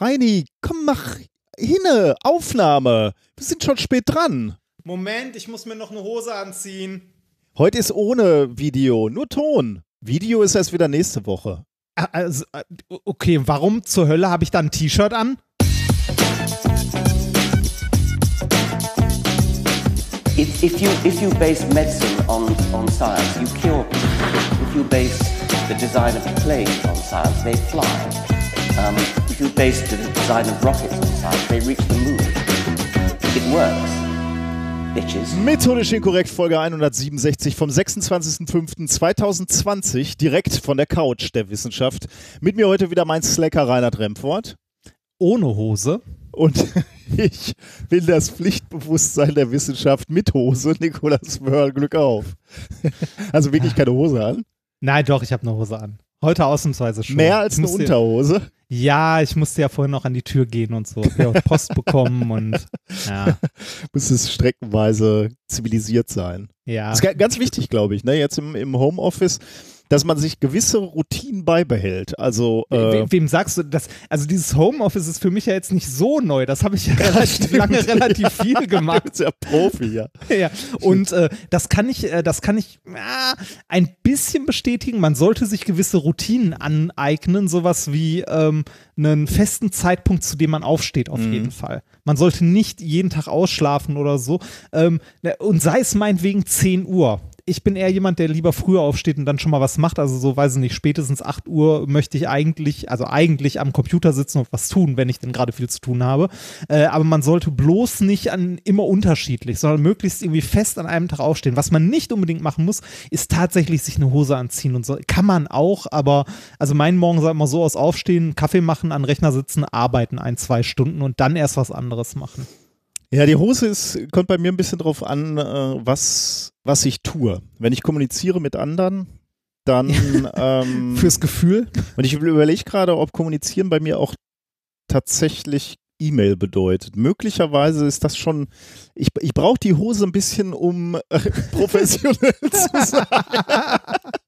Reini, komm, mach hinne, Aufnahme. Wir sind schon spät dran. Moment, ich muss mir noch eine Hose anziehen. Heute ist ohne Video, nur Ton. Video ist erst wieder nächste Woche. Also, äh, okay, warum zur Hölle habe ich da ein T-Shirt an? If, if, you, if you base medicine on, on science, you cure people. If you base the design of planes on science, they fly. Um, if you base the design of rockets on science, they reach the moon. It works. Methodisch inkorrekt, Folge 167 vom 26.05.2020, direkt von der Couch der Wissenschaft. Mit mir heute wieder mein Slacker Reinhard Remford. Ohne Hose. Und ich will das Pflichtbewusstsein der Wissenschaft mit Hose. Nikolas Möhr, Glück auf. Also wirklich keine Hose an. Nein, doch, ich habe eine Hose an. Heute ausnahmsweise schon. Mehr als eine Unterhose. Ja, ich musste ja vorhin noch an die Tür gehen und so. Ja, Post bekommen und ja, Muss es streckenweise zivilisiert sein. ja. Das ist ga- ganz wichtig, glaube ich, ne? jetzt im, im Homeoffice, dass man sich gewisse Routinen beibehält. Also, äh, We wem sagst du das? Also dieses Homeoffice ist für mich ja jetzt nicht so neu. Das habe ich ja relativ lange relativ viel gemacht. ist ja Profi, ja. ja. Und äh, das kann ich, äh, das kann ich äh, ein bisschen bestätigen. Man sollte sich gewisse Routinen aneignen, sowas wie ähm, einen festen Zeitpunkt, zu dem man aufsteht, auf jeden Fall. Man sollte nicht jeden Tag ausschlafen oder so. Ähm, und sei es meinetwegen 10 Uhr. Ich bin eher jemand, der lieber früher aufsteht und dann schon mal was macht. Also so, weiß ich nicht, spätestens 8 Uhr möchte ich eigentlich, also eigentlich am Computer sitzen und was tun, wenn ich denn gerade viel zu tun habe. Äh, aber man sollte bloß nicht an immer unterschiedlich, sondern möglichst irgendwie fest an einem Tag aufstehen. Was man nicht unbedingt machen muss, ist tatsächlich sich eine Hose anziehen und so. Kann man auch, aber also mein Morgen sah immer so aus, aufstehen, Kaffee machen, an Rechner sitzen, arbeiten ein, zwei Stunden und dann erst was anderes machen. Ja, die Hose ist, kommt bei mir ein bisschen drauf an, äh, was, was ich tue. Wenn ich kommuniziere mit anderen, dann ähm, Fürs Gefühl. und ich überlege gerade, ob kommunizieren bei mir auch tatsächlich E-Mail bedeutet. Möglicherweise ist das schon, ich, ich brauche die Hose ein bisschen, um äh, professionell zu sein.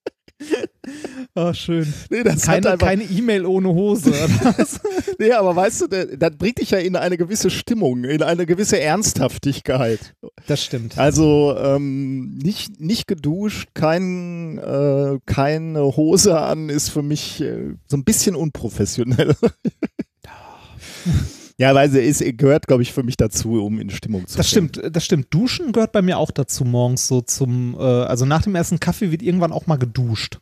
Oh, schön. Nee, Keine E-Mail ohne Hose. nee, aber weißt du, das bringt dich ja in eine gewisse Stimmung, in eine gewisse Ernsthaftigkeit. Das stimmt. Also ähm, nicht, nicht geduscht, kein, äh, keine Hose an, ist für mich äh, so ein bisschen unprofessionell. ja, weil sie ist, gehört, glaube ich, für mich dazu, um in Stimmung zu Das kommen. stimmt, das stimmt. Duschen gehört bei mir auch dazu morgens so zum, äh, also nach dem ersten Kaffee wird irgendwann auch mal geduscht.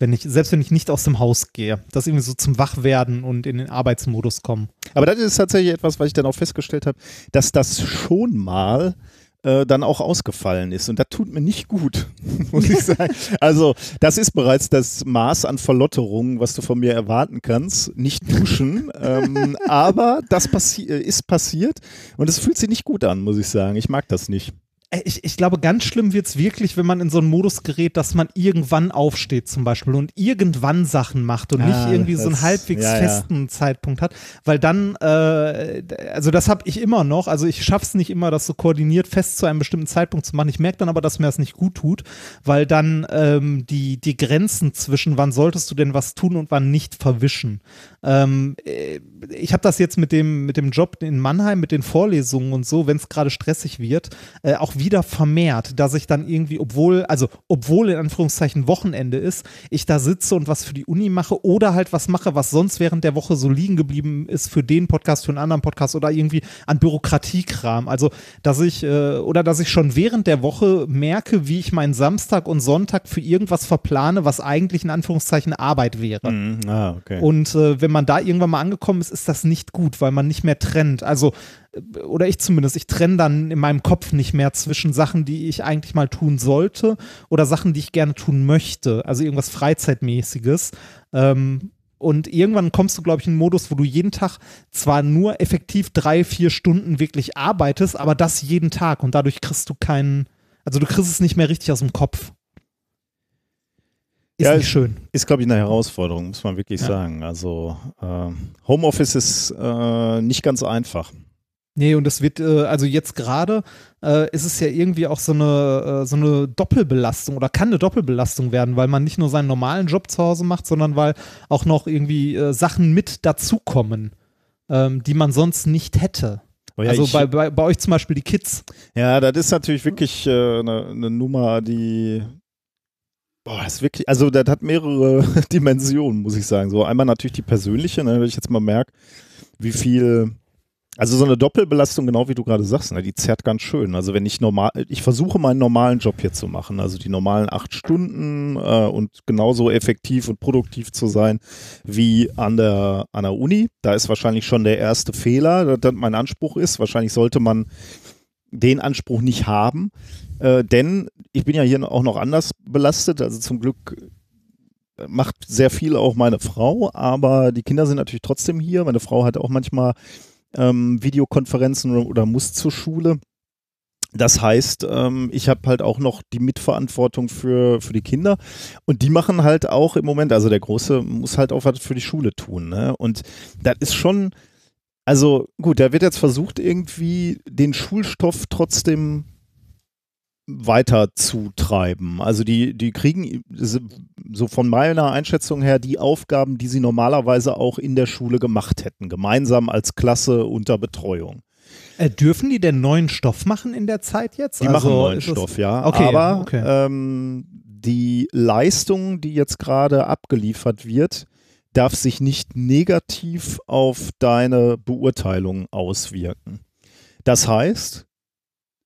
Wenn ich, selbst wenn ich nicht aus dem Haus gehe. Das irgendwie so zum Wachwerden und in den Arbeitsmodus kommen. Aber das ist tatsächlich etwas, was ich dann auch festgestellt habe, dass das schon mal äh, dann auch ausgefallen ist. Und das tut mir nicht gut, muss ich sagen. Also, das ist bereits das Maß an Verlotterung, was du von mir erwarten kannst. Nicht duschen. ähm, aber das passi äh, ist passiert und es fühlt sich nicht gut an, muss ich sagen. Ich mag das nicht. Äh, Ich, ich glaube, ganz schlimm wird es wirklich, wenn man in so einen Modus gerät, dass man irgendwann aufsteht zum Beispiel und irgendwann Sachen macht und Ah, nicht irgendwie so einen das- halbwegs ja, ja. festen Zeitpunkt hat. Weil dann, äh, also das habe ich immer noch, also ich schaffe es nicht immer, das so koordiniert fest zu einem bestimmten Zeitpunkt zu machen. Ich merke dann aber, dass mir das nicht gut tut, weil dann ähm, die, die Grenzen zwischen wann solltest du denn was tun und wann nicht verwischen. Ähm, äh, ich habe das jetzt mit dem, mit dem Job in Mannheim, mit den Vorlesungen und so, wenn es gerade stressig wird, äh, auch wieder vermehrt, dass ich dann irgendwie, obwohl, also obwohl in Anführungszeichen Wochenende ist, ich da sitze und was für die Uni mache oder halt was mache, was sonst während der Woche so liegen geblieben ist für den Podcast, für einen anderen Podcast oder irgendwie an Bürokratiekram. Also, dass ich, äh, oder dass ich schon während der Woche merke, wie ich meinen Samstag und Sonntag für irgendwas verplane, was eigentlich in Anführungszeichen Arbeit wäre. Ah, okay. Und äh, wenn man da irgendwann mal angekommen ist, ist das nicht gut, weil man nicht mehr trennt. Also, oder ich zumindest, ich trenne dann in meinem Kopf nicht mehr zwischen Sachen, die ich eigentlich mal tun sollte oder Sachen, die ich gerne tun möchte. Also irgendwas Freizeitmäßiges. Ähm, und irgendwann kommst du, glaube ich, in einen Modus, wo du jeden Tag zwar nur effektiv drei, vier Stunden wirklich arbeitest, aber das jeden Tag. Und dadurch kriegst du keinen, also du kriegst es nicht mehr richtig aus dem Kopf. Ist Ja, nicht schön. Ist, glaube ich, eine Herausforderung, muss man wirklich Ja. sagen. Also äh, Homeoffice ist äh, nicht ganz einfach. Nee, und es wird, äh, also jetzt gerade äh, ist es ja irgendwie auch so eine, äh, so eine Doppelbelastung oder kann eine Doppelbelastung werden, weil man nicht nur seinen normalen Job zu Hause macht, sondern weil auch noch irgendwie Sachen mit dazukommen. ähm, die man sonst nicht hätte. Oh ja, also ich- bei, bei, bei euch zum Beispiel die Kids. Ja, das ist natürlich wirklich eine, eine Nummer, die. Boah, das ist wirklich, also das hat mehrere Dimensionen, muss ich sagen. So einmal natürlich die persönliche, ne, wenn ich jetzt mal merke, wie viel, also so eine Doppelbelastung, genau wie du gerade sagst, ne, die zerrt ganz schön. Also wenn ich normal, ich versuche meinen normalen Job hier zu machen, also die normalen acht Stunden äh, und genauso effektiv und produktiv zu sein wie an der, an der Uni. Da ist wahrscheinlich schon der erste Fehler, dass das mein Anspruch ist. Wahrscheinlich sollte man den Anspruch nicht haben, äh, denn ich bin ja hier auch noch anders belastet. Also zum Glück macht sehr viel auch meine Frau, aber die Kinder sind natürlich trotzdem hier. Meine Frau hat auch manchmal ähm, Videokonferenzen oder, muss zur Schule. Das heißt, ähm, ich habe halt auch noch die Mitverantwortung für, für die Kinder und die machen halt auch im Moment, also der Große muss halt auch was für die Schule tun. Ne? Und das ist schon, also gut, da wird jetzt versucht, irgendwie den Schulstoff trotzdem weiter zu treiben. Also die, die kriegen so von meiner Einschätzung her die Aufgaben, die sie normalerweise auch in der Schule gemacht hätten, gemeinsam als Klasse unter Betreuung. Äh, dürfen die denn neuen Stoff machen in der Zeit jetzt? Die also, machen neuen das- Stoff, ja. Okay, aber okay. Ähm, die Leistung, die jetzt gerade abgeliefert wird, darf sich nicht negativ auf deine Beurteilung auswirken. Das heißt,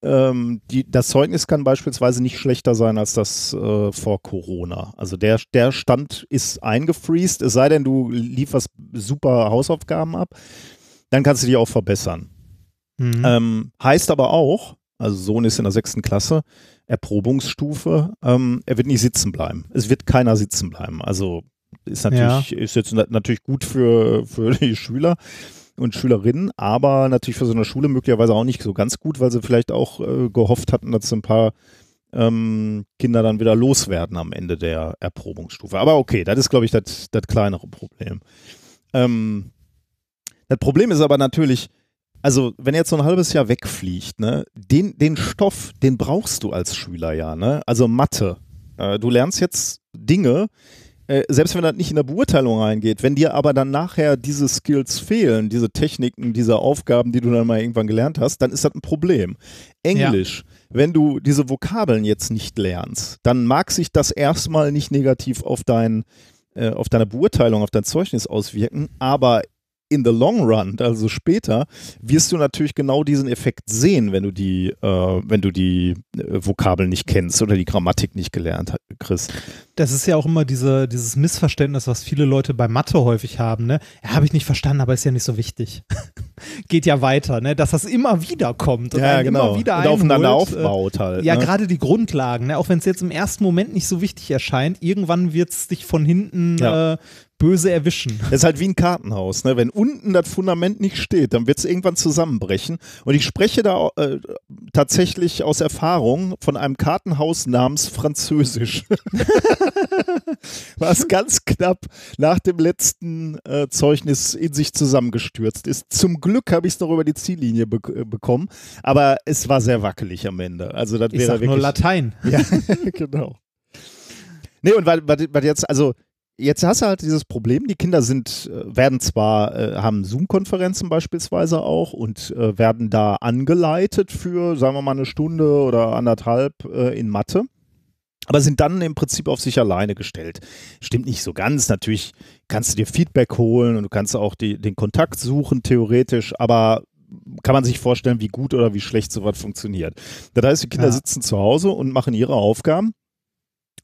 ähm, die, das Zeugnis kann beispielsweise nicht schlechter sein als das äh, vor Corona. Also der, der Stand ist eingefriest, es sei denn, du lieferst super Hausaufgaben ab, dann kannst du die auch verbessern. Mhm. Ähm, heißt aber auch, also Sohn ist in der sechsten Klasse, Erprobungsstufe, ähm, er wird nicht sitzen bleiben. Es wird keiner sitzen bleiben. Also ist natürlich, ist jetzt na- natürlich gut für, für die Schüler und Schülerinnen, aber natürlich für so eine Schule möglicherweise auch nicht so ganz gut, weil sie vielleicht auch äh, gehofft hatten, dass ein paar ähm, Kinder dann wieder loswerden am Ende der Erprobungsstufe. Aber okay, das ist, glaube ich, das kleinere Problem. Ähm, das Problem ist aber natürlich, also wenn jetzt so ein halbes Jahr wegfliegt, ne, den, den Stoff, den brauchst du als Schüler ja, ne? Also Mathe. Äh, du lernst jetzt Dinge, äh, selbst wenn das nicht in der Beurteilung reingeht, wenn dir aber dann nachher diese Skills fehlen, diese Techniken, diese Aufgaben, die du dann mal irgendwann gelernt hast, dann ist das ein Problem. Englisch, wenn du diese Vokabeln jetzt nicht lernst, dann mag sich das erstmal nicht negativ auf dein, äh, auf deine Beurteilung, auf dein Zeugnis auswirken, aber in the long run, also später, wirst du natürlich genau diesen Effekt sehen, wenn du die, äh, wenn du die äh, Vokabeln nicht kennst oder die Grammatik nicht gelernt kriegst. Das ist ja auch immer diese, dieses Missverständnis, was viele Leute bei Mathe häufig haben. Ne? Ja, habe ich nicht verstanden, aber ist ja nicht so wichtig. Geht ja weiter, ne? dass das immer wieder kommt und einen immer wieder genau. Und aufeinander einholt, äh, aufbaut halt. Ja, ne? gerade die Grundlagen, ne? auch wenn es jetzt im ersten Moment nicht so wichtig erscheint, irgendwann wird es dich von hinten Ja. äh, böse erwischen. Das ist halt wie ein Kartenhaus. Ne? Wenn unten das Fundament nicht steht, dann wird es irgendwann zusammenbrechen. Und ich spreche da äh, tatsächlich aus Erfahrung von einem Kartenhaus namens Französisch. Was ganz knapp nach dem letzten äh, Zeugnis in sich zusammengestürzt ist. Zum Glück habe ich es noch über die Ziellinie be äh, bekommen, aber es war sehr wackelig am Ende. Also das Ich wäre sag wirklich nur Latein. ja, genau. Nee, und weil, weil, jetzt, also jetzt hast du halt dieses Problem, die Kinder sind, äh, werden zwar, äh, haben Zoom-Konferenzen beispielsweise auch und äh, werden da angeleitet für, sagen wir mal, eine Stunde oder anderthalb äh, in Mathe. Aber sind dann im Prinzip auf sich alleine gestellt. Stimmt nicht so ganz. Natürlich kannst du dir Feedback holen und du kannst auch die, den Kontakt suchen, theoretisch, aber kann man sich vorstellen, wie gut oder wie schlecht sowas funktioniert. Das heißt, die Kinder Ja. sitzen zu Hause und machen ihre Aufgaben.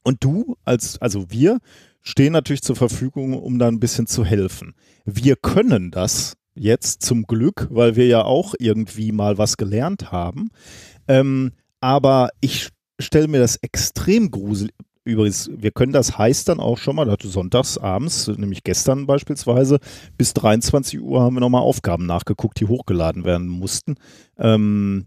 Und du, als, also wir, stehen natürlich zur Verfügung, um da ein bisschen zu helfen. Wir können das jetzt zum Glück, weil wir ja auch irgendwie mal was gelernt haben. Ähm, aber ich stelle mir das extrem gruselig. Übrigens, wir können das heißt dann auch schon mal, dass sonntags abends, nämlich gestern beispielsweise, bis 23 Uhr haben wir nochmal Aufgaben nachgeguckt, die hochgeladen werden mussten. Ähm,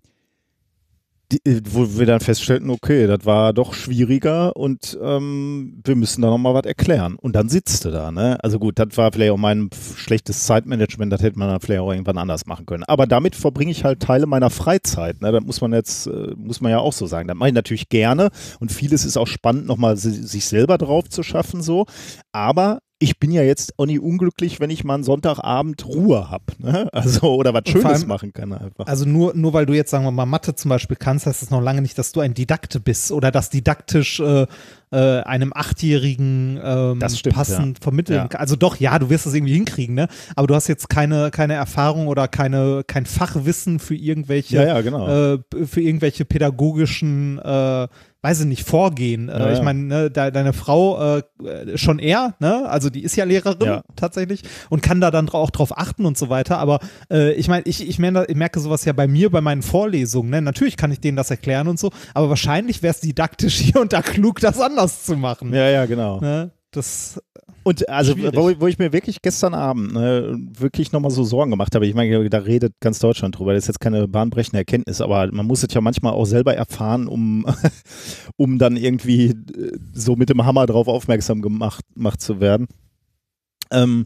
die, äh, wo wir dann feststellten, okay, das war doch schwieriger und ähm, wir müssen da nochmal was erklären. Und dann sitzt du da, ne? Also gut, das war vielleicht auch mein schlechtes Zeitmanagement, das hätte man dann vielleicht auch irgendwann anders machen können. Aber damit verbringe ich halt Teile meiner Freizeit, ne? Das muss man jetzt, äh, muss man ja auch so sagen. Das mache ich natürlich gerne und vieles ist auch spannend, nochmal si sich selber drauf zu schaffen, so. Aber ich bin ja jetzt auch nicht unglücklich, wenn ich mal einen Sonntagabend Ruhe habe. Ne? Also, oder was Schönes allem- machen kann einfach. Also nur, nur weil du jetzt, sagen wir mal, Mathe zum Beispiel kannst, heißt das noch lange nicht, dass du ein Didakte bist oder das didaktisch äh, äh, einem Achtjährigen ähm, Das stimmt, passend vermitteln Ja. Also doch, ja, du wirst es irgendwie hinkriegen, ne? Aber du hast jetzt keine, keine Erfahrung oder keine, kein Fachwissen für irgendwelche, Ja, ja, genau. äh, für irgendwelche pädagogischen äh, weiß ich nicht, Vorgehen. Äh, Ja, ja. Ich meine, ne, de deine Frau äh, schon eher, ne? Also die ist ja Lehrerin Ja. tatsächlich und kann da dann auch drauf achten und so weiter. Aber äh, ich meine, ich, ich, merke, ich merke sowas ja bei mir, bei meinen Vorlesungen. Ne? Natürlich kann ich denen das erklären und so, aber wahrscheinlich wäre es didaktisch hier und da klug, das anders zu machen. ja, ja, genau. Ne? Das, Und also, wo, wo ich mir wirklich gestern Abend ne, wirklich nochmal so Sorgen gemacht habe, ich meine, da redet ganz Deutschland drüber, das ist jetzt keine bahnbrechende Erkenntnis, aber man muss es ja manchmal auch selber erfahren, um, um dann irgendwie äh, so mit dem Hammer drauf aufmerksam gemacht, gemacht zu werden. Ähm,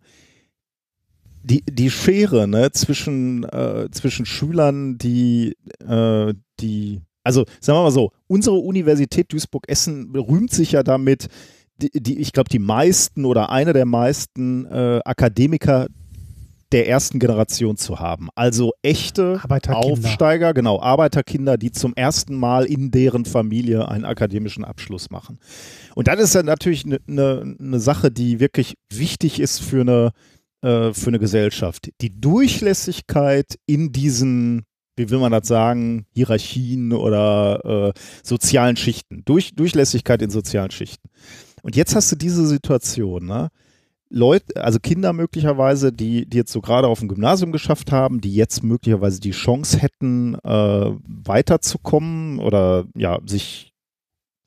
die, die Schere ne, zwischen, äh, zwischen Schülern, die, äh, die, also sagen wir mal so, unsere Universität Duisburg-Essen rühmt sich ja damit, die, die, ich glaube, die meisten oder eine der meisten äh, Akademiker der ersten Generation zu haben. Also echte. Aufsteiger, genau, Arbeiterkinder, die zum ersten Mal in deren Familie einen akademischen Abschluss machen. Und das ist ja natürlich eine ne, ne Sache, die wirklich wichtig ist für eine, äh, für eine Gesellschaft. Die Durchlässigkeit in diesen, wie will man das sagen, Hierarchien oder äh, sozialen Schichten. Durch, Durchlässigkeit in sozialen Schichten. Und jetzt hast du diese Situation, ne? Leute, also Kinder möglicherweise, die, die jetzt so gerade auf dem Gymnasium geschafft haben, die jetzt möglicherweise die Chance hätten, äh, weiterzukommen oder ja, sich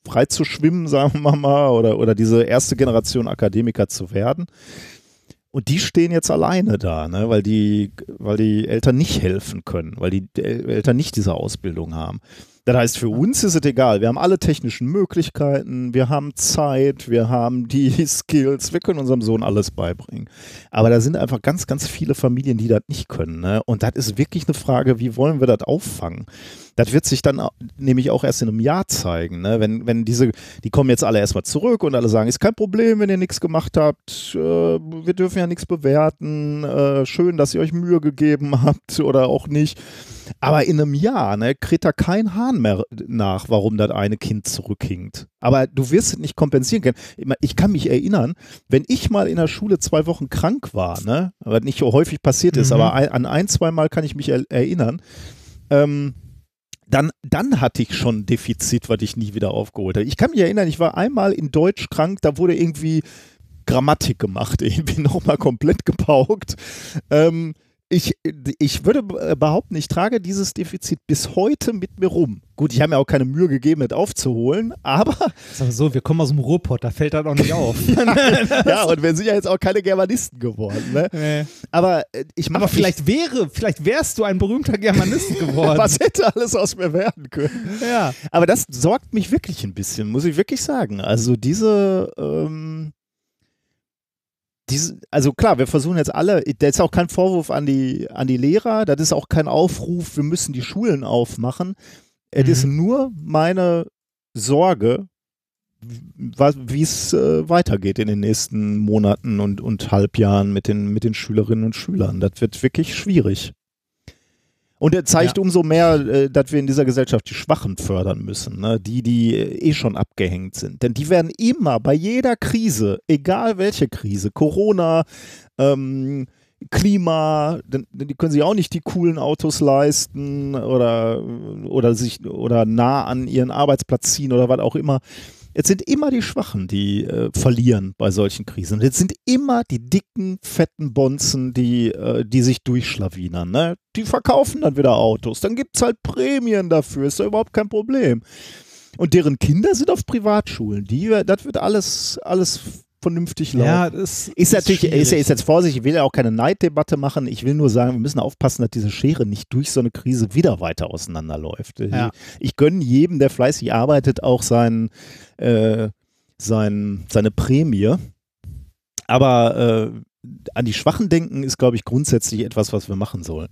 frei zu schwimmen, sagen wir mal, oder, oder diese erste Generation Akademiker zu werden. Und die stehen jetzt alleine da, ne? weil, die, weil die Eltern nicht helfen können, weil die El- Eltern nicht diese Ausbildung haben. Das heißt, für uns ist es egal. Wir haben alle technischen Möglichkeiten, wir haben Zeit, wir haben die Skills, wir können unserem Sohn alles beibringen. Aber da sind einfach ganz, ganz viele Familien, die das nicht können. Ne? Und das ist wirklich eine Frage, wie wollen wir das auffangen? Das wird sich dann nämlich auch erst in einem Jahr zeigen. Ne? Wenn, wenn diese, die kommen jetzt alle erstmal zurück und alle sagen, ist kein Problem, wenn ihr nichts gemacht habt, äh, wir dürfen ja nichts bewerten, äh, schön, dass ihr euch Mühe gegeben habt oder auch nicht. Aber in einem Jahr ne, kriegt da kein Hahn mehr nach, warum das eine Kind zurückhinkt. Aber du wirst es nicht kompensieren können. Ich kann mich erinnern, wenn ich mal in der Schule zwei Wochen krank war, ne, was nicht so häufig passiert ist, Mhm. aber ein, an ein, zwei Mal kann ich mich er erinnern, ähm, dann, dann hatte ich schon ein Defizit, was ich nie wieder aufgeholt habe. Ich kann mich erinnern, ich war einmal in Deutsch krank, da wurde irgendwie Grammatik gemacht, irgendwie nochmal komplett gepaukt. Ähm, ich, ich würde äh, behaupten, ich trage dieses Defizit bis heute mit mir rum. Gut, ich habe mir auch keine Mühe gegeben, es aufzuholen, aber sag mal so, wir kommen aus dem Ruhrpott, da fällt das auch nicht auf. ja, und wir sind ja jetzt auch keine Germanisten geworden. Ne? Nee. Aber äh, ich Aber vielleicht wäre, vielleicht wärst du ein berühmter Germanist geworden. was hätte alles aus mir werden können? Ja. Aber das sorgt mich wirklich ein bisschen, muss ich wirklich sagen. Also diese, ähm, diese, also klar, wir versuchen jetzt alle, da ist auch kein Vorwurf an die, an die Lehrer, das ist auch kein Aufruf, wir müssen die Schulen aufmachen. Es Mhm. ist nur meine Sorge, wie es äh, weitergeht in den nächsten Monaten und, und Halbjahren mit den, mit den Schülerinnen und Schülern. Das wird wirklich schwierig. Und er zeigt Ja. umso mehr, äh, dass wir in dieser Gesellschaft die Schwachen fördern müssen, ne? die, die äh, eh schon abgehängt sind. Denn die werden immer bei jeder Krise, egal welche Krise, Corona, ähm, Klima, die können sich auch nicht die coolen Autos leisten oder, oder sich oder nah an ihren Arbeitsplatz ziehen oder was auch immer. Es sind immer die Schwachen, die äh, verlieren bei solchen Krisen. Es sind immer die dicken, fetten Bonzen, die, äh, die sich durchschlawinern. Ne? Die verkaufen dann wieder Autos. Dann gibt es halt Prämien dafür. Ist doch überhaupt kein Problem. Und deren Kinder sind auf Privatschulen. Die, das wird alles, alles vernünftig laufen. Ja, das Ist natürlich, ist, schwierig. ist jetzt Vorsicht, ich will ja auch keine Neiddebatte machen. Ich will nur sagen, wir müssen aufpassen, dass diese Schere nicht durch so eine Krise wieder weiter auseinanderläuft. Ja. Ich, ich gönne jedem, der fleißig arbeitet, auch sein, äh, sein, seine Prämie. Aber äh, an die Schwachen denken ist, glaube ich, grundsätzlich etwas, was wir machen sollen.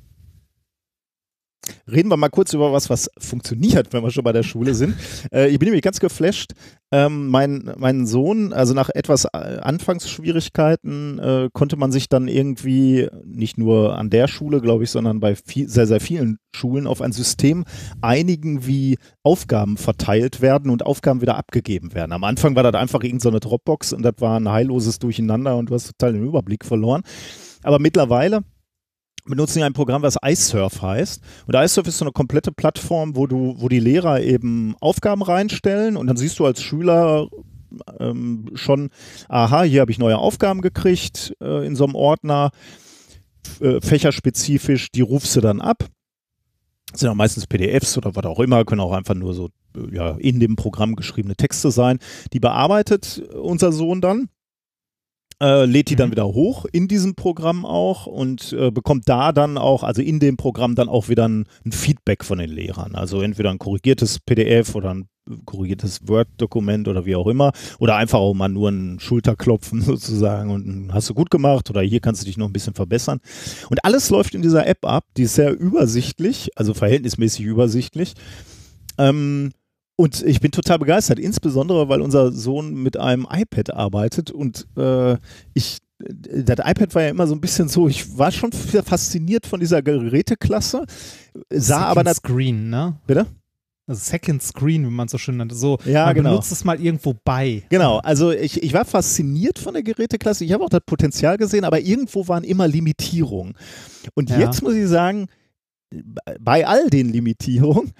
Reden wir mal kurz über was, was funktioniert, wenn wir schon bei der Schule sind. Äh, ich bin nämlich ganz geflasht. Ähm, mein, mein Sohn, also nach etwas äh, Anfangsschwierigkeiten, äh, konnte man sich dann irgendwie nicht nur an der Schule, glaube ich, sondern bei viel, sehr, sehr vielen Schulen auf ein System einigen, wie Aufgaben verteilt werden und Aufgaben wieder abgegeben werden. Am Anfang war das einfach irgendeine so Dropbox und das war ein heilloses Durcheinander und du hast total den Überblick verloren. Aber mittlerweile benutzen ja ein Programm, was iSurf heißt. Und iSurf ist so eine komplette Plattform, wo du, wo die Lehrer eben Aufgaben reinstellen und dann siehst du als Schüler ähm, schon, aha, hier habe ich neue Aufgaben gekriegt äh, in so einem Ordner, äh, fächerspezifisch, die rufst du dann ab. Das sind auch meistens PDFs oder was auch immer, können auch einfach nur so äh, ja, in dem Programm geschriebene Texte sein. Die bearbeitet unser Sohn dann äh, lädt die dann mhm. wieder hoch in diesem Programm auch und äh, bekommt da dann auch, also in dem Programm dann auch wieder ein, ein, Feedback von den Lehrern. Also entweder ein korrigiertes PDF oder ein korrigiertes Word-Dokument oder wie auch immer. Oder einfach auch mal nur ein Schulterklopfen sozusagen und hast du gut gemacht oder hier kannst du dich noch ein bisschen verbessern. Und alles läuft in dieser App ab, die ist sehr übersichtlich, also verhältnismäßig übersichtlich. Ähm, und ich bin total begeistert, insbesondere weil unser Sohn mit einem iPad arbeitet und äh, ich das iPad war ja immer so ein bisschen so, ich war schon fasziniert von dieser Geräteklasse, sah Second aber das Screen, ne? Bitte? Also Second Screen, wie man so schön nannte. So, ja, man genau. benutzt es mal irgendwo bei. Genau, also ich, ich war fasziniert von der Geräteklasse. Ich habe auch das Potenzial gesehen, aber irgendwo waren immer Limitierungen. Und ja. jetzt muss ich sagen, bei all den Limitierungen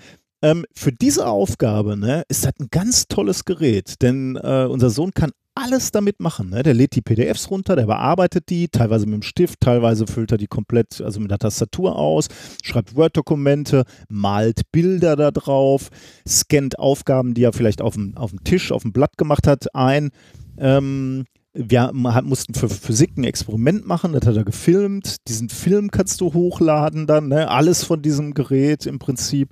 ähm, für diese Aufgabe ne, ist das ein ganz tolles Gerät, denn äh, unser Sohn kann alles damit machen. Ne? Der lädt die PDFs runter, der bearbeitet die, teilweise mit dem Stift, teilweise füllt er die komplett, also mit der Tastatur aus, schreibt Word-Dokumente, malt Bilder da drauf, scannt Aufgaben, die er vielleicht auf dem, auf dem Tisch, auf dem Blatt gemacht hat, ein. Ähm, wir mussten für Physik ein Experiment machen, das hat er gefilmt. Diesen Film kannst du hochladen dann, ne? alles von diesem Gerät im Prinzip.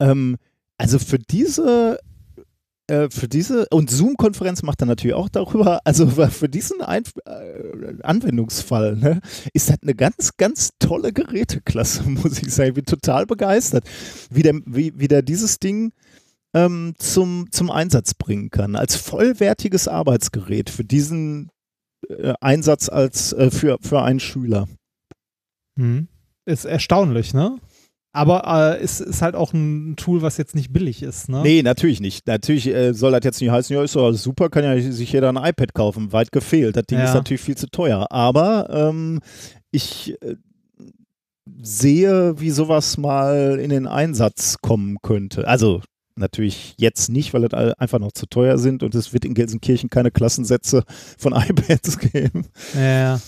Ähm, also für diese äh, für diese und Zoom-Konferenz macht er natürlich auch darüber, also für diesen Ein äh, Anwendungsfall ne, ist das eine ganz, ganz tolle Geräteklasse, muss ich sagen. Ich bin total begeistert, wie der, wie, wie der dieses Ding ähm, zum, zum Einsatz bringen kann, als vollwertiges Arbeitsgerät für diesen äh, Einsatz als äh, für, für einen Schüler. Hm. Ist erstaunlich, ne? Aber äh, es ist halt auch ein Tool, was jetzt nicht billig ist, ne? Nee, natürlich nicht. Natürlich äh, soll das jetzt nicht heißen, ja, ist doch super, kann ja sich jeder ein iPad kaufen. Weit gefehlt. Das Ding ja. ist natürlich viel zu teuer. Aber ähm, ich äh, sehe, wie sowas mal in den Einsatz kommen könnte. Also natürlich jetzt nicht, weil das einfach noch zu teuer sind und es wird in Gelsenkirchen keine Klassensätze von iPads geben. Ja.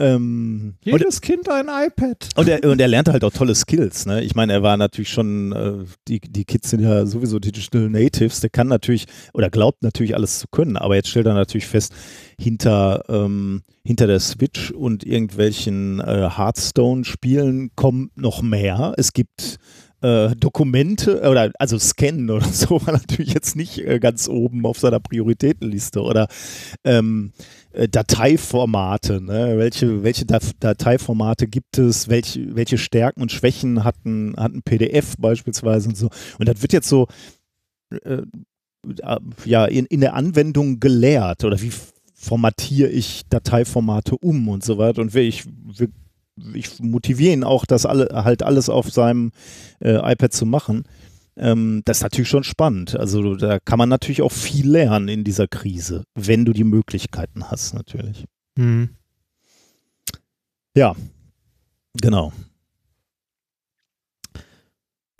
Ähm, Jedes und, Kind ein iPad. Und er, und er lernte halt auch tolle Skills. Ne? Ich meine, er war natürlich schon, äh, die, die Kids sind ja sowieso Digital Natives, der kann natürlich oder glaubt natürlich alles zu können, aber jetzt stellt er natürlich fest, hinter, ähm, hinter der Switch und irgendwelchen äh, Hearthstone-Spielen kommt noch mehr. Es gibt äh, Dokumente oder also Scannen oder so war natürlich jetzt nicht äh, ganz oben auf seiner Prioritätenliste oder ähm, äh, Dateiformate, ne? welche, welche Dateiformate gibt es, welche, welche Stärken und Schwächen hat ein, hat ein PDF beispielsweise und so. Und das wird jetzt so äh, ja in, in der Anwendung gelehrt oder wie formatiere ich Dateiformate um und so weiter und ich, ich motiviere ihn auch, das alle, halt alles auf seinem äh, iPad zu machen. Ähm, das ist natürlich schon spannend. Also da kann man natürlich auch viel lernen in dieser Krise, wenn du die Möglichkeiten hast, natürlich. Mhm. Ja, genau.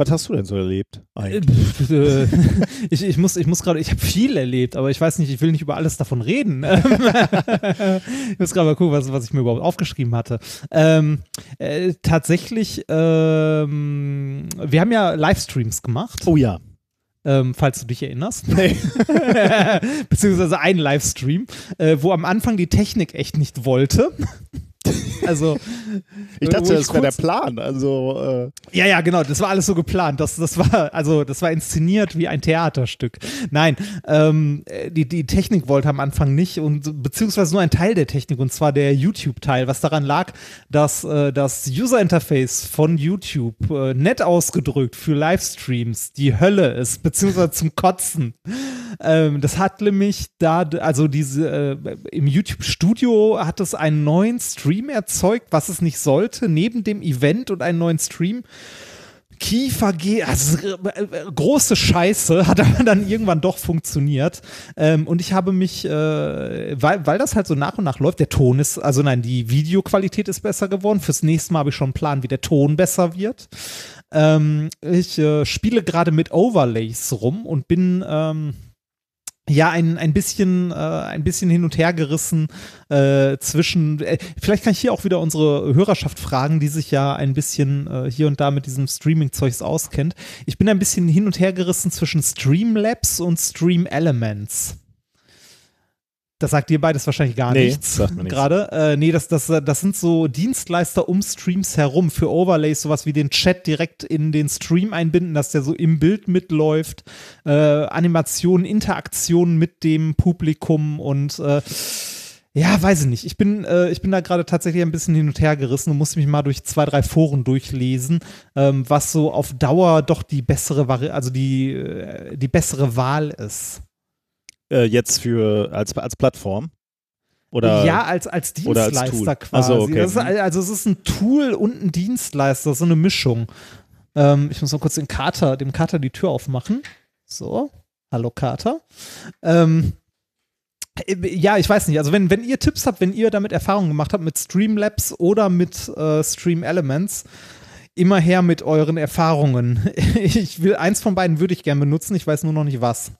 Was hast du denn so erlebt? Äh, ich, ich muss, ich muss gerade, ich habe viel erlebt, aber ich weiß nicht, ich will nicht über alles davon reden. ich muss gerade mal gucken, was, was ich mir überhaupt aufgeschrieben hatte. Ähm, äh, tatsächlich, ähm, wir haben ja Livestreams gemacht. Oh ja. Ähm, falls du dich erinnerst. Nee. Beziehungsweise ein Livestream, äh, wo am Anfang die Technik echt nicht wollte. Also Ich dachte, das wäre der Plan. Also, äh, Ja, ja, genau. Das war alles so geplant. Das, das war, also, das war inszeniert wie ein Theaterstück. Nein, ähm, die, die Technik wollte am Anfang nicht und beziehungsweise nur ein Teil der Technik und zwar der YouTube-Teil, was daran lag, dass äh, das User-Interface von YouTube äh, nett ausgedrückt für Livestreams die Hölle ist, beziehungsweise zum Kotzen. Ähm, das hat nämlich da, also diese, äh, im YouTube-Studio hat es einen neuen Stream erzeugt, was es nicht sollte, neben dem Event und einen neuen Stream. Kiefer geht, also äh, große Scheiße, hat aber dann irgendwann doch funktioniert. Ähm, und ich habe mich, äh, weil, weil das halt so nach und nach läuft, der Ton ist, also nein, die Videoqualität ist besser geworden. Fürs nächste Mal habe ich schon einen Plan, wie der Ton besser wird. Ähm, ich äh, spiele gerade mit Overlays rum und bin ähm, ja ein, ein bisschen äh, ein bisschen hin und her gerissen äh, zwischen äh, vielleicht kann ich hier auch wieder unsere Hörerschaft fragen, die sich ja ein bisschen äh, hier und da mit diesem Streaming Zeugs auskennt. Ich bin ein bisschen hin und her gerissen zwischen Streamlabs und Stream Elements. Das sagt ihr beides wahrscheinlich gar Nee, nichts. sagt mir nichts. Gerade. Äh, nee, das, das, das sind so Dienstleister um Streams herum für Overlays, sowas wie den Chat direkt in den Stream einbinden, dass der so im Bild mitläuft. Äh, Animationen, Interaktionen mit dem Publikum und äh, ja, weiß ich nicht. Ich bin, äh, ich bin da gerade tatsächlich ein bisschen hin und her gerissen und musste mich mal durch zwei, drei Foren durchlesen, ähm, was so auf Dauer doch die bessere Vari also die, äh, die bessere Wahl ist. Äh, jetzt für als, als Plattform. Oder ja, als, als als Dienstleister Tool. quasi. So, okay. ist, also es ist ein Tool und ein Dienstleister, so eine Mischung. Ähm, ich muss mal kurz den Kater, dem Kater die Tür aufmachen. So. Hallo Kater. Ähm, äh, ja, ich weiß nicht. Also wenn, wenn ihr Tipps habt, wenn ihr damit Erfahrungen gemacht habt mit Streamlabs oder mit äh, Stream Elements, immer her mit euren Erfahrungen. Ich will eins von beiden würde ich gerne benutzen, ich weiß nur noch nicht was.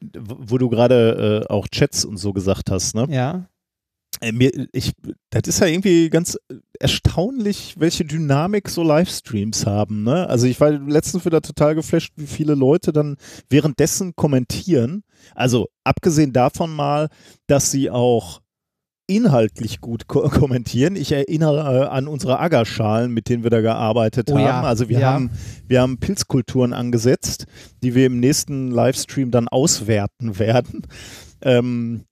Wo du gerade äh, auch Chats und so gesagt hast, ne? Ja. Äh, mir, ich, das ist ja irgendwie ganz erstaunlich, welche Dynamik so Livestreams haben. Ne? Also ich war letztens wieder total geflasht, wie viele Leute dann währenddessen kommentieren. Also abgesehen davon mal, dass sie auch inhaltlich gut ko kommentieren. Ich erinnere äh, an unsere Agerschalen, mit denen wir da gearbeitet Oh haben. ja, Also wir ja. haben wir haben Pilzkulturen angesetzt, die wir im nächsten Livestream dann auswerten werden. Ähm,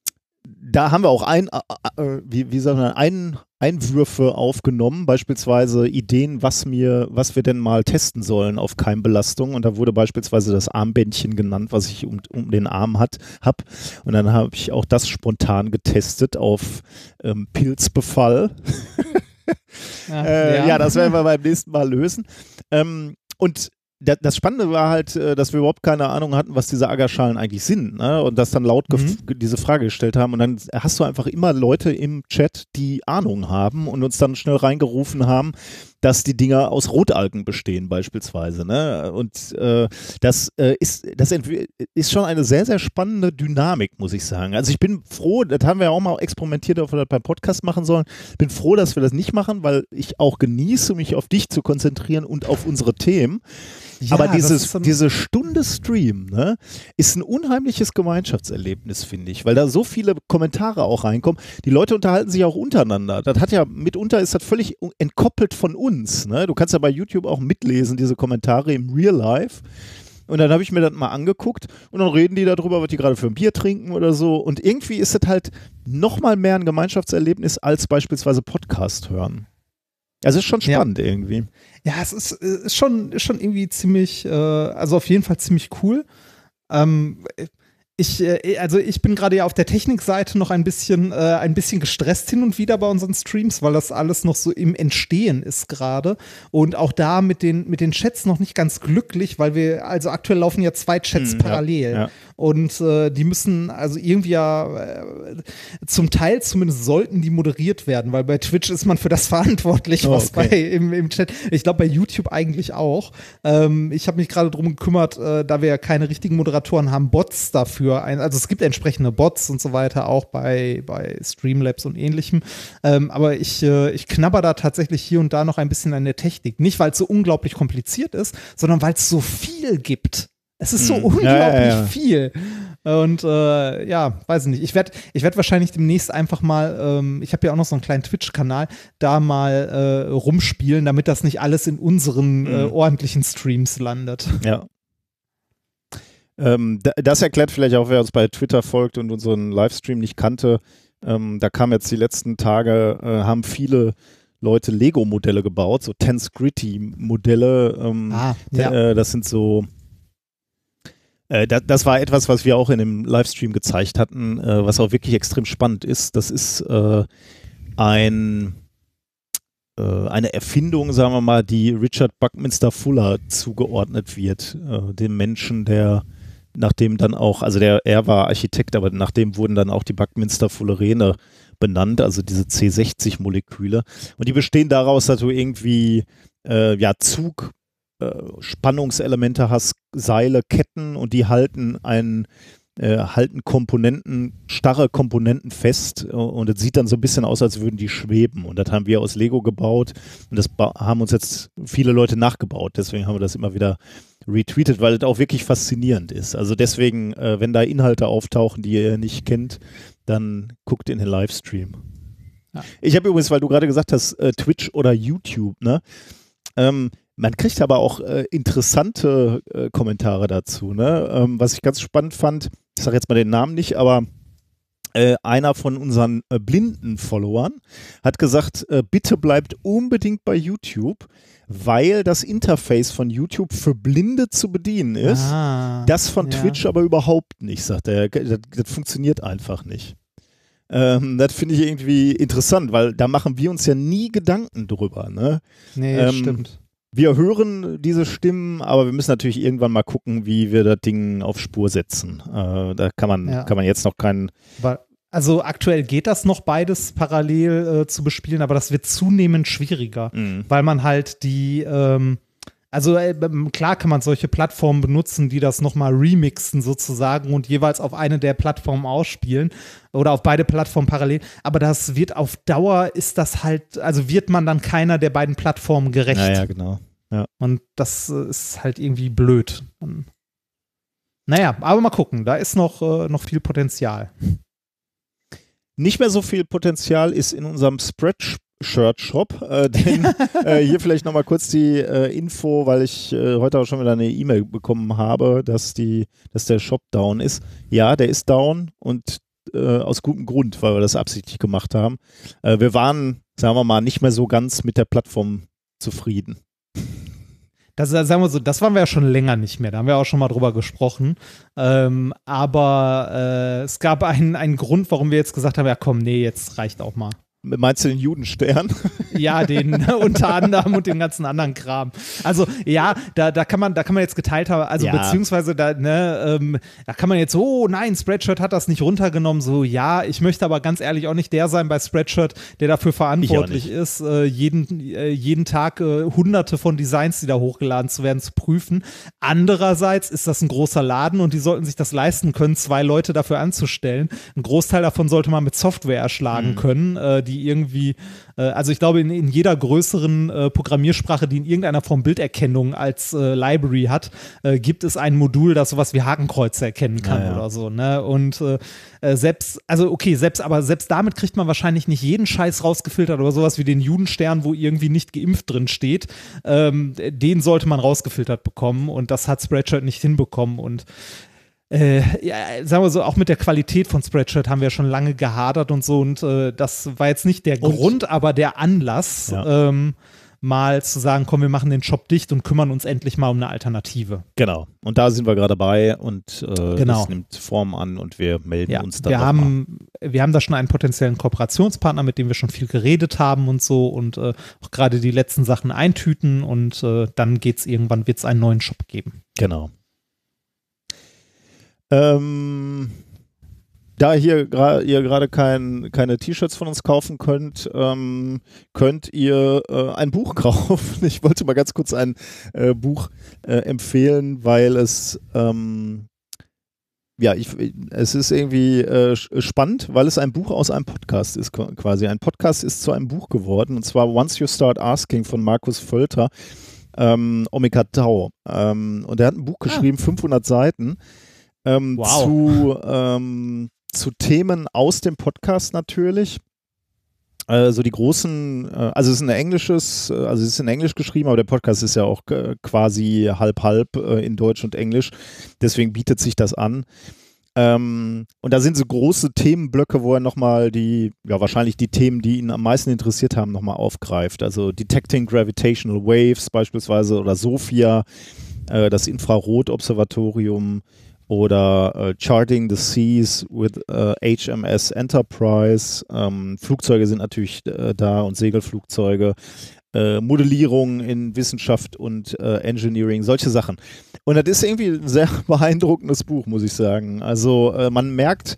da haben wir auch ein, äh, äh, wie, wie sagen wir, ein, Einwürfe aufgenommen, beispielsweise Ideen, was mir, was wir denn mal testen sollen auf Keimbelastung. Und da wurde beispielsweise das Armbändchen genannt, was ich um, um den Arm hat, hab. Und dann habe ich auch das spontan getestet auf ähm, Pilzbefall. Äh, ja. das werden wir beim nächsten Mal lösen. Ähm, und das Spannende war halt, äh, dass wir überhaupt keine Ahnung hatten, was diese Agerschalen eigentlich sind. Ne? Und das dann laut gef- diese Frage gestellt haben. Und dann hast du einfach immer Leute im Chat, die Ahnung haben und uns dann schnell reingerufen haben, dass die Dinger aus Rotalgen bestehen beispielsweise. Ne? Und äh, das, äh, ist, das ist schon eine sehr, sehr spannende Dynamik, muss ich sagen. Also ich bin froh, das haben wir ja auch mal experimentiert, ob wir das beim Podcast machen sollen. Bin froh, dass wir das nicht machen, weil ich auch genieße, mich auf dich zu konzentrieren und auf unsere Themen. Aber das dieses, ein- diese Stunde Stream ne, ist ein unheimliches Gemeinschaftserlebnis, finde ich, weil da so viele Kommentare auch reinkommen. Die Leute unterhalten sich auch untereinander. Das hat ja mitunter ist das völlig entkoppelt von uns. Ne? Du kannst ja bei YouTube auch mitlesen, diese Kommentare im Real Life. Und dann habe ich mir das mal angeguckt und dann reden die darüber, was die gerade für ein Bier trinken oder so. Und irgendwie ist das halt nochmal mehr ein Gemeinschaftserlebnis als beispielsweise Podcast hören. Also ist schon Ja. spannend irgendwie. Ja, es ist, äh, ist, schon, ist schon irgendwie ziemlich, äh, also auf jeden Fall ziemlich cool. Ähm, ich, äh, also ich bin gerade ja auf der Technikseite noch ein bisschen, äh, ein bisschen gestresst hin und wieder bei unseren Streams, weil das alles noch so im Entstehen ist gerade. Und auch da mit den, mit den Chats noch nicht ganz glücklich, weil wir, also aktuell laufen ja zwei Chats Hm, ja, parallel. ja. Und äh, die müssen also irgendwie ja äh, zum Teil zumindest sollten die moderiert werden, weil bei Twitch ist man für das verantwortlich, Oh, was okay. bei im, im Chat. Ich glaube bei YouTube eigentlich auch. Ähm, ich habe mich gerade drum gekümmert, äh, da wir ja keine richtigen Moderatoren haben, Bots dafür. Ein, also es gibt entsprechende Bots und so weiter auch bei bei Streamlabs und ähnlichem. Ähm, aber ich äh, ich knabber da tatsächlich hier und da noch ein bisschen an der Technik. Nicht weil es so unglaublich kompliziert ist, sondern weil es so viel gibt. Es ist so Hm. unglaublich Ja, ja, ja. viel. Und äh, ja, weiß ich nicht. Ich werde ich werd wahrscheinlich demnächst einfach mal, ähm, ich habe ja auch noch so einen kleinen Twitch-Kanal, da mal äh, rumspielen, damit das nicht alles in unseren Mhm. äh, ordentlichen Streams landet. Ja. Ähm, da- das erklärt vielleicht auch, wer uns bei Twitter folgt und unseren Livestream nicht kannte. Ähm, da kam jetzt die letzten Tage, äh, haben viele Leute Lego-Modelle gebaut, so Tense Gritty-Modelle. Ähm, Ah, äh, das sind so. Äh, da, das war etwas, was wir auch in dem Livestream gezeigt hatten, äh, was auch wirklich extrem spannend ist. Das ist äh, ein äh, eine Erfindung, sagen wir mal, die Richard Buckminster Fuller zugeordnet wird, dem Menschen, der nachdem dann auch, also der, er war Architekt, aber nachdem wurden dann auch die Buckminster Fullerene benannt, also diese C60-Moleküle. Und die bestehen daraus, dass du irgendwie äh, ja, Zug, äh, Spannungselemente hast, Seile, Ketten und die halten einen äh, halten Komponenten, starre Komponenten fest äh, und es sieht dann so ein bisschen aus, als würden die schweben. Und das haben wir aus Lego gebaut und das haben uns jetzt viele Leute nachgebaut. Deswegen haben wir das immer wieder retweetet, weil es auch wirklich faszinierend ist. Also deswegen, äh, wenn da Inhalte auftauchen, die ihr nicht kennt, dann guckt in den Livestream. Ja. Ich habe übrigens, weil du gerade gesagt hast, äh, Twitch oder YouTube, ne? Ähm, man kriegt aber auch äh, interessante äh, Kommentare dazu, ne? Ähm, was ich ganz spannend fand, ich sage jetzt mal den Namen nicht, aber äh, einer von unseren äh, blinden Followern hat gesagt, äh, bitte bleibt unbedingt bei YouTube, weil das Interface von YouTube für Blinde zu bedienen ist. Ah, Das von ja. Twitch aber überhaupt nicht, sagt er. Das, das funktioniert einfach nicht. Ähm, das finde ich irgendwie interessant, weil da machen wir uns ja nie Gedanken drüber. Ne? Nee, Ähm, stimmt. Wir hören diese Stimmen, aber wir müssen natürlich irgendwann mal gucken, wie wir das Ding auf Spur setzen. Äh, da kann man, Ja. kann man jetzt noch keinen. Also aktuell geht das noch beides parallel äh, zu bespielen, aber das wird zunehmend schwieriger, Mhm. weil man halt die, ähm, also äh, klar kann man solche Plattformen benutzen, die das nochmal remixen sozusagen und jeweils auf eine der Plattformen ausspielen oder auf beide Plattformen parallel, aber das wird auf Dauer, ist das halt, also wird man dann keiner der beiden Plattformen gerecht. Ja, ja, genau. Und das äh, ist halt irgendwie blöd. Naja, aber mal gucken, da ist noch, äh, noch viel Potenzial. Nicht mehr so viel Potenzial ist in unserem Spreadshirt-Shop. Äh, denn äh, hier vielleicht nochmal kurz die äh, Info, weil ich äh, heute auch schon wieder eine E-Mail bekommen habe, dass, die, dass der Shop down ist. Ja, der ist down und äh, aus gutem Grund, weil wir das absichtlich gemacht haben. Wir waren, sagen wir mal, nicht mehr so ganz mit der Plattform zufrieden. Das, äh, sagen wir so, das waren wir ja schon länger nicht mehr. Da haben wir auch schon mal drüber gesprochen. Ähm, aber äh, es gab einen, einen Grund, warum wir jetzt gesagt haben: Ja, komm, nee, jetzt reicht auch mal. Meinst du den Judenstern? Ja, den unter anderem und den ganzen anderen Kram. Also ja, da, da kann man, da kann man jetzt geteilt haben, also Ja. beziehungsweise da, ne, ähm, da kann man jetzt so, oh nein, Spreadshirt hat das nicht runtergenommen. So, ja, ich möchte aber ganz ehrlich auch nicht der sein bei Spreadshirt, der dafür verantwortlich ist, äh, jeden, äh, jeden Tag äh, hunderte von Designs, die da hochgeladen zu werden, zu prüfen. Andererseits ist das ein großer Laden und die sollten sich das leisten können, zwei Leute dafür anzustellen. Ein Großteil davon sollte man mit Software erschlagen Mhm. können, äh, die irgendwie, äh, also ich glaube, in, in jeder größeren äh, Programmiersprache, die in irgendeiner Form Bilderkennung als äh, Library hat, äh, gibt es ein Modul, das sowas wie Hakenkreuze erkennen kann Ja, ja. oder so. Ne? Und äh, äh, selbst, also okay, selbst, aber selbst damit kriegt man wahrscheinlich nicht jeden Scheiß rausgefiltert oder sowas wie den Judenstern, wo irgendwie nicht geimpft drin steht. Ähm, den sollte man rausgefiltert bekommen und das hat Spreadshirt nicht hinbekommen und äh, ja, sagen wir so, auch mit der Qualität von Spreadshirt haben wir schon lange gehadert und so und äh, das war jetzt nicht der Und- Grund, aber der Anlass, Ja. ähm, mal zu sagen, komm, wir machen den Shop dicht und kümmern uns endlich mal um eine Alternative. Genau. Und da sind wir gerade dabei und äh, Genau. das nimmt Form an und wir melden Ja, uns dann wir mal. haben, wir haben da schon einen potenziellen Kooperationspartner, mit dem wir schon viel geredet haben und so und äh, auch gerade die letzten Sachen eintüten und äh, dann geht's irgendwann, wird es einen neuen Shop geben. Genau. Ähm, da hier gra- ihr gerade kein, keine T-Shirts von uns kaufen könnt, ähm, könnt ihr äh, ein Buch kaufen. Ich wollte mal ganz kurz ein äh, Buch äh, empfehlen, weil es ähm, ja, ich, es ist irgendwie äh, spannend, weil es ein Buch aus einem Podcast ist qu- quasi. Ein Podcast ist zu einem Buch geworden und zwar Once You Start Asking von Markus Völter, ähm, Omega Tau. Ähm, und er hat ein Buch geschrieben, 500 Seiten. Ähm, Wow. zu, ähm, zu Themen aus dem Podcast natürlich. Also die großen, äh, also es ist ein englisches, äh, also es ist in Englisch geschrieben, aber der Podcast ist ja auch äh, quasi halb-halb in Deutsch und Englisch. Deswegen bietet sich das an. Ähm, und da sind so große Themenblöcke, wo er nochmal die, ja wahrscheinlich die Themen, die ihn am meisten interessiert haben, nochmal aufgreift. Also Detecting Gravitational Waves beispielsweise oder SOFIA, das Infrarot-Observatorium oder äh, Charting the Seas with äh, HMS Enterprise. Ähm, Flugzeuge sind natürlich äh, da und Segelflugzeuge. Äh, Modellierung in Wissenschaft und äh, Engineering, solche Sachen. Und das ist irgendwie ein sehr beeindruckendes Buch, muss ich sagen. Also äh, man merkt,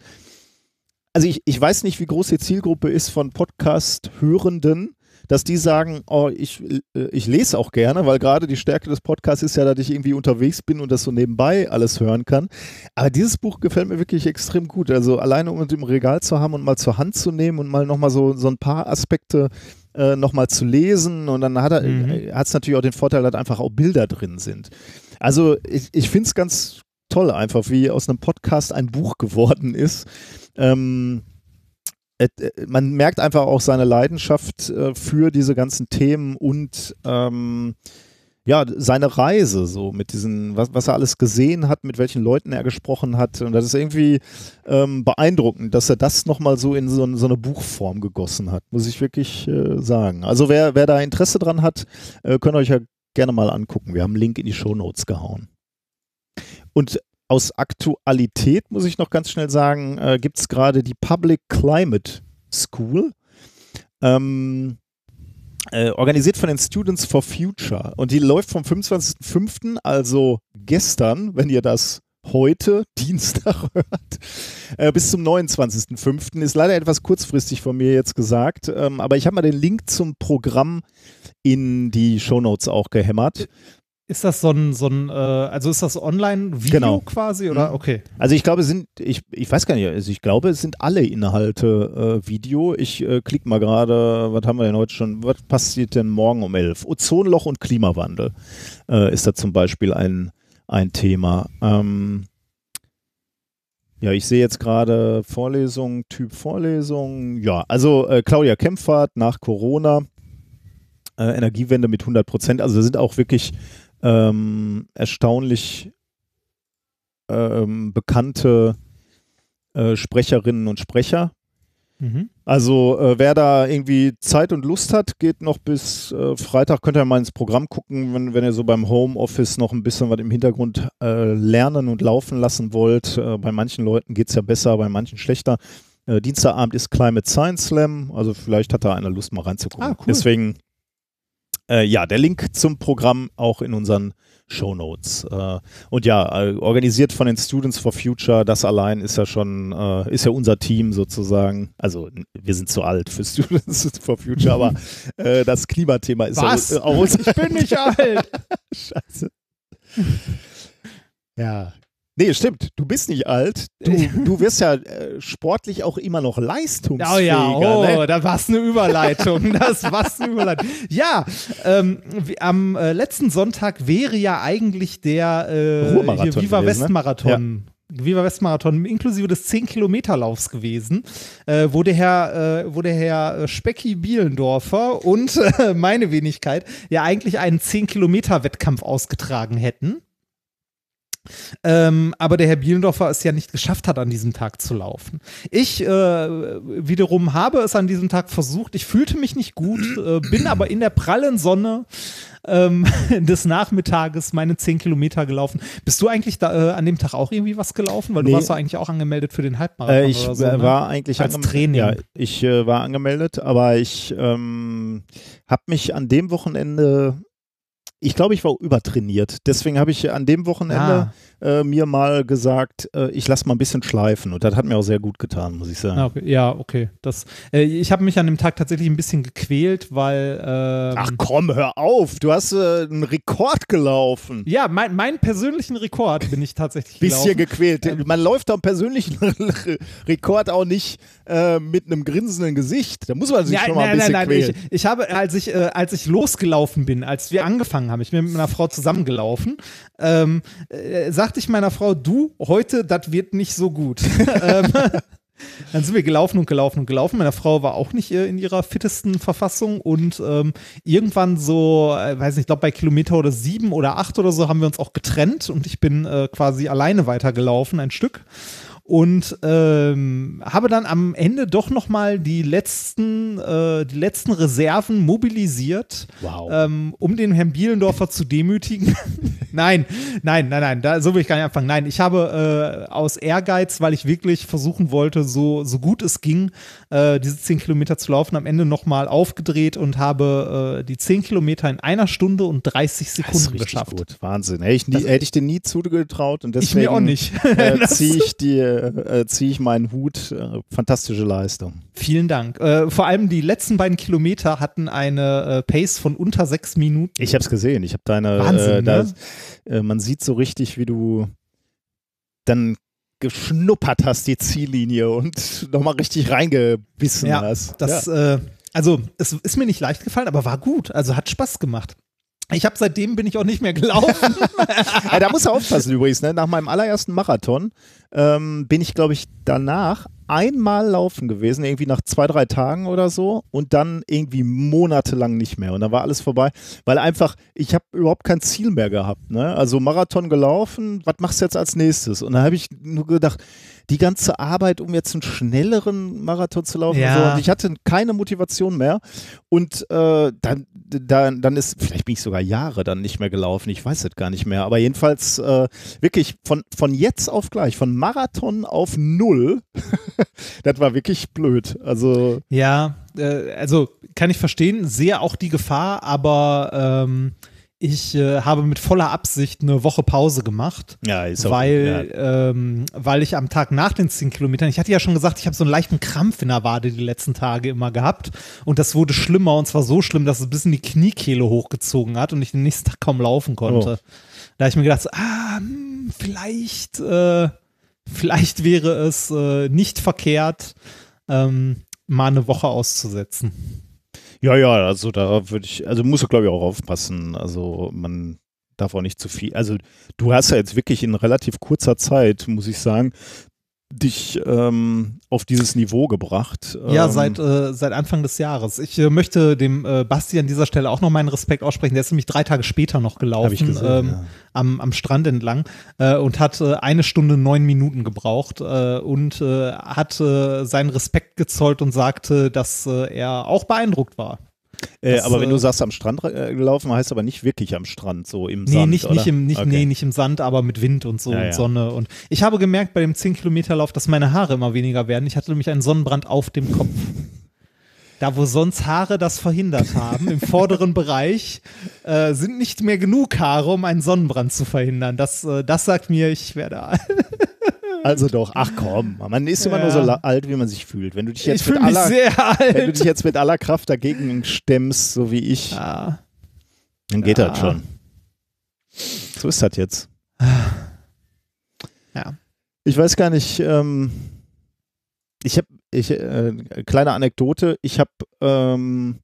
also ich, ich weiß nicht, wie groß die Zielgruppe ist von Podcast-Hörenden, dass die sagen, oh, ich, äh, ich lese auch gerne, weil gerade die Stärke des Podcasts ist ja, dass ich irgendwie unterwegs bin und das so nebenbei alles hören kann. Aber dieses Buch gefällt mir wirklich extrem gut. Also alleine um es im Regal zu haben und mal zur Hand zu nehmen und mal nochmal so, so ein paar Aspekte äh, nochmal zu lesen und dann hat er Mhm. äh, es natürlich auch den Vorteil, dass einfach auch Bilder drin sind. Also ich, ich finde es ganz toll einfach, wie aus einem Podcast ein Buch geworden ist. Ähm, äh, man merkt einfach auch seine Leidenschaft äh, für diese ganzen Themen und ähm, ja, seine Reise so mit diesen, was, was er alles gesehen hat, mit welchen Leuten er gesprochen hat. Und das ist irgendwie ähm, beeindruckend, dass er das nochmal so in so, so eine Buchform gegossen hat, muss ich wirklich äh, sagen. Also wer, wer da Interesse dran hat, äh, könnt ihr euch ja gerne mal angucken. Wir haben einen Link in die Shownotes gehauen. Und aus Aktualität muss ich noch ganz schnell sagen, äh, gibt es gerade die Public Climate School. Ähm, äh, organisiert von den Students for Future. Und die läuft vom 25.05., also gestern, wenn ihr das heute, Dienstag hört, äh, bis zum 29.05. Ist leider etwas kurzfristig von mir jetzt gesagt, ähm, aber ich habe mal den Link zum Programm in die Shownotes auch gehämmert. Ist das so ein, so ein äh, also ist das Online-Video Genau. quasi oder? Mhm. Okay. Also ich glaube, es sind, ich, ich weiß gar nicht, also ich glaube, es sind alle Inhalte äh, Video. Ich äh, klicke mal gerade, was haben wir denn heute schon, was passiert denn morgen um 11? Ozonloch und Klimawandel äh, ist da zum Beispiel ein, ein Thema. Ähm, ja, ich sehe jetzt gerade Vorlesung, Typ Vorlesung. Ja, also äh, Claudia Kempfert nach Corona, äh, Energiewende mit 100 Prozent. Also da sind auch wirklich ähm, erstaunlich ähm, bekannte äh, Sprecherinnen und Sprecher. Mhm. Also äh, wer da irgendwie Zeit und Lust hat, geht noch bis äh, Freitag, könnt ihr mal ins Programm gucken, wenn, wenn ihr so beim Homeoffice noch ein bisschen was im Hintergrund äh, lernen und laufen lassen wollt. Äh, bei manchen Leuten geht es ja besser, bei manchen schlechter. Äh, Dienstagabend ist Climate Science Slam, also vielleicht hat da einer Lust mal reinzugucken. Ah, cool. Deswegen, äh, ja, der Link zum Programm auch in unseren Shownotes. Äh, und ja, äh, organisiert von den Students for Future, das allein ist ja schon, äh, ist ja unser Team sozusagen. Also wir sind zu alt für Students for Future, aber äh, das Klimathema ist Was? ja auch Ich bin nicht alt. Scheiße. Ja. Nee, stimmt. Du bist nicht alt. Du, du wirst ja äh, sportlich auch immer noch Oh leistungsfähiger. ja, oh, ne? da war's eine Überleitung. Das war's eine Überleitung. Ja, ähm, wie- am äh, letzten Sonntag wäre ja eigentlich der äh, Ruhrmarathon Viva ne? Westmarathon. Viva Westmarathon inklusive des 10-Kilometer-Laufs gewesen, äh, wo der Herr, äh, wo der Herr äh, Specki Bielendorfer und äh, meine Wenigkeit ja eigentlich einen 10-Kilometer-Wettkampf ausgetragen hätten. Ähm, aber der Herr Bielendorfer es ja nicht geschafft hat, an diesem Tag zu laufen. Ich äh, wiederum habe es an diesem Tag versucht. Ich fühlte mich nicht gut, äh, bin aber in der prallen Sonne ähm, des Nachmittages meine 10 Kilometer gelaufen. Bist du eigentlich da, äh, an dem Tag auch irgendwie was gelaufen? Weil Nee. du warst ja eigentlich auch angemeldet für den Halbmarathon. Äh, ich so, äh, ne? war eigentlich Als Training. Ja, ich äh, war angemeldet, aber ich ähm, habe mich an dem Wochenende, ich glaube, ich war übertrainiert. Deswegen habe ich an dem Wochenende Ah, äh, mir mal gesagt, äh, ich lasse mal ein bisschen schleifen. Und das hat mir auch sehr gut getan, muss ich sagen. ah, okay. Ja, okay. Das, äh, ich habe mich an dem Tag tatsächlich ein bisschen gequält, weil. Ähm, Ach komm, hör auf. Du hast äh, einen Rekord gelaufen. ja, mein, meinen persönlichen Rekord bin ich tatsächlich gelaufen. gequält. Man läuft am persönlichen Rekord auch nicht äh, mit einem grinsenden Gesicht. Da muss man sich Ja, schon mal ein nein, bisschen nein, nein. quälen. Ich, ich habe, als ich, äh, als ich losgelaufen bin, als wir angefangen angefangen haben. Ich bin mit meiner Frau zusammengelaufen. Ähm, äh, sagte ich meiner Frau, du, heute, das wird nicht so gut. ähm, dann sind wir gelaufen und gelaufen und gelaufen. Meine Frau war auch nicht äh, in ihrer fittesten Verfassung und ähm, irgendwann so, äh, weiß nicht, ich glaube bei Kilometer oder sieben oder acht oder so haben wir uns auch getrennt und ich bin äh, quasi alleine weitergelaufen, ein Stück und ähm, habe dann am Ende doch noch mal die letzten, äh, die letzten Reserven mobilisiert, Wow. ähm, um den Herrn Bielendorfer zu demütigen. nein, nein, nein, nein, da, so will ich gar nicht anfangen. Nein, ich habe äh, aus Ehrgeiz, weil ich wirklich versuchen wollte, so, so gut es ging, äh, diese 10 Kilometer zu laufen, am Ende noch mal aufgedreht und habe äh, die 10 Kilometer in einer Stunde und 30 Das ist Sekunden geschafft. gut. Wahnsinn. Hätte ich, nie, hätte ich dir nie zugetraut und deswegen Ich mir auch nicht. äh, ziehe ich, die, äh, zieh ich meinen Hut. Äh, fantastische Leistung. Vielen Dank. Äh, vor allem die letzten beiden Kilometer hatten eine äh, Pace von unter sechs Minuten. Ich habe es gesehen. Ich habe deine. Wahnsinn, äh, da, ne? äh, man sieht so richtig, wie du dann geschnuppert hast, die Ziellinie und nochmal richtig reingebissen Ja, hast. Das, äh, also, es ist mir nicht leicht gefallen, aber war gut. Also hat Spaß gemacht. Ich habe seitdem bin ich auch nicht mehr gelaufen. Ja, da musst du aufpassen übrigens. Ne? Nach meinem allerersten Marathon ähm, bin ich, glaube ich, danach einmal laufen gewesen, irgendwie nach zwei, drei Tagen oder so und dann irgendwie monatelang nicht mehr. Und dann war alles vorbei, weil einfach, ich habe überhaupt kein Ziel mehr gehabt. Ne? Also Marathon gelaufen, was machst du jetzt als nächstes? Und dann habe ich nur gedacht, die ganze Arbeit, um jetzt einen schnelleren Marathon zu laufen. Ja. Und, so. und ich hatte keine Motivation mehr. Und äh, dann, dann, dann ist, vielleicht bin ich sogar Jahre dann nicht mehr gelaufen, ich weiß es gar nicht mehr. Aber jedenfalls äh, wirklich von, von jetzt auf gleich, von Marathon auf Null, das war wirklich blöd. Also, ja, äh, also kann ich verstehen, sehe auch die Gefahr, aber ähm, ich äh, habe mit voller Absicht eine Woche Pause gemacht. ja, auch, weil, ähm, weil ich am Tag nach den 10 Kilometern, ich hatte ja schon gesagt, ich habe so einen leichten Krampf in der Wade die letzten Tage immer gehabt und das wurde schlimmer und zwar so schlimm, dass es bis in die Kniekehle hochgezogen hat und ich den nächsten Tag kaum laufen konnte. Da habe ich mir gedacht, ah, hm, vielleicht, äh, vielleicht wäre es äh, nicht verkehrt, ähm, mal eine Woche auszusetzen. Ja, ja, also da würde ich, also musst du glaube ich auch aufpassen. Also man darf auch nicht zu viel. Also du hast ja jetzt wirklich in relativ kurzer Zeit, muss ich sagen, dich ähm, auf dieses Niveau gebracht. Ja, ähm, seit, äh, seit Anfang des Jahres. Ich äh, möchte dem äh, Basti an dieser Stelle auch noch meinen Respekt aussprechen. Der ist nämlich drei Tage später noch gelaufen, gesehen, ähm, ja. am, am Strand entlang äh, und hat äh, eine Stunde neun Minuten gebraucht äh, und hat seinen Respekt gezollt und sagte, dass er auch beeindruckt war. Äh, aber wenn äh, du sagst am Strand äh, gelaufen, heißt aber nicht wirklich am Strand, so im Nee, Sand, nicht, oder? nicht, im, nicht, okay. nee, nicht im Sand, aber mit Wind und so Ja, und ja. Sonne. Und ich habe gemerkt bei dem 10-Kilometer-Lauf, dass meine Haare immer weniger werden. Ich hatte nämlich einen Sonnenbrand auf dem Kopf. Da, wo sonst Haare das verhindert haben, im vorderen Bereich, äh, sind nicht mehr genug Haare, um einen Sonnenbrand zu verhindern. Das, äh, das sagt mir, ich werde alt. Also doch, ach komm, man ist immer Ja. nur so alt, wie man sich fühlt. Wenn du dich Ich jetzt mit fühle mich aller, wenn du dich jetzt mit aller Kraft dagegen stemmst, so wie ich, Ja. dann geht Ja. das schon. So ist das jetzt. Ja. Ich weiß gar nicht, ähm, ich habe, ich, äh, kleine Anekdote, ich habe ähm,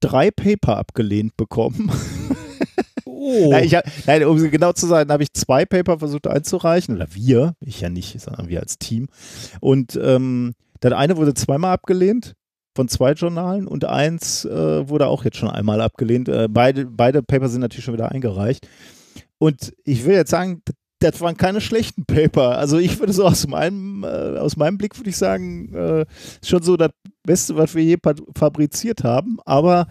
drei Paper abgelehnt bekommen. Oh. Nein, ich, nein, um genau zu sein, habe ich zwei Paper versucht einzureichen, oder wir, ich ja nicht, sondern wir als Team. Und ähm, das eine wurde zweimal abgelehnt von zwei Journalen und eins äh, wurde auch jetzt schon einmal abgelehnt. Äh, beide, beide Paper sind natürlich schon wieder eingereicht. Und ich will jetzt sagen, das waren keine schlechten Paper. Also ich würde so aus meinem, äh, aus meinem Blick würde ich sagen, äh, schon so das Beste, was wir je fabriziert haben. Aber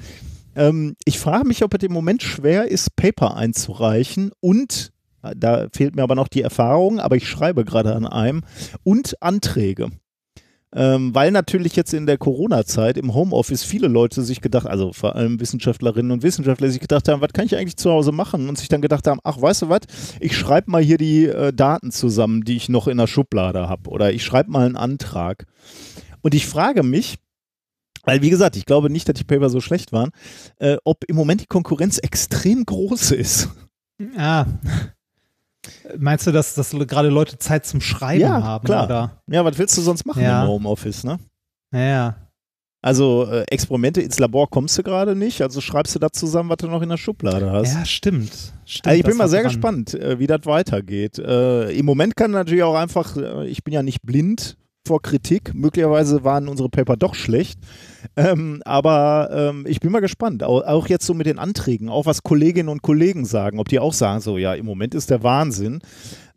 ähm, ich frage mich, ob es im Moment schwer ist, Paper einzureichen und äh, da fehlt mir aber noch die Erfahrung, aber ich schreibe gerade an einem und Anträge. Ähm, weil natürlich jetzt in der Corona-Zeit im Homeoffice viele Leute sich gedacht, also vor allem Wissenschaftlerinnen und Wissenschaftler sich gedacht haben, was kann ich eigentlich zu Hause machen? Und sich dann gedacht haben, ach, weißt du was, ich schreibe mal hier die äh, Daten zusammen, die ich noch in der Schublade habe. Oder ich schreibe mal einen Antrag. Und ich frage mich, weil, wie gesagt, ich glaube nicht, dass die Paper so schlecht waren, äh, ob im Moment die Konkurrenz extrem groß ist. Ah. Meinst du, dass, dass gerade Leute Zeit zum Schreiben Ja, haben? klar. Oder? Ja, was willst du sonst machen Ja. im Homeoffice, ne? Ja, ja. Also äh, Experimente ins Labor kommst du gerade nicht, also schreibst du das zusammen, was du noch in der Schublade hast. Ja, stimmt. stimmt also ich bin mal sehr dran. gespannt, äh, wie das weitergeht. Äh, Im Moment kann natürlich auch einfach, äh, ich bin ja nicht blind vor Kritik, möglicherweise waren unsere Paper doch schlecht, ähm, aber ähm, ich bin mal gespannt, auch, auch jetzt so mit den Anträgen, auch was Kolleginnen und Kollegen sagen, ob die auch sagen, so ja, im Moment ist der Wahnsinn.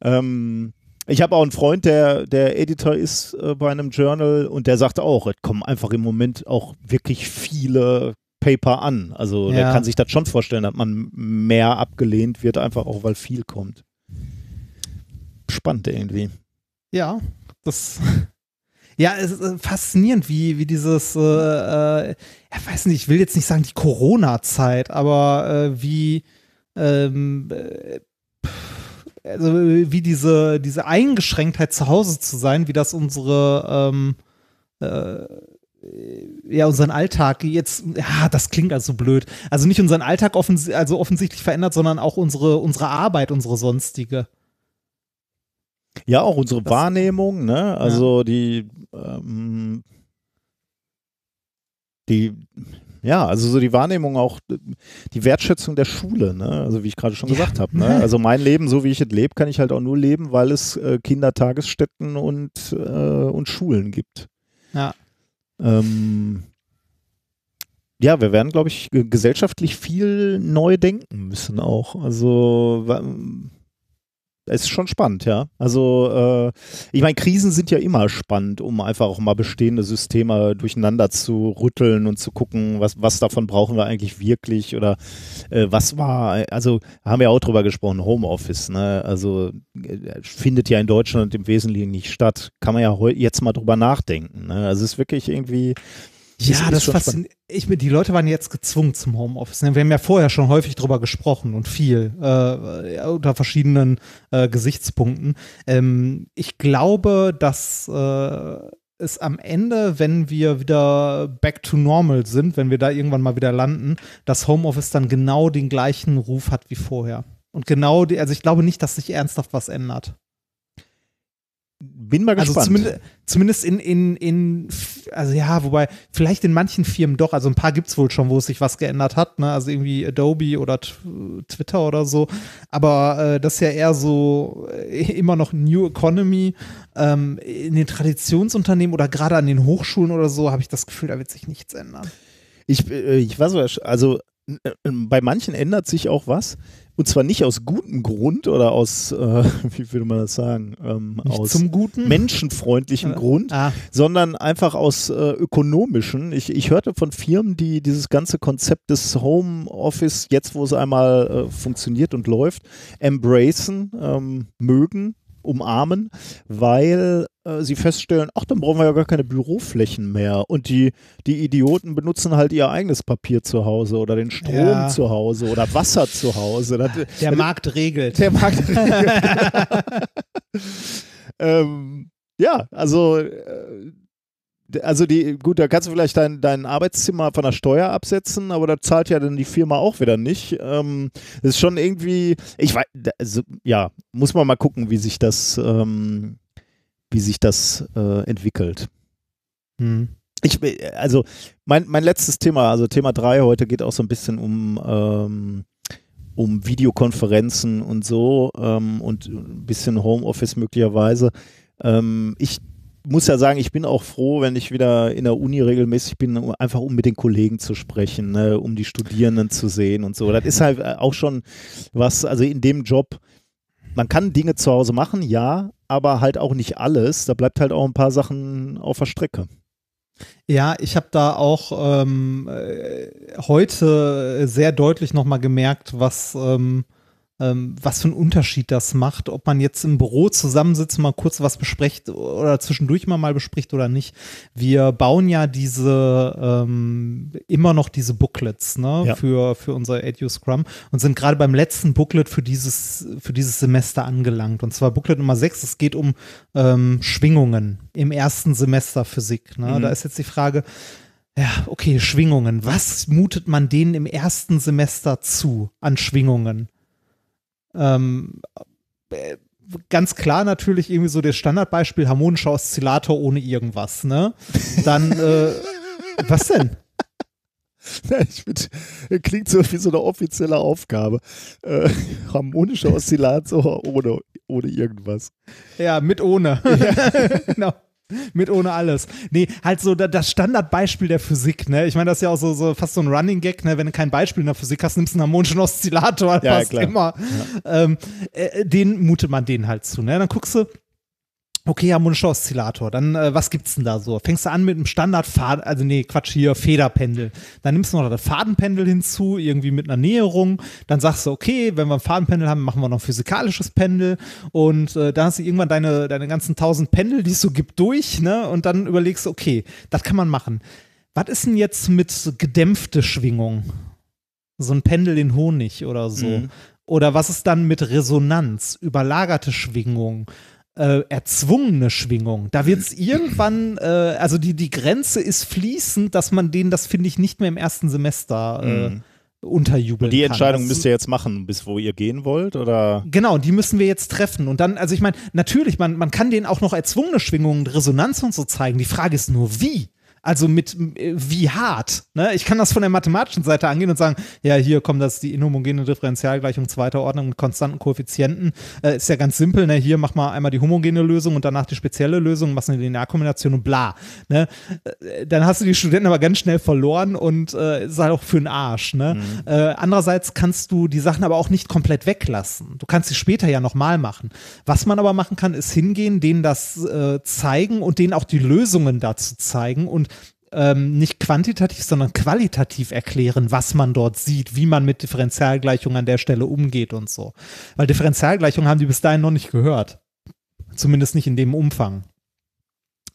Ähm, ich habe auch einen Freund, der, der Editor ist äh, bei einem Journal und der sagt auch, es kommen einfach im Moment auch wirklich viele Paper an. Also der Ja. kann sich das schon vorstellen, dass man mehr abgelehnt wird, einfach auch weil viel kommt. Spannend irgendwie. Ja, das. Ja, es ist äh, faszinierend, wie, wie dieses, äh, äh, ja, weiß nicht, ich will jetzt nicht sagen die Corona-Zeit, aber äh, wie, ähm, äh, also wie diese, diese Eingeschränktheit zu Hause zu sein, wie das unsere, ähm, äh, ja, unseren Alltag jetzt, ja, das klingt also blöd. Also nicht unseren Alltag offens also offensichtlich verändert, sondern auch unsere, unsere Arbeit, unsere sonstige. Ja, auch unsere Das- Wahrnehmung, ne? Also die, ähm, die, ja, also so die Wahrnehmung auch, die Wertschätzung der Schule, ne? Also wie ich gerade schon Ja. gesagt habe, ne? Also mein Leben, so wie ich es lebe, kann ich halt auch nur leben, weil es äh, Kindertagesstätten und, äh, und Schulen gibt. Ja. Ähm, ja, wir werden, glaube ich, ge- gesellschaftlich viel neu denken müssen auch. Also ist schon spannend, ja. Also äh, ich meine, Krisen sind ja immer spannend, um einfach auch mal bestehende Systeme durcheinander zu rütteln und zu gucken, was, was davon brauchen wir eigentlich wirklich oder äh, was war, also haben wir auch drüber gesprochen, Homeoffice, ne? Also äh, findet ja in Deutschland im Wesentlichen nicht statt. Kann man ja jetzt mal drüber nachdenken. Ne? Also es ist wirklich irgendwie. Ja, das ist schon faszinierend. Ich, die Leute waren jetzt gezwungen zum Homeoffice. ne? Wir haben ja vorher schon häufig drüber gesprochen und viel äh, unter verschiedenen äh, Gesichtspunkten. Ähm, ich glaube, dass äh, es am Ende, wenn wir wieder back to normal sind, wenn wir da irgendwann mal wieder landen, dass Homeoffice dann genau den gleichen Ruf hat wie vorher. Und genau, die, also ich glaube nicht, dass sich ernsthaft was ändert. Bin mal Also gespannt. zumindest, zumindest in, in, in, also ja, wobei, vielleicht in manchen Firmen doch, also ein paar gibt es wohl schon, wo es sich was geändert hat, ne? Also irgendwie Adobe oder Twitter oder so. Aber äh, das ist ja eher so äh, immer noch New Economy. Ähm, in den Traditionsunternehmen oder gerade an den Hochschulen oder so habe ich das Gefühl, da wird sich nichts ändern. Ich, äh, ich war so, also äh, bei manchen ändert sich auch was. Und zwar nicht aus gutem Grund oder aus, äh, wie würde man das sagen, ähm, aus zum Guten. menschenfreundlichem Äh, Grund, Ah, sondern einfach aus äh, ökonomischen. Ich, ich hörte von Firmen, die dieses ganze Konzept des Homeoffice, jetzt wo es einmal äh, funktioniert und läuft, embracen, ähm, mögen, umarmen, weil äh, sie feststellen, ach, dann brauchen wir ja gar keine Büroflächen mehr. Und die, die Idioten benutzen halt ihr eigenes Papier zu Hause oder den Strom Ja. zu Hause oder Wasser zu Hause. Das, der Markt regelt. der Markt. ähm, ja, also, äh, also die, gut, da kannst du vielleicht dein, dein Arbeitszimmer von der Steuer absetzen, aber da zahlt ja dann die Firma auch wieder nicht. Ähm, das ist schon irgendwie, ich weiß, also, ja, muss man mal gucken, wie sich das, ähm, wie sich das äh, entwickelt. Hm. Ich, also mein, mein letztes Thema, also Thema 3 heute geht auch so ein bisschen um, ähm, um Videokonferenzen und so ähm, und ein bisschen Homeoffice möglicherweise. Ähm, ich muss ja sagen, ich bin auch froh, wenn ich wieder in der Uni regelmäßig bin, um- einfach um mit den Kollegen zu sprechen, ne, um die Studierenden zu sehen und so. Das ist halt äh, auch schon was, also in dem Job, man kann Dinge zu Hause machen, ja, aber halt auch nicht alles. Da bleibt halt auch ein paar Sachen auf der Strecke. Ja, ich habe da auch ähm, äh, heute sehr deutlich nochmal gemerkt, was, ähm, was für einen Unterschied das macht, ob man jetzt im Büro zusammensitzt, mal kurz was bespricht oder zwischendurch mal, mal bespricht oder nicht. Wir bauen ja diese ähm, immer noch diese Booklets ne, Ja. für, für unser Edu Scrum und sind gerade beim letzten Booklet für dieses, für dieses Semester angelangt. Und zwar Booklet Nummer 6, es geht um ähm, Schwingungen im ersten Semester Physik. Ne? Mhm. Da ist jetzt die Frage, ja, okay, Schwingungen. Was mutet man denen im ersten Semester zu an Schwingungen? Ähm, äh, ganz klar natürlich irgendwie so das Standardbeispiel harmonischer Oszillator ohne irgendwas, ne? Dann, äh, Was denn? Ich find, klingt so wie so eine offizielle Aufgabe. Äh, harmonischer Oszillator ohne, ohne irgendwas. Ja, mit ohne. genau. Mit ohne alles. Nee, halt so da- das Standardbeispiel der Physik, ne? Ich meine, das ist ja auch so, so fast so ein Running Gag, ne? Wenn du kein Beispiel in der Physik hast, nimmst du einen harmonischen Oszillator, Ja, passt klar. immer. Ähm, äh, den mutet man denen halt zu, ne? Dann guckst du, okay, harmonischer Oszillator, dann äh, was gibt's denn da so? Fängst du an mit einem Standardfaden, also nee, Quatsch, hier, Federpendel. Dann nimmst du noch das Fadenpendel hinzu, irgendwie mit einer Näherung. Dann sagst du, okay, wenn wir ein Fadenpendel haben, machen wir noch ein physikalisches Pendel. Und äh, dann hast du irgendwann deine, deine ganzen tausend Pendel, die es so gibt, durch, ne? Und dann überlegst du, okay, das kann man machen. Was ist denn jetzt mit gedämpfte Schwingung? So ein Pendel in Honig oder so. Mhm. Oder was ist dann mit Resonanz, überlagerte Schwingung, äh, erzwungene Schwingung? Da wird es irgendwann, äh, also die, die Grenze ist fließend, dass man denen das, finde ich, nicht mehr im ersten Semester äh, Mhm. unterjubeln Die kann. Entscheidung Das- müsst ihr jetzt machen, bis wo ihr gehen wollt, oder? Genau, die müssen wir jetzt treffen. Und dann, also ich meine, natürlich, man, man kann denen auch noch erzwungene Schwingungen, Resonanz und so zeigen. Die Frage ist nur, wie? Also mit äh, wie hart. Ne? Ich kann das von der mathematischen Seite angehen und sagen, ja, hier kommt das die inhomogene Differentialgleichung zweiter Ordnung mit konstanten Koeffizienten. Äh, ist ja ganz simpel, ne? Hier mach mal einmal die homogene Lösung und danach die spezielle Lösung, machst eine Linearkombination und bla. Ne? Äh, Dann hast du die Studenten aber ganz schnell verloren und äh, ist halt auch für den Arsch. Ne? Äh, andererseits kannst du die Sachen aber auch nicht komplett weglassen. Du kannst sie später ja nochmal machen. Was man aber machen kann, ist hingehen, denen das äh, zeigen und denen auch die Lösungen dazu zeigen und ähm, nicht quantitativ, sondern qualitativ erklären, was man dort sieht, wie man mit Differentialgleichungen an der Stelle umgeht und so. Weil Differentialgleichungen haben die bis dahin noch nicht gehört. Zumindest nicht in dem Umfang.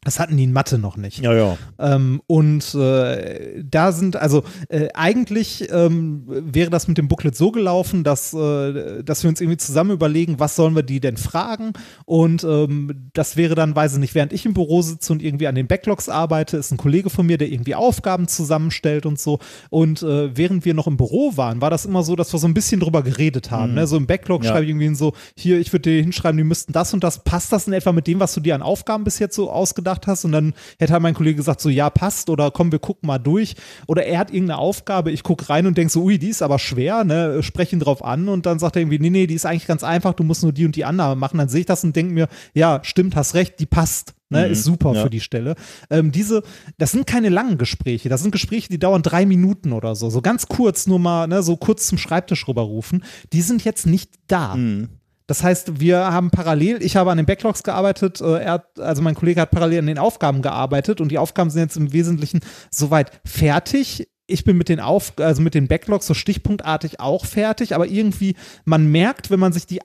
Das hatten die in Mathe noch nicht. Ja, ja. Ähm, und äh, da sind, also äh, eigentlich ähm, wäre das mit dem Booklet so gelaufen, dass, äh, dass wir uns irgendwie zusammen überlegen, was sollen wir die denn fragen? Und ähm, das wäre dann, weiß ich nicht, während ich im Büro sitze und irgendwie an den Backlogs arbeite, ist ein Kollege von mir, der irgendwie Aufgaben zusammenstellt und so. Und äh, während wir noch im Büro waren, war das immer so, dass wir so ein bisschen drüber geredet haben. Ne? So im Backlog Ja. schreibe ich irgendwie so, hier, ich würde dir hinschreiben, die müssten das und das. Passt das in etwa mit dem, was du dir an Aufgaben bis jetzt so ausgedacht hast? Und dann hätte halt mein Kollege gesagt, so, ja, passt oder komm, wir gucken mal durch. Oder er hat irgendeine Aufgabe, ich gucke rein und denke so, ui, die ist aber schwer, ne, spreche ihn drauf an und dann sagt er irgendwie, nee, nee, die ist eigentlich ganz einfach, du musst nur die und die Annahme machen. Dann sehe ich das und denke mir, ja, stimmt, hast recht, die passt. Ne, Mhm, ist super ja. für die Stelle. Ähm, diese, das sind keine langen Gespräche, das sind Gespräche, die dauern drei Minuten oder so. So ganz kurz nur mal, ne, so kurz zum Schreibtisch rüberrufen. Die sind jetzt nicht da. Mhm. Das heißt, wir haben parallel, ich habe an den Backlogs gearbeitet, äh, er hat, also mein Kollege hat parallel an den Aufgaben gearbeitet und die Aufgaben sind jetzt im Wesentlichen soweit fertig. Ich bin mit den Auf, also mit den Backlogs so stichpunktartig auch fertig, aber irgendwie, man merkt, wenn man sich die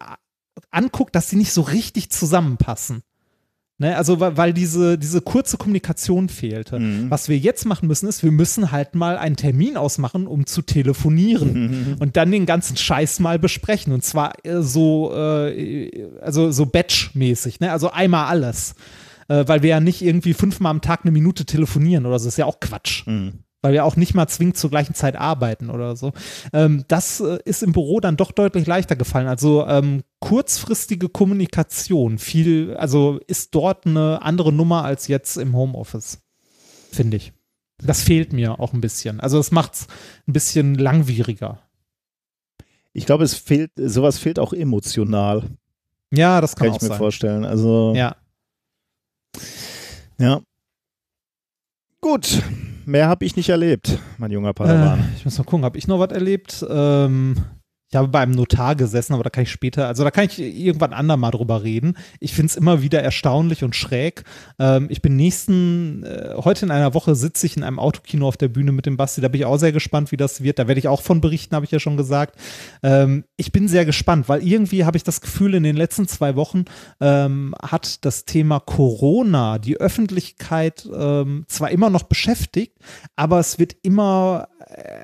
anguckt, dass sie nicht so richtig zusammenpassen. Ne, also weil, diese, diese kurze Kommunikation fehlte. Mhm. Was wir jetzt machen müssen, ist, wir müssen halt mal einen Termin ausmachen, um zu telefonieren und dann den ganzen Scheiß mal besprechen. Und zwar äh, so, äh, also so Batch-mäßig, ne? Also einmal alles. Äh, weil wir ja nicht irgendwie fünfmal am Tag eine Minute telefonieren oder so, ist ja auch Quatsch Mhm. weil wir auch nicht mal zwingend zur gleichen Zeit arbeiten oder so. Ähm, das äh, ist im Büro dann doch deutlich leichter gefallen. Also ähm, kurzfristige Kommunikation, viel, also ist dort eine andere Nummer als jetzt im Homeoffice, finde ich. Das fehlt mir auch ein bisschen. Also es macht es ein bisschen langwieriger. Ich glaube, es fehlt, sowas fehlt auch emotional, Ja, das kann, kann auch ich mir sein. vorstellen. Also, Ja. ja. Gut, mehr habe ich nicht erlebt, mein junger Padawan. Äh, ich muss mal gucken, habe ich noch was erlebt? Ähm, ich habe bei einem Notar gesessen, aber da kann ich später, also da kann ich irgendwann andermal drüber reden. Ich finde es immer wieder erstaunlich und schräg. Ähm, ich bin nächsten, äh, heute in einer Woche sitze ich in einem Autokino auf der Bühne mit dem Basti. Da bin ich auch sehr gespannt, wie das wird. Da werde ich auch von berichten, habe ich ja schon gesagt. Ähm, ich bin sehr gespannt, weil irgendwie habe ich das Gefühl, in den letzten zwei Wochen ähm, hat das Thema Corona die Öffentlichkeit ähm, zwar immer noch beschäftigt, aber es wird immer,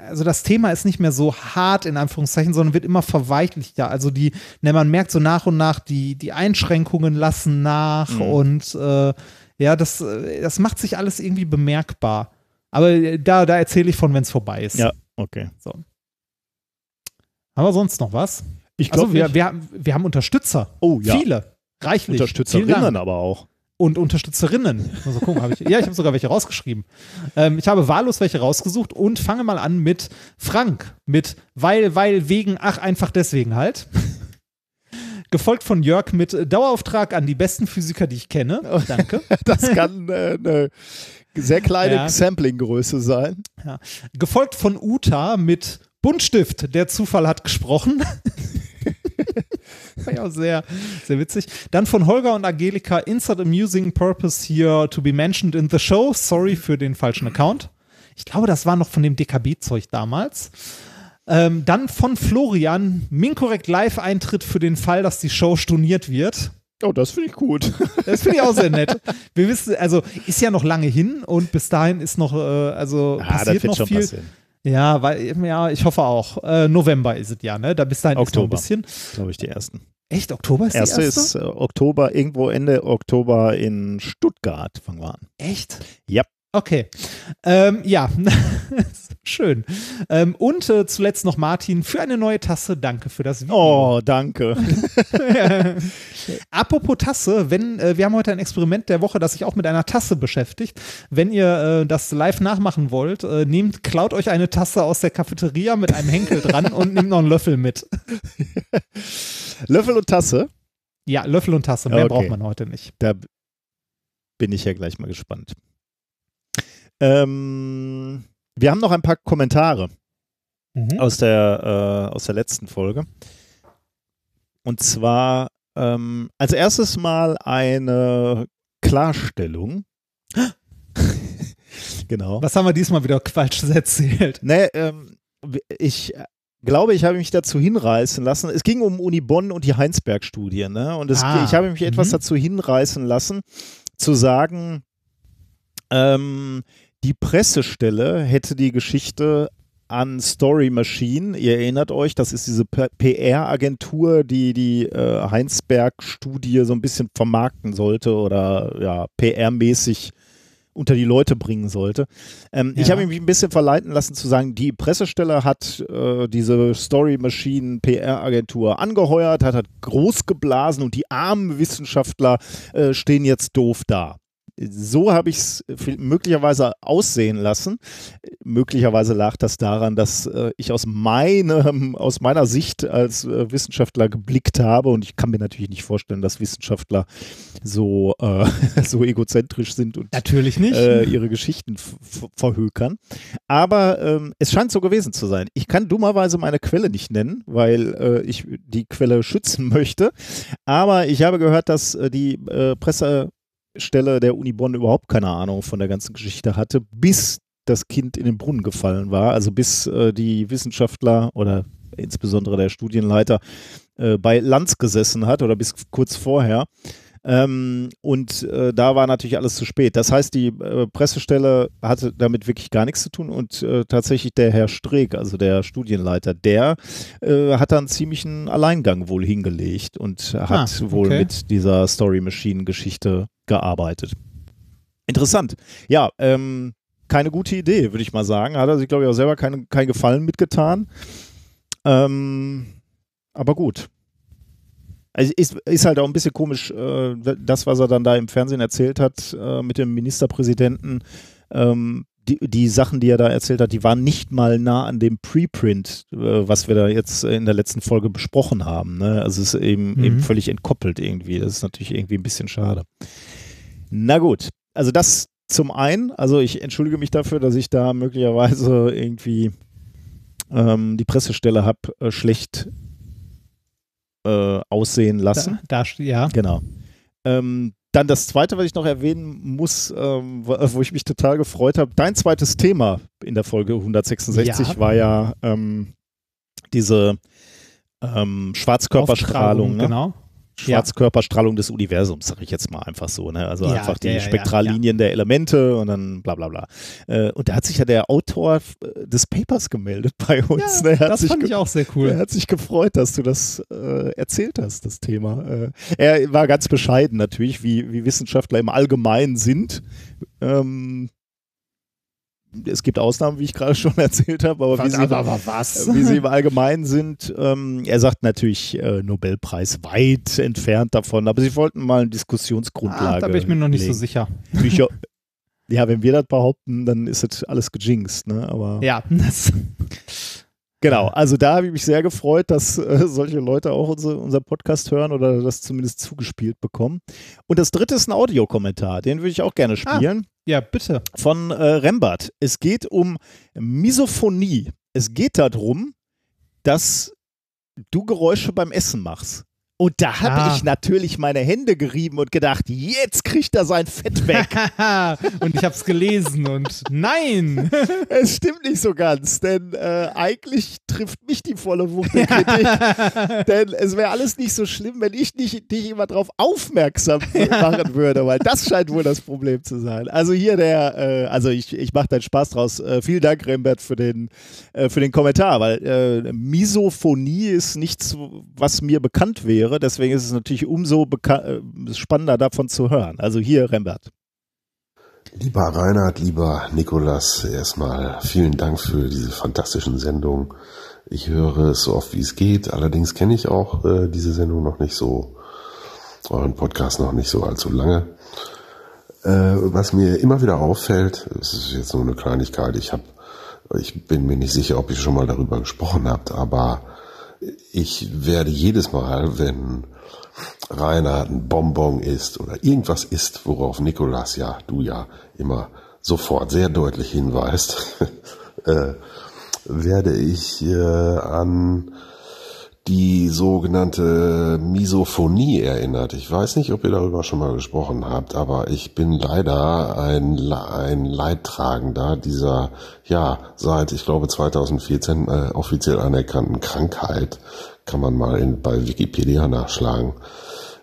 also das Thema ist nicht mehr so hart in Anführungszeichen, sondern wird immer verweichlichter. Also die, ne, man merkt so nach und nach, die, die Einschränkungen lassen nach Mhm. und äh, ja, das, äh, das macht sich alles irgendwie bemerkbar. Aber äh, da, da erzähle ich von, wenn es vorbei ist. Ja, okay. So. Haben wir sonst noch was? Ich Also glaube, wir, wir, haben- wir haben Unterstützer. oh ja, Viele. Reichlich. Unterstützerinnen aber auch. Und Unterstützerinnen. Also gucken, hab ich, ja, ich habe sogar welche rausgeschrieben. Ähm, ich habe wahllos welche rausgesucht und fange mal an mit Frank. Mit weil, weil, wegen, ach, einfach deswegen halt. Gefolgt von Jörg mit Dauerauftrag an die besten Physiker, die ich kenne. Danke. Das kann äh, eine sehr kleine Ja. Samplinggröße sein. Ja. Gefolgt von Uta mit Buntstift. Der Zufall hat gesprochen. War ja auch sehr, sehr witzig. Dann von Holger und Angelika, Insert Amusing Purpose here to be mentioned in the show. Sorry für den falschen Account. Ich glaube, das war noch von dem DKB-Zeug damals. Ähm, dann von Florian, Minkorrekt Live-Eintritt für den Fall, dass die Show storniert wird. Oh, das finde ich gut. Das finde ich auch sehr nett. Wir wissen, also ist ja noch lange hin und bis dahin ist noch, äh, also Ah, passiert noch viel. passieren. Ja, weil, ja, ich hoffe auch. Äh, November ist es ja, ne? Da bis dahin Oktober. ist noch ein bisschen. Glaube ich, die ersten. Echt? Oktober ist Erste die erste? ist äh, Oktober, irgendwo Ende Oktober in Stuttgart. Fangen wir an. Echt? Ja. Okay. Ähm, ja, schön. Ähm, und äh, zuletzt noch Martin für eine neue Tasse. Danke für das Video. Oh, danke. Apropos Tasse, wenn äh, wir haben heute ein Experiment der Woche, das sich auch mit einer Tasse beschäftigt. Wenn ihr äh, das live nachmachen wollt, äh, nehmt, klaut euch eine Tasse aus der Cafeteria mit einem Henkel dran und nehmt noch einen Löffel mit. Löffel und Tasse. Ja, Löffel und Tasse, mehr Okay. braucht man heute nicht. Da bin ich ja gleich mal gespannt. Ähm, wir haben noch ein paar Kommentare Mhm. aus der, äh, aus der letzten Folge. Und zwar ähm, als erstes mal eine Klarstellung. genau. Was haben wir diesmal wieder Quatsches erzählt? Ne, ähm, ich glaube, ich habe mich dazu hinreißen lassen. Es ging um Uni Bonn und die Heinsberg-Studie. Ne? Und es, Ah, ich habe mich etwas mhm. dazu hinreißen lassen, zu sagen, ähm, die Pressestelle hätte die Geschichte an Story Machine, ihr erinnert euch, das ist diese PR-Agentur, die die äh, Heinsberg-Studie so ein bisschen vermarkten sollte oder ja, PR-mäßig unter die Leute bringen sollte. Ähm, Ich Ja. habe mich ein bisschen verleiten lassen zu sagen, die Pressestelle hat äh, diese Story Machine PR-Agentur angeheuert, hat, hat groß geblasen und die armen Wissenschaftler äh, stehen jetzt doof da. So habe ich es möglicherweise aussehen lassen. Möglicherweise lag das daran, dass äh, ich aus meinem, aus meiner Sicht als äh, Wissenschaftler geblickt habe und ich kann mir natürlich nicht vorstellen, dass Wissenschaftler so, äh, so egozentrisch sind und Natürlich nicht. äh, ihre Geschichten verhökern. Aber ähm, es scheint so gewesen zu sein. Ich kann dummerweise meine Quelle nicht nennen, weil äh, ich die Quelle schützen möchte. Aber ich habe gehört, dass äh, die äh, Pressestelle der Uni Bonn überhaupt keine Ahnung von der ganzen Geschichte hatte, bis das Kind in den Brunnen gefallen war. Also bis äh, die Wissenschaftler oder insbesondere der Studienleiter äh, bei Lanz gesessen hat oder bis kurz vorher. Ähm, und äh, da war natürlich alles zu spät. Das heißt, die äh, Pressestelle hatte damit wirklich gar nichts zu tun und äh, tatsächlich der Herr Streeck, also der Studienleiter, der äh, hat dann ziemlichen Alleingang wohl hingelegt und hat Ah, wohl okay. mit dieser Story Machine Geschichte gearbeitet. Interessant. Ja, ähm, keine gute Idee, würde ich mal sagen. Hat er sich, glaube ich, auch selber keinen kein Gefallen mitgetan. Ähm, aber gut. Also ist, ist halt auch ein bisschen komisch, äh, das, was er dann da im Fernsehen erzählt hat äh, mit dem Ministerpräsidenten. Ähm, die, die Sachen, die er da erzählt hat, die waren nicht mal nah an dem Preprint, äh, was wir da jetzt in der letzten Folge besprochen haben. Ne? Also es ist eben, Mhm. eben völlig entkoppelt irgendwie. Das ist natürlich irgendwie ein bisschen schade. Na gut, also das zum einen, also ich entschuldige mich dafür, dass ich da möglicherweise irgendwie ähm, die Pressestelle habe äh, schlecht äh, aussehen lassen. Da, da, ja. Genau. Ähm, dann das zweite, was ich noch erwähnen muss, ähm, wo, wo ich mich total gefreut habe. Dein zweites Thema in der Folge 166 Ja. war ja ähm, diese ähm, Schwarzkörperstrahlung. Ne? Genau. Schwarzkörperstrahlung des Universums, sage ich jetzt mal einfach so. Ne? Also Ja, einfach die ja, ja, Spektrallinien der Elemente und dann bla bla bla. Äh, und da hat sich ja der Autor äh, des Papers gemeldet bei uns. Ja, ne? Er das fand ich auch sehr er cool. hat sich gefreut, dass du das äh, erzählt hast, das Thema. Äh, er war ganz bescheiden natürlich, wie, wie Wissenschaftler im Allgemeinen sind. Ähm, es gibt Ausnahmen, wie ich gerade schon erzählt habe, aber wie sie, aber was? wie sie im Allgemeinen sind. Ähm, er sagt natürlich äh, Nobelpreis weit entfernt davon, aber sie wollten mal eine Diskussionsgrundlage. Ah, da bin ich mir noch nicht so legen. sicher. Ich, ja, wenn wir das behaupten, dann ist das alles gejinxt, ne? Aber Ja, genau, also da habe ich mich sehr gefreut, dass äh, solche Leute auch unsere, unser Podcast hören oder das zumindest zugespielt bekommen. Und das dritte ist ein Audiokommentar, den würde ich auch gerne spielen. Ja, bitte. von äh, Rembert. Es geht um Misophonie. Es geht darum, dass du Geräusche beim Essen machst. Und da habe Ah. ich natürlich meine Hände gerieben und gedacht, jetzt kriegt er sein Fett weg. und ich habe es gelesen und nein! es stimmt nicht so ganz, denn äh, eigentlich trifft mich die volle Wucht der Kritik. denn es wäre alles nicht so schlimm, wenn ich nicht, dich immer darauf aufmerksam machen würde, weil das scheint wohl das Problem zu sein. Also hier der, äh, also ich, ich mache deinen Spaß draus. Äh, vielen Dank, Rembert, für den, äh, für den Kommentar, weil äh, Misophonie ist nichts, was mir bekannt wäre. Deswegen ist es natürlich umso äh, spannender davon zu hören. Also hier, Rembert. Lieber Reinhard, lieber Nikolas, erstmal vielen Dank für diese fantastischen Sendungen. Ich höre es so oft wie es geht. Allerdings kenne ich auch äh, diese Sendung noch nicht so, euren Podcast noch nicht so allzu lange. Äh, was mir immer wieder auffällt, es ist jetzt nur eine Kleinigkeit, ich habe, ich bin mir nicht sicher, ob ihr schon mal darüber gesprochen habt, aber ich werde jedes Mal, wenn Rainer ein Bonbon isst oder irgendwas isst, worauf Nikolas ja, du ja immer sofort sehr deutlich hinweist, äh, werde ich äh, an die sogenannte Misophonie erinnert. Ich weiß nicht, ob ihr darüber schon mal gesprochen habt, aber ich bin leider ein, ein Leidtragender dieser, ja, seit, ich glaube, 2014 äh, offiziell anerkannten Krankheit. Kann man mal in, bei Wikipedia nachschlagen.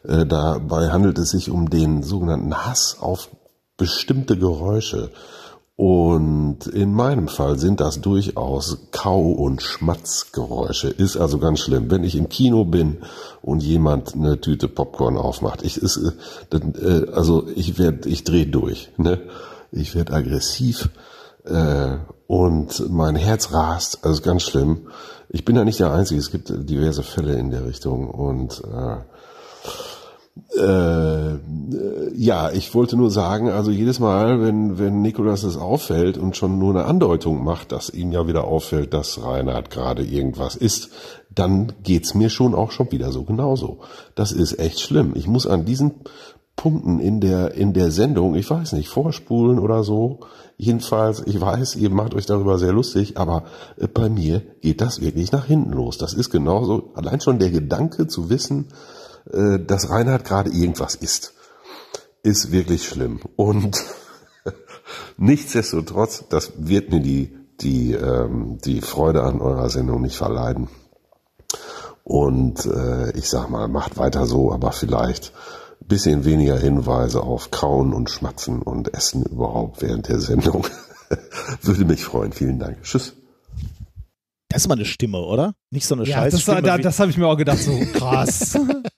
Äh, dabei handelt es sich um den sogenannten Hass auf bestimmte Geräusche. Und in meinem Fall sind das durchaus Kau- und Schmatzgeräusche. Ist also ganz schlimm. Wenn ich im Kino bin und jemand eine Tüte Popcorn aufmacht, ich ist, äh, äh, also ich werde, ich drehe durch. Ne? Ich werde aggressiv äh, und mein Herz rast. Also ganz schlimm. Ich bin da nicht der Einzige. Es gibt diverse Fälle in der Richtung und äh, äh, ja, ich wollte nur sagen, also jedes Mal, wenn, wenn Nikolas es auffällt und schon nur eine Andeutung macht, dass ihm ja wieder auffällt, dass Reinhard gerade irgendwas ist, dann geht's mir schon auch schon wieder so genauso. Das ist echt schlimm. Ich muss an diesen Punkten in der, in der Sendung, ich weiß nicht, vorspulen oder so. Jedenfalls, ich weiß, ihr macht euch darüber sehr lustig, aber äh, bei mir geht das wirklich nach hinten los. Das ist genauso, allein schon der Gedanke zu wissen, dass Reinhard gerade irgendwas isst, ist wirklich schlimm. Und nichtsdestotrotz, das wird mir die, die, ähm, die Freude an eurer Sendung nicht verleiden. Und äh, ich sag mal, macht weiter so, aber vielleicht ein bisschen weniger Hinweise auf Kauen und Schmatzen und Essen überhaupt während der Sendung. Würde mich freuen. Vielen Dank. Tschüss. Das ist mal eine Stimme, oder? Nicht so eine Ja, das, Scheißstimme. da, wie- das habe ich mir auch gedacht, so krass.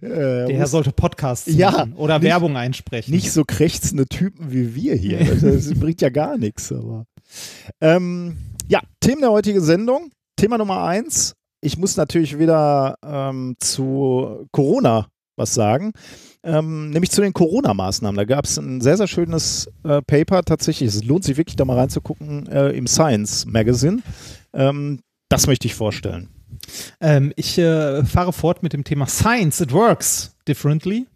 äh, Der Herr sollte Podcasts Ja, machen oder nicht- Werbung einsprechen. nicht so krächzende Typen wie wir hier. Das, das bringt ja gar nichts. Aber ähm, ja, Themen der heutigen Sendung. Thema Nummer eins. Ich muss natürlich wieder ähm, zu Corona was sagen. Ähm, nämlich zu den Corona-Maßnahmen. Da gab es ein sehr, sehr schönes äh, Paper tatsächlich. Es lohnt sich wirklich da mal reinzugucken äh, im Science Magazine. Ähm, das möchte ich vorstellen. Ähm, ich äh, fahre fort mit dem Thema Science, it works differently.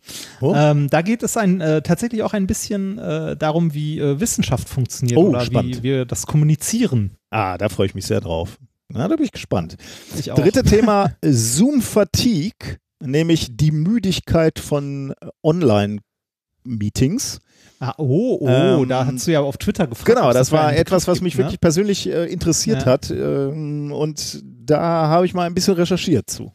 Oh. Ähm, da geht es ein, äh, tatsächlich auch ein bisschen äh, darum, wie äh, Wissenschaft funktioniert Oh, oder spannend. wie wir das kommunizieren. Ah, da freue ich mich sehr drauf. Na, da bin ich gespannt. Ich. Dritte Thema, Zoom Fatigue, nämlich die Müdigkeit von äh, Online-Meetings. Ah, oh, oh, Ähm, da hast du ja auf Twitter gefragt. Genau, es das war etwas, was mich gibt, ne? wirklich persönlich äh, interessiert Ja. hat. Ähm, und da habe ich mal ein bisschen recherchiert zu.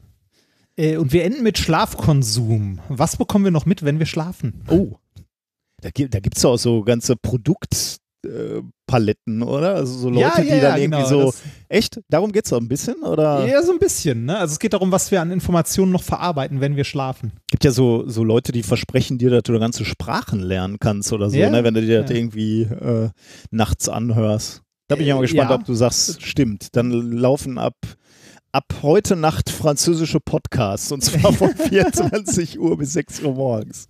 Äh, und wir enden mit Schlafkonsum. Was bekommen wir noch mit, wenn wir schlafen? Oh. Da gibt es da gibt's auch so ganze Produkt. Äh, Farbpaletten, oder? Also so Leute, Ja, ja, die ja, dann irgendwie genau, so. Echt? Darum geht's doch ein bisschen? Oder? Ja, so ein bisschen. Ne? Also es geht darum, was wir an Informationen noch verarbeiten, wenn wir schlafen. gibt ja so, so Leute, die versprechen dir, dass du ganze Sprachen lernen kannst oder so, Ja? ne? wenn du dir das Ja. irgendwie äh, nachts anhörst. Da bin ich mal gespannt, ja. ob du sagst, stimmt. Dann laufen ab, ab heute Nacht französische Podcasts und zwar von 24 Uhr bis 6 Uhr morgens.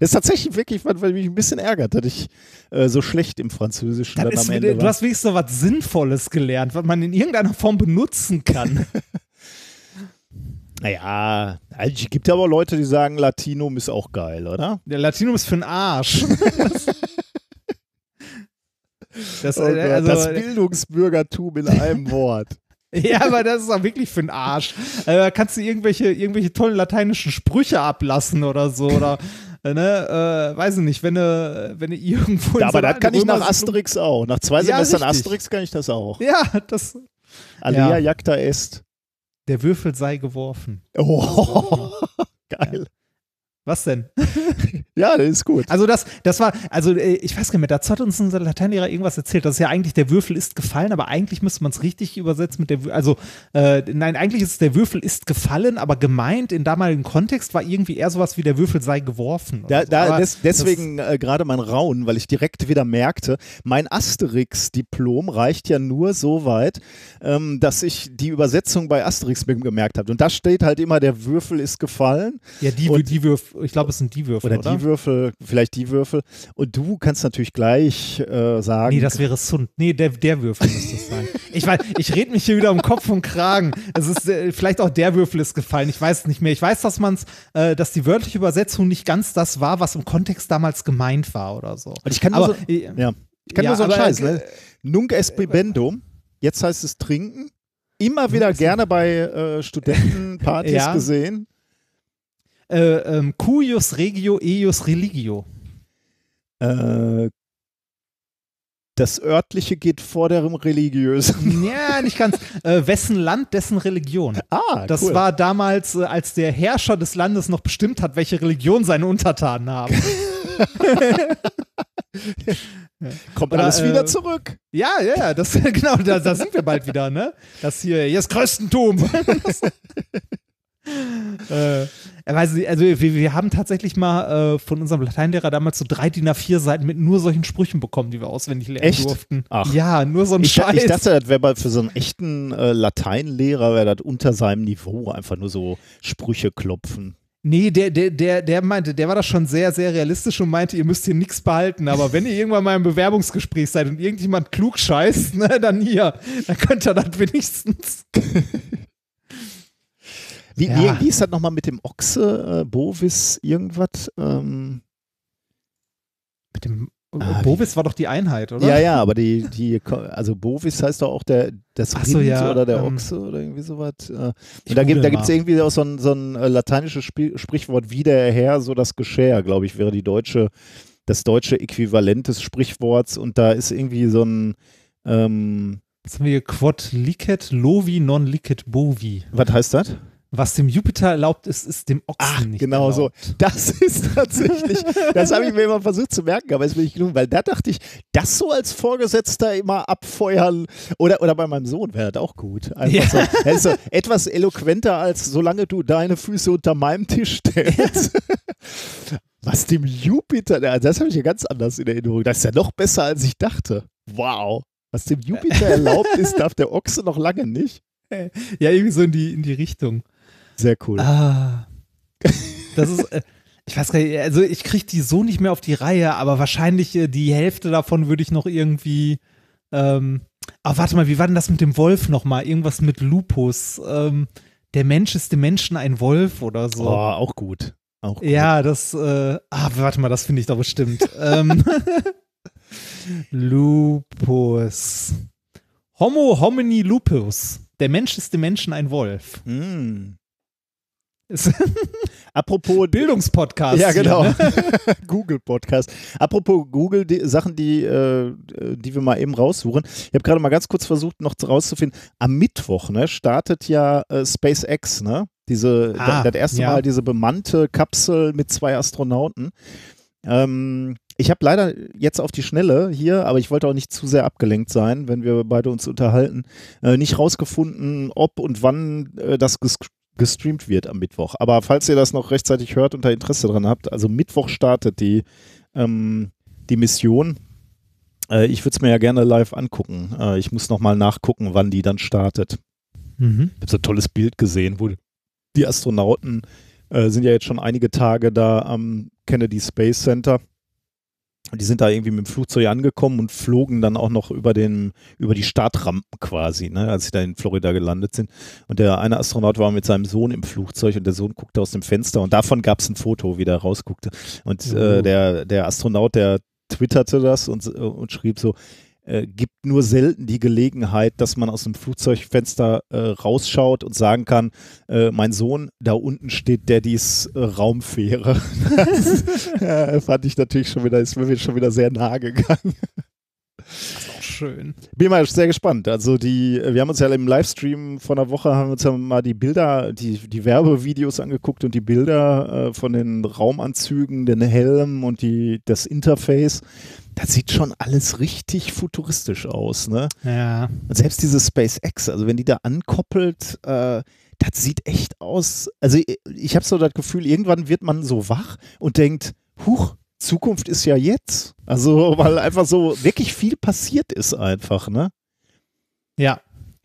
Das ist tatsächlich wirklich, was weil mich ein bisschen ärgert, dass ich äh, so schlecht im Französischen Dann am wieder, Ende du war. hast wenigstens noch was Sinnvolles gelernt, was man in irgendeiner Form benutzen kann. Naja, also es gibt aber Leute, die sagen, Latinum ist auch geil, oder? Der Latinum ist für den Arsch. das, Oh Gott, also, das Bildungsbürgertum in einem Wort. ja, aber das ist auch wirklich für den Arsch. Äh, Da kannst du irgendwelche, irgendwelche tollen lateinischen Sprüche ablassen oder so. Oder, ne, äh, weiß ich nicht, wenn du, wenn du irgendwo Ja, aber das kann ich nach Asterix auch. Nach zwei Ja, Semestern richtig. Asterix kann ich das auch. Ja, das, Alea Ja. jacta est. der Würfel sei geworfen. Oh, geil. Was denn? Ja, das ist gut. Also das, das war, also äh, ich weiß gar nicht mehr, dazu hat uns unser Lateinlehrer irgendwas erzählt, dass ja eigentlich der Würfel ist gefallen, aber eigentlich müsste man es richtig übersetzen mit der, also äh, nein, eigentlich ist es der Würfel ist gefallen, aber gemeint im damaligen Kontext war irgendwie eher sowas wie der Würfel sei geworfen. Da, so. da, des, deswegen äh, gerade mein Raunen, weil ich direkt wieder merkte, mein Asterix-Diplom reicht ja nur so weit, ähm, dass ich die Übersetzung bei Asterix gemerkt habe. Und da steht halt immer, der Würfel ist gefallen. das, ja, die, und- die Würfel, ich glaube, es sind die Würfel, Oder, oder? die Würfel, vielleicht die Würfel. Und du kannst natürlich gleich äh, sagen. Nee, das wäre Sund. Nee, der, der Würfel müsste es sein. Ich weiß, ich rede mich hier wieder um Kopf und Kragen. Es ist äh, vielleicht auch der Würfel ist gefallen. Ich weiß es nicht mehr. Ich weiß, dass man's, äh, dass die wörtliche Übersetzung nicht ganz das war, was im Kontext damals gemeint war oder so. Und ich kann nur Aber, so, äh, ja, ich kann ja, nur so einen Scheiß, äh, ne? Nunc espribendum, jetzt heißt es trinken. Immer wieder gerne bei äh, Studentenpartys Ja. gesehen. Äh, ähm, cuius regio eius religio. Äh, das örtliche geht vor dem religiösen. Ja, nicht ganz. Äh, wessen Land, dessen Religion. Ah, Das cool. war damals, äh, als der Herrscher des Landes noch bestimmt hat, welche Religion seine Untertanen haben. Kommt Oder, alles äh, wieder zurück. Ja, ja, ja, das, genau, da, da sind wir bald wieder, ne? Das hier, hier ist Christentum. Äh, weiß nicht, also wir, wir haben tatsächlich mal äh, von unserem Lateinlehrer damals so drei DIN A4 Seiten mit nur solchen Sprüchen bekommen, die wir auswendig lernen Echt? durften. Ach. Ja, nur so ein Ich, Scheiß. ich dachte, das wäre für so einen echten äh, Lateinlehrer, wäre das unter seinem Niveau, einfach nur so Sprüche klopfen. Nee, der, der, der, der meinte, der war da schon sehr, sehr realistisch und meinte, ihr müsst hier nichts behalten, aber wenn ihr irgendwann mal im Bewerbungsgespräch seid und irgendjemand klug scheißt, ne, dann hier, dann könnt ihr das wenigstens. Wie, Ja. wie, wie ist das nochmal mit dem Ochse, äh, Bovis, irgendwas? Ähm, Mit dem Ah, Bovis war doch die Einheit, oder? ja, ja, aber die, die, also Bovis heißt doch auch der, das Rind so, ja, oder der ähm, Ochse oder irgendwie sowas. Äh, und da gibt mal. irgendwie auch so ein, so ein äh, lateinisches Spiel, Sprichwort, wie der Herr, so das Geschär, glaube ich, wäre die deutsche, das deutsche Äquivalent des Sprichworts und da ist irgendwie so ein, ähm, Jetzt haben wir hier Quod licet lovi non licet bovi. was heißt das? Was dem Jupiter erlaubt ist, ist dem Ochsen Ach, nicht genau so. erlaubt. Das ist tatsächlich, das habe ich mir immer versucht zu merken, aber es bin ich gelungen, weil da dachte ich, das so als Vorgesetzter immer abfeuern oder, oder bei meinem Sohn wäre das auch gut. Einfach Ja. so, das ist so etwas eloquenter als solange du deine Füße unter meinem Tisch stellst. Was dem Jupiter, ja, das habe ich ja ganz anders in Erinnerung. Das ist ja noch besser, als ich dachte. Wow. Was dem Jupiter erlaubt ist, darf der Ochse noch lange nicht. Ja, irgendwie so in die, in die Richtung. Sehr cool. Ah. Das ist, äh, ich weiß gar nicht, also ich kriege die so nicht mehr auf die Reihe, aber wahrscheinlich äh, die Hälfte davon würde ich noch irgendwie. Ähm, aber warte mal, wie war denn das mit dem Wolf nochmal? Irgendwas mit Lupus. Ähm, der Mensch ist dem Menschen ein Wolf oder so. Oh, auch gut. Auch gut. Ja, das, äh, ah, warte mal, das finde ich doch bestimmt. ähm, Lupus. Homo homini lupus. Der Mensch ist dem Menschen ein Wolf. Mm. Apropos Bildungspodcast. Ja, genau. ne? Google Podcast. Apropos Google, die Sachen, die, äh, die wir mal eben raussuchen. Ich habe gerade mal ganz kurz versucht, noch rauszufinden. Am Mittwoch ne, startet ja äh, SpaceX, ne? Diese, Ah, da, das erste ja. Mal diese bemannte Kapsel mit zwei Astronauten. Ähm, ich habe leider jetzt auf die Schnelle hier, aber ich wollte auch nicht zu sehr abgelenkt sein, wenn wir beide uns unterhalten, äh, nicht rausgefunden, ob und wann äh, das ges gestreamt wird am Mittwoch. Aber falls ihr das noch rechtzeitig hört und da Interesse dran habt, also Mittwoch startet die, ähm, die Mission. Äh, ich würde es mir ja gerne live angucken. Äh, ich muss nochmal nachgucken, wann die dann startet. Mhm. Ich habe so ein tolles Bild gesehen, wo die Astronauten äh, sind ja jetzt schon einige Tage da am Kennedy Space Center. Und die sind da irgendwie mit dem Flugzeug angekommen und flogen dann auch noch über den, über die Startrampen quasi, ne, als sie da in Florida gelandet sind. Und der eine Astronaut war mit seinem Sohn im Flugzeug und der Sohn guckte aus dem Fenster und davon gab es ein Foto, wie der rausguckte. Und äh, der, der Astronaut, der twitterte das und, und schrieb so, äh, gibt nur selten die Gelegenheit, dass man aus dem Flugzeugfenster äh, rausschaut und sagen kann, äh, mein Sohn, da unten steht Daddys äh, Raumfähre. das ja, fand ich natürlich schon wieder, ist mir schon wieder sehr nahe gegangen. Das ist auch schön. Bin mal sehr gespannt. Also die, wir haben uns ja im Livestream vor einer Woche haben uns ja mal die Bilder, die, die Werbevideos angeguckt und die Bilder äh, von den Raumanzügen, den Helm und die, das Interface. Das sieht schon alles richtig futuristisch aus, ne? Ja. Und selbst diese SpaceX, also wenn die da ankoppelt, äh, das sieht echt aus. Also ich, ich habe so das Gefühl, irgendwann wird man so wach und denkt, huch, Zukunft ist ja jetzt. Also, weil einfach so wirklich viel passiert ist einfach, ne? Ja.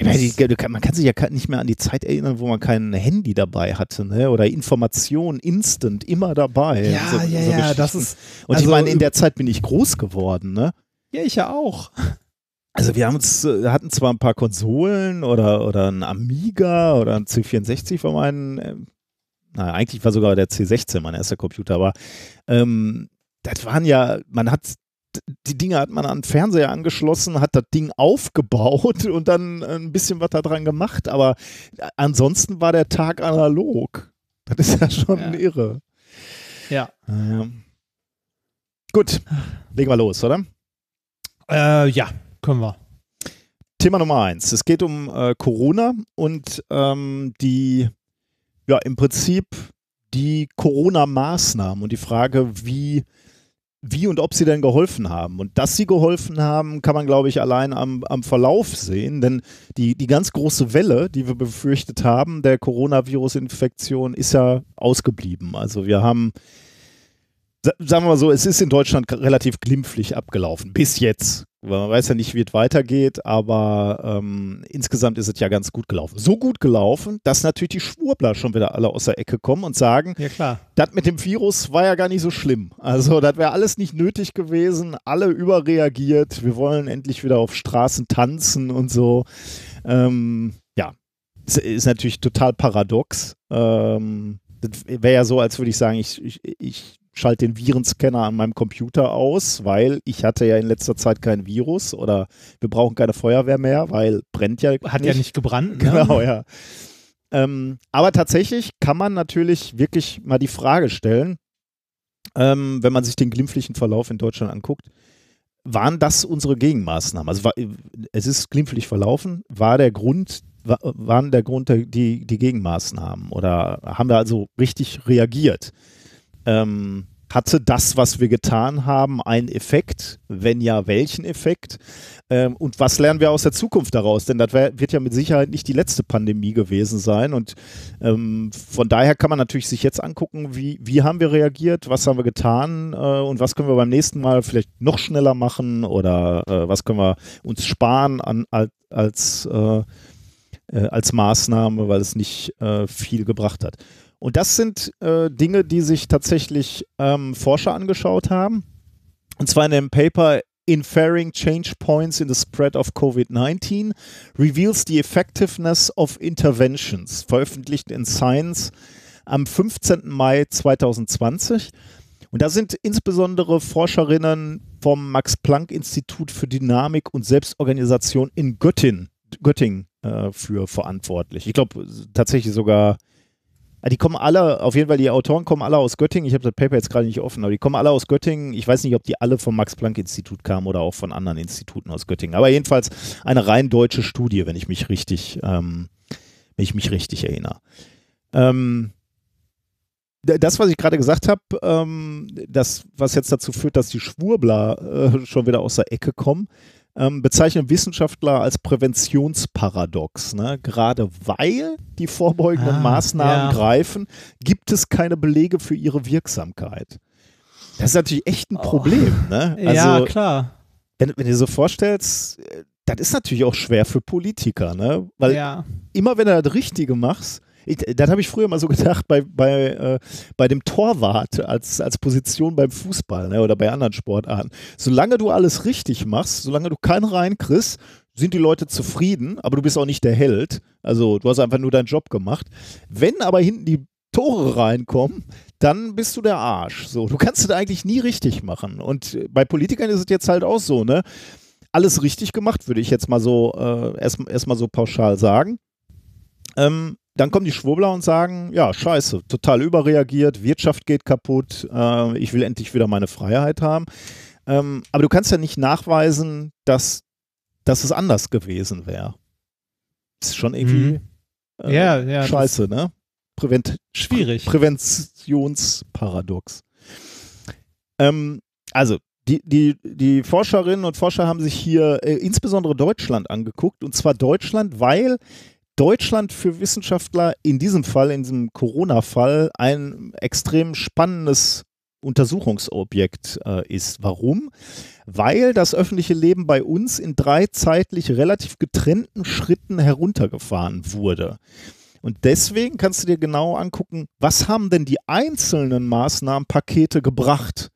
Ich meine, man kann sich ja nicht mehr an die Zeit erinnern, wo man kein Handy dabei hatte, ne? Oder Informationen instant immer dabei. Ja, so, ja, so ja, das ist. Und also, ich meine, in der Zeit bin ich groß geworden, ne? Ja, ich ja auch. Also wir haben uns, äh, hatten zwar ein paar Konsolen oder, oder ein Amiga oder ein C64 war mein, äh, naja, eigentlich war sogar der C16 mein erster Computer, aber ähm, das waren ja, man hat die Dinge hat man an den Fernseher angeschlossen, hat das Ding aufgebaut und dann ein bisschen was da dran gemacht, aber ansonsten war der Tag analog. Das ist ja schon Ja. irre. Ja. Naja. Gut, legen wir los, oder? Äh, ja, können wir. Thema Nummer eins. Es geht um äh, Corona und ähm, die, ja, im Prinzip die Corona-Maßnahmen und die Frage, wie, wie und ob sie denn geholfen haben. Und dass sie geholfen haben, kann man, glaube ich, allein am, am Verlauf sehen, denn die, die ganz große Welle, die wir befürchtet haben, der Coronavirus-Infektion, ist ja ausgeblieben. Also wir haben sa- sagen wir mal so, es ist in Deutschland relativ glimpflich abgelaufen, bis jetzt. Weil Man weiß ja nicht, wie es weitergeht, aber ähm, insgesamt ist es ja ganz gut gelaufen. So gut gelaufen, dass natürlich die Schwurbler schon wieder alle aus der Ecke kommen und sagen, Ja, klar. das mit dem Virus war ja gar nicht so schlimm. Also, das wäre alles nicht nötig gewesen. Alle überreagiert. Wir wollen endlich wieder auf Straßen tanzen und so. Ähm, ja, ist, ist natürlich total paradox. Ähm, das wäre ja so, als würde ich sagen, ich, ich, ich schalte den Virenscanner an meinem Computer aus, weil ich hatte ja in letzter Zeit kein Virus oder wir brauchen keine Feuerwehr mehr, weil brennt ja Hat ja nicht gebrannt. Ne? Genau, ja. Ähm, aber tatsächlich kann man natürlich wirklich mal die Frage stellen, ähm, wenn man sich den glimpflichen Verlauf in Deutschland anguckt, waren das unsere Gegenmaßnahmen? Also war, es ist glimpflich verlaufen, war der Grund, wa- waren der Grund der, die, die Gegenmaßnahmen oder haben wir also richtig reagiert? Ähm, hatte das, was wir getan haben, einen Effekt? Wenn ja, welchen Effekt? Ähm, und was lernen wir aus der Zukunft daraus? Denn das wird ja mit Sicherheit nicht die letzte Pandemie gewesen sein. Und ähm, von daher kann man natürlich sich jetzt angucken, wie, wie haben wir reagiert, was haben wir getan äh, und was können wir beim nächsten Mal vielleicht noch schneller machen oder äh, was können wir uns sparen an, als, als, äh, äh, als Maßnahme, weil es nicht äh, viel gebracht hat. Und das sind äh, Dinge, die sich tatsächlich ähm, Forscher angeschaut haben. Und zwar in dem Paper Inferring Change Points in the Spread of COVID-19 reveals the effectiveness of interventions, veröffentlicht in Science am 15. Mai 2020. Und da sind insbesondere Forscherinnen vom Max-Planck-Institut für Dynamik und Selbstorganisation in Göttingen, Göttingen äh, für verantwortlich. Ich glaube tatsächlich sogar Die kommen alle, auf jeden Fall, die Autoren kommen alle aus Göttingen. Ich habe das Paper jetzt gerade nicht offen, aber die kommen alle aus Göttingen. Ich weiß nicht, ob die alle vom Max-Planck-Institut kamen oder auch von anderen Instituten aus Göttingen. Aber jedenfalls eine rein deutsche Studie, wenn ich mich richtig, ähm, wenn ich mich richtig erinnere. Ähm, das, was ich gerade gesagt habe, ähm, das, was jetzt dazu führt, dass die Schwurbler äh, schon wieder aus der Ecke kommen, ähm, bezeichnen Wissenschaftler als Präventionsparadox. Ne? Gerade weil die vorbeugenden Ah, Maßnahmen ja. greifen, gibt es keine Belege für ihre Wirksamkeit. Das ist natürlich echt ein Problem. Ne? Also, ja, klar. wenn, wenn du dir so vorstellst, äh, das ist natürlich auch schwer für Politiker, ne? Weil ja. immer wenn du das Richtige machst, ich, das habe ich früher mal so gedacht bei, bei, äh, bei dem Torwart als, als Position beim Fußball ne, oder bei anderen Sportarten. Solange du alles richtig machst, solange du keinen reinkriegst, sind die Leute zufrieden, aber du bist auch nicht der Held. Also du hast einfach nur deinen Job gemacht. Wenn aber hinten die Tore reinkommen, dann bist du der Arsch. So, du kannst es eigentlich nie richtig machen. Und bei Politikern ist es jetzt halt auch so, ne? Alles richtig gemacht, würde ich jetzt mal so äh, erst, erst so pauschal sagen. Ähm, dann kommen die Schwurbler und sagen, ja, scheiße, total überreagiert, Wirtschaft geht kaputt, äh, ich will endlich wieder meine Freiheit haben. Ähm, aber du kannst ja nicht nachweisen, dass, dass es anders gewesen wäre. Ist schon irgendwie äh, Ja, ja, scheiße, ne? Prävent Schwierig. Präventionsparadox. Ähm, also, die, die, die Forscherinnen und Forscher haben sich hier äh, insbesondere Deutschland angeguckt. Und zwar Deutschland, weil Deutschland für Wissenschaftler in diesem Fall, in diesem Corona-Fall, ein extrem spannendes Untersuchungsobjekt äh, ist. Warum? Weil das öffentliche Leben bei uns in drei zeitlich relativ getrennten Schritten heruntergefahren wurde. Und deswegen kannst du dir genau angucken, was haben denn die einzelnen Maßnahmenpakete gebracht?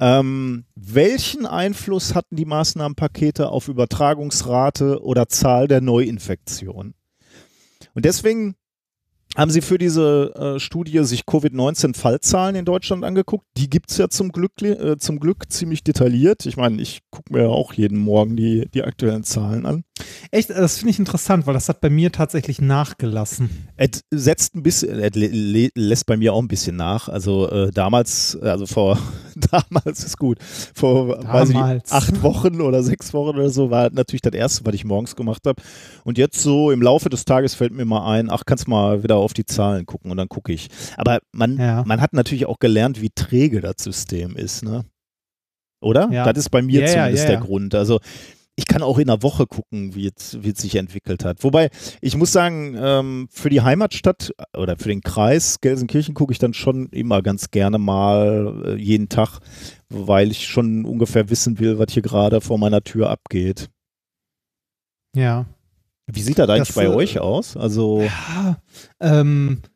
Ähm, welchen Einfluss hatten die Maßnahmenpakete auf Übertragungsrate oder Zahl der Neuinfektionen? Und deswegen haben sie für diese äh, Studie sich Covid-19-Fallzahlen in Deutschland angeguckt. Die gibt es ja zum Glück, äh, zum Glück ziemlich detailliert. Ich meine, ich gucke mir ja auch jeden Morgen die, die aktuellen Zahlen an. Echt, das finde ich interessant, weil das hat bei mir tatsächlich nachgelassen. Es setzt ein bisschen, lässt bei mir auch ein bisschen nach. Also äh, damals, also vor, damals ist gut, vor ich nicht, Damals. acht Wochen oder sechs Wochen oder so war natürlich das erste, was ich morgens gemacht habe. Und jetzt so im Laufe des Tages fällt mir mal ein, ach, kannst mal wieder auf die Zahlen gucken und dann gucke ich. Aber man, Ja. man hat natürlich auch gelernt, wie träge das System ist, ne? Oder? Ja. Das ist bei mir Ja, zumindest der. Grund. Also ich kann auch in einer Woche gucken, wie es, wie es sich entwickelt hat. Wobei, ich muss sagen, ähm, für die Heimatstadt oder für den Kreis Gelsenkirchen gucke ich dann schon immer ganz gerne mal äh, jeden Tag, weil ich schon ungefähr wissen will, was hier gerade vor meiner Tür abgeht. Ja. Wie sieht das eigentlich Das, bei äh, euch aus? Also, Ja, ähm, äh,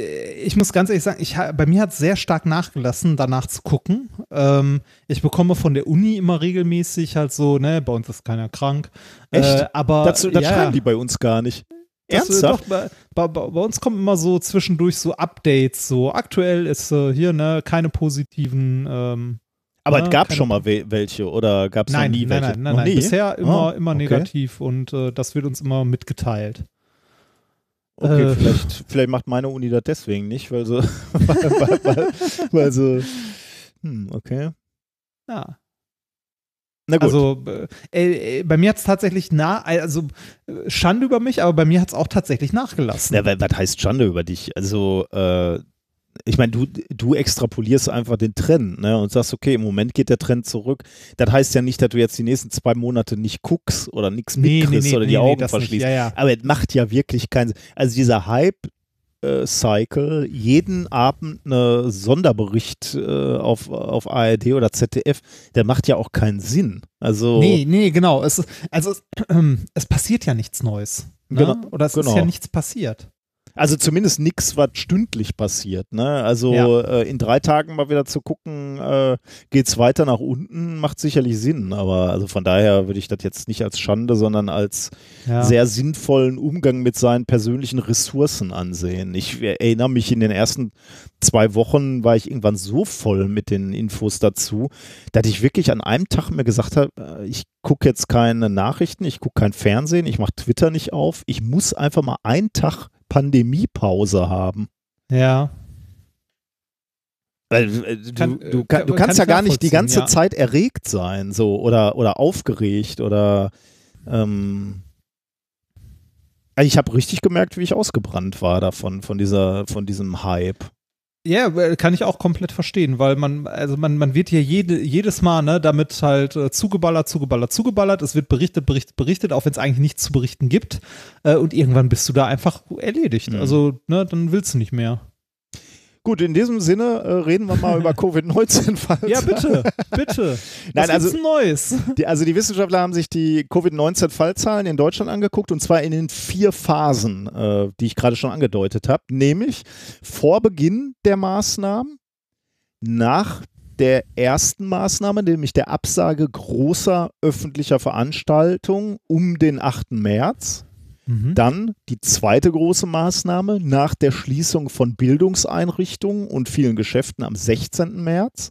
ich muss ganz ehrlich sagen, ich, bei mir hat es sehr stark nachgelassen, danach zu gucken. Ähm, ich bekomme von der Uni immer regelmäßig halt so, ne, bei uns ist keiner krank. Echt? Äh, aber das, das ja, schreiben die bei uns gar nicht. das, äh, Ernsthaft? Doch, bei, bei, bei uns kommen immer so zwischendurch so Updates, so aktuell ist äh, hier, ne, keine positiven ähm, Aber ja, es gab keine- schon mal we welche oder gab es noch nie nein, welche? nein, nein, noch nein. nie? Bisher immer, Ah, immer okay. negativ und äh, das wird uns immer mitgeteilt. Okay, Äh, vielleicht, vielleicht macht meine Uni das deswegen nicht, weil so, weil, weil, weil, so, hm, okay. Ja. Na gut. Also äh, äh, bei mir hat es tatsächlich na, also äh, Schande über mich, aber bei mir hat es auch tatsächlich nachgelassen. Ja, wa- was heißt Schande über dich? Also, äh, ich meine, du, du extrapolierst einfach den Trend ne, und sagst, okay, im Moment geht der Trend zurück. Das heißt ja nicht, dass du jetzt die nächsten zwei Monate nicht guckst oder nichts mitkriegst oder die Augen verschließt. Ja, ja. Aber es macht ja wirklich keinen Sinn. Also dieser Hype-Cycle, jeden Abend eine Sonderbericht äh, auf, auf ARD oder ZDF, der macht ja auch keinen Sinn. Also, Nee, nee, genau. Es, also es, ähm, es passiert ja nichts Neues. Ne? Genau, Oder es genau. ist ja nichts passiert. Also zumindest nichts, was stündlich passiert. Ne? Also Ja. äh, in drei Tagen mal wieder zu gucken, äh, geht's weiter nach unten, macht sicherlich Sinn. Aber also von daher würde ich das jetzt nicht als Schande, sondern als Ja. sehr sinnvollen Umgang mit seinen persönlichen Ressourcen ansehen. Ich erinnere mich, in den ersten zwei Wochen war ich irgendwann so voll mit den Infos dazu, dass ich wirklich an einem Tag mir gesagt habe, äh, ich gucke jetzt keine Nachrichten, ich gucke kein Fernsehen, ich mache Twitter nicht auf, ich muss einfach mal einen Tag Pandemiepause haben. ja. Weil äh, du, Kann- du, äh, kann, du kann kannst ich ja gar nicht die ganze ja. Zeit erregt sein, so oder oder aufgeregt oder ähm, also ich habe richtig gemerkt, wie ich ausgebrannt war davon, von dieser, von diesem Hype. Ja, kann ich auch komplett verstehen, weil man, also man, man wird hier jede, jedes Mal, ne, damit halt äh, zugeballert, zugeballert, zugeballert. Es wird berichtet, berichtet, berichtet, auch wenn es eigentlich nichts zu berichten gibt. Äh, und irgendwann bist du da einfach erledigt. Mhm. Also, ne, dann willst du nicht mehr. Gut, in diesem Sinne äh, reden wir mal über Covid-19-Fallzahlen. Ja, bitte, bitte. Nein, Was also- gibt's Neues? Die, also die Wissenschaftler haben sich die Covid-19-Fallzahlen in Deutschland angeguckt und zwar in den vier Phasen, äh, die ich gerade schon angedeutet habe, nämlich vor Beginn der Maßnahmen, nach der ersten Maßnahme, nämlich der Absage großer öffentlicher Veranstaltungen um den 8. März, Mhm. dann die zweite große Maßnahme nach der Schließung von Bildungseinrichtungen und vielen Geschäften am 16. März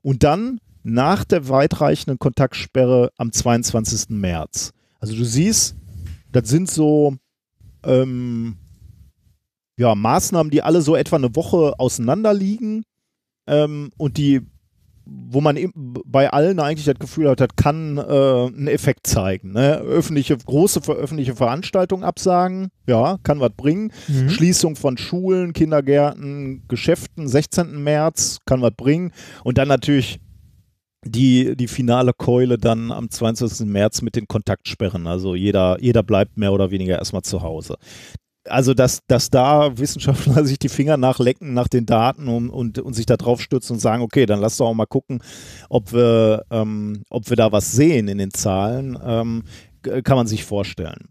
und dann nach der weitreichenden Kontaktsperre am 22. März. Also du siehst, das sind so ähm, ja, Maßnahmen, die alle so etwa eine Woche auseinander liegen ähm, und die wo man bei allen eigentlich das Gefühl hat, das kann äh, einen Effekt zeigen. Ne? Öffentliche, große öffentliche Veranstaltungen absagen, ja, kann was bringen. Mhm. Schließung von Schulen, Kindergärten, Geschäften, 16. März, kann was bringen. Und dann natürlich die, die finale Keule dann am 22. März mit den Kontaktsperren. Also jeder, jeder bleibt mehr oder weniger erstmal zu Hause. Also, dass, dass da Wissenschaftler sich die Finger nachlecken nach den Daten und, und, und sich da drauf stürzen und sagen, okay, dann lass doch auch mal gucken, ob wir, ähm, ob wir da was sehen in den Zahlen, ähm, kann man sich vorstellen.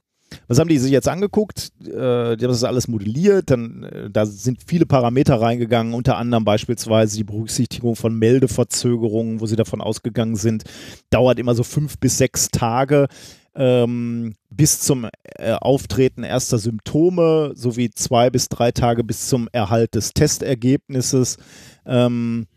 Was haben die sich jetzt angeguckt? Äh, die haben das alles modelliert, dann, äh, da sind viele Parameter reingegangen, unter anderem beispielsweise die Berücksichtigung von Meldeverzögerungen, wo sie davon ausgegangen sind, dauert immer so fünf bis sechs Tage ähm, bis zum äh, Auftreten erster Symptome sowie zwei bis drei Tage bis zum Erhalt des Testergebnisses. Ähm,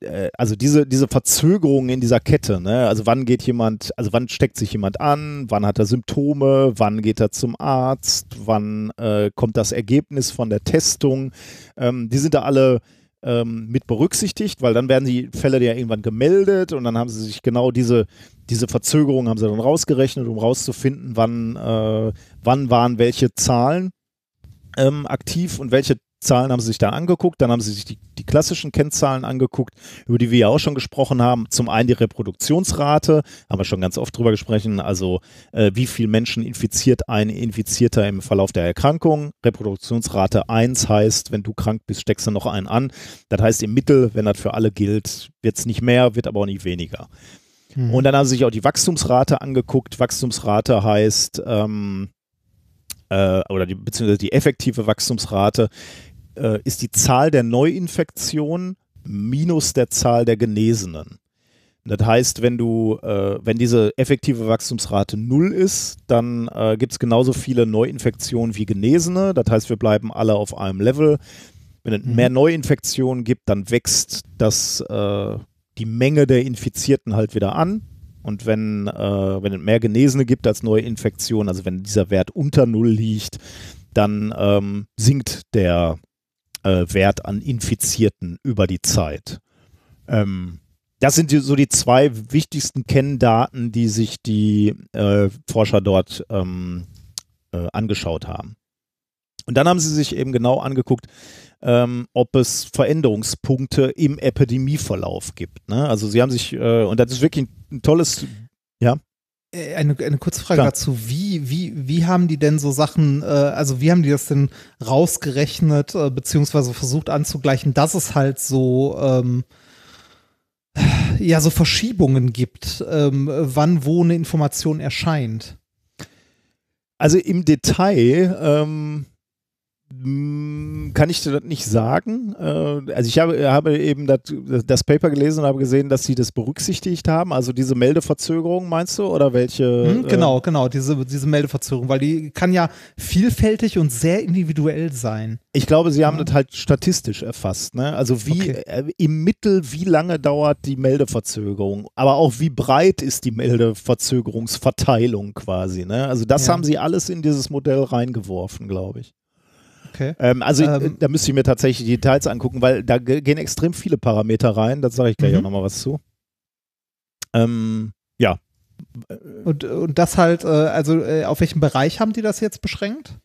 äh, also diese, diese Verzögerung in dieser Kette, ne? also wann geht jemand, also wann steckt sich jemand an, wann hat er Symptome, wann geht er zum Arzt, wann äh, kommt das Ergebnis von der Testung, ähm, die sind da alle ähm, mit berücksichtigt, weil dann werden die Fälle ja irgendwann gemeldet und dann haben sie sich genau diese, diese Verzögerung haben sie dann rausgerechnet, um rauszufinden, wann, äh, wann waren welche Zahlen ähm, aktiv und welche Zahlen haben sie sich da angeguckt. Dann haben sie sich die, die klassischen Kennzahlen angeguckt, über die wir ja auch schon gesprochen haben. Zum einen die Reproduktionsrate, haben wir schon ganz oft drüber gesprochen. Also äh, wie viel Menschen infiziert ein Infizierter im Verlauf der Erkrankung. Reproduktionsrate 1 heißt, wenn du krank bist, steckst du noch einen an. Das heißt im Mittel, wenn das für alle gilt, wird es nicht mehr, wird aber auch nicht weniger. Mhm. Und dann haben sie sich auch die Wachstumsrate angeguckt. Wachstumsrate heißt, ähm, äh, oder die, beziehungsweise die effektive Wachstumsrate äh, ist die Zahl der Neuinfektionen minus der Zahl der Genesenen. Das heißt, wenn du, äh, wenn diese effektive Wachstumsrate null ist, dann äh, gibt es genauso viele Neuinfektionen wie Genesene. Das heißt, wir bleiben alle auf einem Level. Wenn es Mhm. mehr Neuinfektionen gibt, dann wächst das, äh, die Menge der Infizierten halt wieder an. Und wenn, äh, wenn es mehr Genesene gibt als Neuinfektionen, also wenn dieser Wert unter Null liegt, dann ähm, sinkt der äh, Wert an Infizierten über die Zeit. Ähm, das sind die, so die zwei wichtigsten Kenndaten, die sich die äh, Forscher dort ähm, äh, angeschaut haben. Und dann haben sie sich eben genau angeguckt, ähm, ob es Veränderungspunkte im Epidemieverlauf gibt. Ne? Also sie haben sich, äh, und das ist wirklich ein, ein tolles, Äh, Eine, eine kurze Frage Klar. dazu. Wie, wie, wie haben die denn so Sachen, äh, also wie haben die das denn rausgerechnet, äh, beziehungsweise versucht anzugleichen, dass es halt so, ähm, ja, so Verschiebungen gibt, ähm, wann wo eine Information erscheint? Also im Detail ähm, kann ich dir das nicht sagen. Äh, also ich habe, habe eben das, das Paper gelesen und habe gesehen, dass sie das berücksichtigt haben. Also diese Meldeverzögerung meinst du oder welche? Hm, äh, genau, genau, diese, diese Meldeverzögerung, weil die kann ja vielfältig und sehr individuell sein. Ich glaube, sie haben das halt statistisch erfasst. Ne? Also wie Okay. äh, im Mittel, wie lange dauert die Meldeverzögerung, aber auch wie breit ist die Meldeverzögerungsverteilung quasi. Ne? Also das Ja. haben sie alles in dieses Modell reingeworfen, glaube ich. Okay. Ähm, also Ähm, äh, da müsste ich mir tatsächlich die Details angucken, weil da ge- gehen extrem viele Parameter rein. Da sage ich gleich Mhm. auch nochmal was zu. Ähm, ja. Und, und das halt, äh, also äh, auf welchen Bereich haben die das jetzt beschränkt?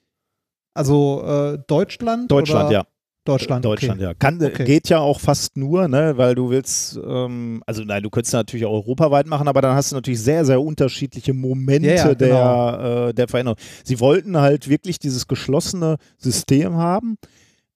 Also äh, Deutschland? Deutschland, oder? ja. Deutschland. Deutschland, okay. ja. Kann, Okay. Geht ja auch fast nur, ne, weil du willst, ähm, also nein, du könntest natürlich auch europaweit machen, aber dann hast du natürlich sehr, sehr unterschiedliche Momente Ja, ja, der, genau. äh, der Veränderung. Sie wollten halt wirklich dieses geschlossene System haben,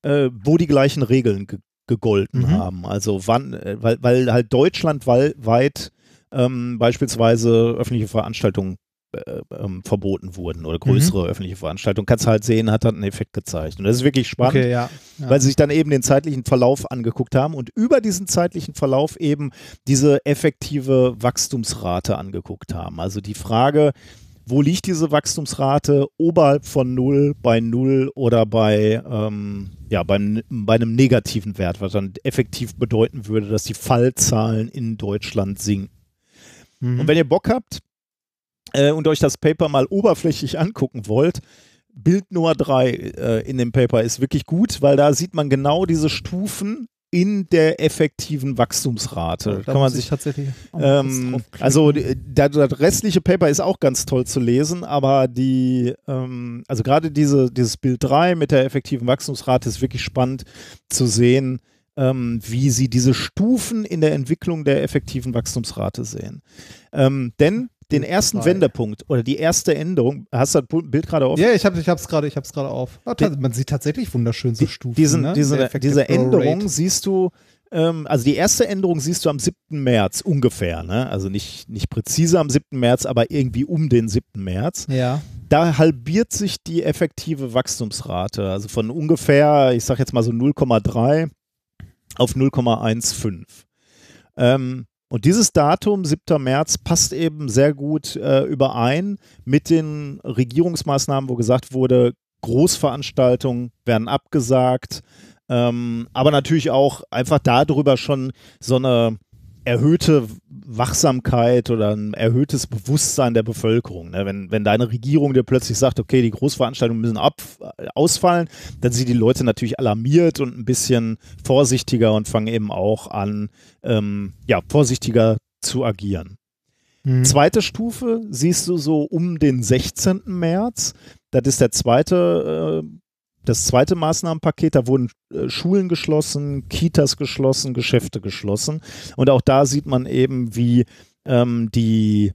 äh, wo die gleichen Regeln ge gegolten Mhm. haben. Also wann, äh, weil, weil halt deutschlandweit ähm, beispielsweise öffentliche Veranstaltungen äh, ähm, verboten wurden oder größere Mhm. öffentliche Veranstaltungen. Kannst halt sehen, hat, hat einen Effekt gezeigt. Und das ist wirklich spannend Okay, ja. ja. weil sie sich dann eben den zeitlichen Verlauf angeguckt haben und über diesen zeitlichen Verlauf eben diese effektive Wachstumsrate angeguckt haben. Also die Frage, wo liegt diese Wachstumsrate oberhalb von null, bei null oder bei, ähm, ja, beim, bei einem negativen Wert, was dann effektiv bedeuten würde, dass die Fallzahlen in Deutschland sinken. Mhm. Und wenn ihr Bock habt äh, und euch das Paper mal oberflächlich angucken wollt, Bild Nummer drei äh, in dem Paper ist wirklich gut, weil da sieht man genau diese Stufen in der effektiven Wachstumsrate. da Kann man sich ich tatsächlich ähm, also da- das restliche Paper ist auch ganz toll zu lesen, aber die, ähm, also gerade diese, dieses Bild 3 mit der effektiven Wachstumsrate ist wirklich spannend zu sehen, ähm, wie sie diese Stufen in der Entwicklung der effektiven Wachstumsrate sehen. Ähm, denn den ersten. Wendepunkt oder die erste Änderung, hast du das Bild gerade offen? Ja, ich habe ich hab's gerade, ich hab's gerade auf. Man sieht tatsächlich wunderschön so Stufen. diesen, ne? diese, diese Änderung siehst du, ähm, also die erste Änderung siehst du am 7. März ungefähr, ne? also nicht, nicht präzise am 7. März, aber irgendwie um den 7. März. Ja. Da halbiert sich die effektive Wachstumsrate, also von ungefähr, ich sag jetzt mal so 0,3 auf 0,15. Ähm, und dieses Datum, 7. März, passt eben sehr gut äh, überein mit den Regierungsmaßnahmen, wo gesagt wurde, Großveranstaltungen werden abgesagt, ähm, aber natürlich auch einfach darüber schon so eine erhöhte Wachsamkeit oder ein erhöhtes Bewusstsein der Bevölkerung. Ne? Wenn, wenn deine Regierung dir plötzlich sagt, okay, die Großveranstaltungen müssen ab, ausfallen, dann sind die Leute natürlich alarmiert und ein bisschen vorsichtiger und fangen eben auch an, ähm, ja, vorsichtiger zu agieren. Mhm. Zweite Stufe siehst du so um den 16. März. Das ist der zweite, äh, das zweite Maßnahmenpaket. Da wurden äh, Schulen geschlossen, Kitas geschlossen, Geschäfte geschlossen. Und auch da sieht man eben, wie ähm, die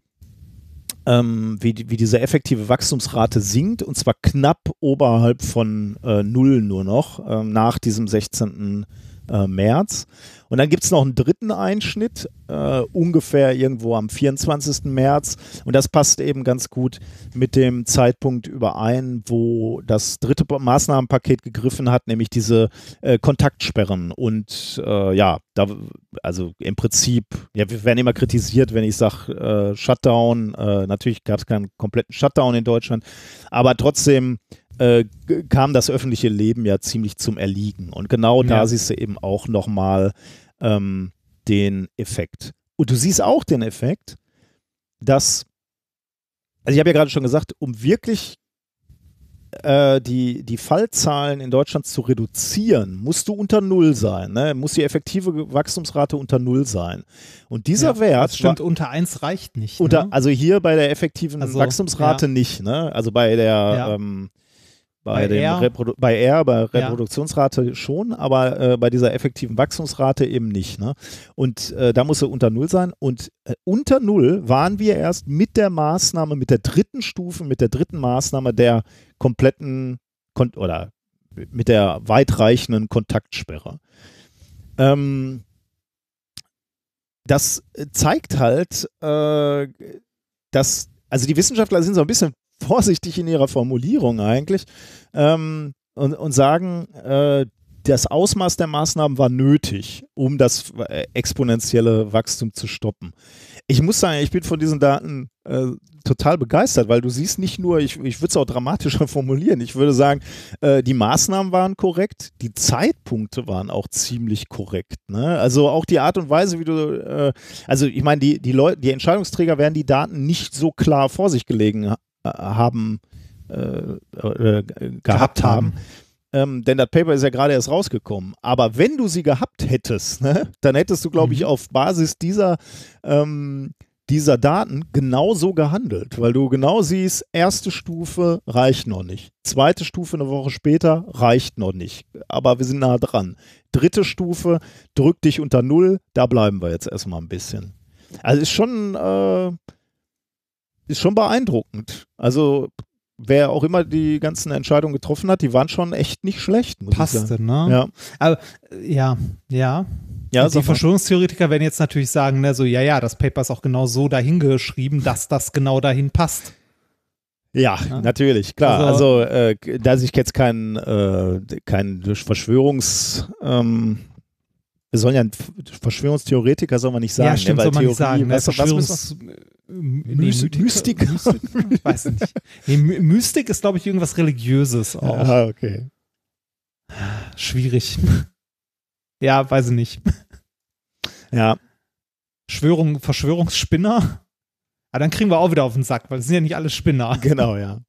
ähm, wie, wie diese effektive Wachstumsrate sinkt und zwar knapp oberhalb von äh, Null nur noch ähm, nach diesem 16. Äh, März. Und dann gibt es noch einen dritten Einschnitt, äh, ungefähr irgendwo am 24. März. Und das passt eben ganz gut mit dem Zeitpunkt überein, wo das dritte Pa- Maßnahmenpaket gegriffen hat, nämlich diese äh, Kontaktsperren. Und äh, ja, da, also im Prinzip, ja, wir werden immer kritisiert, wenn ich sage äh, Shutdown. Äh, natürlich gab es keinen kompletten Shutdown in Deutschland, aber trotzdem äh, kam das öffentliche Leben ja ziemlich zum Erliegen. Und genau da Ja. siehst du eben auch nochmal ähm, den Effekt. Und du siehst auch den Effekt, dass, also ich habe ja gerade schon gesagt, um wirklich äh, die, die Fallzahlen in Deutschland zu reduzieren, musst du unter Null sein. Ne? Muss die effektive Wachstumsrate unter Null sein. Und dieser ja, Wert Das stimmt, war, unter 1 reicht nicht. unter, ne? also hier bei der effektiven Also, Wachstumsrate nicht, ne? Also bei der Ja. ähm, bei, Bei dem R? Reprodu bei R, bei Ja. Reproduktionsrate schon, aber äh, bei dieser effektiven Wachstumsrate eben nicht. Ne? Und äh, da muss er unter Null sein. Und äh, unter Null waren wir erst mit der Maßnahme, mit der dritten Stufe, mit der dritten Maßnahme der kompletten Kon oder mit der weitreichenden Kontaktsperre. Ähm, das zeigt halt, äh, dass, also die Wissenschaftler sind so ein bisschen vorsichtig in ihrer Formulierung eigentlich ähm, und, und sagen, äh, das Ausmaß der Maßnahmen war nötig, um das äh, exponentielle Wachstum zu stoppen. Ich muss sagen, ich bin von diesen Daten äh, total begeistert, weil du siehst nicht nur, ich, ich würde es auch dramatischer formulieren, ich würde sagen, äh, die Maßnahmen waren korrekt, die Zeitpunkte waren auch ziemlich korrekt. Ne? Also auch die Art und Weise, wie du, äh, also ich meine, die, die die Entscheidungsträger werden die Daten nicht so klar vor sich gelegen ha haben, äh, äh, gehabt, Gehabt haben. haben. Ähm, denn das Paper ist ja gerade erst rausgekommen. Aber wenn du sie gehabt hättest, ne, dann hättest du, glaube ich, Mhm. auf Basis dieser, ähm, dieser Daten genauso gehandelt, weil du genau siehst, erste Stufe reicht noch nicht. Zweite Stufe eine Woche später reicht noch nicht. Aber wir sind nah dran. Dritte Stufe, drück dich unter Null, da bleiben wir jetzt erstmal ein bisschen. Also ist schon, äh, ist schon beeindruckend. Also wer auch immer die ganzen Entscheidungen getroffen hat, die waren schon echt nicht schlecht. Muss Passte, ne? Ja. Aber äh, ja, ja. Ja, die. Verschwörungstheoretiker werden jetzt natürlich sagen, ne, so, ja, ja, das Paper ist auch genau so dahingeschrieben, dass das genau dahin passt. Ja, Ja. natürlich, klar. Also, Also- äh, dass ich jetzt kein, äh, kein Verschwörungs... Ähm, wir sollen ja ein Verschwörungstheoretiker soll man nicht sagen. ja, stimmt, ne? soll man Theorie, nicht sagen. Ne? was, was Verschwörungs äh, Mystiker. Mystiker? Weiß ich nicht. Nee, My- Mystik ist, glaube ich, irgendwas Religiöses auch. Ah, okay. Schwierig. ja, weiß ich nicht. Ja, Schwörung, Verschwörungsspinner? Aber dann kriegen wir auch wieder auf den Sack, weil es sind ja nicht alle Spinner. genau, ja.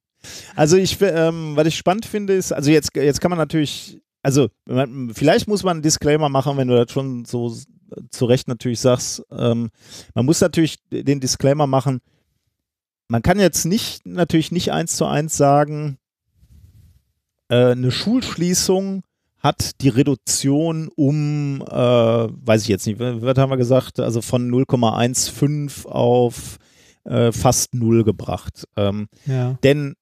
Also ich, ähm, was ich spannend finde, ist, also jetzt, jetzt kann man natürlich, also man, vielleicht muss man einen Disclaimer machen, wenn du das schon so zu Recht natürlich sagst. Ähm, man muss natürlich den Disclaimer machen. Man kann jetzt nicht, natürlich nicht eins zu eins sagen, äh, eine Schulschließung hat die Reduktion um, äh, weiß ich jetzt nicht, was haben wir gesagt, also von 0,15 auf äh, fast null gebracht. Ähm, Ja. denn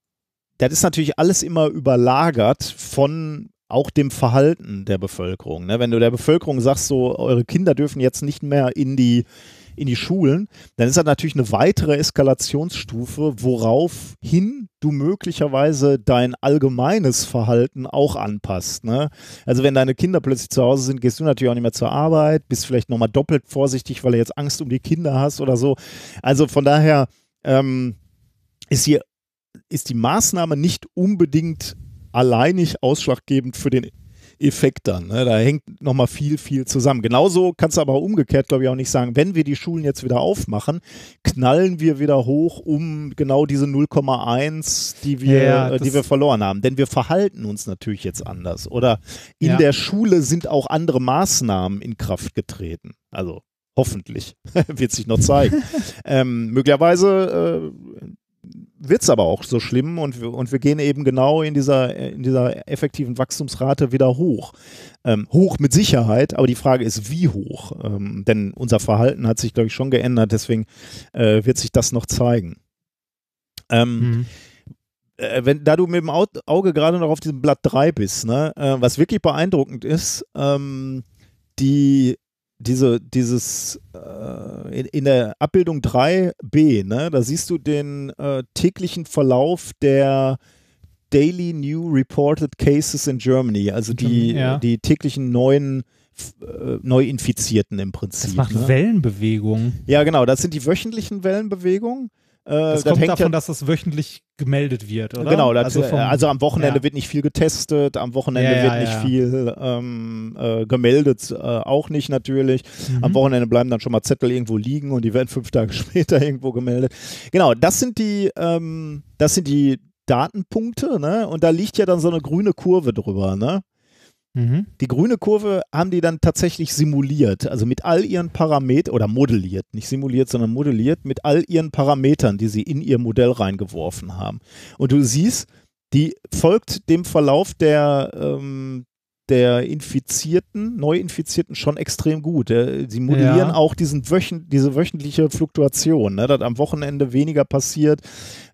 das ist natürlich alles immer überlagert von auch dem Verhalten der Bevölkerung. Ne? Wenn du der Bevölkerung sagst, so eure Kinder dürfen jetzt nicht mehr in die in die Schulen, dann ist das natürlich eine weitere Eskalationsstufe, woraufhin du möglicherweise dein allgemeines Verhalten auch anpasst. Ne? Also wenn deine Kinder plötzlich zu Hause sind, gehst du natürlich auch nicht mehr zur Arbeit, bist vielleicht nochmal doppelt vorsichtig, weil du jetzt Angst um die Kinder hast oder so. Also von daher ähm, ist hier ist die Maßnahme nicht unbedingt alleinig ausschlaggebend für den Effekt dann. Ne? Da hängt nochmal viel, viel zusammen. Genauso kannst du aber umgekehrt, glaube ich, auch nicht sagen, wenn wir die Schulen jetzt wieder aufmachen, knallen wir wieder hoch um genau diese 0,1, die wir, Ja, äh, die wir verloren haben. Denn wir verhalten uns natürlich jetzt anders. Oder in Ja. der Schule sind auch andere Maßnahmen in Kraft getreten. Also hoffentlich wird sich noch zeigen. ähm, möglicherweise äh, wird es aber auch so schlimm und wir, und wir gehen eben genau in dieser, in dieser effektiven Wachstumsrate wieder hoch. Ähm, hoch mit Sicherheit, aber die Frage ist, wie hoch? Ähm, denn unser Verhalten hat sich, glaube ich, schon geändert, deswegen äh, wird sich das noch zeigen. Ähm, Mhm. äh, wenn, da du mit dem Au Auge gerade noch auf diesem Blatt 3 bist, ne, äh, was wirklich beeindruckend ist, ähm, die, diese, dieses, äh, in, in der Abbildung 3b, ne, da siehst du den äh, täglichen Verlauf der Daily New Reported Cases in Germany, also die, Ja. die täglichen neuen äh, Neuinfizierten im Prinzip. Das macht ne? Wellenbewegung. Ja, genau, das sind die wöchentlichen Wellenbewegungen. Äh, Das das kommt davon, ja dass das wöchentlich gemeldet wird, oder? Genau, das, also, vom, also am Wochenende ja. wird nicht viel getestet, am Wochenende Ja, wird nicht viel ähm, äh, gemeldet, äh, auch nicht natürlich. Mhm. Am Wochenende bleiben dann schon mal Zettel irgendwo liegen und die werden fünf Tage später irgendwo gemeldet. Genau, das sind die, ähm, das sind die Datenpunkte, ne? Und da liegt ja dann so eine grüne Kurve drüber, ne? Mhm. Die grüne Kurve haben die dann tatsächlich simuliert, also mit all ihren Parametern oder modelliert, nicht simuliert, sondern modelliert mit all ihren Parametern, die sie in ihr Modell reingeworfen haben. Und du siehst, die folgt dem Verlauf der, ähm, der Infizierten, Neuinfizierten schon extrem gut. Äh, Sie modellieren Ja. auch diesen wöchent, diese wöchentliche Fluktuation, ne, dass am Wochenende weniger passiert.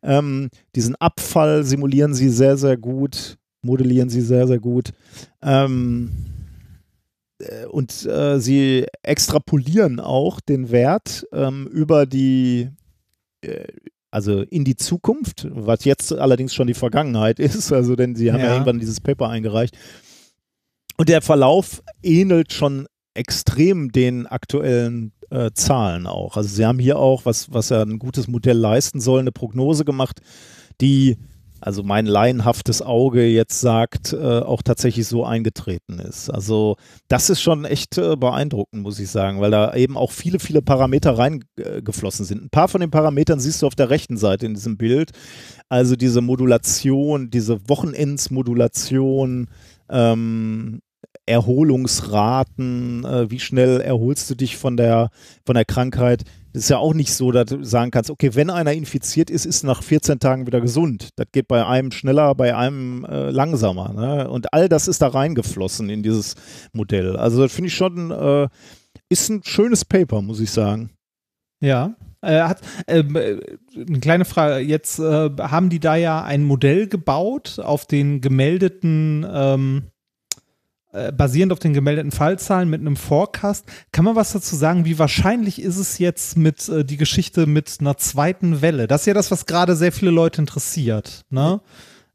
Ähm, diesen Abfall simulieren sie sehr, sehr gut, modellieren sie sehr, sehr gut. Ähm, äh, und äh, sie extrapolieren auch den Wert ähm, über die, äh, also in die Zukunft, was jetzt allerdings schon die Vergangenheit ist, also denn sie haben ja, Ja. irgendwann dieses Paper eingereicht. Und der Verlauf ähnelt schon extrem den aktuellen äh, Zahlen auch. Also sie haben hier auch, was, was ja ein gutes Modell leisten soll, eine Prognose gemacht, die, also mein laienhaftes Auge jetzt sagt, äh, auch tatsächlich so eingetreten ist. Also das ist schon echt äh, beeindruckend, muss ich sagen, weil da eben auch viele, viele Parameter reingeflossen sind. Ein paar von den Parametern siehst du auf der rechten Seite in diesem Bild. Also diese Modulation, diese Wochenendsmodulation, ähm, Erholungsraten, äh, wie schnell erholst du dich von der, von der Krankheit, Das ist ja auch nicht so, dass du sagen kannst, okay, wenn einer infiziert ist, ist nach 14 Tagen wieder gesund. Das geht bei einem schneller, bei einem äh, langsamer. Ne? Und all das ist da reingeflossen in dieses Modell. Also das finde ich schon, äh, ist ein schönes Paper, muss ich sagen. Ja. Äh, hat, ähm, äh, eine kleine Frage, jetzt äh, haben die da ja ein Modell gebaut auf den gemeldeten ähm, äh, basierend auf den gemeldeten Fallzahlen mit einem Forecast. Kann man was dazu sagen? Wie wahrscheinlich ist es jetzt mit äh, die Geschichte mit einer zweiten Welle? Das ist ja das, was gerade sehr viele Leute interessiert. Ne?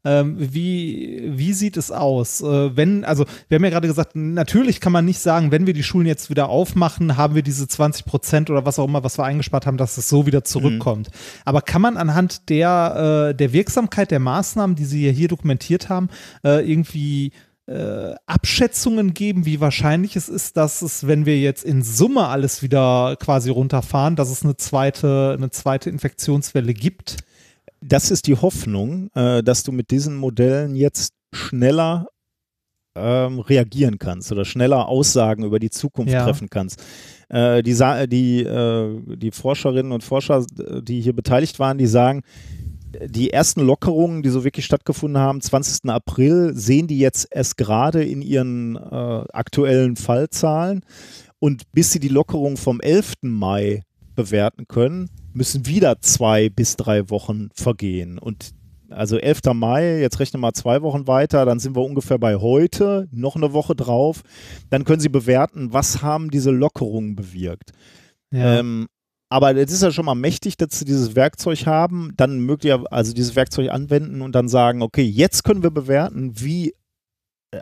Ähm, wie, wie sieht es aus? Äh, wenn, also wir haben ja gerade gesagt, natürlich kann man nicht sagen, wenn wir die Schulen jetzt wieder aufmachen, haben wir diese 20 Prozent oder was auch immer, was wir eingespart haben, dass es so wieder zurückkommt. Mhm. Aber kann man anhand der, äh, der Wirksamkeit der Maßnahmen, die Sie hier dokumentiert haben, äh, irgendwie äh, Abschätzungen geben, wie wahrscheinlich es ist, dass es, wenn wir jetzt in Summe alles wieder quasi runterfahren, dass es eine zweite, eine zweite Infektionswelle gibt? Das ist die Hoffnung, äh, dass du mit diesen Modellen jetzt schneller ähm, reagieren kannst oder schneller Aussagen über die Zukunft ja. treffen kannst. Äh, die, die, äh, die Forscherinnen und Forscher, die hier beteiligt waren, die sagen, die ersten Lockerungen, die so wirklich stattgefunden haben, 20. April, sehen die jetzt erst gerade in ihren äh, aktuellen Fallzahlen. Und bis sie die Lockerung vom 11. Mai bewerten können, müssen wieder zwei bis drei Wochen vergehen. Und also 11. Mai, jetzt rechnen wir mal zwei Wochen weiter, dann sind wir ungefähr bei heute, noch eine Woche drauf. Dann können Sie bewerten, was haben diese Lockerungen bewirkt. Ja. Ähm, aber es ist ja schon mal mächtig, dass sie dieses Werkzeug haben, dann möglicherweise, also dieses Werkzeug anwenden und dann sagen, okay, jetzt können wir bewerten, wie,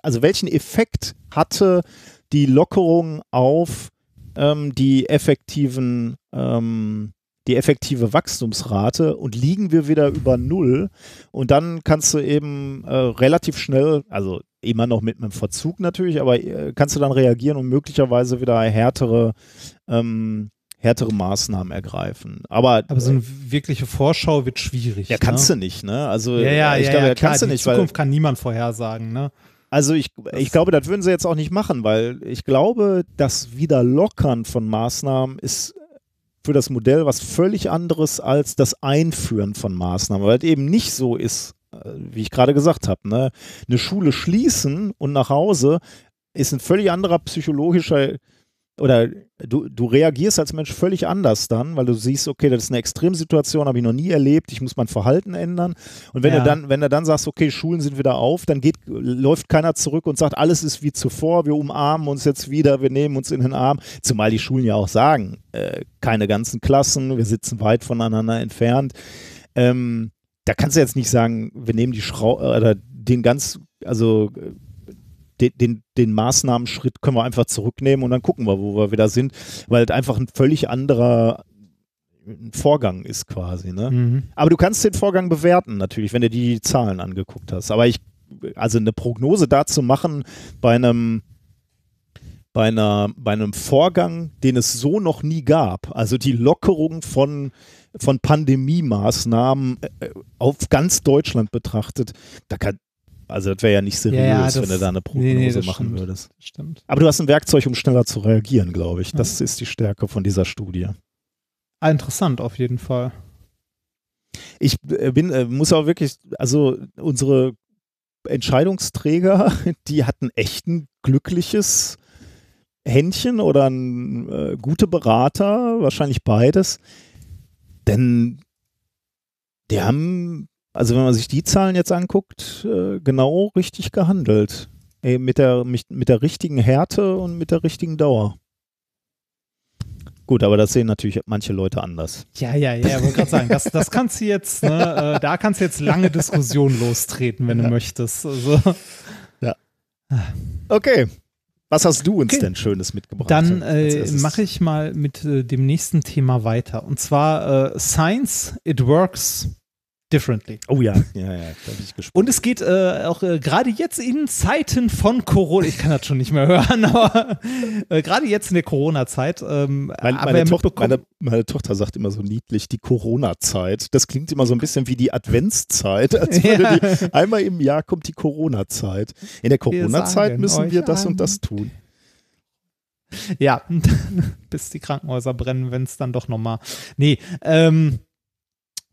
also welchen Effekt hatte die Lockerung auf ähm, die effektiven, ähm, die effektive Wachstumsrate und liegen wir wieder über Null und dann kannst du eben äh, relativ schnell, also immer noch mit einem Verzug natürlich, aber äh, kannst du dann reagieren und möglicherweise wieder härtere ähm, härtere Maßnahmen ergreifen. Aber, aber so eine wirkliche Vorschau wird schwierig. Ja, kannst ne? du nicht, ne? Also ja, ja, ich ja, glaube, ja, klar, kannst du nicht. Die Zukunft kann niemand vorhersagen, ne? Also ich, ich glaube, das würden sie jetzt auch nicht machen, weil ich glaube, das Wiederlockern von Maßnahmen ist für das Modell was völlig anderes als das Einführen von Maßnahmen, weil es eben nicht so ist, äh, wie ich gerade gesagt habe. Ne? Eine Schule schließen und nach Hause ist ein völlig anderer psychologischer oder du, du reagierst als Mensch völlig anders dann, weil du siehst, okay, das ist eine Extremsituation, habe ich noch nie erlebt, ich muss mein Verhalten ändern. Und wenn ja. du dann, wenn du dann sagst, okay, Schulen sind wieder auf, dann geht, läuft keiner zurück und sagt, alles ist wie zuvor, wir umarmen uns jetzt wieder, wir nehmen uns in den Arm. Zumal die Schulen ja auch sagen, äh, keine ganzen Klassen, wir sitzen weit voneinander entfernt. Ähm, da kannst du jetzt nicht sagen, wir nehmen die Schrau oder den ganz, also den, den, den Maßnahmenschritt können wir einfach zurücknehmen und dann gucken wir, wo wir wieder sind, weil es einfach ein völlig anderer Vorgang ist quasi. Ne? Mhm. Aber du kannst den Vorgang bewerten natürlich, wenn du die Zahlen angeguckt hast. Aber ich, also eine Prognose dazu machen bei einem bei, einer, bei einem Vorgang, den es so noch nie gab, also die Lockerung von, von Pandemie-Maßnahmen äh, auf ganz Deutschland betrachtet, da kann, also das wäre ja nicht seriös, ja, ja, das, wenn du da eine Prognose nee, nee, machen stimmt, würdest. Stimmt. Aber du hast ein Werkzeug, um schneller zu reagieren, glaube ich. Das ja. ist die Stärke von dieser Studie. Ah, interessant, auf jeden Fall. Ich äh, bin, äh, muss auch wirklich, also unsere Entscheidungsträger, die hatten echt ein glückliches Händchen oder ein äh, gute Berater, wahrscheinlich beides. Denn die haben also wenn man sich die Zahlen jetzt anguckt, äh, genau richtig gehandelt. Ey, mit, der, mit, der richtigen Härte und mit der richtigen Dauer. Gut, aber das sehen natürlich manche Leute anders. Ja, ja, ja, ich wollte gerade sagen, das, das kannst du jetzt, ne, äh, da kannst du jetzt lange Diskussionen lostreten, wenn ja. du möchtest. Also. Ja. Okay. Was hast du uns okay. denn Schönes mitgebracht? Dann äh, mache ich mal mit äh, dem nächsten Thema weiter. Und zwar äh, Science, It Works differently. Oh ja, ja, ja, da bin ich gespannt. Und es geht äh, auch äh, gerade jetzt in Zeiten von Corona, ich kann das schon nicht mehr hören, aber äh, gerade jetzt in der Corona-Zeit. Ähm, meine, meine, Tochter, meine, meine, Tochter sagt immer so niedlich, die Corona-Zeit. Das klingt immer so ein bisschen wie die Adventszeit. Als ja. die, einmal im Jahr kommt die Corona-Zeit. In der Corona-Zeit müssen wir das und das tun. Ja, bis die Krankenhäuser brennen, wenn es dann doch nochmal. Nee, ähm,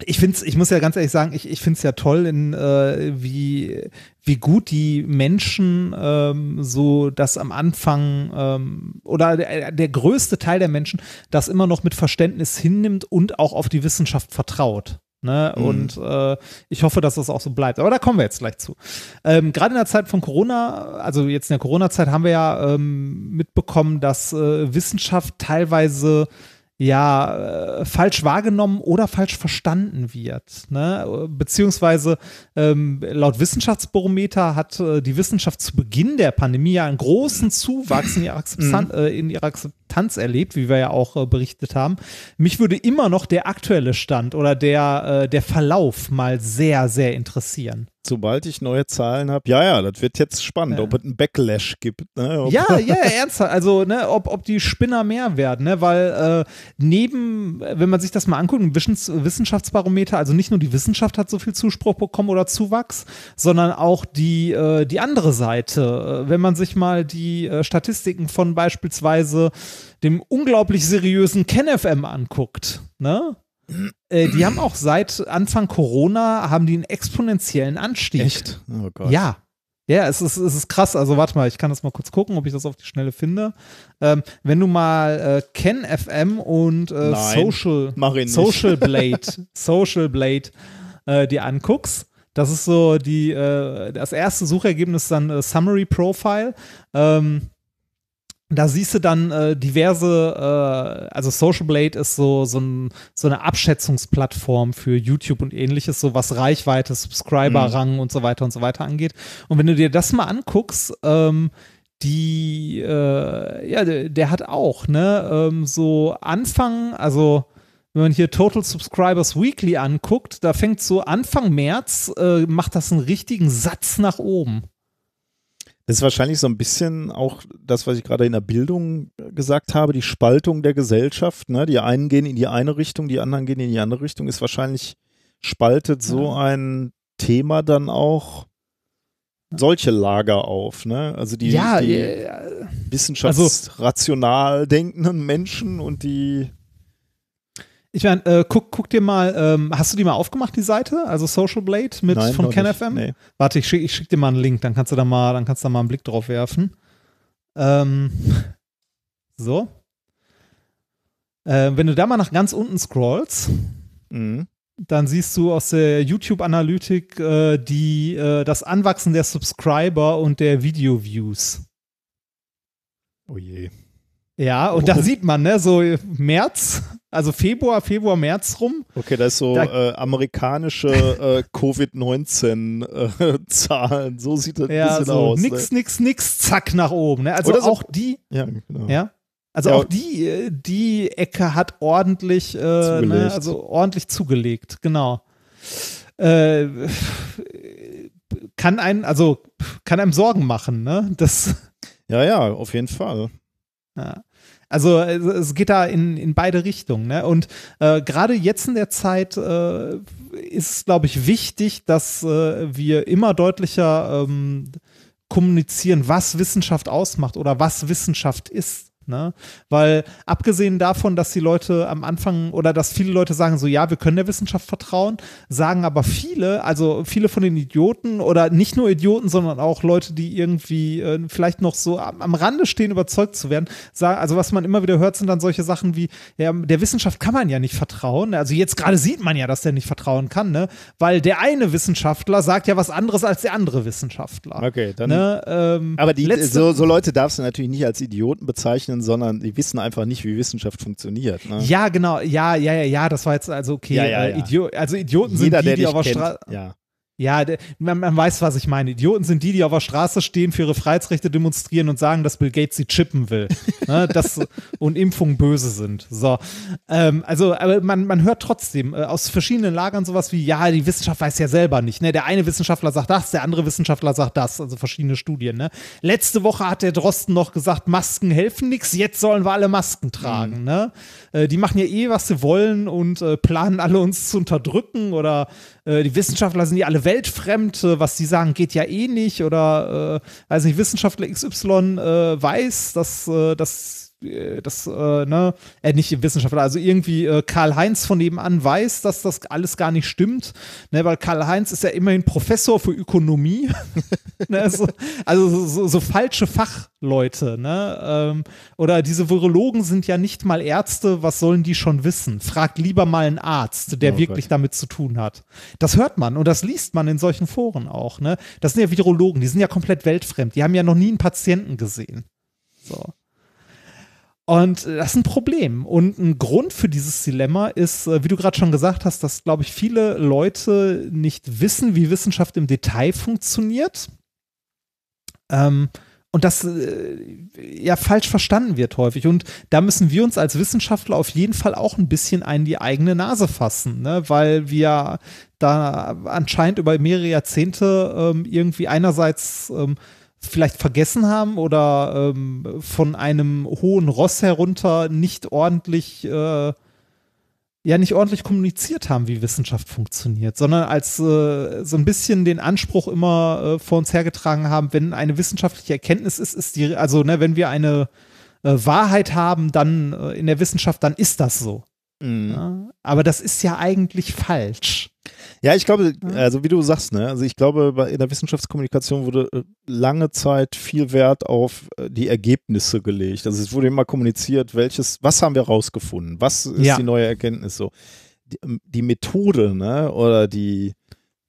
ich finde ich muss ja ganz ehrlich sagen, ich, ich finde es ja toll, in, äh, wie, wie gut die Menschen ähm, so das am Anfang ähm, oder der, der größte Teil der Menschen das immer noch mit Verständnis hinnimmt und auch auf die Wissenschaft vertraut. Ne? Mhm. Und äh, ich hoffe, dass das auch so bleibt. Aber da kommen wir jetzt gleich zu. Ähm, Gerade in der Zeit von Corona, also jetzt in der Corona-Zeit, haben wir ja ähm, mitbekommen, dass äh, Wissenschaft teilweise ja äh, falsch wahrgenommen oder falsch verstanden wird. Ne? Beziehungsweise ähm, laut Wissenschaftsbarometer hat äh, die Wissenschaft zu Beginn der Pandemie ja einen großen Zuwachs in ihrer, Akzeptanz, mhm. äh, in ihrer Akzeptanz erlebt, wie wir ja auch äh, berichtet haben. Mich würde immer noch der aktuelle Stand oder der, äh, der Verlauf mal sehr, sehr interessieren sobald ich neue Zahlen habe, ja, ja, das wird jetzt spannend, ja. ob es einen Backlash gibt. Ne? Ja, ja, ernsthaft. Also, ne, ob, ob die Spinner mehr werden, ne? weil äh, neben, wenn man sich das mal anguckt, ein Wissenschaftsbarometer, also nicht nur die Wissenschaft hat so viel Zuspruch bekommen oder Zuwachs, sondern auch die, äh, die andere Seite. Wenn man sich mal die äh, Statistiken von beispielsweise dem unglaublich seriösen KenFM anguckt, ne? Äh, die haben auch seit Anfang Corona haben die einen exponentiellen Anstieg. Echt? Oh Gott. Ja. Ja, es ist, es ist krass. Also warte mal, ich kann das mal kurz gucken, ob ich das auf die Schnelle finde. Ähm, wenn du mal äh, Ken FM und äh, Social, Social Blade, Social Blade äh, dir anguckst, das ist so die, äh, das erste Suchergebnis dann äh, Summary Profile. Ähm, da siehst du dann äh, diverse, äh, also Social Blade ist so, so, ein, so, eine Abschätzungsplattform für YouTube und ähnliches, so was Reichweite, Subscriber-Rang mhm. und so weiter und so weiter angeht. Und wenn du dir das mal anguckst, ähm, die, äh, ja, der, der, hat auch, ne, ähm, so Anfang, also wenn man hier Total Subscribers Weekly anguckt, da fängt so Anfang März, äh, macht das einen richtigen Satz nach oben. Das ist wahrscheinlich so ein bisschen auch das, was ich gerade in der Bildung gesagt habe, die Spaltung der Gesellschaft. Ne? Die einen gehen in die eine Richtung, die anderen gehen in die andere Richtung. Ist wahrscheinlich spaltet so ein Thema dann auch solche Lager auf. Ne? Also die, ja, die äh, wissenschaftsrational also, denkenden Menschen und die ich meine, äh, guck, guck dir mal, ähm, hast du die mal aufgemacht, die Seite? Also Social Blade mit Nein, von KenFM? Nee. Warte, ich schicke schick dir mal einen Link, dann kannst du da mal, dann kannst du da mal einen Blick drauf werfen. Ähm, so. Äh, wenn du da mal nach ganz unten scrollst, mhm. dann siehst du aus der YouTube-Analytik äh, die, äh, das Anwachsen der Subscriber und der Video-Views. Oh je. Ja, und oh. da sieht man, ne, so März also Februar, Februar, März rum. Okay, das ist so da, äh, amerikanische äh, Covid-19-Zahlen. Äh, so sieht das ja, ein bisschen so aus. Nix, ne? nix, nix, zack nach oben. Ne? Also so, auch die. Ja, genau. Ja. Also ja, auch die, äh, die Ecke hat ordentlich, äh, ne, also ordentlich zugelegt, genau. Äh, kann einen, also kann einem Sorgen machen, ne? Das. Ja, ja, auf jeden Fall. Ja. Also es geht da in, in beide Richtungen. Ne? Und äh, gerade jetzt in der Zeit äh, ist es, glaube ich, wichtig, dass äh, wir immer deutlicher ähm, kommunizieren, was Wissenschaft ausmacht oder was Wissenschaft ist. Ne? Weil abgesehen davon, dass die Leute am Anfang oder dass viele Leute sagen so, ja, wir können der Wissenschaft vertrauen, sagen aber viele, also viele von den Idioten oder nicht nur Idioten, sondern auch Leute, die irgendwie äh, vielleicht noch so am, am, Rande stehen, überzeugt zu werden, sagen, also was man immer wieder hört, sind dann solche Sachen wie, ja, der Wissenschaft kann man ja nicht vertrauen. Also jetzt gerade sieht man ja, dass der nicht vertrauen kann, ne? Weil der eine Wissenschaftler sagt ja was anderes als der andere Wissenschaftler. Okay, dann. Ne? Ähm, aber die, so, so Leute darfst du natürlich nicht als Idioten bezeichnen, sondern die wissen einfach nicht, wie Wissenschaft funktioniert. Ne? Ja, genau. Ja, ja, ja, ja, das war jetzt also okay. Ja, ja, äh, ja. Idio also Idioten Jeder, sind die, die auf der Straße. Ja. Ja, man, man, weiß, was ich meine. Idioten sind die, die auf der Straße stehen, für ihre Freiheitsrechte demonstrieren und sagen, dass Bill Gates sie chippen will. ne, das, und Impfungen böse sind. So. Ähm, also, aber man, man hört trotzdem äh, aus verschiedenen Lagern sowas wie, ja, die Wissenschaft weiß ja selber nicht. Ne? Der eine Wissenschaftler sagt das, der andere Wissenschaftler sagt das. Also verschiedene Studien. Ne? Letzte Woche hat der Drosten noch gesagt, Masken helfen nichts, jetzt sollen wir alle Masken tragen. Mhm. Ne? Äh, die machen ja eh, was sie wollen und äh, planen alle uns zu unterdrücken oder äh, die Wissenschaftler sind ja alle weltfremd, was sie sagen, geht ja eh nicht oder, äh, weiß nicht, Wissenschaftler XY äh, weiß, dass, äh, dass das, äh, ne, äh, nicht Wissenschaftler, also irgendwie äh, Karl-Heinz von nebenan weiß, dass das alles gar nicht stimmt, ne, weil Karl-Heinz ist ja immerhin Professor für Ökonomie, ne, so, also so, so, falsche Fachleute, ne, ähm, oder diese Virologen sind ja nicht mal Ärzte, was sollen die schon wissen? Fragt lieber mal einen Arzt, der oh wirklich Gott. damit zu tun hat. Das hört man und das liest man in solchen Foren auch, ne, das sind ja Virologen, die sind ja komplett weltfremd, die haben ja noch nie einen Patienten gesehen. So. Und das ist ein Problem. Und ein Grund für dieses Dilemma ist, äh, wie du gerade schon gesagt hast, dass, glaube ich, viele Leute nicht wissen, wie Wissenschaft im Detail funktioniert. Ähm, und das äh, ja falsch verstanden wird häufig. Und da müssen wir uns als Wissenschaftler auf jeden Fall auch ein bisschen ein die eigene Nase fassen, ne? weil wir da anscheinend über mehrere Jahrzehnte ähm, irgendwie einerseits ähm, vielleicht vergessen haben oder ähm, von einem hohen Ross herunter nicht ordentlich, äh, ja, nicht ordentlich kommuniziert haben, wie Wissenschaft funktioniert, sondern als äh, so ein bisschen den Anspruch immer äh, vor uns hergetragen haben, wenn eine wissenschaftliche Erkenntnis ist, ist die, also ne, wenn wir eine äh, Wahrheit haben, dann äh, in der Wissenschaft, dann ist das so. Mhm. Ja? Aber das ist ja eigentlich falsch. Ja, ich glaube, also wie du sagst, ne, also ich glaube, in der Wissenschaftskommunikation wurde äh, lange Zeit viel Wert auf äh, die Ergebnisse gelegt. Also es wurde immer kommuniziert, welches, was haben wir rausgefunden, was ist ja. die neue Erkenntnis so. Die, ähm, die Methode, ne, oder die,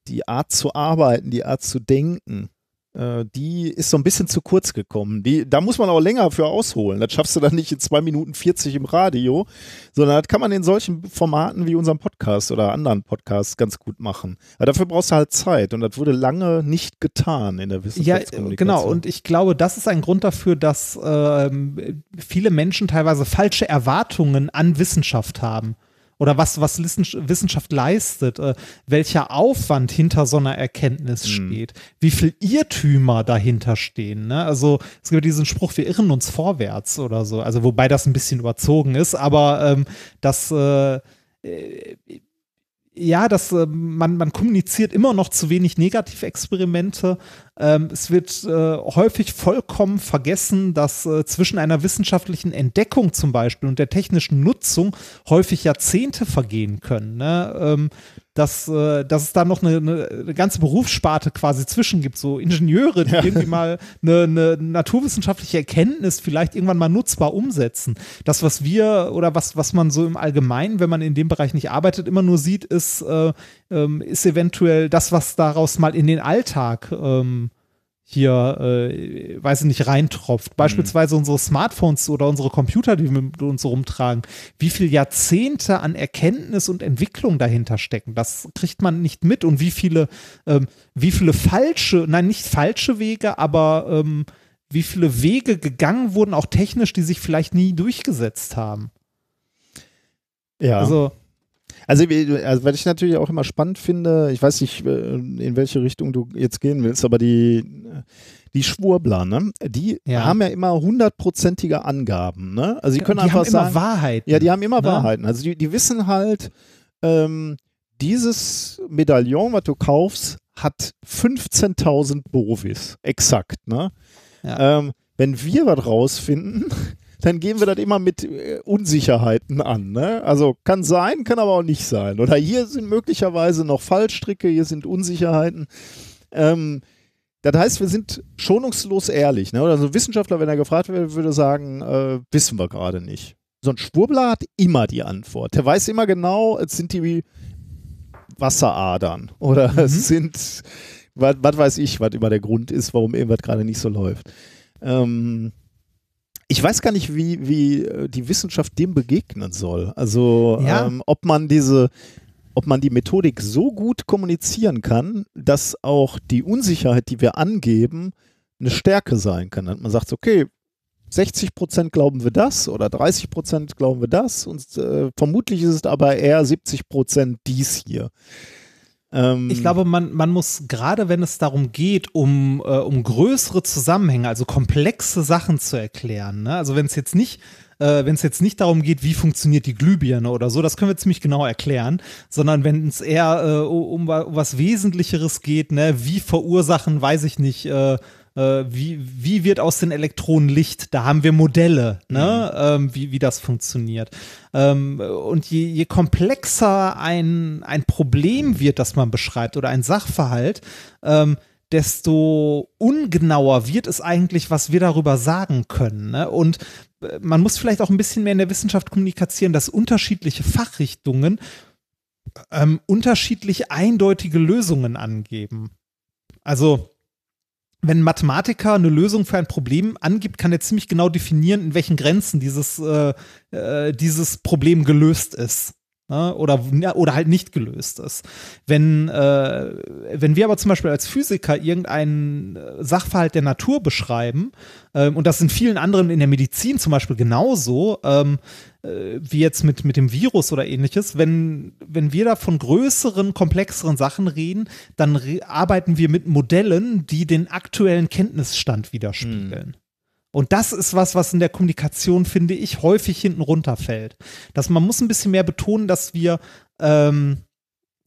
die Art zu arbeiten, die Art zu denken, die ist so ein bisschen zu kurz gekommen. Die, da muss man auch länger für ausholen. Das schaffst du dann nicht in zwei Minuten 40 im Radio, sondern das kann man in solchen Formaten wie unserem Podcast oder anderen Podcasts ganz gut machen. Aber dafür brauchst du halt Zeit und das wurde lange nicht getan in der Wissenschaftskommunikation. Ja, genau. Und ich glaube, das ist ein Grund dafür, dass ähm, viele Menschen teilweise falsche Erwartungen an Wissenschaft haben oder was, was Wissenschaft leistet, äh, welcher Aufwand hinter so einer Erkenntnis mhm. steht, wie viel Irrtümer dahinter stehen. Ne? Also es gibt diesen Spruch, wir irren uns vorwärts oder so, also wobei das ein bisschen überzogen ist, aber ähm, das äh, äh ja, das, äh, man, man kommuniziert immer noch zu wenig Negativexperimente. Ähm, es wird äh, häufig vollkommen vergessen, dass äh, zwischen einer wissenschaftlichen Entdeckung zum Beispiel und der technischen Nutzung häufig Jahrzehnte vergehen können. Ne? Ähm, dass, äh, dass es da noch eine, eine, ganze Berufssparte quasi zwischen gibt, so Ingenieure, die ja. irgendwie mal eine, eine, naturwissenschaftliche Erkenntnis vielleicht irgendwann mal nutzbar umsetzen. Das, was wir oder was, was man so im Allgemeinen, wenn man in dem Bereich nicht arbeitet, immer nur sieht, ist, äh, ähm, ist eventuell das, was daraus mal in den Alltag ähm, hier, äh, weiß ich nicht, reintropft. Beispielsweise mhm. unsere Smartphones oder unsere Computer, die wir mit uns rumtragen. Wie viel Jahrzehnte an Erkenntnis und Entwicklung dahinter stecken, das kriegt man nicht mit. Und wie viele, ähm, wie viele falsche, nein, nicht falsche Wege, aber ähm, wie viele Wege gegangen wurden, auch technisch, die sich vielleicht nie durchgesetzt haben. Ja. Also, also, also, was ich natürlich auch immer spannend finde, ich weiß nicht, äh, in welche Richtung du jetzt gehen willst, aber die, die Schwurbler, ne, die ja. haben ja immer hundertprozentige Angaben, ne? Also die können die einfach haben sagen. Immer Wahrheiten. Ja, die haben immer ne? Wahrheiten. Also die, die wissen halt, ähm, dieses Medaillon, was du kaufst, hat 15.000 Bovis. Exakt, ne? Ja. Ähm, wenn wir was rausfinden, dann gehen wir das immer mit äh, Unsicherheiten an. Ne? Also kann sein, kann aber auch nicht sein. Oder hier sind möglicherweise noch Fallstricke, hier sind Unsicherheiten. Ähm, das heißt, wir sind schonungslos ehrlich. Ne? Oder so ein Wissenschaftler, wenn er gefragt wird, würde sagen, äh, wissen wir gerade nicht. So ein Schwurbler hat immer die Antwort. Der weiß immer genau, es sind die Wasseradern oder mhm. es sind, was weiß ich, was immer der Grund ist, warum irgendwas gerade nicht so läuft. Ähm, ich weiß gar nicht, wie, wie äh, die Wissenschaft dem begegnen soll. Also ja. ähm, ob man diese, ob man die Methodik so gut kommunizieren kann, dass auch die Unsicherheit, die wir angeben, eine Stärke sein kann. Und man sagt, okay, 60 Prozent glauben wir das oder 30 Prozent glauben wir das und äh, vermutlich ist es aber eher 70 Prozent dies hier. Ähm, ich glaube, man, man muss gerade, wenn es darum geht, um, äh, um größere Zusammenhänge, also komplexe Sachen zu erklären, ne? also wenn es jetzt nicht äh, wenn es jetzt nicht darum geht, wie funktioniert die Glühbirne oder so, das können wir ziemlich genau erklären, sondern wenn es eher äh, um, um, was Wesentlicheres geht, ne, wie verursachen, weiß ich nicht, äh, äh, wie, wie wird aus den Elektronen Licht? Da haben wir Modelle, ne? Mhm. Ähm, wie, wie das funktioniert. Ähm, und je, je komplexer ein, ein Problem wird, das man beschreibt oder ein Sachverhalt, ähm, desto ungenauer wird es eigentlich, was wir darüber sagen können. Ne? Und äh, man muss vielleicht auch ein bisschen mehr in der Wissenschaft kommunizieren, dass unterschiedliche Fachrichtungen ähm, unterschiedlich eindeutige Lösungen angeben. Also wenn ein Mathematiker eine Lösung für ein Problem angibt, kann er ziemlich genau definieren, in welchen Grenzen dieses, äh, äh, dieses Problem gelöst ist. Ne? Oder, oder halt nicht gelöst ist. Wenn, äh, wenn wir aber zum Beispiel als Physiker irgendeinen äh, Sachverhalt der Natur beschreiben, ähm, und das in vielen anderen in der Medizin zum Beispiel genauso, ähm, äh, wie jetzt mit, mit dem Virus oder ähnliches, wenn, wenn wir da von größeren, komplexeren Sachen reden, dann re arbeiten wir mit Modellen, die den aktuellen Kenntnisstand widerspiegeln. Und das ist was, was in der Kommunikation, finde ich, häufig hinten runterfällt. Dass man muss ein bisschen mehr betonen, dass wir, ähm,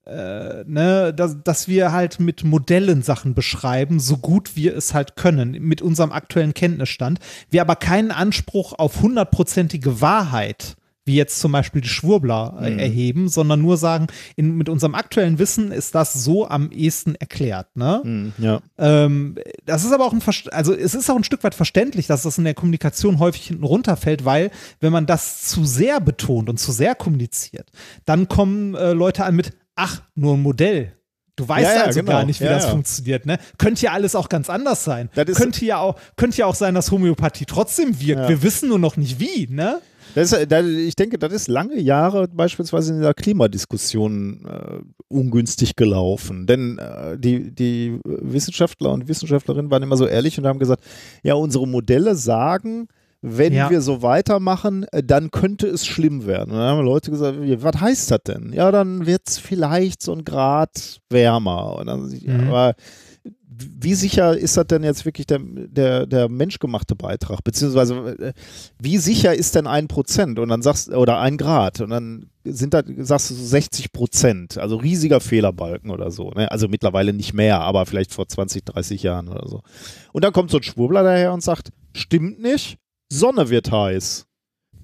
äh, ne, dass, dass wir halt mit Modellen Sachen beschreiben, so gut wir es halt können, mit unserem aktuellen Kenntnisstand. Wir aber keinen Anspruch auf hundertprozentige Wahrheit wie jetzt zum Beispiel die Schwurbler äh, Mhm. erheben, sondern nur sagen, in, mit unserem aktuellen Wissen ist das so am ehesten erklärt. Ne? Hm, ja. Ähm, das ist aber auch ein, Verst- also es ist auch ein Stück weit verständlich, dass das in der Kommunikation häufig hinten runterfällt, weil wenn man das zu sehr betont und zu sehr kommuniziert, dann kommen äh, Leute an mit, ach, nur ein Modell. Du weißt Ja, ja, also genau. gar nicht, wie Ja, das funktioniert, ne? Könnte ja alles auch ganz anders sein. Könnte ja auch, könnte ja auch sein, dass Homöopathie trotzdem wirkt. Wir wissen nur noch nicht wie, ne? Das ist, da, ich denke, das ist lange Jahre beispielsweise in dieser Klimadiskussion äh, ungünstig gelaufen. Denn äh, die, die Wissenschaftler und Wissenschaftlerinnen waren immer so ehrlich und haben gesagt, ja, unsere Modelle sagen, wenn Ja. wir so weitermachen, äh, dann könnte es schlimm werden. Und dann haben Leute gesagt, was heißt das denn? Ja, dann wird es vielleicht so ein Grad wärmer. Dann, Mhm. Aber wie sicher ist das denn jetzt wirklich der, der, der menschgemachte Beitrag? Beziehungsweise äh, wie sicher ist denn ein Prozent? Und dann sagst oder ein Grad und dann sind da, sagst du so 60 Prozent, also riesiger Fehlerbalken oder so. Ne? Also mittlerweile nicht mehr, aber vielleicht vor 20, 30 Jahren oder so. Und dann kommt so ein Schwurbler daher und sagt, stimmt nicht, Sonne wird heiß.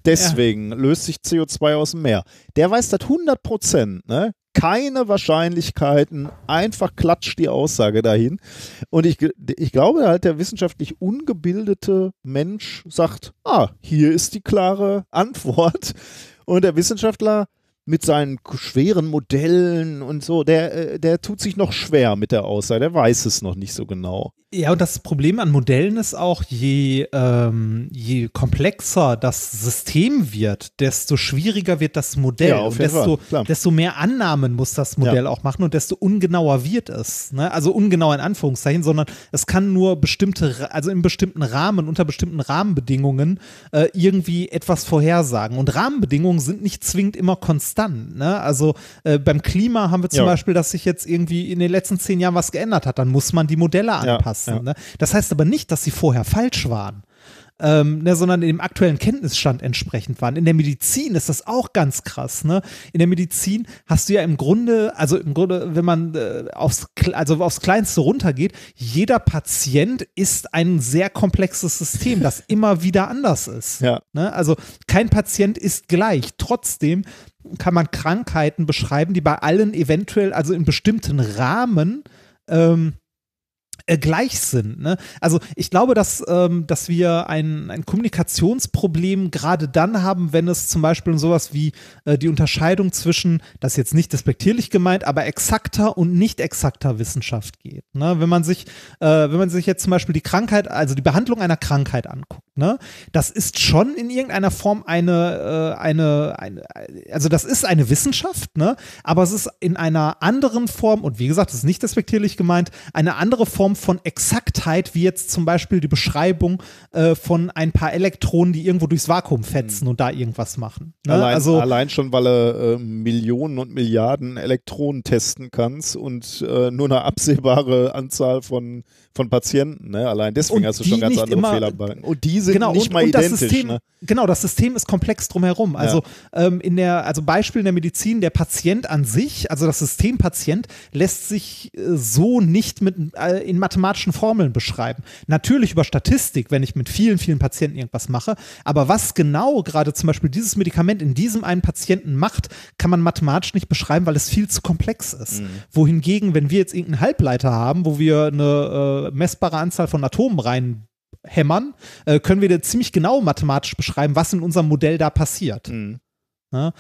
Deswegen löst sich CO2 aus dem Meer. Der weiß das 100 Prozent, ne? Keine Wahrscheinlichkeiten, einfach klatscht die Aussage dahin. Und ich, ich glaube halt, der wissenschaftlich ungebildete Mensch sagt, ah, hier ist die klare Antwort. Und der Wissenschaftler mit seinen schweren Modellen und so, der, äh, der tut sich noch schwer mit der Aussage, der weiß es noch nicht so genau. Ja, und das Problem an Modellen ist auch, je, ähm, je komplexer das System wird, desto schwieriger wird das Modell. Ja, auf und jeden desto, Fall, klar. desto mehr Annahmen muss das Modell auch machen und desto ungenauer wird es. Ne? Also ungenau in Anführungszeichen, sondern es kann nur bestimmte, also in bestimmten Rahmen, unter bestimmten Rahmenbedingungen äh, irgendwie etwas vorhersagen. Und Rahmenbedingungen sind nicht zwingend immer konstant. Ne? Also äh, beim Klima haben wir zum Ja. Beispiel, dass sich jetzt irgendwie in den letzten zehn Jahren was geändert hat. Dann muss man die Modelle anpassen. ja. Ne? Das heißt aber nicht, dass sie vorher falsch waren. Ähm, ne, sondern dem aktuellen Kenntnisstand entsprechend waren. In der Medizin ist das auch ganz krass. Ne? In der Medizin hast du ja im Grunde, also im Grunde, wenn man äh, aufs, also aufs Kleinste runtergeht, jeder Patient ist ein sehr komplexes System, das immer wieder anders ist. Ja. Ne? Also kein Patient ist gleich. Trotzdem kann man Krankheiten beschreiben, die bei allen eventuell, also in bestimmten Rahmen, ähm, äh, gleich sind. Ne? Also ich glaube, dass, ähm, dass wir ein, ein Kommunikationsproblem gerade dann haben, wenn es zum Beispiel um sowas wie äh, die Unterscheidung zwischen, das ist jetzt nicht despektierlich gemeint, aber exakter und nicht exakter Wissenschaft geht. Ne? Wenn man sich, äh, wenn man sich jetzt zum Beispiel die Krankheit, also die Behandlung einer Krankheit anguckt, ne? das ist schon in irgendeiner Form eine, äh, eine, eine, also das ist eine Wissenschaft, ne? aber es ist in einer anderen Form, und wie gesagt, das ist nicht despektierlich gemeint, eine andere Form von Exaktheit, wie jetzt zum Beispiel die Beschreibung äh, von ein paar Elektronen, die irgendwo durchs Vakuum fetzen und da irgendwas machen. Ne? Allein, also allein schon, weil du äh, Millionen und Milliarden Elektronen testen kannst und äh, nur eine absehbare Anzahl von, von Patienten. Ne? Allein deswegen hast du schon ganz andere immer- Fehlerbalken. Und die sind genau, nicht und, mal und das identisch. System, ne? Genau, das System ist komplex drumherum. Also ähm, in der, also Beispiel in der Medizin, der Patient an sich, also das System Patient, lässt sich äh, so nicht mit, äh, in mathematischen Formeln beschreiben. Natürlich über Statistik, wenn ich mit vielen, vielen Patienten irgendwas mache. Aber was genau gerade zum Beispiel dieses Medikament in diesem einen Patienten macht, kann man mathematisch nicht beschreiben, weil es viel zu komplex ist. Mhm. Wohingegen, wenn wir jetzt irgendeinen Halbleiter haben, wo wir eine äh, messbare Anzahl von Atomen rein hämmern, äh, können wir da ziemlich genau mathematisch beschreiben, was in unserem Modell da passiert. Mhm. Ja?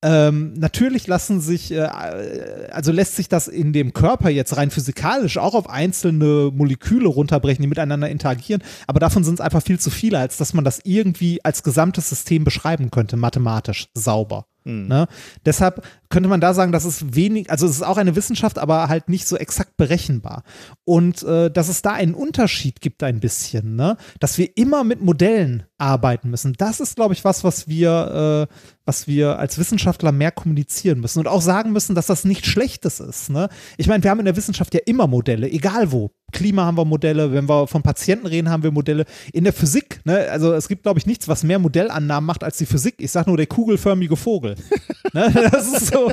Ähm, natürlich lassen sich, äh, also lässt sich das in dem Körper jetzt rein physikalisch auch auf einzelne Moleküle runterbrechen, die miteinander interagieren, aber davon sind es einfach viel zu viele, als dass man das irgendwie als gesamtes System beschreiben könnte, mathematisch sauber. Mhm. Ne? Deshalb könnte man da sagen, das ist wenig, also es ist auch eine Wissenschaft, aber halt nicht so exakt berechenbar. Und äh, dass es da einen Unterschied gibt ein bisschen, ne? dass wir immer mit Modellen arbeiten müssen. Das ist, glaube ich, was, was wir, äh, was wir als Wissenschaftler mehr kommunizieren müssen und auch sagen müssen, dass das nichts Schlechtes ist. Ne? Ich meine, wir haben in der Wissenschaft ja immer Modelle, egal wo. Klima haben wir Modelle, wenn wir von Patienten reden, haben wir Modelle. In der Physik, ne, also es gibt, glaube ich, nichts, was mehr Modellannahmen macht als die Physik. Ich sage nur der kugelförmige Vogel. ne, das ist so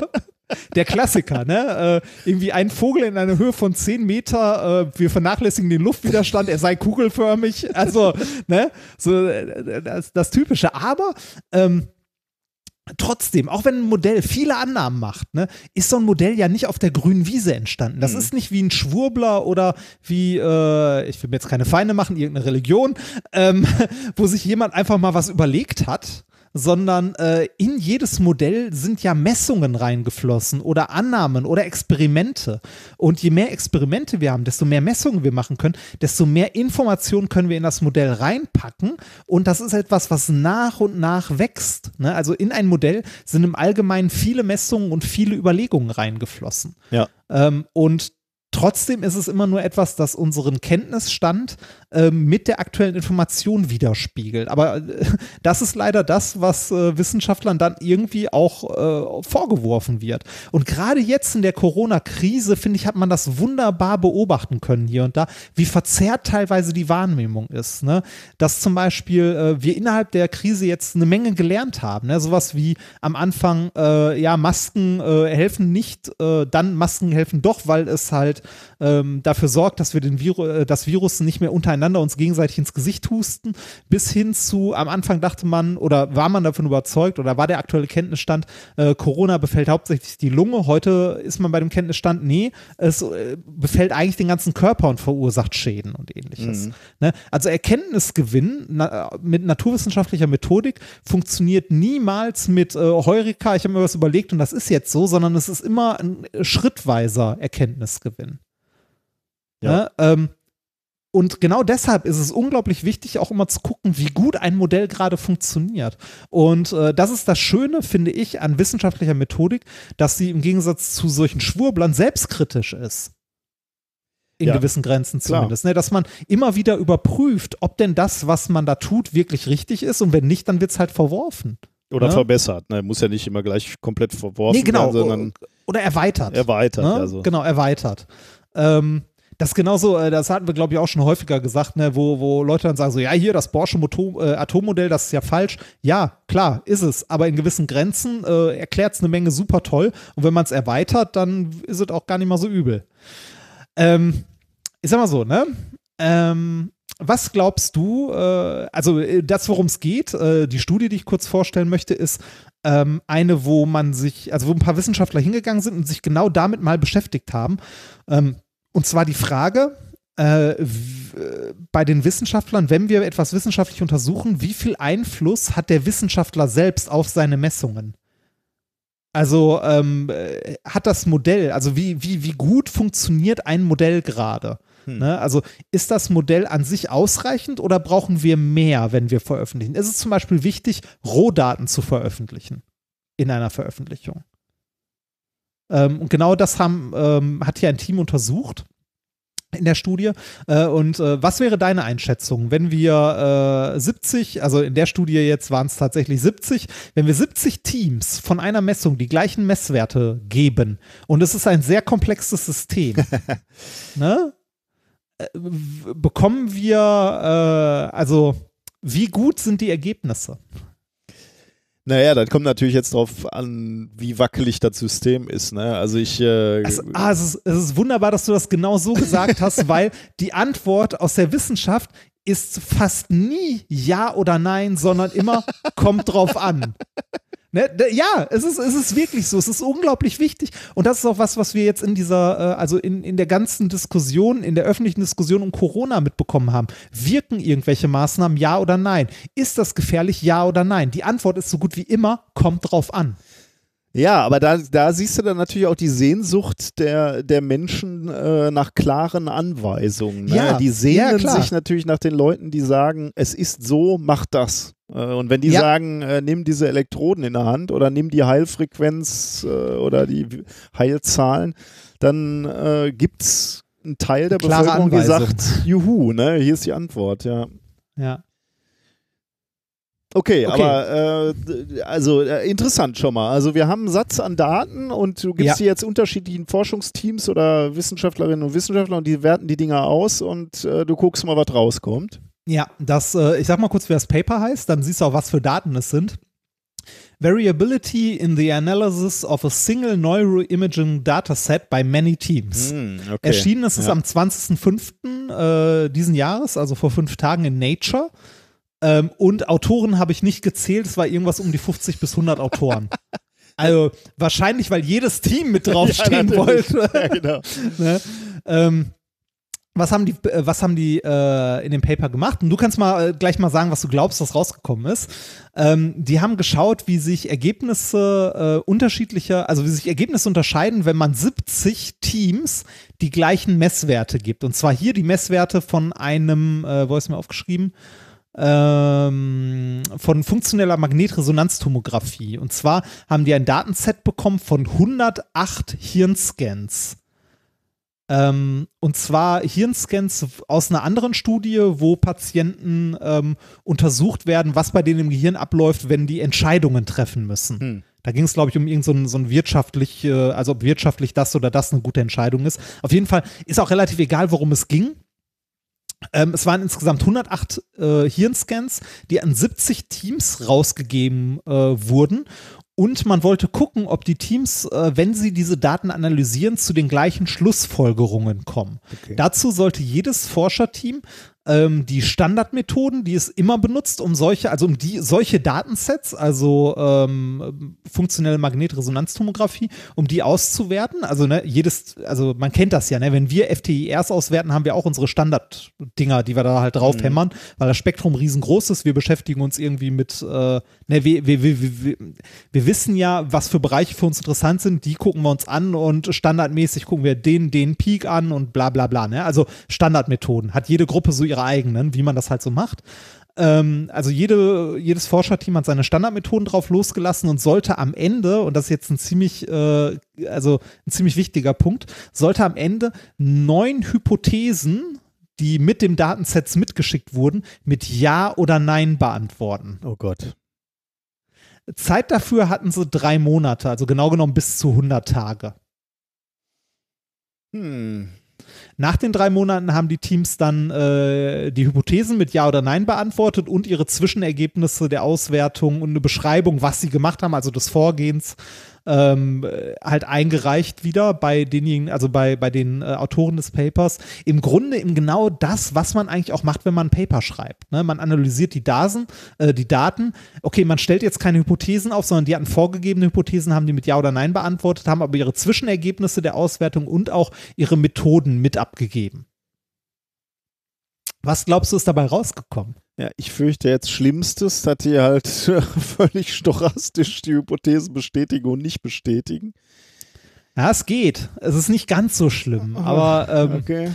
der Klassiker, ne? Äh, irgendwie ein Vogel in einer Höhe von 10 Meter, äh, wir vernachlässigen den Luftwiderstand, er sei kugelförmig. Also, ne? So äh, das, das Typische. Aber ähm, Trotzdem, auch wenn ein Modell viele Annahmen macht, ne, ist so ein Modell ja nicht auf der grünen Wiese entstanden. Das mhm. ist nicht wie ein Schwurbler oder wie, äh, ich will mir jetzt keine Feinde machen, irgendeine Religion, ähm, wo sich jemand einfach mal was überlegt hat sondern äh, in jedes Modell sind ja Messungen reingeflossen oder Annahmen oder Experimente. Und je mehr Experimente wir haben, desto mehr Messungen wir machen können, desto mehr Informationen können wir in das Modell reinpacken. Und das ist etwas, was nach und nach wächst. Ne? Also in ein Modell sind im Allgemeinen viele Messungen und viele Überlegungen reingeflossen. Ja. Ähm, und Trotzdem ist es immer nur etwas, das unseren Kenntnisstand äh, mit der aktuellen Information widerspiegelt. Aber äh, das ist leider das, was äh, Wissenschaftlern dann irgendwie auch äh, vorgeworfen wird. Und gerade jetzt in der Corona-Krise, finde ich, hat man das wunderbar beobachten können hier und da, wie verzerrt teilweise die Wahrnehmung ist. Ne? Dass zum Beispiel äh, wir innerhalb der Krise jetzt eine Menge gelernt haben. Ne? Sowas wie am Anfang, äh, ja, Masken helfen nicht, dann Masken helfen doch, weil es halt ähm, dafür sorgt, dass wir den Viru äh, das Virus nicht mehr untereinander uns gegenseitig ins Gesicht husten, bis hin zu, am Anfang dachte man oder war man davon überzeugt oder war der aktuelle Kenntnisstand, äh, Corona befällt hauptsächlich die Lunge. Heute ist man bei dem Kenntnisstand, nee, es äh, befällt eigentlich den ganzen Körper und verursacht Schäden und ähnliches. Mhm. Ne? Also Erkenntnisgewinn na, mit naturwissenschaftlicher Methodik funktioniert niemals mit äh, Heureka, ich habe mir was überlegt und das ist jetzt so, sondern es ist immer ein schrittweiser Erkenntnisgewinn. Ja. Ne? Ähm, und genau deshalb ist es unglaublich wichtig, auch immer zu gucken, wie gut ein Modell gerade funktioniert. Und äh, das ist das Schöne, finde ich, an wissenschaftlicher Methodik, dass sie im Gegensatz zu solchen Schwurblern selbstkritisch ist. In ja, gewissen Grenzen zumindest. Ne? Dass man immer wieder überprüft, ob denn das, was man da tut, wirklich richtig ist. Und wenn nicht, dann wird es halt verworfen. Oder ne? verbessert. Ne? Muss ja nicht immer gleich komplett verworfen nee, genau. werden, sondern. Oder erweitert. Erweitert, ne? also. Genau, erweitert. Ähm, das genauso, äh, das hatten wir, glaube ich, auch schon häufiger gesagt, ne, wo, wo Leute dann sagen: so, ja, hier, das Borsche äh, Atommodell, das ist ja falsch. Ja, klar, ist es, aber in gewissen Grenzen äh, erklärt es eine Menge super toll. Und wenn man es erweitert, dann ist es auch gar nicht mal so übel. Ähm, ich sag mal so, ne? Ähm, was glaubst du, äh, also äh, das, worum es geht, äh, die Studie, die ich kurz vorstellen möchte, ist ähm, eine, wo man sich, also wo ein paar Wissenschaftler hingegangen sind und sich genau damit mal beschäftigt haben. Ähm, und zwar die Frage, äh, bei den Wissenschaftlern, wenn wir etwas wissenschaftlich untersuchen, wie viel Einfluss hat der Wissenschaftler selbst auf seine Messungen? Also ähm, äh, hat das Modell, also wie, wie, wie gut funktioniert ein Modell gerade? Hm. Ne? Also ist das Modell an sich ausreichend oder brauchen wir mehr, wenn wir veröffentlichen? Ist es zum Beispiel wichtig, Rohdaten zu veröffentlichen in einer Veröffentlichung? Ähm, und genau das haben, ähm, hat hier ein Team untersucht in der Studie. Äh, und äh, was wäre deine Einschätzung, wenn wir äh, 70, also in der Studie jetzt waren es tatsächlich 70, wenn wir 70 Teams von einer Messung die gleichen Messwerte geben und es ist ein sehr komplexes System, ne? Äh, bekommen wir, äh, also wie gut sind die Ergebnisse? Naja, das kommt natürlich jetzt drauf an, wie wackelig das System ist. Ne? Also ich. Äh, also, ah, es, ist, es ist wunderbar, dass du das genau so gesagt hast, weil die Antwort aus der Wissenschaft ist fast nie Ja oder Nein, sondern immer kommt drauf an. Ne? Ja, es ist, es ist wirklich so. Es ist unglaublich wichtig. Und das ist auch was, was wir jetzt in dieser, äh, also in, in der ganzen Diskussion, in der öffentlichen Diskussion um Corona mitbekommen haben. Wirken irgendwelche Maßnahmen ja oder nein? Ist das gefährlich, ja oder nein? Die Antwort ist so gut wie immer, kommt drauf an. Ja, aber da, da siehst du dann natürlich auch die Sehnsucht der, der Menschen äh, nach klaren Anweisungen. Ne? Ja, die sehnen ja, sich natürlich nach den Leuten, die sagen, es ist so, mach das. Äh, und wenn die Ja. sagen, äh, nimm diese Elektroden in der Hand oder nimm die Heilfrequenz äh, oder die Heilzahlen, dann äh, gibt es einen Teil der Klare Bevölkerung, die Anweisung. sagt, juhu, ne? hier ist die Antwort, ja. Ja. Okay, Okay. aber äh, also äh, interessant schon mal. Also wir haben einen Satz an Daten und du gibst Ja. die jetzt unterschiedlichen Forschungsteams oder Wissenschaftlerinnen und Wissenschaftler und die werten die Dinger aus und äh, du guckst mal, was rauskommt. Ja, das, äh, ich sag mal kurz, wie das Paper heißt, dann siehst du auch, was für Daten es sind. Variability in the analysis of a single neuroimaging dataset by many teams. okay. Erschienen ist es Ja. am 20.05. Äh, diesen Jahres, also vor fünf Tagen in Nature. Ähm, und Autoren habe ich nicht gezählt, es war irgendwas um die 50 bis 100 Autoren. also wahrscheinlich, weil jedes Team mit draufstehen Ja, wollte. Ja, genau. ne? ähm, was haben die, äh, was haben die äh, in dem Paper gemacht? Und du kannst mal äh, gleich mal sagen, was du glaubst, was rausgekommen ist. Ähm, die haben geschaut, wie sich Ergebnisse äh, unterschiedlicher, also wie sich Ergebnisse unterscheiden, wenn man 70 Teams die gleichen Messwerte gibt. Und zwar hier die Messwerte von einem, äh, wo ist mir aufgeschrieben? Ähm, von funktioneller Magnetresonanztomographie. Und zwar haben die ein Datenset bekommen von 108 Hirnscans. Ähm, und zwar Hirnscans aus einer anderen Studie, wo Patienten ähm, untersucht werden, was bei denen im Gehirn abläuft, wenn die Entscheidungen treffen müssen. Hm. Da ging es, glaube ich, um irgend so ein, so ein wirtschaftlich, äh, also ob wirtschaftlich das oder das eine gute Entscheidung ist. Auf jeden Fall ist auch relativ egal, worum es ging. Ähm, es waren insgesamt 108 äh, Hirnscans, die an 70 Teams rausgegeben äh, wurden. Und man wollte gucken, ob die Teams, äh, wenn sie diese Daten analysieren, zu den gleichen Schlussfolgerungen kommen. Dazu sollte jedes Forscherteam ähm, die Standardmethoden, die es immer benutzt, um solche, also um die solche Datensets, also ähm, funktionelle Magnetresonanztomographie, um die auszuwerten. Also ne, jedes, also man kennt das ja, ne, wenn wir FTIRs auswerten, haben wir auch unsere Standarddinger, die wir da halt draufhämmern, weil das Spektrum riesengroß ist. Wir beschäftigen uns irgendwie mit, äh, ne, wir, wir, wir, wir, wir wissen ja, was für Bereiche für uns interessant sind, die gucken wir uns an und standardmäßig gucken wir den, den Peak an und bla bla bla. Ne? Also Standardmethoden. Hat jede Gruppe so ihre eigenen, wie man das halt so macht. Ähm, also jede, jedes Forscherteam hat seine Standardmethoden drauf losgelassen und sollte am Ende, und das ist jetzt ein ziemlich, äh, also ein ziemlich wichtiger Punkt, sollte am Ende neun Hypothesen, die mit dem Datensets mitgeschickt wurden, mit Ja oder Nein beantworten. Oh Gott. Zeit dafür hatten sie drei Monate, also genau genommen bis zu 100 Tage. Hm. Nach den drei Monaten haben die Teams dann äh, die Hypothesen mit Ja oder Nein beantwortet und ihre Zwischenergebnisse der Auswertung und eine Beschreibung, was sie gemacht haben, also des Vorgehens, ähm, äh, halt eingereicht wieder bei denjenigen, also bei, bei den äh, Autoren des Papers. Im Grunde eben genau das, was man eigentlich auch macht, wenn man ein Paper schreibt. Ne? Man analysiert die Daten, äh, die Daten. Okay, man stellt jetzt keine Hypothesen auf, sondern die hatten vorgegebene Hypothesen, haben die mit Ja oder Nein beantwortet, haben aber ihre Zwischenergebnisse der Auswertung und auch ihre Methoden mit abgegeben. Was glaubst du, ist dabei rausgekommen? Ja, ich fürchte jetzt Schlimmstes, dass die halt völlig stochastisch die Hypothesen bestätigen und nicht bestätigen. Ja, es geht. Es ist nicht ganz so schlimm. Aber ähm, Okay.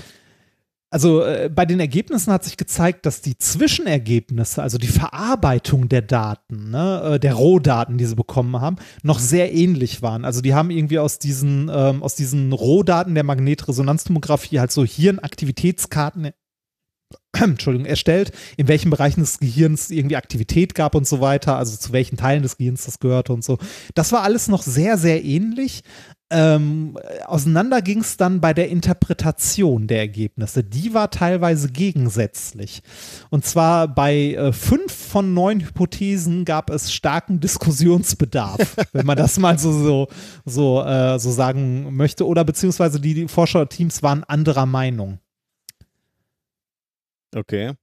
also äh, bei den Ergebnissen hat sich gezeigt, dass die Zwischenergebnisse, also die Verarbeitung der Daten, ne, äh, der Rohdaten, die sie bekommen haben, noch sehr ähnlich waren. Also die haben irgendwie aus diesen, ähm, aus diesen Rohdaten der Magnetresonanztomographie halt so Hirnaktivitätskarten Entschuldigung, erstellt, in welchen Bereichen des Gehirns irgendwie Aktivität gab und so weiter, also zu welchen Teilen des Gehirns das gehörte und so. Das war alles noch sehr, sehr ähnlich. Ähm, auseinander ging es dann bei der Interpretation der Ergebnisse. Die war teilweise gegensätzlich. Und zwar bei äh, fünf von neun Hypothesen gab es starken Diskussionsbedarf, wenn man das mal so, so, so, äh, so sagen möchte. Oder beziehungsweise die, die Forscherteams waren anderer Meinung. Okay.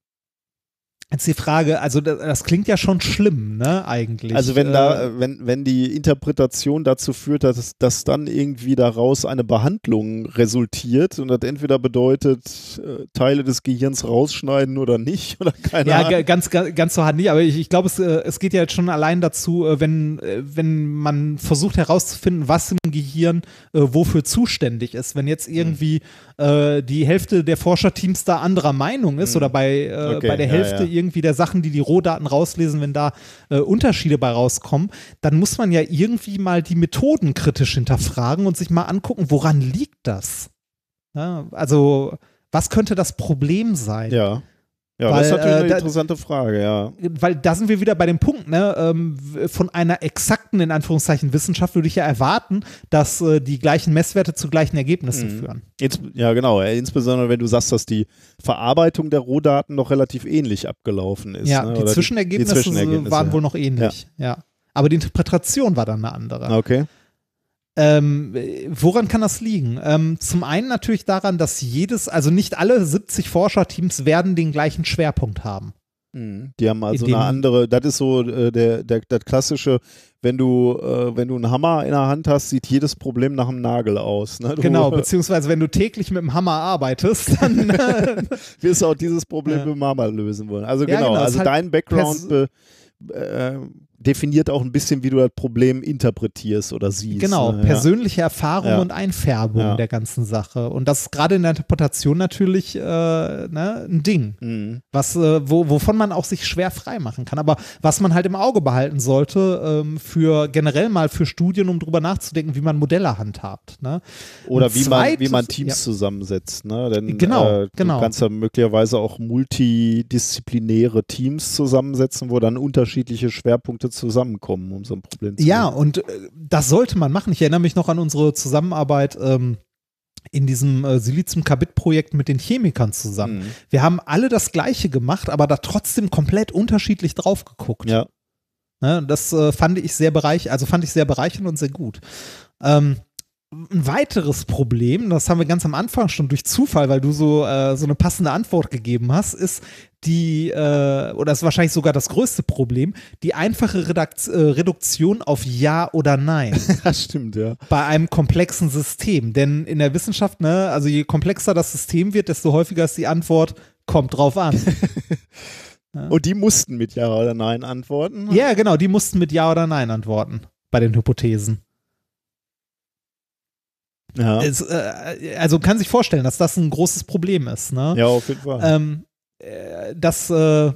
Jetzt die Frage, also das, das, klingt ja schon schlimm, ne, eigentlich. Also wenn da, äh, wenn, wenn die Interpretation dazu führt, dass, dass dann irgendwie daraus eine Behandlung resultiert und das entweder bedeutet, äh, Teile des Gehirns rausschneiden oder nicht, oder keine ja, Ahnung. Ja, ganz, ganz, ganz so hart nicht, aber ich, ich glaube, es, äh, es geht ja jetzt schon allein dazu, äh, wenn, äh, wenn man versucht herauszufinden, was im Gehirn äh, wofür zuständig ist. Wenn jetzt irgendwie mhm. die Hälfte der Forscherteams da anderer Meinung ist mhm. oder bei, okay, bei der Hälfte ja, ja irgendwie der Sachen, die die Rohdaten rauslesen, wenn da äh, Unterschiede bei rauskommen, dann muss man ja irgendwie mal die Methoden kritisch hinterfragen und sich mal angucken, woran liegt das? Ja, also, was könnte das Problem sein? Ja. Ja, weil, das ist natürlich äh, eine da, interessante Frage, ja. Weil da sind wir wieder bei dem Punkt, ne, ähm, von einer exakten, in Anführungszeichen, Wissenschaft würde ich ja erwarten, dass äh, die gleichen Messwerte zu gleichen Ergebnissen mhm. führen. Jetzt, ja, genau. Insbesondere, wenn du sagst, dass die Verarbeitung der Rohdaten noch relativ ähnlich abgelaufen ist. Ja, ne? die, Zwischenergebnisse die, Zwischenergebnisse waren ja. wohl noch ähnlich, ja. ja. Aber die Interpretation war dann eine andere. Okay. Ähm, woran kann das liegen? Ähm, zum einen natürlich daran, dass jedes, also nicht alle 70 Forscherteams werden den gleichen Schwerpunkt haben. Mhm. Die haben also eine andere, das ist so äh, der, der, das klassische, wenn du, äh, wenn du einen Hammer in der Hand hast, sieht jedes Problem nach einem Nagel aus. Ne? Du, genau, beziehungsweise wenn du täglich mit dem Hammer arbeitest, dann äh, wirst du auch dieses Problem ja. mit dem Hammer lösen wollen. Also ja, genau, genau also halt dein Background äh, definiert auch ein bisschen, wie du das Problem interpretierst oder siehst. Genau, ne? persönliche Erfahrung ja. und Einfärbung ja. der ganzen Sache. Und das ist gerade in der Interpretation natürlich äh, ne, ein Ding, mhm. was, äh, wo, wovon man auch sich schwer frei machen kann. Aber was man halt im Auge behalten sollte, ähm, für generell mal für Studien, um drüber nachzudenken, wie man Modelle handhabt. Ne? Oder wie, zweites, man, wie man Teams ja. zusammensetzt. Ne? Denn, genau, äh, genau. Du kannst ja möglicherweise auch multidisziplinäre Teams zusammensetzen, wo dann unterschiedliche Schwerpunkte Leute zusammenkommen, um so ein Problem zu Ja, lösen. und äh, das sollte man machen. Ich erinnere mich noch an unsere Zusammenarbeit ähm, in diesem äh, Silizium-Kabit-Projekt mit den Chemikern zusammen. Mhm. Wir haben alle das Gleiche gemacht, aber da trotzdem komplett unterschiedlich drauf geguckt. Ja. Ne, das äh, fand ich sehr bereich, also fand ich sehr bereichernd und sehr gut. Ähm, ein weiteres Problem, das haben wir ganz am Anfang schon durch Zufall, weil du so, äh, so eine passende Antwort gegeben hast, ist die, äh, oder ist wahrscheinlich sogar das größte Problem, die einfache Redakt äh, Reduktion auf Ja oder Nein. das stimmt, ja. Bei einem komplexen System. Denn in der Wissenschaft, ne, also je komplexer das System wird, desto häufiger ist die Antwort, kommt drauf an. ja. Und die mussten mit Ja oder Nein antworten? Ja, genau, die mussten mit Ja oder Nein antworten bei den Hypothesen. Ja. Es, äh, also kann sich vorstellen, dass das ein großes Problem ist. Ne? Ja, auf jeden Fall. Ähm, äh, das äh,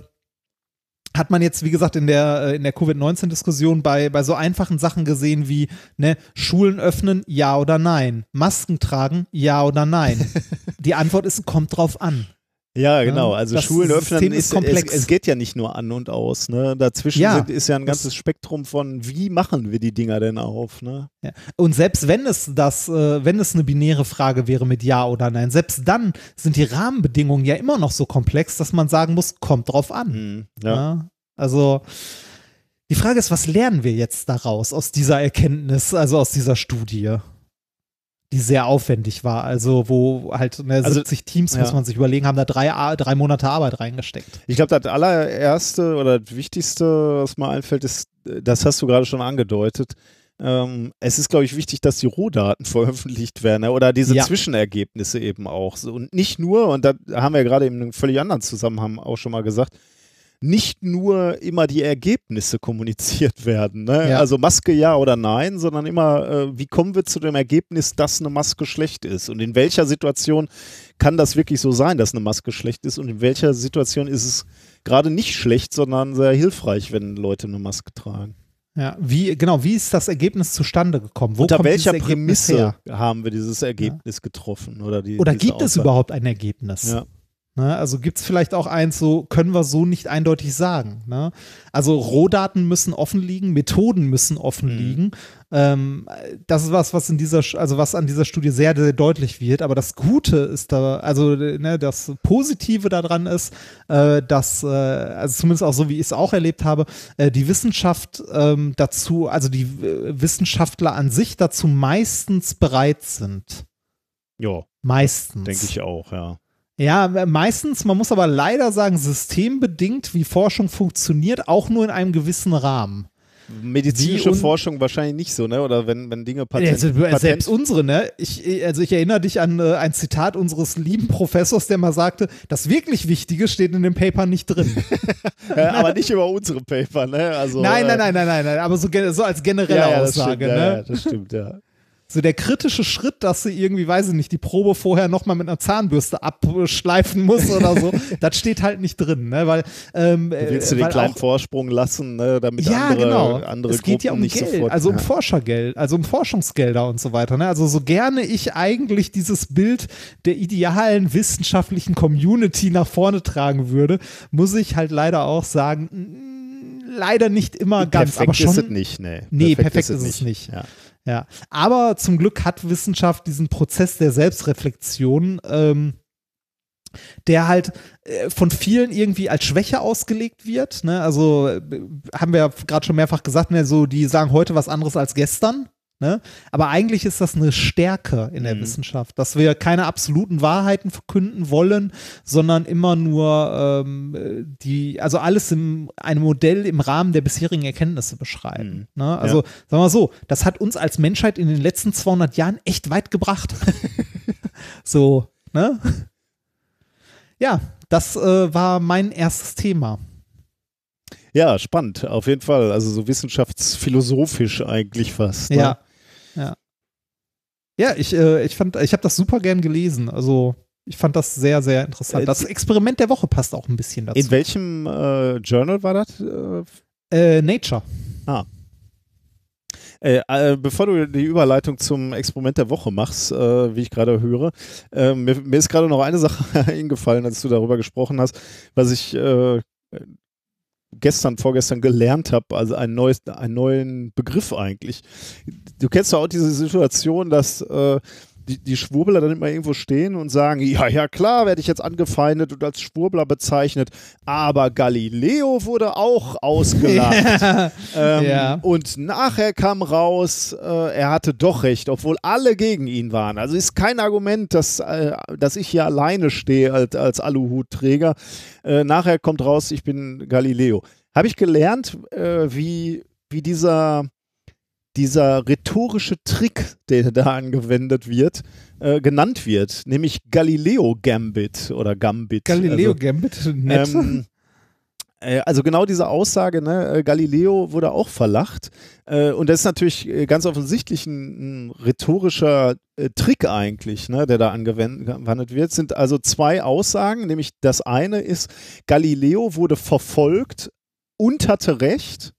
hat man jetzt, wie gesagt, in der, äh, in der Covid-19-Diskussion bei, bei so einfachen Sachen gesehen wie ne, Schulen öffnen, ja oder nein. Masken tragen, ja oder nein. Die Antwort ist, kommt drauf an. Ja, genau. Also das Schulen öffnen ist, ist komplex. Es, es, geht ja nicht nur an und aus. Ne? Dazwischen ja, sind, ist ja ein ganzes Spektrum von, wie machen wir die Dinger denn auf? Ne? Ja. Und selbst wenn es das, äh, wenn es eine binäre Frage wäre mit Ja oder Nein, selbst dann sind die Rahmenbedingungen ja immer noch so komplex, dass man sagen muss, kommt drauf an. Mhm, ja. ja. Also die Frage ist, was lernen wir jetzt daraus aus dieser Erkenntnis, also aus dieser Studie? Die sehr aufwendig war. Also wo halt ne, 70 also, Teams, ja. muss man sich überlegen, haben da drei, drei Monate Arbeit reingesteckt. Ich glaube, das allererste oder das Wichtigste, was mir einfällt, ist, das hast du gerade schon angedeutet, ähm, es ist, glaube ich, wichtig, dass die Rohdaten veröffentlicht werden oder diese ja. Zwischenergebnisse eben auch. Und nicht nur, und da haben wir gerade in einem völlig anderen Zusammenhang auch schon mal gesagt, nicht nur immer die Ergebnisse kommuniziert werden. Ne? Ja. Also Maske ja oder nein, sondern immer, äh, wie kommen wir zu dem Ergebnis, dass eine Maske schlecht ist? Und in welcher Situation kann das wirklich so sein, dass eine Maske schlecht ist? Und in welcher Situation ist es gerade nicht schlecht, sondern sehr hilfreich, wenn Leute eine Maske tragen? Ja, wie, genau, wie ist das Ergebnis zustande gekommen? Wo Unter welcher Prämisse her? haben wir dieses Ergebnis ja. getroffen? Oder, die, oder gibt es überhaupt ein Ergebnis? Ja. Ne? Also gibt es vielleicht auch eins, so können wir so nicht eindeutig sagen. Ne? Also Rohdaten müssen offen liegen, Methoden müssen offen Mhm. liegen. Ähm, das ist was, was in dieser, also was an dieser Studie sehr, sehr deutlich wird. Aber das Gute ist da, also ne, das Positive daran ist, äh, dass, äh, also zumindest auch so wie ich es auch erlebt habe, äh, die Wissenschaft ähm, dazu, also die äh, Wissenschaftler an sich dazu meistens bereit sind. Ja, Meistens. denke ich auch, ja. Ja, meistens, man muss aber leider sagen, systembedingt, wie Forschung funktioniert, auch nur in einem gewissen Rahmen. Medizinische Forschung wahrscheinlich nicht so, ne? Oder wenn, wenn Dinge Patent, also, Patent selbst unsere, ne? Ich, also ich erinnere dich an äh, ein Zitat unseres lieben Professors, der mal sagte, das wirklich Wichtige steht in dem Paper nicht drin. äh, aber nicht über unsere Paper, ne? Also, nein, äh, nein, nein, nein, nein, nein, aber so, so als generelle Ja, ja, Aussage, stimmt, ne? ja, das stimmt, ja. So der kritische Schritt, dass sie irgendwie, weiß ich nicht, die Probe vorher nochmal mit einer Zahnbürste abschleifen muss oder so, das steht halt nicht drin, ne? Weil ähm, Willst du äh, den weil kleinen auch, Vorsprung lassen, ne? damit ja, andere, genau. andere es geht Gruppen ja um nicht Geld, sofort. also um ja. Forschergeld, also um Forschungsgelder und so weiter. Ne? Also so gerne ich eigentlich dieses Bild der idealen wissenschaftlichen Community nach vorne tragen würde, muss ich halt leider auch sagen, mm, leider nicht immer ganz, perfekt aber schon. ist es nicht, ne. Nee, perfekt ist es nicht. Ja. Ja, aber zum Glück hat Wissenschaft diesen Prozess der Selbstreflexion, ähm, der halt äh, von vielen irgendwie als Schwäche ausgelegt wird. Ne? Also äh, haben wir ja gerade schon mehrfach gesagt, ne? so die sagen heute was anderes als gestern. Ne? Aber eigentlich ist das eine Stärke in der Mhm. Wissenschaft, dass wir keine absoluten Wahrheiten verkünden wollen, sondern immer nur ähm, die, also alles im einem Modell im Rahmen der bisherigen Erkenntnisse beschreiben. Ne? Also sagen wir mal so, das hat uns als Menschheit in den letzten 200 Jahren echt weit gebracht. so, ne? Ja, das äh, war mein erstes Thema. ja, spannend, auf jeden Fall. Also so wissenschaftsphilosophisch eigentlich fast. Ne? Ja. Ja. Ja, ich, äh, ich fand, ich habe das super gern gelesen. Also ich fand das sehr, sehr interessant. Äh, Das Experiment der Woche passt auch ein bisschen dazu. In welchem äh, Journal war das? Äh, Nature. Äh, äh, bevor du die Überleitung zum Experiment der Woche machst, äh, wie ich gerade höre, äh, mir, mir ist gerade noch eine Sache eingefallen, als du darüber gesprochen hast, was ich äh, gestern, vorgestern gelernt habe, also ein neues, einen neuen Begriff eigentlich. Du kennst ja auch diese Situation, dass äh, die, die Schwurbler dann immer irgendwo stehen und sagen, ja, ja klar, werde ich jetzt angefeindet und als Schwurbler bezeichnet, aber Galileo wurde auch ausgelacht. Ähm, Ja. Und nachher kam raus, äh, er hatte doch recht, obwohl alle gegen ihn waren. Also ist kein Argument, dass, äh, dass ich hier alleine stehe als, als Aluhutträger. Äh, nachher kommt raus, ich bin Galileo. Habe ich gelernt, äh, wie, wie dieser, dieser rhetorische Trick, der da angewendet wird, äh, genannt wird, nämlich Galileo Gambit oder Gambit. Galileo Also, Gambit, nett. ähm, äh, also genau diese Aussage, ne, äh, Galileo wurde auch verlacht. Äh, und das ist natürlich äh, ganz offensichtlich ein, ein rhetorischer äh, Trick eigentlich, ne, der da angewendet wird. Sind also zwei Aussagen, nämlich das eine ist, Galileo wurde verfolgt und hatte Recht.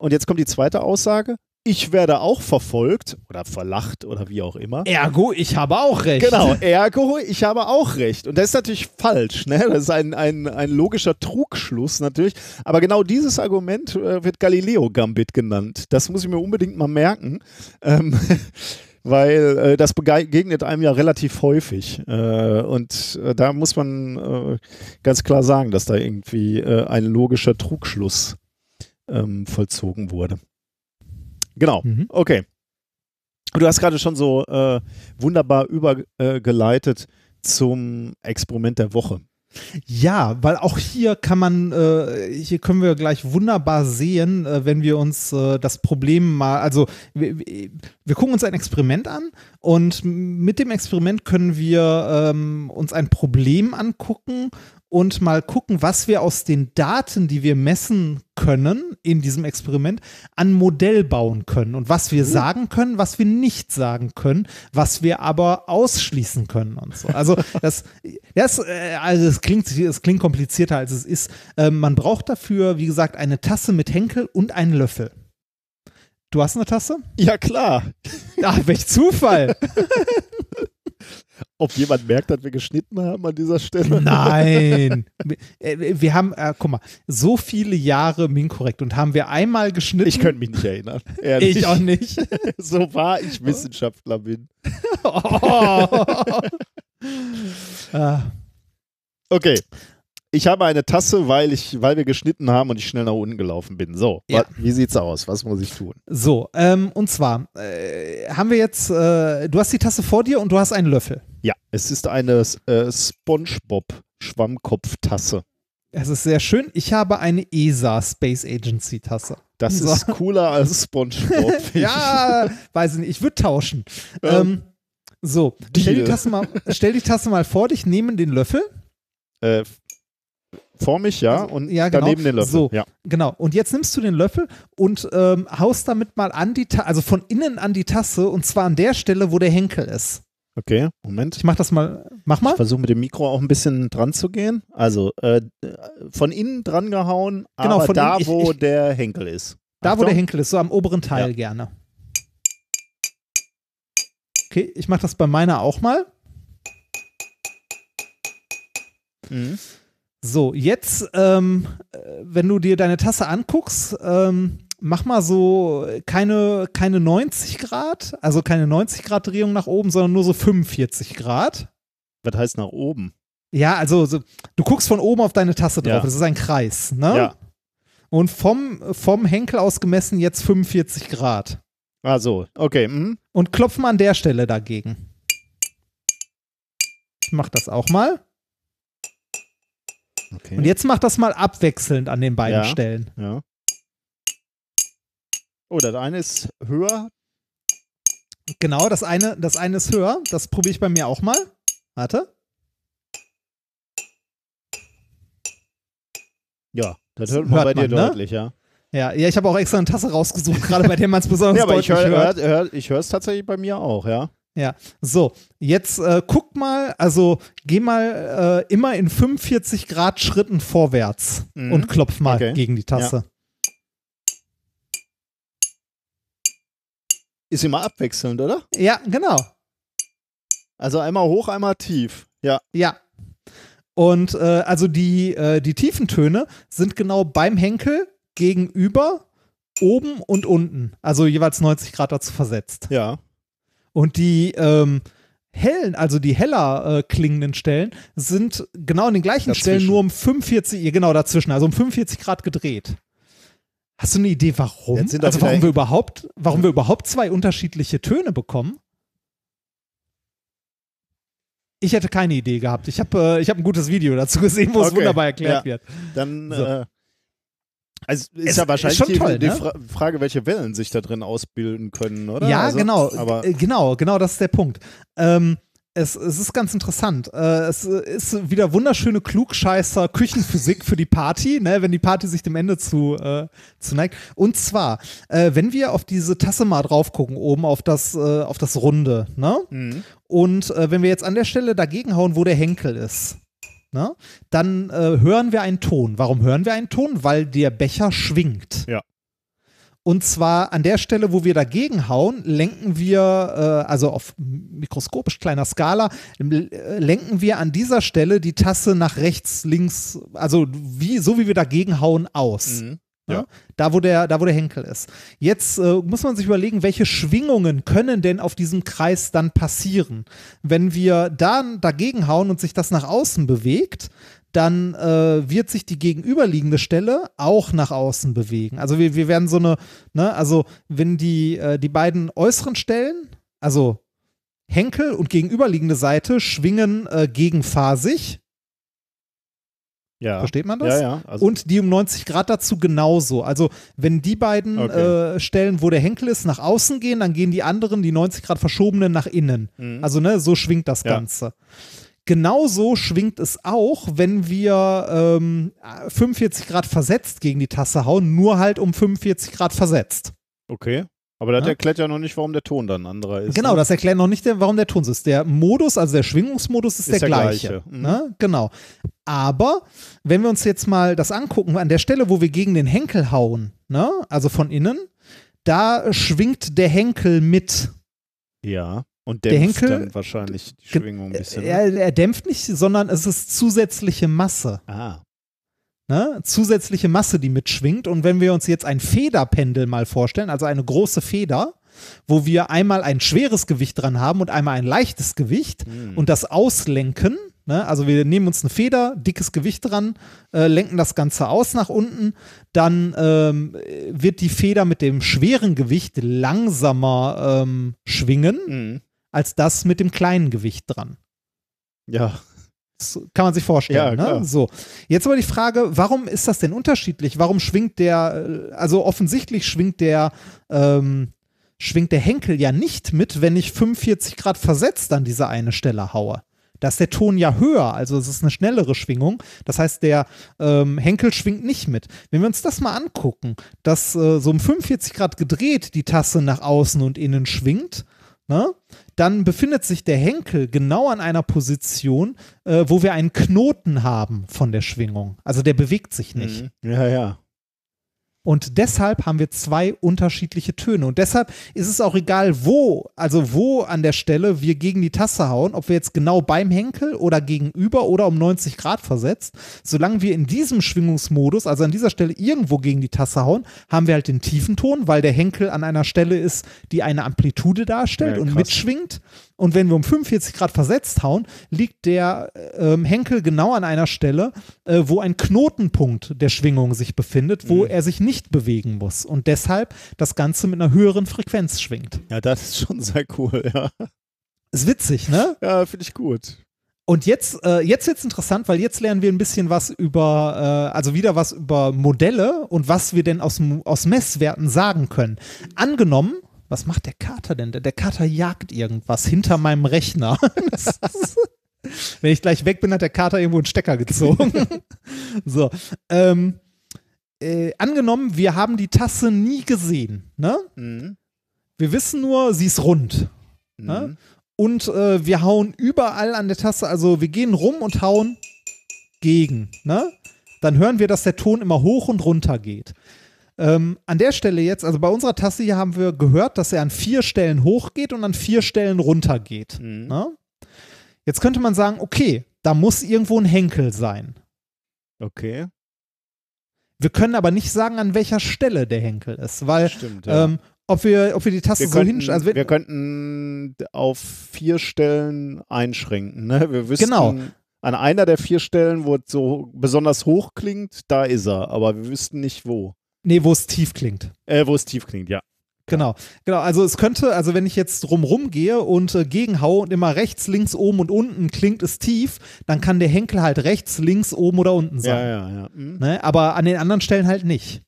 Und jetzt kommt die zweite Aussage, ich werde auch verfolgt oder verlacht oder wie auch immer. Ergo, ich habe auch recht. Genau, ergo, ich habe auch recht. Und das ist natürlich falsch, ne? Das ist ein, ein, ein logischer Trugschluss natürlich. Aber genau dieses Argument äh, wird Galileo-Gambit genannt. Das muss ich mir unbedingt mal merken. Ähm, weil äh, das begegnet einem ja relativ häufig. Äh, und äh, da muss man äh, ganz klar sagen, dass da irgendwie äh, ein logischer Trugschluss ähm, vollzogen wurde. Genau, Mhm. okay. Du hast gerade schon so äh, wunderbar übergeleitet zum Experiment der Woche. Ja, weil auch hier kann man, äh, hier können wir gleich wunderbar sehen, äh, wenn wir uns äh, das Problem mal, also wir, wir gucken uns ein Experiment an und mit dem Experiment können wir ähm, uns ein Problem angucken und mal gucken, was wir aus den Daten, die wir messen können in diesem Experiment, an Modell bauen können und was wir sagen können, was wir nicht sagen können, was wir aber ausschließen können und so. Also das, das, äh, also es klingt, es klingt komplizierter als es ist. Ähm, man braucht dafür, wie gesagt, eine Tasse mit Henkel und einen Löffel. Du hast eine Tasse? Ja, klar. Ach, welch Zufall. Ob jemand merkt, dass wir geschnitten haben an dieser Stelle? Nein. wir, äh, wir haben, äh, guck mal, so viele Jahre Minkorrekt und haben wir einmal geschnitten. Ich könnte mich nicht erinnern. Ehrlich. Ich auch nicht. so wahr ich Wissenschaftler bin. oh. ah, Okay. Ich habe eine Tasse, weil ich, weil wir geschnitten haben und ich schnell nach unten gelaufen bin. So, Ja. wie sieht's aus? Was muss ich tun? so, ähm, und zwar äh, haben wir jetzt, äh, du hast die Tasse vor dir und du hast einen Löffel. Ja, es ist eine äh, SpongeBob Schwammkopftasse. Es ist sehr schön. Ich habe eine ESA Space Agency Tasse. Das So. ist cooler als SpongeBob. ja, weiß ich nicht. Ich würde tauschen. Ähm, so, stell die. Tasse mal, stell die Tasse mal vor dich, neben den Löffel. äh, vor mich, ja, und Also, ja, genau. daneben den Löffel. So. Ja. Genau. Und jetzt nimmst du den Löffel und ähm, haust damit mal an die Tasse, also von innen an die Tasse und zwar an der Stelle, wo der Henkel ist. Okay, Moment. Ich mach das mal. Mach mal. Ich versuche mit dem Mikro auch ein bisschen dran zu gehen. Also äh, von innen dran gehauen, Genau, aber von da, innen. Ich- wo ich- der Henkel ist. Da, wo der Achtung. Henkel ist, so am oberen Teil Ja. gerne. Okay, ich mach das bei meiner auch mal. Mhm. So, jetzt, ähm, äh, wenn du dir deine Tasse anguckst, ähm, mach mal so keine, keine 90 Grad, also keine 90 Grad Drehung nach oben, sondern nur so 45 Grad. Was heißt nach oben? Ja, also so, du guckst von oben auf deine Tasse drauf. Ja. Das ist ein Kreis, ne? Ja. Und vom, vom Henkel aus gemessen jetzt 45 Grad. Ah, so. Okay. Mhm. Und klopf mal an der Stelle dagegen. Ich mach das auch mal. okay. Und jetzt mach das mal abwechselnd an den beiden Ja. Stellen. Ja. Oh, das eine ist höher. Genau, das eine, das eine ist höher. Das probiere ich bei mir auch mal. Warte. Ja, das hört man hört bei dir man, ne? deutlich, ja. Ja, ja, ich habe auch extra eine Tasse rausgesucht, gerade bei der man es besonders Ja, aber ich deutlich höre hört. hör, hör, ich höre es tatsächlich bei mir auch, ja. So, jetzt äh, guck mal, also geh mal äh, immer in 45 Grad Schritten vorwärts Mhm. und klopf mal Okay. gegen die Tasse. Ist immer abwechselnd, oder? Ja, genau. Also einmal hoch, einmal tief. Ja. Ja. Und äh, also die, äh, die tiefen Töne sind genau beim Henkel gegenüber oben und unten, also jeweils 90 Grad dazu versetzt. Ja. Und die ähm, hellen, also die heller äh, klingenden Stellen sind genau an den gleichen Dazwischen. Stellen nur um 45, ja, genau dazwischen, also um 45 Grad gedreht. Hast du eine Idee, warum? Also warum wir überhaupt, warum wir überhaupt zwei unterschiedliche Töne bekommen? Ich hätte keine Idee gehabt. Ich habe äh, ich hab ein gutes Video dazu gesehen, wo es Okay, wunderbar erklärt ja. wird. Dann, So. äh, also ist Es ja ist wahrscheinlich schon die, toll, die ne? Fra Frage, welche Wellen sich da drin ausbilden können, oder? Ja, also, genau. Aber genau, genau, das ist der Punkt. Ähm, es, es ist ganz interessant. Äh, es ist wieder wunderschöne Klugscheißer Küchenphysik für die Party, ne, wenn die Party sich dem Ende zu, äh, zu neigt. Und zwar, äh, wenn wir auf diese Tasse mal drauf gucken, oben auf das, äh, auf das Runde, ne? Mhm. Und äh, wenn wir jetzt an der Stelle dagegen hauen, wo der Henkel ist, ne, dann äh, hören wir einen Ton. Warum hören wir einen Ton? Weil der Becher schwingt. Ja. Und zwar an der Stelle, wo wir dagegen hauen, lenken wir, äh, also auf mikroskopisch kleiner Skala, äh, lenken wir an dieser Stelle die Tasse nach rechts, links, also wie, so wie wir dagegen hauen, aus. Mhm. Ja. Da, wo der, da, wo der Henkel ist. Jetzt äh, muss man sich überlegen, welche Schwingungen können denn auf diesem Kreis dann passieren? Wenn wir dann dagegen hauen und sich das nach außen bewegt, dann äh, wird sich die gegenüberliegende Stelle auch nach außen bewegen. Also wir, wir werden so eine, ne, also wenn die, äh, die beiden äußeren Stellen, also Henkel und gegenüberliegende Seite schwingen äh, gegenphasig, ja. versteht man das? Ja, ja. Also, und die um 90 Grad dazu genauso. Also wenn die beiden Okay. äh, Stellen, wo der Henkel ist, nach außen gehen, dann gehen die anderen, die 90 Grad verschobenen, nach innen. Mhm. Also ne, so schwingt das Ja. Ganze. Genauso schwingt es auch, wenn wir ähm, 45 Grad versetzt gegen die Tasse hauen, nur halt um 45 Grad versetzt. okay. Aber das Ja. erklärt ja noch nicht, warum der Ton dann anderer ist. Genau, ne? das erklärt noch nicht, warum der Ton so ist. Der Modus, also der Schwingungsmodus ist, Ist der, der gleiche. gleiche. Mhm. Ne? Genau. Aber wenn wir uns jetzt mal das angucken, an der Stelle, wo wir gegen den Henkel hauen, ne? also von innen, da schwingt der Henkel mit. Ja. Und Der dämpft Henkel- dann wahrscheinlich die Schwingung ein bisschen. ne? er, er dämpft nicht, sondern es ist zusätzliche Masse. Ah. Ne? Zusätzliche Masse, die mitschwingt. Und wenn wir uns jetzt ein Federpendel mal vorstellen, also eine große Feder, wo wir einmal ein schweres Gewicht dran haben und einmal ein leichtes Gewicht Hm. und das auslenken, ne? also wir nehmen uns eine Feder, dickes Gewicht dran, äh, lenken das Ganze aus nach unten, dann ähm, wird die Feder mit dem schweren Gewicht langsamer ähm, schwingen Mhm. Als das mit dem kleinen Gewicht dran. Ja. Das kann man sich vorstellen. Ja, ne? So. Jetzt aber die Frage, warum ist das denn unterschiedlich? Warum schwingt der, äh, also offensichtlich schwingt der, ähm, schwingt der Henkel ja nicht mit, wenn ich 45 Grad versetzt an diese eine Stelle haue. Da ist der Ton ja höher, also es ist eine schnellere Schwingung. Das heißt, der ähm, Henkel schwingt nicht mit. Wenn wir uns das mal angucken, dass äh, so um 45 Grad gedreht die Tasse nach außen und innen schwingt, ne, dann befindet sich der Henkel genau an einer Position, äh, wo wir einen Knoten haben von der Schwingung. Also der bewegt sich nicht. Mhm. Ja, ja. Und deshalb haben wir zwei unterschiedliche Töne. Und deshalb ist es auch egal, wo, also wo an der Stelle wir gegen die Tasse hauen, ob wir jetzt genau beim Henkel oder gegenüber oder um 90 Grad versetzt. Solange wir in diesem Schwingungsmodus, also an dieser Stelle irgendwo gegen die Tasse hauen, haben wir halt den tiefen Ton, weil der Henkel an einer Stelle ist, die eine Amplitude darstellt Ja, und mitschwingt. Und wenn wir um 45 Grad versetzt hauen, liegt der ähm, Henkel genau an einer Stelle, äh, wo ein Knotenpunkt der Schwingung sich befindet, wo Mhm. er sich nicht bewegen muss. Und deshalb das Ganze mit einer höheren Frequenz schwingt. Ja, das ist schon sehr cool, ja. Ist witzig, ne? Ja, finde ich gut. Und jetzt, äh, jetzt wird's interessant, weil jetzt lernen wir ein bisschen was über, äh, also wieder was über Modelle und was wir denn aus, aus Messwerten sagen können. Angenommen, was macht der Kater denn? Der, der Kater jagt irgendwas hinter meinem Rechner. Wenn ich gleich weg bin, hat der Kater irgendwo einen Stecker gezogen. so. Ähm, äh, angenommen, wir haben die Tasse nie gesehen. Ne? Mhm. Wir wissen nur, sie ist rund. Ne? Mhm. und äh, wir hauen überall an der Taste, also wir gehen rum und hauen gegen, ne? Dann hören wir, dass der Ton immer hoch und runter geht. Ähm, an der Stelle jetzt, also bei unserer Tasse hier haben wir gehört, dass er an vier Stellen hoch geht und an vier Stellen runter geht. Mhm. Ne? Jetzt könnte man sagen, okay, da muss irgendwo ein Henkel sein. Okay. Wir können aber nicht sagen, an welcher Stelle der Henkel ist, weil Stimmt, ja. ähm, ob, wir, ob wir die Taste wir, so könnten. Also wenn- wir könnten auf vier Stellen einschränken. Ne? Wir wüssten, Genau. an einer der vier Stellen, wo es so besonders hoch klingt, da ist er. Aber wir wüssten nicht wo. nee, wo es tief klingt. Äh, wo es tief klingt, ja. Genau, genau. Also es könnte, also wenn ich jetzt drumrum gehe und äh, gegenhaue und immer rechts, links, oben und unten klingt es tief, dann kann der Henkel halt rechts, links, oben oder unten Ja, sein. ja, ja. Mhm. Ne? Aber an den anderen Stellen halt nicht.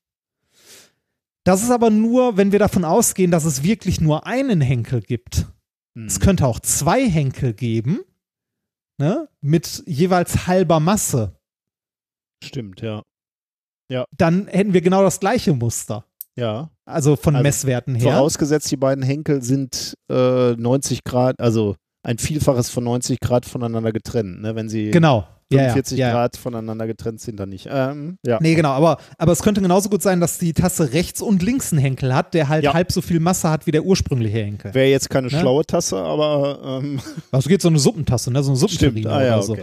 Das ist aber nur, wenn wir davon ausgehen, dass es wirklich nur einen Henkel gibt. Mhm. Es könnte auch zwei Henkel geben, ne? mit jeweils halber Masse. Stimmt, ja. Dann hätten wir genau das gleiche Muster. Ja. Also von Also Messwerten her. Vorausgesetzt, die beiden Henkel sind äh, 90 Grad, also ein Vielfaches von 90 Grad voneinander getrennt. Ne? Wenn sie genau. Ja, ja, 45 ja, ja. Grad voneinander getrennt sind, dann nicht. Ähm, ja. Nee, genau, aber, aber es könnte genauso gut sein, dass die Tasse rechts und links einen Henkel hat, der halt halb so viel Masse hat wie der ursprüngliche Henkel. Wäre jetzt keine Ne? schlaue Tasse, aber ähm, Also geht so eine Suppentasse, ne? so eine stimmt. Suppenterrine Ah, ja, oder so.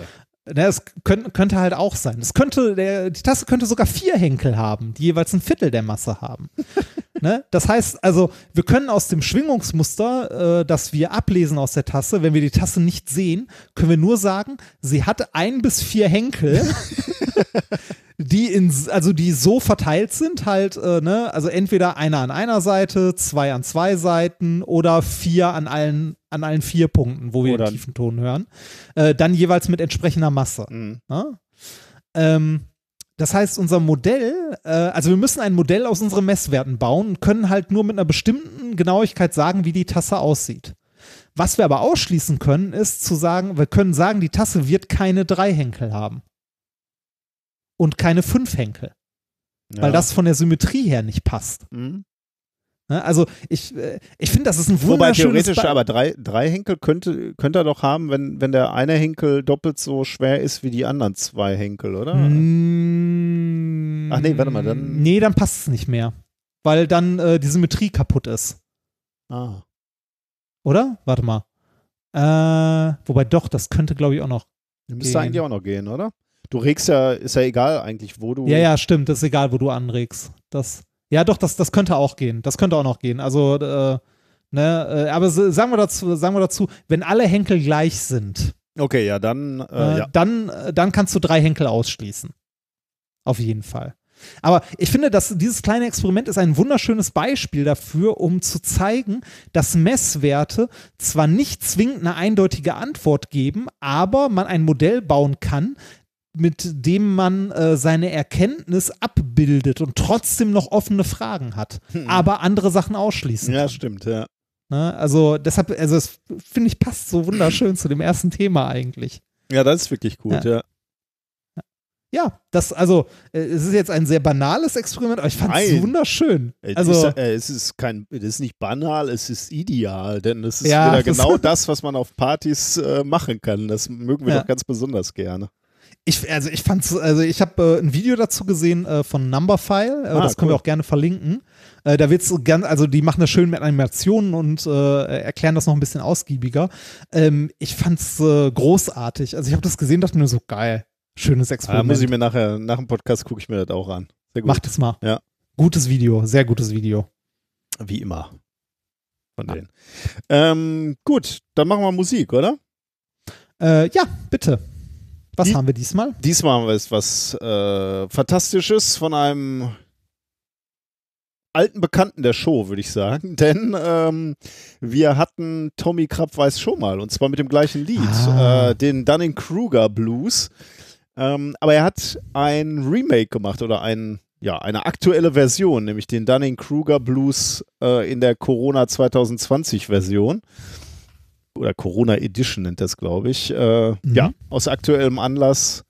Okay. Ne, es könnte, könnte halt auch sein. Es könnte, der, die Tasse könnte sogar vier Henkel haben, die jeweils ein Viertel der Masse haben. ne? Das heißt also, wir können aus dem Schwingungsmuster, äh, das wir ablesen aus der Tasse, wenn wir die Tasse nicht sehen, können wir nur sagen, sie hat ein bis vier Henkel, die in, also die so verteilt sind, halt, äh, ne, also entweder einer an einer Seite, zwei an zwei Seiten oder vier an allen, an allen vier Punkten, wo wir Oder- den tiefen Ton hören. Äh, dann jeweils mit entsprechender Masse. Mhm. Ne? Ähm, das heißt, unser Modell, äh, also wir müssen ein Modell aus unseren Messwerten bauen und können halt nur mit einer bestimmten Genauigkeit sagen, wie die Tasse aussieht. Was wir aber ausschließen können, ist zu sagen, wir können sagen, die Tasse wird keine drei Henkel haben. Und keine fünf Henkel, Ja. weil das von der Symmetrie her nicht passt. Mhm. Ne? Also ich, äh, ich finde, das ist ein Wobei wunderschönes theoretisch Be- aber drei, drei Henkel könnte, könnte er doch haben, wenn, wenn der eine Henkel doppelt so schwer ist wie die anderen zwei Henkel, oder? Mm, Ach nee, warte mal, dann- Nee, dann passt es nicht mehr. Weil dann äh, die Symmetrie kaputt ist. Ah. Oder? Warte mal. Äh, wobei doch, das könnte, glaube ich, auch noch. Müsste Gehen. eigentlich auch noch gehen, oder? Du regst ja, ist ja egal eigentlich, wo du. Ja, ja, stimmt. Das ist egal, wo du anregst. Das, ja, doch, das, das könnte auch gehen. Das könnte auch noch gehen. Also, äh, ne, äh, aber sagen wir dazu, sagen wir dazu, wenn alle Henkel gleich sind, Okay, ja, dann, äh, äh, ja. dann, äh, dann kannst du drei Henkel ausschließen. Auf jeden Fall. Aber ich finde, dass dieses kleine Experiment ist ein wunderschönes Beispiel dafür, um zu zeigen, dass Messwerte zwar nicht zwingend eine eindeutige Antwort geben, aber man ein Modell bauen kann, mit dem man äh, seine Erkenntnis abbildet und trotzdem noch offene Fragen hat, aber andere Sachen ausschließen. Ja, kann. stimmt, ja. Ne? Also deshalb, also es finde ich passt so wunderschön zu dem ersten Thema eigentlich. Ja, das ist wirklich gut, ja. Ja, das, also, äh, es ist jetzt ein sehr banales Experiment, aber ich fand es wunderschön. Es Also, ist, äh, es ist kein, es ist nicht banal, es ist ideal, denn es ist Ja, wieder das- genau das, was man auf Partys äh, machen kann. Das mögen wir Ja. doch ganz besonders gerne. Ich, also ich fand's, also ich habe äh, ein Video dazu gesehen äh, von Numberphile, äh, Ah, das können wir cool. auch gerne verlinken. Äh, da wird's ganz, also die machen das schön mit Animationen und äh, erklären das noch ein bisschen ausgiebiger. Ähm, ich fand's äh, großartig. Also ich habe das gesehen, dachte mir so geil, schönes Da Experiment. muss ich mir nachher, nach dem Podcast gucke ich mir das auch an. Sehr gut. Macht es mal. Ja. Gutes Video, sehr gutes Video. Wie immer. Von denen. Ähm, gut, dann machen wir Musik, oder? Ja, bitte. Was Die- haben wir diesmal? Diesmal haben wir jetzt was äh, Fantastisches von einem alten Bekannten der Show, würde ich sagen. Denn ähm, wir hatten Tommy Krapp weiß schon mal und zwar mit dem gleichen Lied, Ah. äh, den Dunning-Kruger Blues. Ähm, aber er hat ein Remake gemacht oder ein, ja, eine aktuelle Version, nämlich den Dunning-Kruger Blues äh, in der Corona 2020 Version. Oder Corona Edition nennt das, glaube ich. Äh, Mhm. Ja, aus aktuellem Anlass.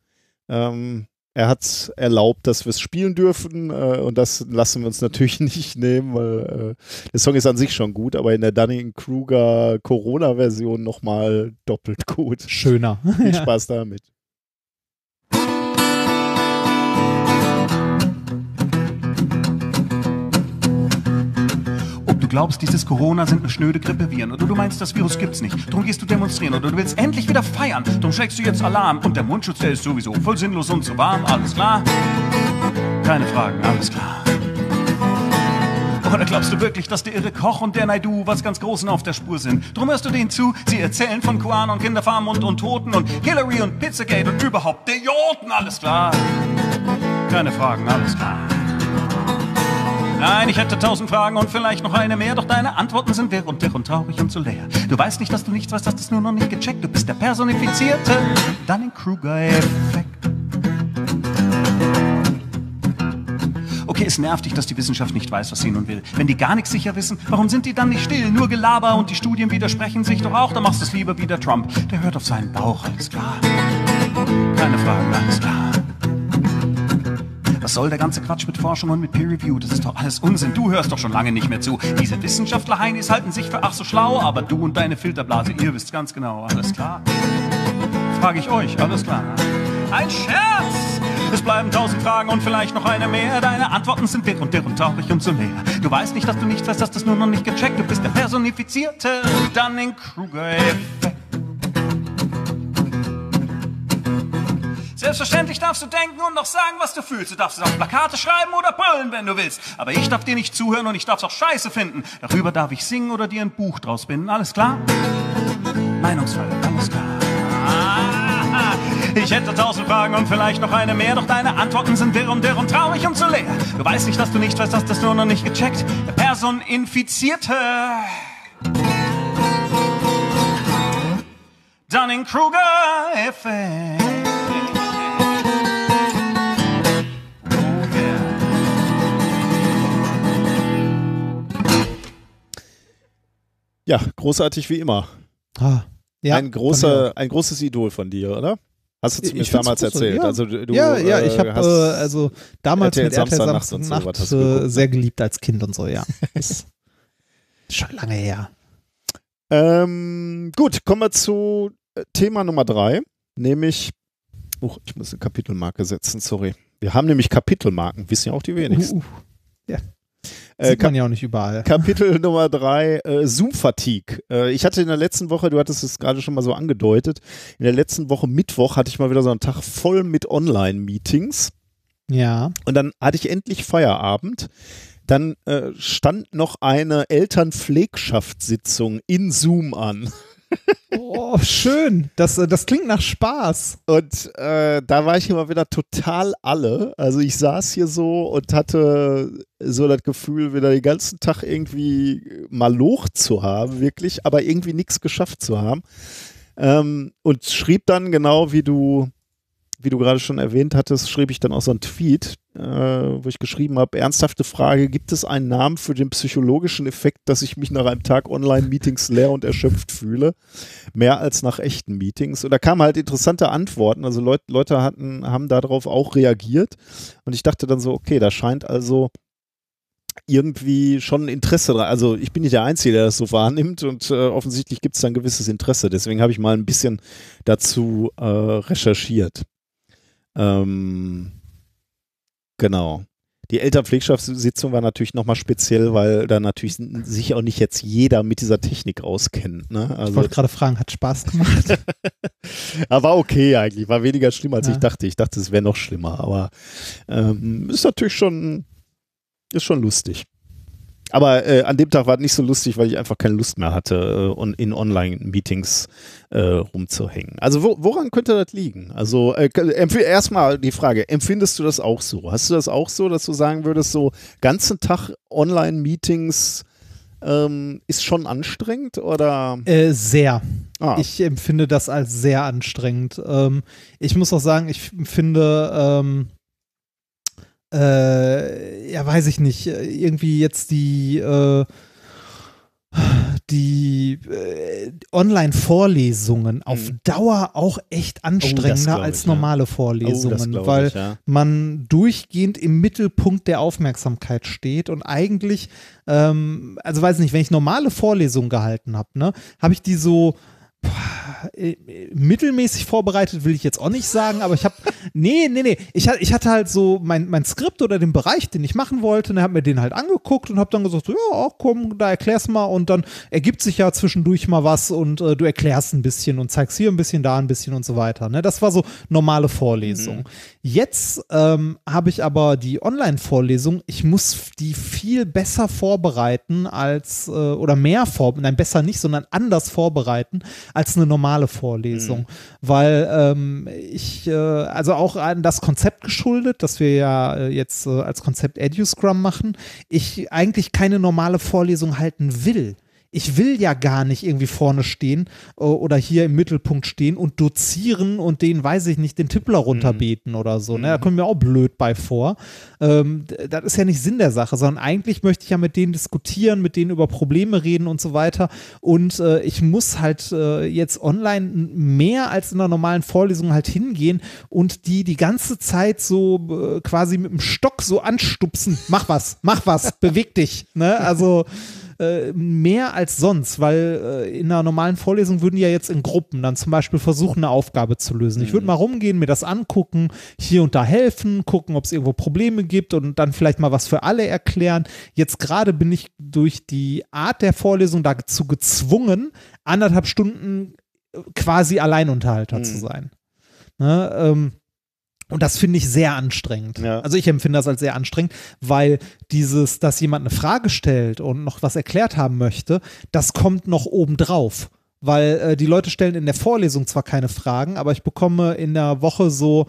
Ähm, er hat erlaubt, dass wir es spielen dürfen äh, und das lassen wir uns natürlich nicht nehmen, weil äh, der Song ist an sich schon gut, aber in der Dunning-Kruger Corona-Version nochmal doppelt gut. Schöner. Viel Spaß damit. Glaubst, dieses Corona sind eine schnöde Grippeviren oder du meinst, das Virus gibt's nicht. Drum gehst du demonstrieren oder du willst endlich wieder feiern. Drum schlägst du jetzt Alarm und der Mundschutz, der ist sowieso voll sinnlos und so warm. Alles klar? Keine Fragen, alles klar. Oder glaubst du wirklich, dass der irre Koch und der Naidu was ganz Großen auf der Spur sind? Drum hörst du denen zu, sie erzählen von Kuan und Kinderfarm und, und Toten und Hillary und Pizzagate und überhaupt der alles klar. Keine Fragen, alles klar. Nein, ich hätte tausend Fragen und vielleicht noch eine mehr, doch deine Antworten sind wirr und wirr und traurig und so leer. Du weißt nicht, dass du nichts weißt, hast es nur noch nicht gecheckt. Du bist der personifizierte Dunning-Kruger-Effekt. Okay, es nervt dich, dass die Wissenschaft nicht weiß, was sie nun will. Wenn die gar nichts sicher wissen, warum sind die dann nicht still? Nur Gelaber und die Studien widersprechen sich doch auch. Dann machst du es lieber wie der Trump. Der hört auf seinen Bauch, alles klar. Keine Fragen, alles klar. Was soll der ganze Quatsch mit Forschung und mit Peer Review? Das ist doch alles Unsinn. Du hörst doch schon lange nicht mehr zu. Diese Wissenschaftler-Heinis halten sich für ach so schlau, aber du und deine Filterblase, ihr wisst ganz genau, alles klar. Frage ich euch, alles klar. Ein Scherz! Es bleiben tausend Fragen und vielleicht noch eine mehr. Deine Antworten sind wirr und wirr und traurig und so leer. Du weißt nicht, dass du nichts weißt, hast das nur noch nicht gecheckt. Du bist der personifizierte Dunning-Kruger-Effekt. Selbstverständlich darfst du denken und noch sagen, was du fühlst. Du darfst es auf Plakate schreiben oder brüllen, wenn du willst. Aber ich darf dir nicht zuhören und ich darf's auch scheiße finden. Darüber darf ich singen oder dir ein Buch draus binden. Alles klar? Meinungsfrei, alles klar. Ah, Ich hätte tausend Fragen und vielleicht noch eine mehr, doch deine Antworten sind wirr und wirr und traurig und so leer. Du weißt nicht, dass du nicht weißt, hast das nur noch nicht gecheckt. Der Personifizierte. Dunning-Kruger-Effekt. Ja, großartig wie immer. Ah, ja, ein, großer, ein großes Idol von dir, oder? Hast du zumindest find's damals erzählt. ja. Also du, ja, ja, äh, ich habe hast- äh, also damals RTL mit RTL Samstagnacht Samstagnacht und so, äh, geguckt, ne? sehr geliebt als Kind und so, ja. ist schon lange her. Ähm, gut, kommen wir zu äh, Thema Nummer drei, nämlich, oh, ich muss eine Kapitelmarke setzen, sorry. Wir haben nämlich Kapitelmarken, wissen ja auch die wenigsten. Uh, uh. Äh, Sieht man ja auch nicht überall. Kapitel Nummer drei, äh, Zoom-Fatigue. Äh, ich hatte in der letzten Woche, du hattest es gerade schon mal so angedeutet, in der letzten Woche Mittwoch hatte ich mal wieder so einen Tag voll mit Online-Meetings. Ja. Und dann hatte ich endlich Feierabend. Dann äh, stand noch eine Elternpflegschaftssitzung in Zoom an. Oh, schön. Das, äh, das klingt nach Spaß. Und äh, da war ich immer wieder total alle. Also ich saß hier so und hatte so das Gefühl, wieder den ganzen Tag irgendwie mal Loch zu haben, wirklich, aber irgendwie nichts geschafft zu haben. Ähm, und schrieb dann genau wie du wie du gerade schon erwähnt hattest, schrieb ich dann auch so einen Tweet, äh, wo ich geschrieben habe, ernsthafte Frage, gibt es einen Namen für den psychologischen Effekt, dass ich mich nach einem Tag Online-Meetings leer und erschöpft fühle? Mehr als nach echten Meetings. Und da kamen halt interessante Antworten. Also Leut, Leute hatten, haben darauf auch reagiert. Und ich dachte dann so, okay, da scheint also irgendwie schon Interesse dran. Also ich bin nicht der Einzige, der das so wahrnimmt und äh, offensichtlich gibt es da ein gewisses Interesse. Deswegen habe ich mal ein bisschen dazu äh, recherchiert. Ähm, genau. Die Elternpflegschaftssitzung war natürlich nochmal speziell, weil da natürlich sich auch nicht jetzt jeder mit dieser Technik auskennt. Ne? Ich Also, wollte gerade fragen, hat Spaß gemacht? aber war okay eigentlich, war weniger schlimm, als Ja. ich dachte. Ich dachte, es wäre noch schlimmer, aber ähm, ist natürlich schon, ist schon lustig. Aber äh, an dem Tag war es nicht so lustig, weil ich einfach keine Lust mehr hatte, äh, in Online-Meetings äh, rumzuhängen. Also wo, woran könnte das liegen? Also äh, erstmal die Frage, empfindest du das auch so? Hast du das auch so, dass du sagen würdest, so ganzen Tag Online-Meetings ähm, ist schon anstrengend oder? äh, sehr. Ah, Ich empfinde das als sehr anstrengend. Ähm, ich muss auch sagen, ich finde, ähm, äh, ja, weiß ich nicht, äh, irgendwie jetzt die, äh, die äh, Online-Vorlesungen auf Mhm. Dauer auch echt anstrengender glaub als ich, ja. normale oh, das Vorlesungen, glaub weil ich, ja. man durchgehend im Mittelpunkt der Aufmerksamkeit steht und eigentlich, ähm, also weiß nicht, wenn ich normale Vorlesungen gehalten habe, ne, habe ich die so boah, mittelmäßig vorbereitet, will ich jetzt auch nicht sagen, aber ich habe, nee, nee, nee, ich, ich hatte halt so mein, mein Skript oder den Bereich, den ich machen wollte, und habe mir den halt angeguckt und habe dann gesagt, so, ja, auch komm, da erklär's mal und dann ergibt sich ja zwischendurch mal was und äh, du erklärst ein bisschen und zeigst hier ein bisschen, da ein bisschen und so weiter. Ne? Das war so normale Vorlesung. Jetzt ähm, habe ich aber die Online-Vorlesung, ich muss die viel besser vorbereiten als, äh, oder mehr vorbereiten, nein, besser nicht, sondern anders vorbereiten als eine normale Vorlesung. Weil ähm, ich, äh, also auch an das Konzept geschuldet, das wir ja äh, jetzt äh, als Konzept EduScrum machen, ich eigentlich keine normale Vorlesung halten will. Ich will ja gar nicht irgendwie vorne stehen äh, oder hier im Mittelpunkt stehen und dozieren und den, weiß ich nicht, den Tippler runterbeten oder so. Ne? Da kommt mir auch blöd bei vor. Ähm, das ist ja nicht Sinn der Sache, sondern eigentlich möchte ich ja mit denen diskutieren, mit denen über Probleme reden und so weiter. Und äh, ich muss halt äh, jetzt online mehr als in einer normalen Vorlesung halt hingehen und die die ganze Zeit so äh, quasi mit dem Stock so anstupsen. Mach was, mach was, beweg dich. Ne? Also äh, mehr als sonst, weil äh, in einer normalen Vorlesung würden ja jetzt in Gruppen dann zum Beispiel versuchen, eine Aufgabe zu lösen. Ich würde mal rumgehen, mir das angucken, hier und da helfen, gucken, ob es irgendwo Probleme gibt und dann vielleicht mal was für alle erklären. Jetzt gerade bin ich durch die Art der Vorlesung dazu gezwungen, anderthalb Stunden äh, quasi Alleinunterhalter zu sein. Ne, ähm, und das finde ich sehr anstrengend. Ja. Also ich empfinde das als sehr anstrengend, weil dieses, dass jemand eine Frage stellt und noch was erklärt haben möchte, das kommt noch obendrauf. Weil äh, die Leute stellen in der Vorlesung zwar keine Fragen, aber ich bekomme in der Woche so,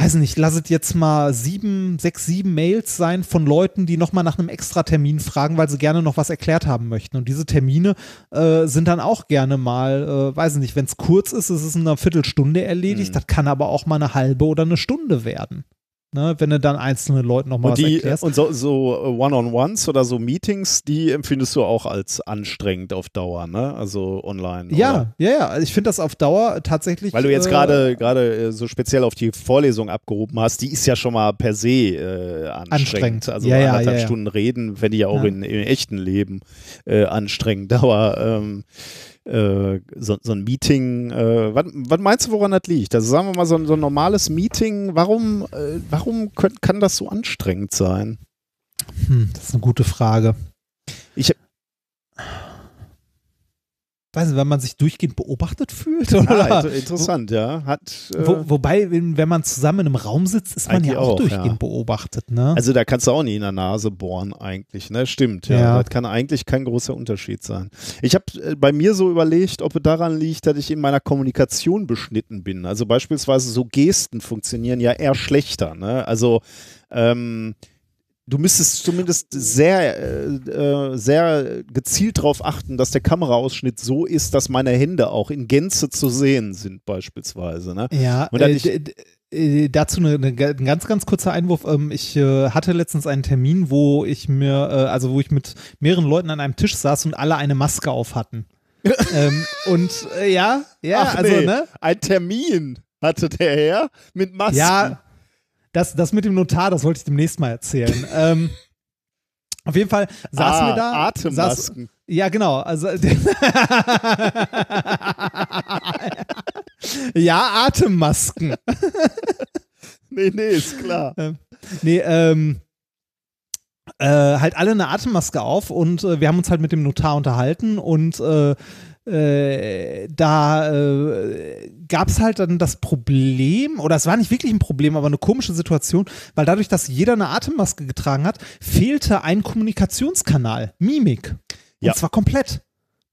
weiß nicht, lasset jetzt mal sieben, sechs, sieben Mails sein von Leuten, die nochmal nach einem extra Termin fragen, weil sie gerne noch was erklärt haben möchten. Und diese Termine äh, sind dann auch gerne mal, äh, weiß nicht, wenn es kurz ist, ist es in einer Viertelstunde erledigt. Das kann aber auch mal eine halbe oder eine Stunde werden. Ne, wenn du dann einzelne Leuten nochmal die, erklärst. und so, so äh, One-on-Ones oder so Meetings, die empfindest du auch als anstrengend auf Dauer, ne? Also online. ja, Oder? ja, ja. Also ich finde das auf Dauer tatsächlich. Weil du jetzt äh, gerade gerade äh, so speziell auf die Vorlesung abgehoben hast, die ist ja schon mal per se äh, anstrengend. Anstrengend. Also Ja, ja, anderthalb ja. Stunden reden, fände ich ja auch in, im echten Leben äh, anstrengend. Aber ähm, äh, so, so ein Meeting, äh, was, meinst du, woran das liegt? Also sagen wir mal, so ein, so ein normales Meeting, warum, äh, warum könnt, kann das so anstrengend sein? Hm, das ist eine gute Frage. Ich- Weiß nicht, wenn man sich durchgehend beobachtet fühlt? Ah, Oder? inter- interessant, ja. Hat, äh, Wo, wobei, wenn, man zusammen in einem Raum sitzt, ist man ja auch, auch, durchgehend ja. beobachtet, ne? also da kannst du auch nie in der Nase bohren eigentlich, ne? Stimmt, ja. Ja. Das kann eigentlich kein großer Unterschied sein. Ich habe äh, bei mir so überlegt, ob es daran liegt, dass ich in meiner Kommunikation beschnitten bin. Also beispielsweise so Gesten funktionieren ja eher schlechter, ne? Also ähm, du müsstest zumindest sehr, äh, äh, sehr gezielt darauf achten, dass der Kameraausschnitt so ist, dass meine Hände auch in Gänze zu sehen sind, beispielsweise. Ne? Ja, Und dann äh, äh, dazu eine, eine, ein ganz, ganz kurzer Einwurf. Ähm, ich äh, hatte letztens einen Termin, wo ich mir, äh, also wo ich mit mehreren Leuten an einem Tisch saß und alle eine Maske auf hatten. ähm, und äh, ja, ja, Ach also, nee, ne? Ein Termin hatte der Herr mit Masken. Ja, das, das mit dem Notar, das wollte ich demnächst mal erzählen. ähm, auf jeden Fall saßen ah, wir da. Saß, Atemmasken. ja, genau. Also, ja, Atemmasken. nee, nee, ist klar. Nee, ähm, äh, halt alle eine Atemmaske auf und äh, wir haben uns halt mit dem Notar unterhalten und äh, äh, da äh, gab es halt dann das Problem, oder es war nicht wirklich ein Problem, aber eine komische Situation, weil dadurch, dass jeder eine Atemmaske getragen hat, fehlte ein Kommunikationskanal, Mimik. Und Ja. zwar komplett.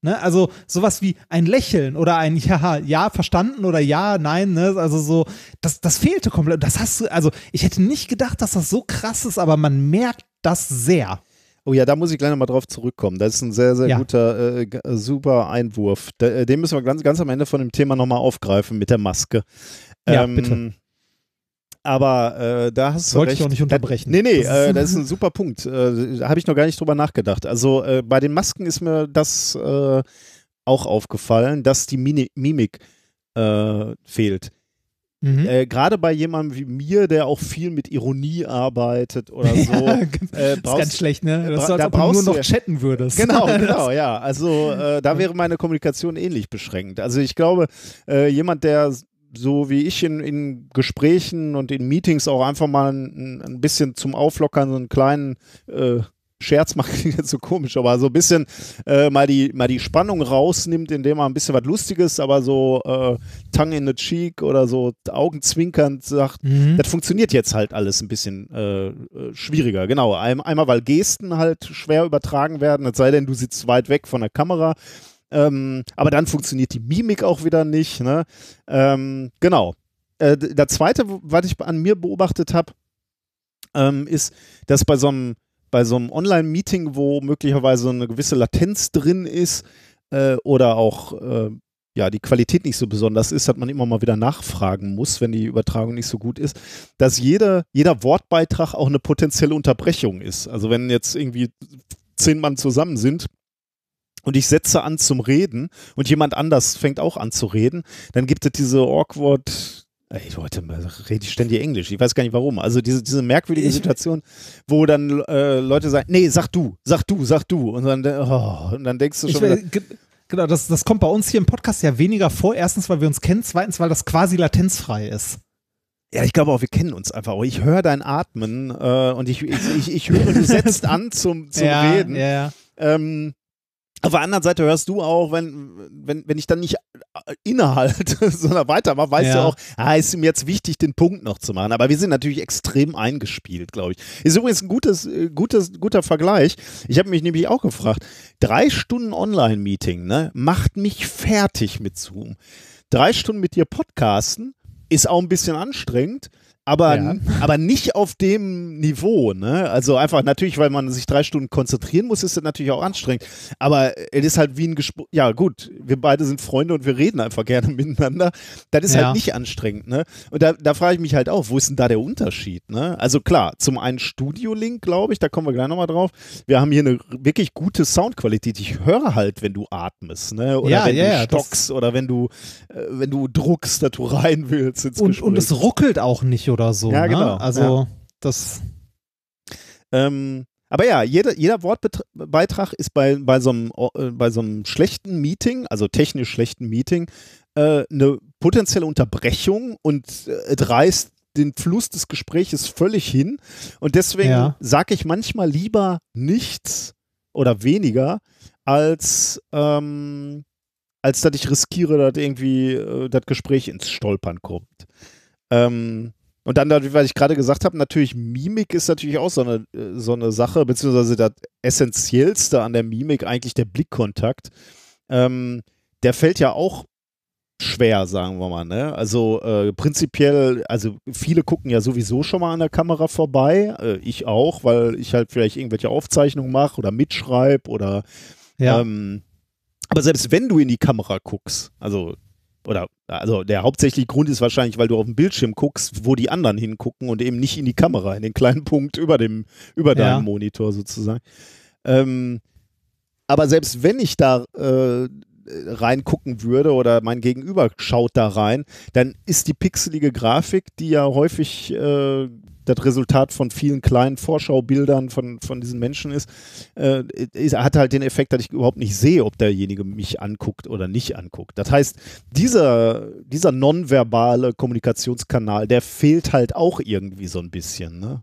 Ne? Also sowas wie ein Lächeln oder ein Ja, ja, verstanden oder Ja, nein, ne? Also so, das, das fehlte komplett. Das hast du, also ich hätte nicht gedacht, dass das so krass ist, aber man merkt das sehr. Oh ja, da muss ich gleich nochmal drauf zurückkommen. Das ist ein sehr, sehr Ja. guter, äh, äh, super Einwurf. Da, äh, den müssen wir ganz, ganz am Ende von dem Thema nochmal aufgreifen mit der Maske. Ja, bitte. Aber äh, da hast du Wollte recht. ich auch nicht unterbrechen. Nee, nee, Das ist- äh, das ist ein super Punkt. Äh, da habe ich noch gar nicht drüber nachgedacht. Also äh, bei den Masken ist mir das äh, auch aufgefallen, dass die Mini Mimik äh, fehlt. Mhm. Äh, Gerade bei jemandem wie mir, der auch viel mit Ironie arbeitet oder so. Ja, äh, das ist brauchst- ganz schlecht, ne? Das da ob du nur brauchst noch chatten würdest. Genau, genau, ja. Also äh, da wäre meine Kommunikation ähnlich beschränkt. Also ich glaube, äh, jemand, der so wie ich in, in Gesprächen und in Meetings auch einfach mal ein, ein bisschen zum Auflockern so einen kleinen äh, Scherz macht, jetzt so komisch, aber so ein bisschen äh, mal, die, mal die Spannung rausnimmt, indem er ein bisschen was Lustiges, aber so äh, Tongue in the cheek oder so augenzwinkernd sagt, Mhm. das funktioniert jetzt halt alles ein bisschen äh, äh, schwieriger. Genau. Ein, einmal, weil Gesten halt schwer übertragen werden, es sei denn, du sitzt weit weg von der Kamera. Ähm, aber dann funktioniert die Mimik auch wieder nicht. Ne? Ähm, genau. Äh, der zweite, was ich an mir beobachtet habe, ähm, ist, dass bei so einem bei so einem Online-Meeting, wo möglicherweise eine gewisse Latenz drin ist äh, oder auch äh, ja, die Qualität nicht so besonders ist, dass man immer mal wieder nachfragen muss, wenn die Übertragung nicht so gut ist, dass jeder, jeder Wortbeitrag auch eine potenzielle Unterbrechung ist. Also wenn jetzt irgendwie zehn Mann zusammen sind und ich setze an zum Reden und jemand anders fängt auch an zu reden, dann gibt es diese awkward Ey, heute rede ich ständig Englisch. Ich weiß gar nicht warum. Also diese, diese merkwürdige Situation, wo dann äh, Leute sagen, nee, sag du, sag du, sag du. Und dann, oh, und dann denkst du schon wieder, will- ge- genau, das, das kommt bei uns hier im Podcast ja weniger vor. Erstens, weil wir uns kennen. Zweitens, weil das quasi latenzfrei ist. Ja, ich glaube auch, wir kennen uns einfach auch. Ich höre dein Atmen äh, und ich, ich, ich, ich höre, du setzt an zum, zum ja, Reden. Ja, ja. Ähm, auf der anderen Seite hörst du auch, wenn, wenn, wenn ich dann nicht äh, innehalte, sondern weitermache, weißt Ja. du auch, ah, ist ihm jetzt wichtig, den Punkt noch zu machen. Aber wir sind natürlich extrem eingespielt, glaube ich. Ist übrigens ein gutes, äh, gutes, guter Vergleich. Ich habe mich nämlich auch gefragt, drei Stunden Online-Meeting ne, macht mich fertig mit Zoom. Drei Stunden mit dir podcasten ist auch ein bisschen anstrengend. Aber, Ja. aber nicht auf dem Niveau, ne? Also einfach natürlich, weil man sich drei Stunden konzentrieren muss, ist das natürlich auch anstrengend. Aber es ist halt wie ein Gespräch. Ja, gut, wir beide sind Freunde und wir reden einfach gerne miteinander. Das ist Ja. halt nicht anstrengend, ne? Und da, da frage ich mich halt auch, wo ist denn da der Unterschied, ne? Also klar, zum einen Studio-Link, glaube ich, da kommen wir gleich nochmal drauf. Wir haben hier eine wirklich gute Soundqualität. Ich höre halt, wenn du atmest, ne? Oder Ja, wenn ja, du stockst oder wenn du, äh, wenn du druckst, dass du rein willst Und, Gespräch. und es ruckelt auch nicht oder so. Ja, ne? genau, Also, das. Ähm, aber ja, jeder, jeder Wortbeitrag ist bei, bei, so einem, äh, bei so einem schlechten Meeting, also technisch schlechten Meeting, äh, eine potenzielle Unterbrechung und äh, es reißt den Fluss des Gespräches völlig hin. Und deswegen Ja. sage ich manchmal lieber nichts oder weniger, als, ähm, als dass ich riskiere, dass irgendwie äh, das Gespräch ins Stolpern kommt. Ähm, und dann, was ich gerade gesagt habe, natürlich Mimik ist natürlich auch so eine, äh, so eine Sache, beziehungsweise das Essentiellste an der Mimik eigentlich der Blickkontakt. Ähm, der fällt ja auch schwer, sagen wir mal. Ne? Also äh, prinzipiell, also viele gucken ja sowieso schon mal an der Kamera vorbei. Äh, ich auch, weil ich halt vielleicht irgendwelche Aufzeichnungen mache oder mitschreibe oder Ja. ähm, aber selbst wenn du in die Kamera guckst, also oder also der hauptsächliche Grund ist wahrscheinlich, weil du auf dem Bildschirm guckst, wo die anderen hingucken und eben nicht in die Kamera, in den kleinen Punkt über dem über Ja. deinem Monitor sozusagen. Ähm, aber selbst wenn ich da äh, reingucken würde oder mein Gegenüber schaut da rein, dann ist die pixelige Grafik, die ja häufig äh, das Resultat von vielen kleinen Vorschaubildern von, von diesen Menschen ist, äh, ist, hat halt den Effekt, dass ich überhaupt nicht sehe, ob derjenige mich anguckt oder nicht anguckt. Das heißt, dieser, dieser nonverbale Kommunikationskanal, der fehlt halt auch irgendwie so ein bisschen. Ne?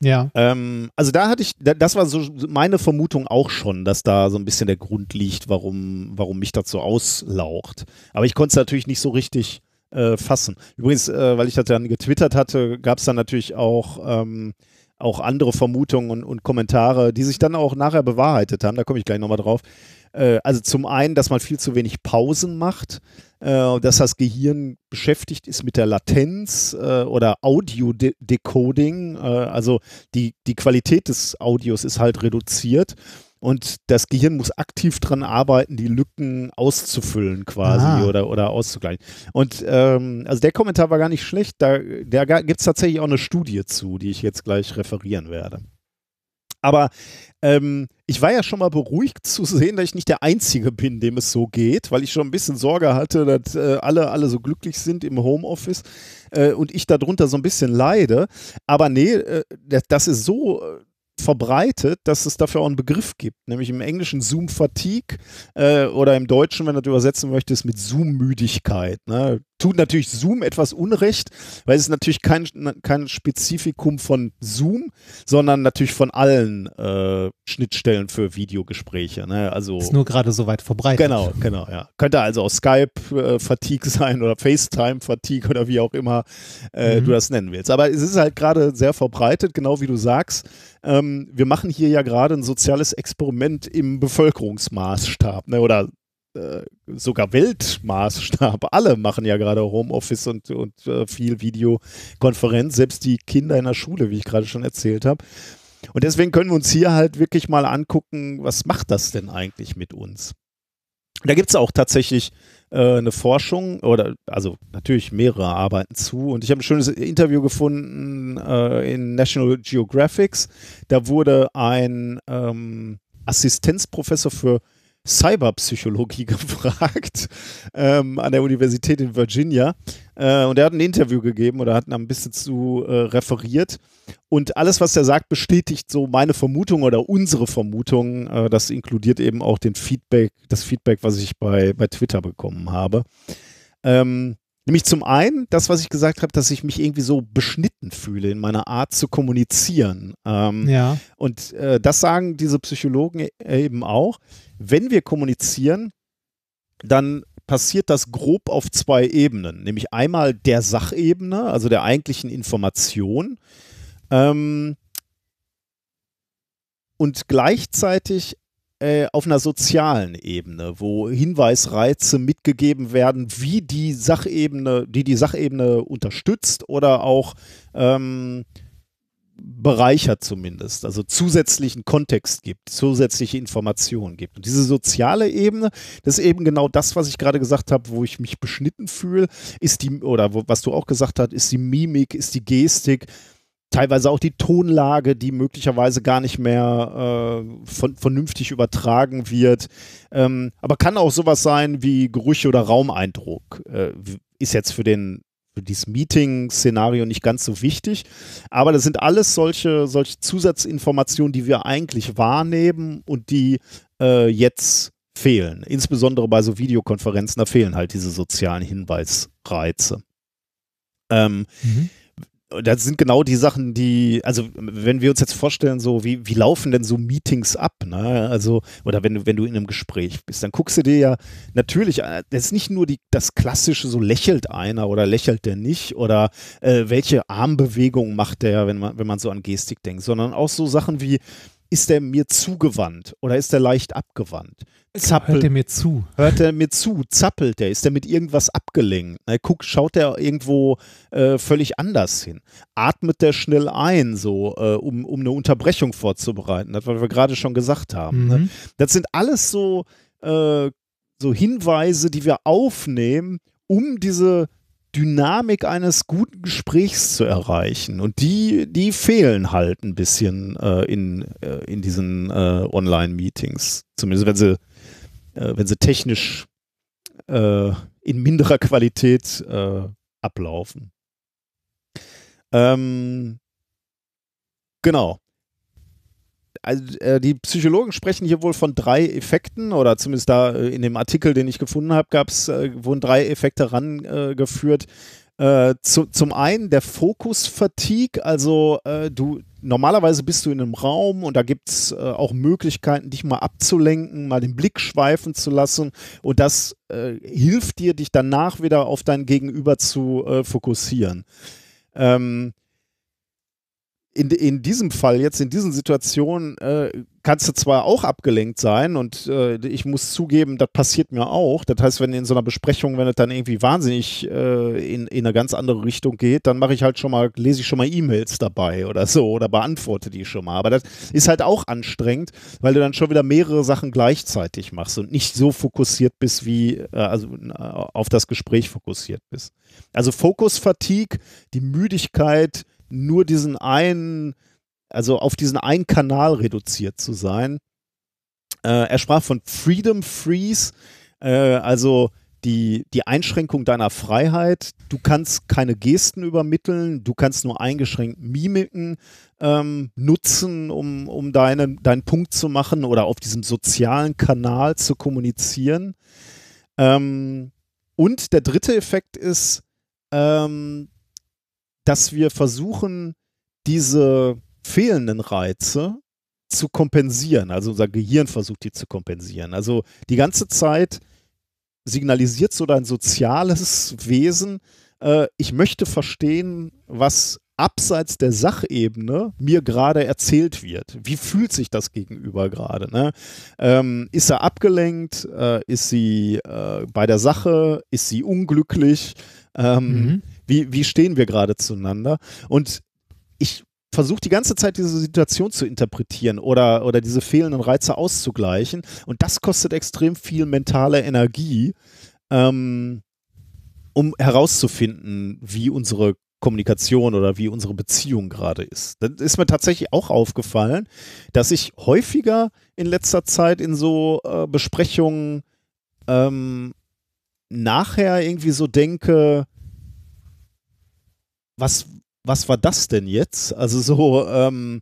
ja. Ähm, also da hatte ich, da- das war so meine Vermutung auch schon, dass da so ein bisschen der Grund liegt, warum, warum mich das so auslaucht. Aber ich konnte es natürlich nicht so richtig äh, fassen. Übrigens, äh, weil ich das dann getwittert hatte, gab es dann natürlich auch, ähm, auch andere Vermutungen und, und Kommentare, die sich dann auch nachher bewahrheitet haben. Da komme ich gleich nochmal drauf. Äh, also zum einen, dass man viel zu wenig Pausen macht, äh, dass das Gehirn beschäftigt ist mit der Latenz äh, oder Audio-Decoding. Äh, also die, die Qualität des Audios ist halt reduziert und das Gehirn muss aktiv dran arbeiten, die Lücken auszufüllen quasi oder, oder auszugleichen. Und ähm, also der Kommentar war gar nicht schlecht, da, da gibt es tatsächlich auch eine Studie zu, die ich jetzt gleich referieren werde. Aber ähm, ich war ja schon mal beruhigt zu sehen, dass ich nicht der Einzige bin, dem es so geht, weil ich schon ein bisschen Sorge hatte, dass äh, alle, alle so glücklich sind im Homeoffice äh, und ich darunter so ein bisschen leide. Aber nee, äh, das, das ist so äh, verbreitet, dass es dafür auch einen Begriff gibt, nämlich im Englischen Zoom Fatigue äh, oder im Deutschen, wenn du das übersetzen möchtest, mit Zoom Müdigkeit. Ne? Tut natürlich Zoom etwas Unrecht, weil es ist natürlich kein, kein Spezifikum von Zoom, sondern natürlich von allen äh, Schnittstellen für Videogespräche. Ne? Also Ist nur gerade so weit verbreitet. Genau, genau, ja. Könnte also auch Skype-Fatigue sein oder FaceTime-Fatigue oder wie auch immer äh, Mhm. du das nennen willst. Aber es ist halt gerade sehr verbreitet, genau wie du sagst. Ähm, wir machen hier ja gerade ein soziales Experiment im Bevölkerungsmaßstab ne? oder äh, sogar Weltmaßstab. Alle machen ja gerade Homeoffice und, und äh, viel Videokonferenz, selbst die Kinder in der Schule, wie ich gerade schon erzählt habe. Und deswegen können wir uns hier halt wirklich mal angucken, was macht das denn eigentlich mit uns? Da gibt es auch tatsächlich äh, eine Forschung oder also natürlich mehrere Arbeiten zu. Und ich habe ein schönes Interview gefunden äh, in National Geographics. Da wurde ein ähm, Assistenzprofessor für Cyberpsychologie gefragt ähm, an der Universität in Virginia. Äh, und er hat ein Interview gegeben oder hat ein bisschen zu äh, referiert. Und alles, was er sagt, bestätigt so meine Vermutung oder unsere Vermutung. Äh, das inkludiert eben auch den Feedback, das Feedback, was ich bei, bei Twitter bekommen habe. Ähm, nämlich zum einen das, was ich gesagt habe, dass ich mich irgendwie so beschnitten fühle in meiner Art zu kommunizieren. Ähm, Ja. und äh, das sagen diese Psychologen e- eben auch. Wenn wir kommunizieren, dann passiert das grob auf zwei Ebenen. Nämlich einmal der Sachebene, also der eigentlichen Information. Ähm, und gleichzeitig äh, auf einer sozialen Ebene, wo Hinweisreize mitgegeben werden, wie die Sachebene, die die Sachebene unterstützt oder auch ähm, bereichert zumindest, also zusätzlichen Kontext gibt, zusätzliche Informationen gibt. Und diese soziale Ebene, das ist eben genau das, was ich gerade gesagt habe, wo ich mich beschnitten fühle, ist die, oder wo, was du auch gesagt hast, ist die Mimik, ist die Gestik, teilweise auch die Tonlage, die möglicherweise gar nicht mehr äh, von, vernünftig übertragen wird. Ähm, aber kann auch sowas sein wie Gerüche oder Raumeindruck. Äh, ist jetzt für den für dieses Meeting-Szenario nicht ganz so wichtig. Aber das sind alles solche, solche Zusatzinformationen, die wir eigentlich wahrnehmen und die äh, jetzt fehlen. Insbesondere bei so Videokonferenzen, da fehlen halt diese sozialen Hinweisreize. Ähm, mhm das sind genau die Sachen, die, also wenn wir uns jetzt vorstellen, so wie, wie laufen denn so Meetings ab, ne? Also, oder wenn du, wenn du in einem Gespräch bist, dann guckst du dir ja natürlich, äh, das ist nicht nur die, das klassische, so lächelt einer oder lächelt der nicht oder äh, welche Armbewegung macht der, wenn man, wenn man so an Gestik denkt, sondern auch so Sachen wie, ist der mir zugewandt oder ist der leicht abgewandt? Zappelt, hört er mir zu? Hört er mir zu? Zappelt der? Ist der mit irgendwas abgelenkt? Na, guck, schaut der irgendwo äh, völlig anders hin? Atmet der schnell ein, so, äh, um, um eine Unterbrechung vorzubereiten? Das, was wir gerade schon gesagt haben. Ne? Mhm. Ne? Das sind alles so, äh, so Hinweise, die wir aufnehmen, um diese Dynamik eines guten Gesprächs zu erreichen. Und die, die fehlen halt ein bisschen äh, in, äh, in diesen äh, Online-Meetings. Zumindest wenn sie, äh, wenn sie technisch äh, in minderer Qualität äh, ablaufen. Ähm, genau also, äh, die Psychologen sprechen hier wohl von drei Effekten oder zumindest da äh, in dem Artikel, den ich gefunden habe, gab's, äh, wurden drei Effekte rangeführt. Äh, zu, zum einen der Fokus-Fatigue, also äh, du normalerweise bist du in einem Raum und da gibt es auch Möglichkeiten, dich mal abzulenken, mal den Blick schweifen zu lassen und das hilft dir, dich danach wieder auf dein Gegenüber zu fokussieren. Ähm, in, in diesem Fall jetzt, in diesen Situationen, äh, kannst du zwar auch abgelenkt sein und äh, ich muss zugeben, das passiert mir auch. Das heißt, wenn in so einer Besprechung, wenn es dann irgendwie wahnsinnig äh, in, in eine ganz andere Richtung geht, dann mache ich halt schon mal, lese ich schon mal E-Mails dabei oder so oder beantworte die schon mal. Aber das ist halt auch anstrengend, weil du dann schon wieder mehrere Sachen gleichzeitig machst und nicht so fokussiert bist, wie äh, also auf das Gespräch fokussiert bist. Also Fokus-Fatigue, die Müdigkeit, nur diesen einen, also auf diesen einen Kanal reduziert zu sein. Äh, er sprach von Freedom Freeze, äh, also die, die Einschränkung deiner Freiheit. Du kannst keine Gesten übermitteln, du kannst nur eingeschränkt Mimiken ähm, nutzen, um, um deinen, deinen Punkt zu machen oder auf diesem sozialen Kanal zu kommunizieren. Ähm, und der dritte Effekt ist, ähm, dass wir versuchen, diese fehlenden Reize zu kompensieren. Also unser Gehirn versucht, die zu kompensieren. Also die ganze Zeit signalisiert so dein soziales Wesen, äh, ich möchte verstehen, was abseits der Sachebene mir gerade erzählt wird. Wie fühlt sich das gegenüber gerade? Ne? Ähm, ist er abgelenkt? Äh, ist sie äh, bei der Sache? Ist sie unglücklich? Ähm, mhm. Wie, wie stehen wir gerade zueinander? Und ich versuche die ganze Zeit diese Situation zu interpretieren oder, oder diese fehlenden Reize auszugleichen. Und das kostet extrem viel mentale Energie, ähm, um herauszufinden, wie unsere Kommunikation oder wie unsere Beziehung gerade ist. Das ist mir tatsächlich auch aufgefallen, dass ich häufiger in letzter Zeit in so äh, Besprechungen ähm, nachher irgendwie so denke, was, was war das denn jetzt? Also so, ähm,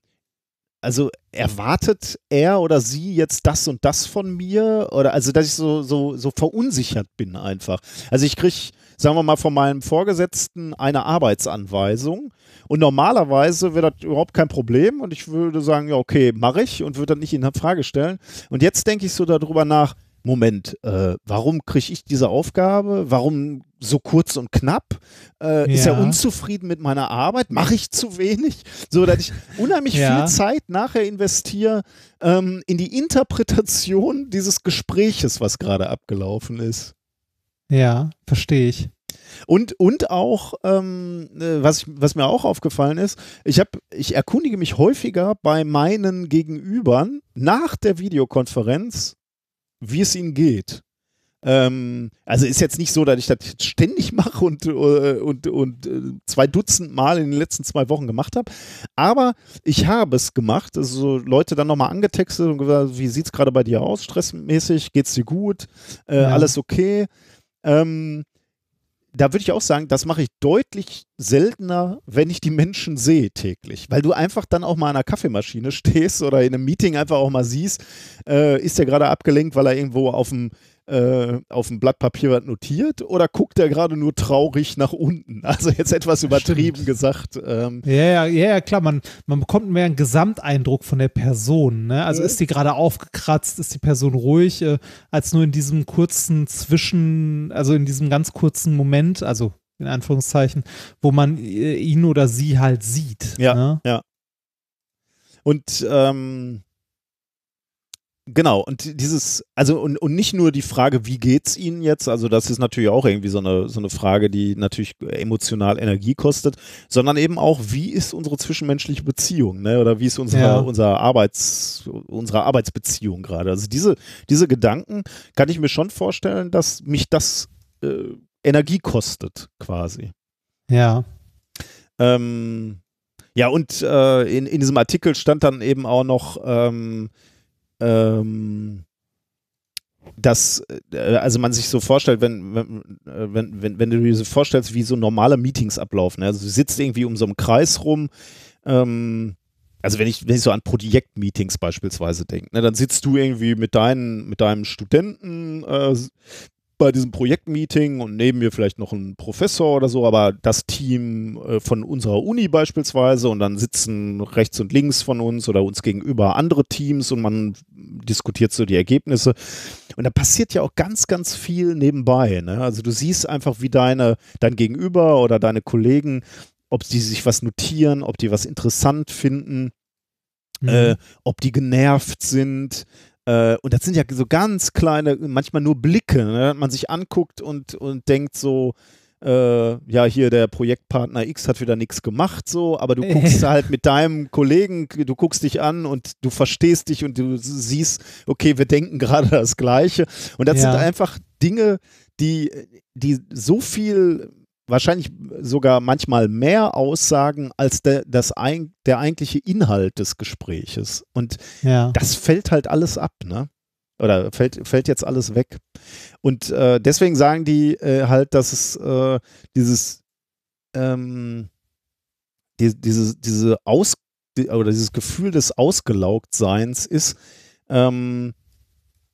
also erwartet er oder sie jetzt das und das von mir? Oder also, dass ich so, so, so verunsichert bin einfach. Also ich kriege, sagen wir mal, von meinem Vorgesetzten eine Arbeitsanweisung und normalerweise wäre das überhaupt kein Problem und ich würde sagen, ja, okay, mache ich und würde das nicht in Frage stellen. Und jetzt denke ich so darüber nach, Moment, äh, warum kriege ich diese Aufgabe? Warum so kurz und knapp? Äh, ja. Ist er unzufrieden mit meiner Arbeit? Mache ich zu wenig? So, dass ich unheimlich ja. viel Zeit nachher investiere ähm, in die Interpretation dieses Gespräches, was gerade abgelaufen ist. Ja, verstehe ich. Und, und auch, ähm, äh, was, was mir auch aufgefallen ist, ich, hab, ich erkundige mich häufiger bei meinen Gegenübern nach der Videokonferenz, wie es ihnen geht. Ähm, also ist jetzt nicht so, dass ich das ständig mache und, äh, und, und äh, zwei Dutzend Mal in den letzten zwei Wochen gemacht habe. Aber ich habe es gemacht. Also Leute dann nochmal angetextet und gesagt, wie sieht es gerade bei dir aus? Stressmäßig? Geht es dir gut? Äh, ja. Alles okay? Ähm, da würde ich auch sagen, das mache ich deutlich seltener, wenn ich die Menschen sehe täglich. Weil du einfach dann auch mal an einer Kaffeemaschine stehst oder in einem Meeting einfach auch mal siehst, äh, ist der gerade abgelenkt, weil er irgendwo auf dem äh, auf dem Blatt Papier was notiert oder guckt er gerade nur traurig nach unten? Also jetzt etwas übertrieben Stimmt. gesagt. Ähm, Ja, ja, ja, ja, klar, man, man bekommt mehr einen Gesamteindruck von der Person. Ne? Also Mhm. ist die gerade aufgekratzt, ist die Person ruhig, äh, als nur in diesem kurzen Zwischen, also in diesem ganz kurzen Moment, also in Anführungszeichen, wo man äh, ihn oder sie halt sieht. Ja. Ne? Und ähm, genau, und dieses, also und, und nicht nur die Frage, wie geht's Ihnen jetzt, also das ist natürlich auch irgendwie so eine, so eine Frage, die natürlich emotional Energie kostet, sondern eben auch, wie ist unsere zwischenmenschliche Beziehung, ne? Oder wie ist unsere, Ja. unser Arbeits, unsere Arbeitsbeziehung gerade? Also diese, diese Gedanken kann ich mir schon vorstellen, dass mich das äh, Energie kostet, quasi. Ja. Ähm, ja, und äh, in, in diesem Artikel stand dann eben auch noch, ähm, ähm, dass, äh, also man sich so vorstellt, wenn, wenn, äh, wenn, wenn, wenn du dir so vorstellst, wie so normale Meetings ablaufen. ne? Also du sitzt irgendwie um so einen Kreis rum, ähm, also wenn ich, wenn ich so an Projektmeetings beispielsweise denke, ne, dann sitzt du irgendwie mit, deinen, mit deinem Studenten äh, bei diesem Projektmeeting und neben mir vielleicht noch ein Professor oder so, aber das Team äh, von unserer Uni beispielsweise und dann sitzen rechts und links von uns oder uns gegenüber andere Teams und man diskutiert so die Ergebnisse. Und da passiert ja auch ganz, ganz viel nebenbei. Ne? Also du siehst einfach, wie deine, dein Gegenüber oder deine Kollegen, ob die sich was notieren, ob die was interessant finden, Mhm. äh, ob die genervt sind. Äh, und das sind ja so ganz kleine, manchmal nur Blicke, ne? man sich anguckt und, und denkt so, äh, ja, hier der Projektpartner X hat wieder nichts gemacht, so, aber du guckst halt mit deinem Kollegen, du guckst dich an und du verstehst dich und du siehst, okay, wir denken gerade das Gleiche. Und das Ja. sind einfach Dinge, die, die so viel wahrscheinlich sogar manchmal mehr aussagen als der, das ein, der eigentliche Inhalt des Gespräches. Und ja. das fällt halt alles ab, ne? Oder fällt, fällt jetzt alles weg. Und äh, deswegen sagen die äh, halt, dass es äh, dieses, ähm, die, diese, diese Aus, die, oder dieses Gefühl des Ausgelaugtseins ist, ähm,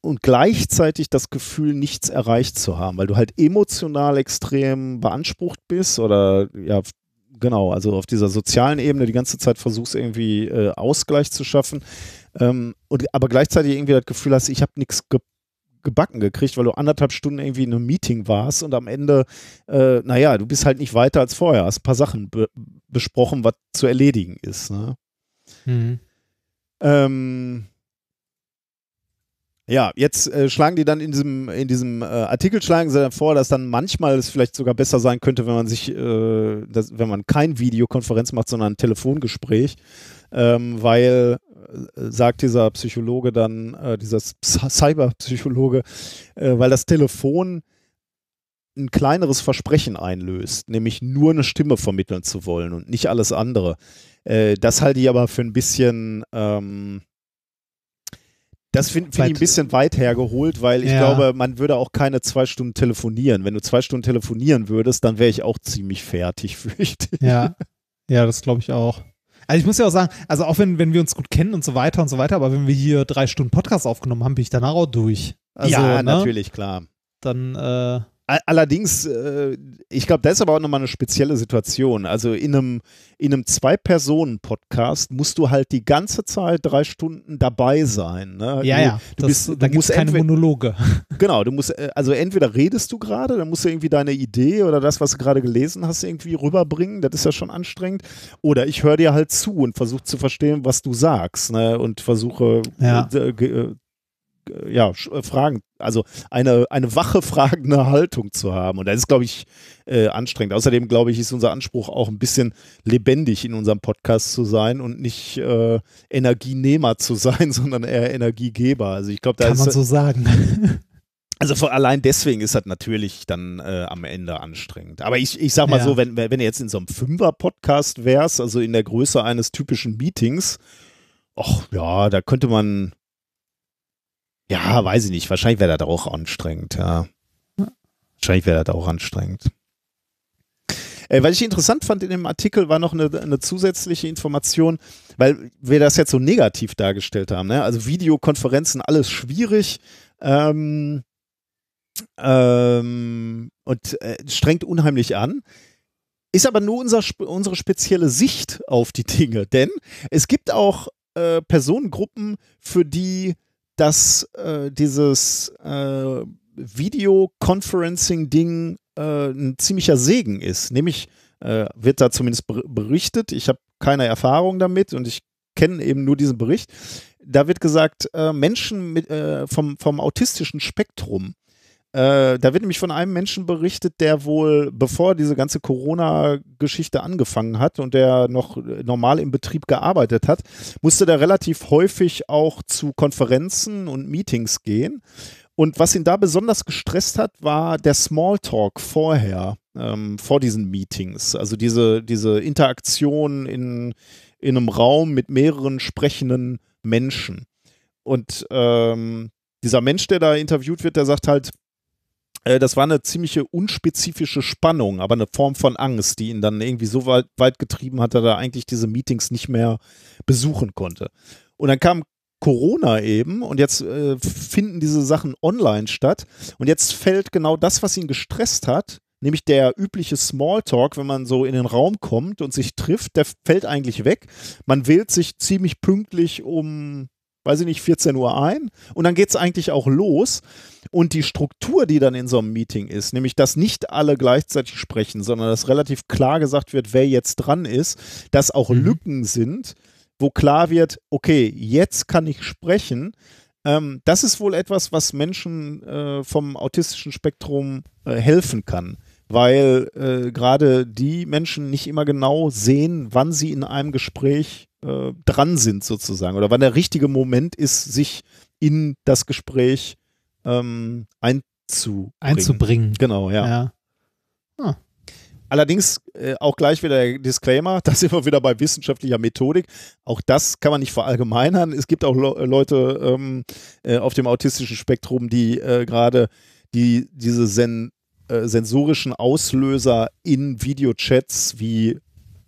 und gleichzeitig das Gefühl, nichts erreicht zu haben, weil du halt emotional extrem beansprucht bist oder ja, genau, also auf dieser sozialen Ebene die ganze Zeit versuchst irgendwie äh, Ausgleich zu schaffen, ähm, und, aber gleichzeitig irgendwie das Gefühl hast, ich habe nichts ge gebacken gekriegt, weil du anderthalb Stunden irgendwie in einem Meeting warst und am Ende, äh, naja, du bist halt nicht weiter als vorher, hast ein paar Sachen be besprochen, was zu erledigen ist. Ne? Mhm. Ähm, ja, jetzt äh, schlagen die dann in diesem, in diesem äh, Artikel schlagen sie dann vor, dass dann manchmal es vielleicht sogar besser sein könnte, wenn man sich, äh, das, wenn man kein Videokonferenz macht, sondern ein Telefongespräch, ähm, weil äh, sagt dieser Psychologe dann, äh, dieser Cy- Cyberpsychologe, äh, weil das Telefon ein kleineres Versprechen einlöst, nämlich nur eine Stimme vermitteln zu wollen und nicht alles andere. Das halte ich aber für ein bisschen, ähm, das finde find ich ein bisschen weit hergeholt, weil ich Ja. glaube, man würde auch keine zwei Stunden telefonieren. Wenn du zwei Stunden telefonieren würdest, dann wäre ich auch ziemlich fertig, fürchte ich. Ja, ja, das glaube ich auch. Also ich muss ja auch sagen, also auch wenn, wenn wir uns gut kennen und so weiter und so weiter, aber wenn wir hier drei Stunden Podcast aufgenommen haben, bin ich danach auch durch. Also, ja, ne, natürlich, klar. Dann, äh, Allerdings, äh, ich glaube, das ist aber auch nochmal eine spezielle Situation. Also in einem, in einem Zwei-Personen-Podcast musst du halt die ganze Zeit drei Stunden dabei sein. Ne? ja, du, ja, Du das, bist, da du gibt musst es keine Monologe. Genau, du musst, äh, also entweder redest du gerade, dann musst du irgendwie deine Idee oder das, was du gerade gelesen hast, irgendwie rüberbringen. Das ist ja schon anstrengend. Oder ich höre dir halt zu und versuche zu verstehen, was du sagst. Ne? Und versuche, Ja. Ja, äh, Fragen, also eine, eine wache, fragende Haltung zu haben. Und das ist, glaube ich, äh, anstrengend. Außerdem, glaube ich, ist unser Anspruch auch ein bisschen lebendig in unserem Podcast zu sein und nicht äh, Energienehmer zu sein, sondern eher Energiegeber. Also ich glaube, da Kann ist man so sagen. also vor, allein deswegen ist das natürlich dann äh, am Ende anstrengend. Aber ich, ich sag mal Ja. so, wenn, wenn du jetzt in so einem Fünfer-Podcast wärst, also in der Größe eines typischen Meetings, ach ja, da könnte man, ja, weiß ich nicht, wahrscheinlich wäre das auch anstrengend, ja. Wahrscheinlich wäre das auch anstrengend. Äh, was ich interessant fand in dem Artikel war noch eine, eine zusätzliche Information, weil wir das jetzt so negativ dargestellt haben. Ne? Also Videokonferenzen, alles schwierig. Ähm, ähm, und äh, strengt unheimlich an. Ist aber nur unser, unsere spezielle Sicht auf die Dinge, denn es gibt auch äh, Personengruppen, für die das äh, dieses äh, Videoconferencing-Ding äh, ein ziemlicher Segen ist. Nämlich äh, wird da zumindest berichtet. Ich habe keine Erfahrung damit und ich kenne eben nur diesen Bericht. Da wird gesagt, äh, Menschen mit, äh, vom, vom autistischen Spektrum, äh, da wird nämlich von einem Menschen berichtet, der wohl, bevor diese ganze Corona-Geschichte angefangen hat und der noch normal im Betrieb gearbeitet hat, musste der relativ häufig auch zu Konferenzen und Meetings gehen. Und was ihn da besonders gestresst hat, war der Smalltalk vorher, ähm, vor diesen Meetings. Also diese, diese Interaktion in, in einem Raum mit mehreren sprechenden Menschen. Und ähm, dieser Mensch, der da interviewt wird, der sagt halt, das war eine ziemliche unspezifische Spannung, aber eine Form von Angst, die ihn dann irgendwie so weit, weit getrieben hat, dass er eigentlich diese Meetings nicht mehr besuchen konnte. Und dann kam Corona eben und jetzt äh, finden diese Sachen online statt und jetzt fällt genau das, was ihn gestresst hat, nämlich der übliche Smalltalk, wenn man so in den Raum kommt und sich trifft, der fällt eigentlich weg. Man wählt sich ziemlich pünktlich um, weiß ich nicht, 14 Uhr ein und dann geht es eigentlich auch los. Und die Struktur, die dann in so einem Meeting ist, nämlich dass nicht alle gleichzeitig sprechen, sondern dass relativ klar gesagt wird, wer jetzt dran ist, dass auch mhm. Lücken sind, wo klar wird, okay, jetzt kann ich sprechen. Ähm, das ist wohl etwas, was Menschen äh, vom autistischen Spektrum äh, helfen kann, weil äh, gerade die Menschen nicht immer genau sehen, wann sie in einem Gespräch äh, dran sind sozusagen oder wann der richtige Moment ist, sich in das Gespräch ähm, einzubringen. Einzubringen. Genau, ja. ja. Ah. Allerdings äh, auch gleich wieder der Disclaimer, da sind wir wieder bei wissenschaftlicher Methodik. Auch das kann man nicht verallgemeinern. Es gibt auch Le Leute ähm, äh, auf dem autistischen Spektrum, die äh, gerade die, diese sen äh, sensorischen Auslöser in Videochats wie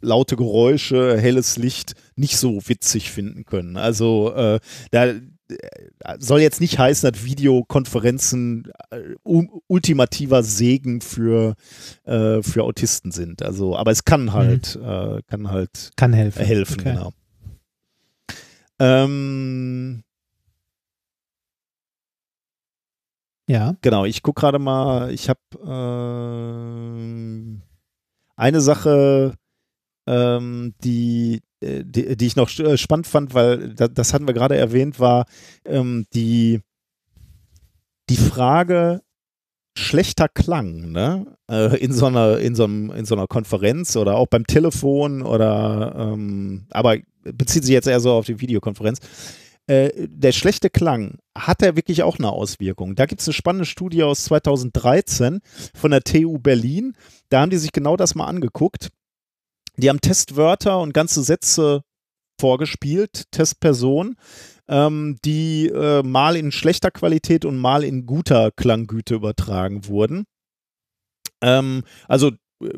laute Geräusche, helles Licht nicht so witzig finden können. Also äh, da soll jetzt nicht heißen, dass Videokonferenzen äh, ultimativer Segen für, äh, für Autisten sind. Also, aber es kann halt, mhm. äh, kann halt kann helfen. helfen okay. genau. Ähm, ja. Genau, ich gucke gerade mal, ich habe äh, eine Sache, ähm, die äh, die, die ich noch äh, spannend fand, weil das, hatten wir gerade erwähnt, war ähm, die, die Frage schlechter Klang, ne? Äh, in so einer, in so einem, in so einer Konferenz oder auch beim Telefon oder ähm, aber bezieht sich jetzt eher so auf die Videokonferenz. Äh, der schlechte Klang, hat er wirklich auch eine Auswirkung? Da gibt es eine spannende Studie aus 2013 von der TU Berlin. Da haben die sich genau das mal angeguckt die haben Testwörter und ganze Sätze vorgespielt, Testpersonen, ähm, die äh, mal in schlechter Qualität und mal in guter Klanggüte übertragen wurden. Ähm, also äh,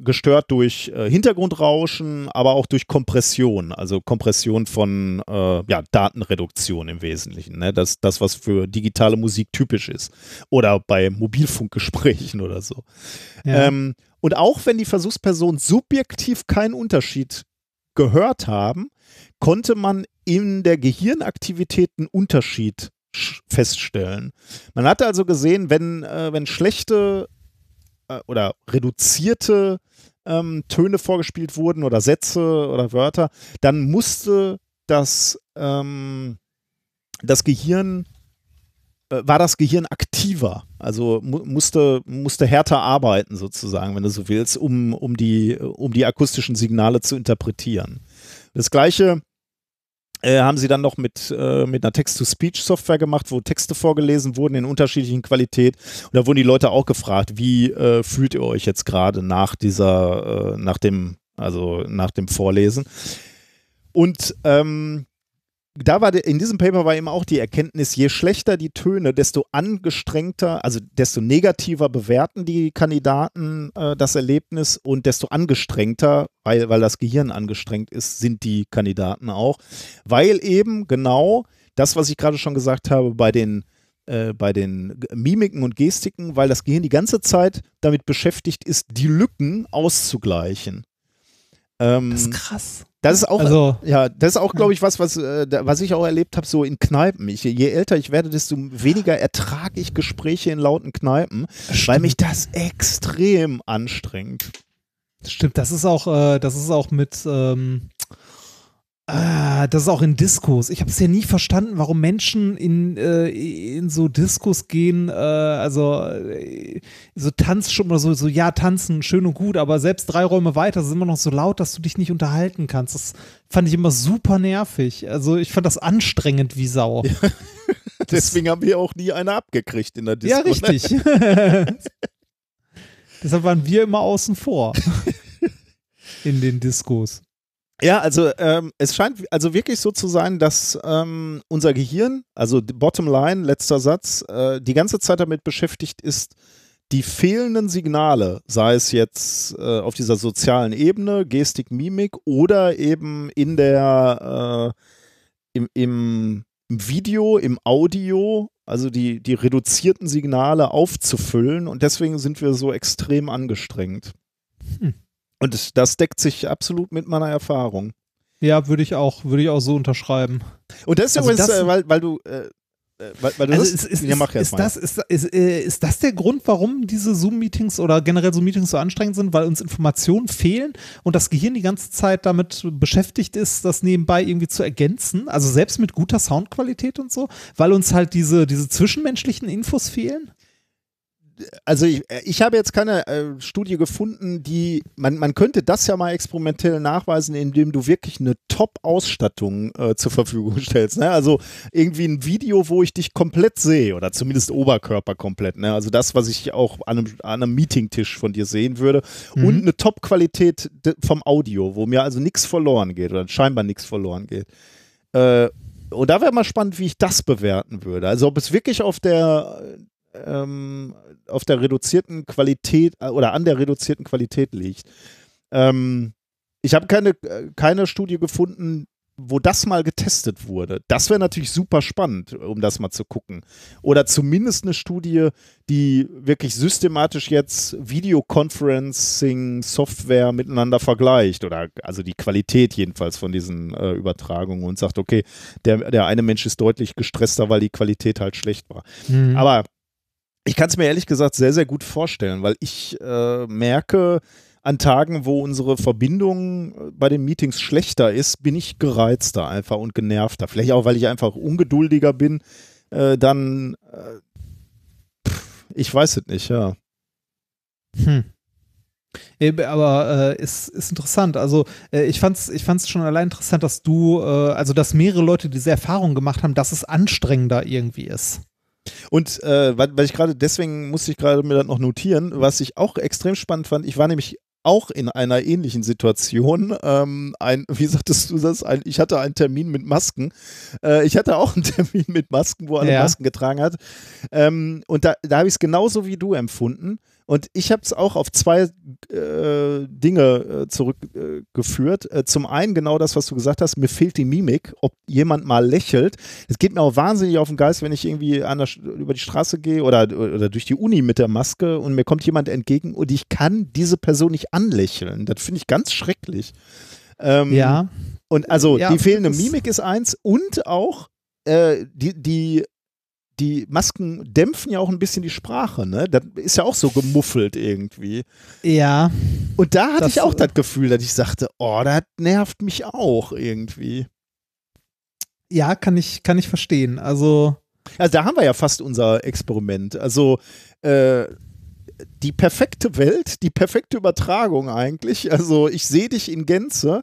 gestört durch äh, Hintergrundrauschen, aber auch durch Kompression, also Kompression von äh, ja, Datenreduktion im Wesentlichen. Ne? Das, das, was für digitale Musik typisch ist. Oder bei Mobilfunkgesprächen oder so. Ja. Ähm, und auch wenn die Versuchspersonen subjektiv keinen Unterschied gehört haben, konnte man in der Gehirnaktivität einen Unterschied feststellen. Man hatte also gesehen, wenn, äh, wenn schlechte äh, oder reduzierte ähm, Töne vorgespielt wurden oder Sätze oder Wörter, dann musste das, ähm, das Gehirn war das Gehirn aktiver, also mu musste, musste härter arbeiten sozusagen, wenn du so willst, um, um, die, um die akustischen Signale zu interpretieren. Das gleiche äh, haben sie dann noch mit, äh, mit einer Text-to-Speech-Software gemacht, wo Texte vorgelesen wurden in unterschiedlichen Qualität. Und da wurden die Leute auch gefragt, wie äh, fühlt ihr euch jetzt gerade nach dieser, äh, nach dem, also nach dem Vorlesen? Und ähm, da war in diesem Paper war eben auch die Erkenntnis, je schlechter die Töne, desto angestrengter, also desto negativer bewerten die Kandidaten äh, das Erlebnis und desto angestrengter, weil, weil das Gehirn angestrengt ist, sind die Kandidaten auch. Weil eben genau das, was ich gerade schon gesagt habe, bei den äh, bei den Mimiken und Gestiken, weil das Gehirn die ganze Zeit damit beschäftigt ist, die Lücken auszugleichen. Ähm, Das ist krass. das ist auch, Also- ja, das ist auch, glaube ich, was, was, äh, was ich auch erlebt habe, so in Kneipen. Ich, je älter ich werde, desto weniger ertrage ich Gespräche in lauten Kneipen, weil mich das extrem anstrengt. Stimmt, das ist auch, äh, das ist auch mit, ähm, ah, das ist auch in Diskos. Ich habe es ja nie verstanden, warum Menschen in, äh, in so Diskos gehen, äh, also äh, so Tanz schon mal so, so, ja, tanzen, schön und gut, aber selbst drei Räume weiter sind immer noch so laut, dass du dich nicht unterhalten kannst. Das fand ich immer super nervig. Also ich fand das anstrengend wie Sau. Ja, Deswegen haben wir auch nie eine abgekriegt in der Disco. ne? richtig. Deshalb waren wir immer außen vor. in den Diskos. Ja, also ähm, es scheint also wirklich so zu sein, dass ähm, unser Gehirn, also Bottom Line, letzter Satz, äh, die ganze Zeit damit beschäftigt ist, die fehlenden Signale, sei es jetzt äh, auf dieser sozialen Ebene, Gestik, Mimik oder eben in der äh, im, im, im Video, im Audio, also die, die reduzierten Signale aufzufüllen und deswegen sind wir so extrem angestrengt. Hm. Und das, das deckt sich absolut mit meiner Erfahrung. Ja, würde ich auch, würde ich auch so unterschreiben. Und das ist Also übrigens, das- äh, weil, weil du, äh, weil, weil du Also ist, ist, ja, mach erst ist, mal. das, ist, ist, äh, ist das der Grund, warum diese Zoom-Meetings oder generell so Meetings so anstrengend sind, weil uns Informationen fehlen und das Gehirn die ganze Zeit damit beschäftigt ist, das nebenbei irgendwie zu ergänzen, also selbst mit guter Soundqualität und so, weil uns halt diese, diese zwischenmenschlichen Infos fehlen? Also ich, äh, ich habe jetzt keine äh, Studie gefunden, die, man, man könnte das ja mal experimentell nachweisen, indem du wirklich eine Top-Ausstattung äh, zur Verfügung stellst. Ne? Also irgendwie ein Video, wo ich dich komplett sehe oder zumindest Oberkörper komplett. Ne? Also das, was ich auch an einem, an einem Meetingtisch von dir sehen würde. Mhm. Und eine Top-Qualität vom Audio, wo mir also nichts verloren geht oder scheinbar nichts verloren geht. Äh, und da wäre mal spannend, wie ich das bewerten würde. Also ob es wirklich auf der ähm, auf der reduzierten Qualität äh, oder an der reduzierten Qualität liegt. Ähm, ich habe keine, äh, keine Studie gefunden, wo das mal getestet wurde. Das wäre natürlich super spannend, um das mal zu gucken. Oder zumindest eine Studie, die wirklich systematisch jetzt Videoconferencing-Software miteinander vergleicht. Oder also die Qualität jedenfalls von diesen äh, Übertragungen und sagt, okay, der, der eine Mensch ist deutlich gestresster, weil die Qualität halt schlecht war. Mhm. Aber ich kann es mir ehrlich gesagt sehr, sehr gut vorstellen, weil ich äh, merke, an Tagen, wo unsere Verbindung äh, bei den Meetings schlechter ist, bin ich gereizter einfach und genervter. Vielleicht auch, weil ich einfach ungeduldiger bin. Äh, dann, äh, pff, ich weiß es nicht, ja. Hm. Eben, Aber äh, ist, ist interessant. Also äh, ich fand's, ich fand's schon allein interessant, dass du, äh, also dass mehrere Leute diese Erfahrung gemacht haben, dass es anstrengender irgendwie ist. Und äh, weil, ich gerade, deswegen musste ich gerade mir das noch notieren, was ich auch extrem spannend fand, ich war nämlich auch in einer ähnlichen Situation. Ähm, ein, wie sagtest du das? Ein, ich hatte einen Termin mit Masken. Äh, ich hatte auch einen Termin mit Masken, wo alle Ja. Masken getragen hat. Ähm, und da, da habe ich es genauso wie du empfunden. Und ich habe es auch auf zwei äh, Dinge äh, zurückgeführt. Äh, zum einen genau das, was du gesagt hast, mir fehlt die Mimik, ob jemand mal lächelt. Es geht mir auch wahnsinnig auf den Geist, wenn ich irgendwie an der, über die Straße gehe oder, oder durch die Uni mit der Maske und mir kommt jemand entgegen und ich kann diese Person nicht anlächeln. Das finde ich ganz schrecklich. Ähm, Ja. und also Ja, die fehlende Mimik ist eins und auch äh, die, die, die Masken dämpfen ja auch ein bisschen die Sprache, ne? Das ist ja auch so gemuffelt irgendwie. Ja. Und da hatte ich auch äh, das Gefühl, dass ich sagte, oh, das nervt mich auch irgendwie. Ja, kann ich, kann ich verstehen. Also, Also da haben wir ja fast unser Experiment. Also äh, die perfekte Welt, die perfekte Übertragung eigentlich. Also ich sehe dich in Gänze.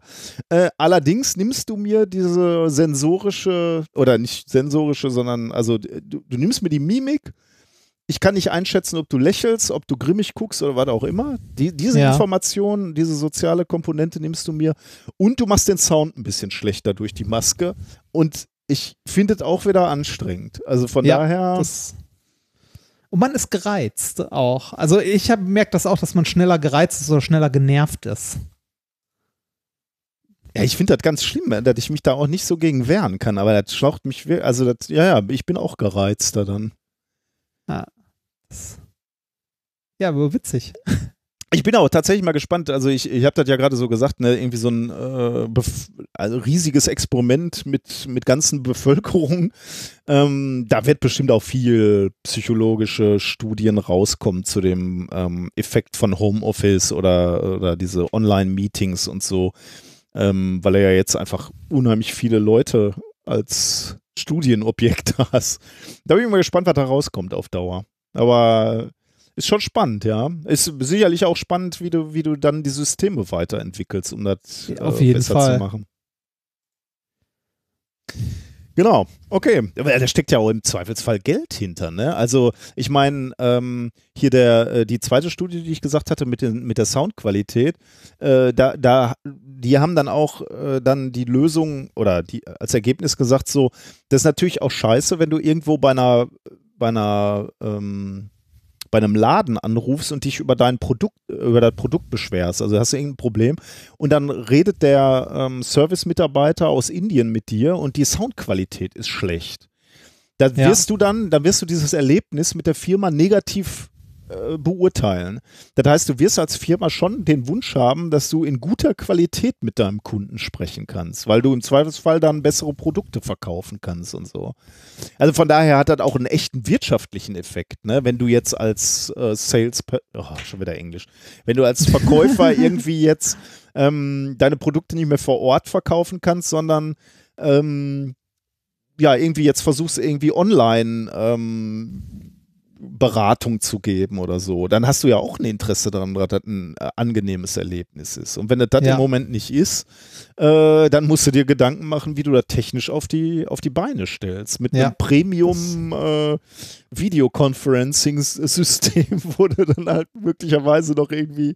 Äh, allerdings nimmst du mir diese sensorische, oder nicht sensorische, sondern also du, du nimmst mir die Mimik. Ich kann nicht einschätzen, ob du lächelst, ob du grimmig guckst oder was auch immer. Die, diese Ja. Information, diese soziale Komponente nimmst du mir. Und du machst den Sound ein bisschen schlechter durch die Maske. Und ich finde es auch wieder anstrengend. Also von ja, daher. das. Und man ist gereizt auch. Also ich habe merkt das auch, dass man schneller gereizt ist oder schneller genervt ist. Ja, ich finde das ganz schlimm, dass ich mich da auch nicht so gegen wehren kann, aber das schlaucht mich wirklich, also das, ja, ja, ich bin auch gereizter dann. Ja, ja aber witzig. Ich bin auch tatsächlich mal gespannt. Also ich, ich habe das ja gerade so gesagt, ne, irgendwie so ein äh, also riesiges Experiment mit, mit ganzen Bevölkerungen. Ähm, da wird bestimmt auch viel psychologische Studien rauskommen zu dem ähm, Effekt von Homeoffice oder, oder diese Online-Meetings und so, ähm, weil er ja jetzt einfach unheimlich viele Leute als Studienobjekt hast. Da bin ich mal gespannt, was da rauskommt auf Dauer. Aber ist schon spannend, ja. Ist sicherlich auch spannend, wie du, wie du dann die Systeme weiterentwickelst, um das ja, auf äh, jeden besser Fall. zu machen. Genau, okay. Aber da steckt ja auch im Zweifelsfall Geld hinter, ne? Also ich meine, ähm, hier der, äh, die zweite Studie, die ich gesagt hatte mit, den, mit der Soundqualität, äh, da, da, die haben dann auch äh, dann die Lösung oder die als Ergebnis gesagt, so, das ist natürlich auch scheiße, wenn du irgendwo bei einer, bei einer ähm, bei einem Laden anrufst und dich über dein Produkt, über das Produkt beschwerst. Also hast du irgendein Problem und dann redet der ähm, Service-Mitarbeiter aus Indien mit dir und die Soundqualität ist schlecht. Da wirst ja. du dann, da wirst du dieses Erlebnis mit der Firma negativ äh, beurteilen. Das heißt, du wirst als Firma schon den Wunsch haben, dass du in guter Qualität mit deinem Kunden sprechen kannst, weil du im Zweifelsfall dann bessere Produkte verkaufen kannst und so. Also von daher hat das auch einen echten wirtschaftlichen Effekt, ne? Wenn du jetzt als äh, Sales, oh, schon wieder Englisch, wenn du als Verkäufer irgendwie jetzt ähm, deine Produkte nicht mehr vor Ort verkaufen kannst, sondern ähm, ja, irgendwie jetzt versuchst irgendwie online ähm, Beratung zu geben oder so, dann hast du ja auch ein Interesse daran, dass das ein äh, angenehmes Erlebnis ist. Und wenn das, das ja. im Moment nicht ist, äh, dann musst du dir Gedanken machen, wie du das technisch auf die, auf die Beine stellst. Mit ja. einem Premium äh, Videoconferencing-System, wo du dann halt möglicherweise noch irgendwie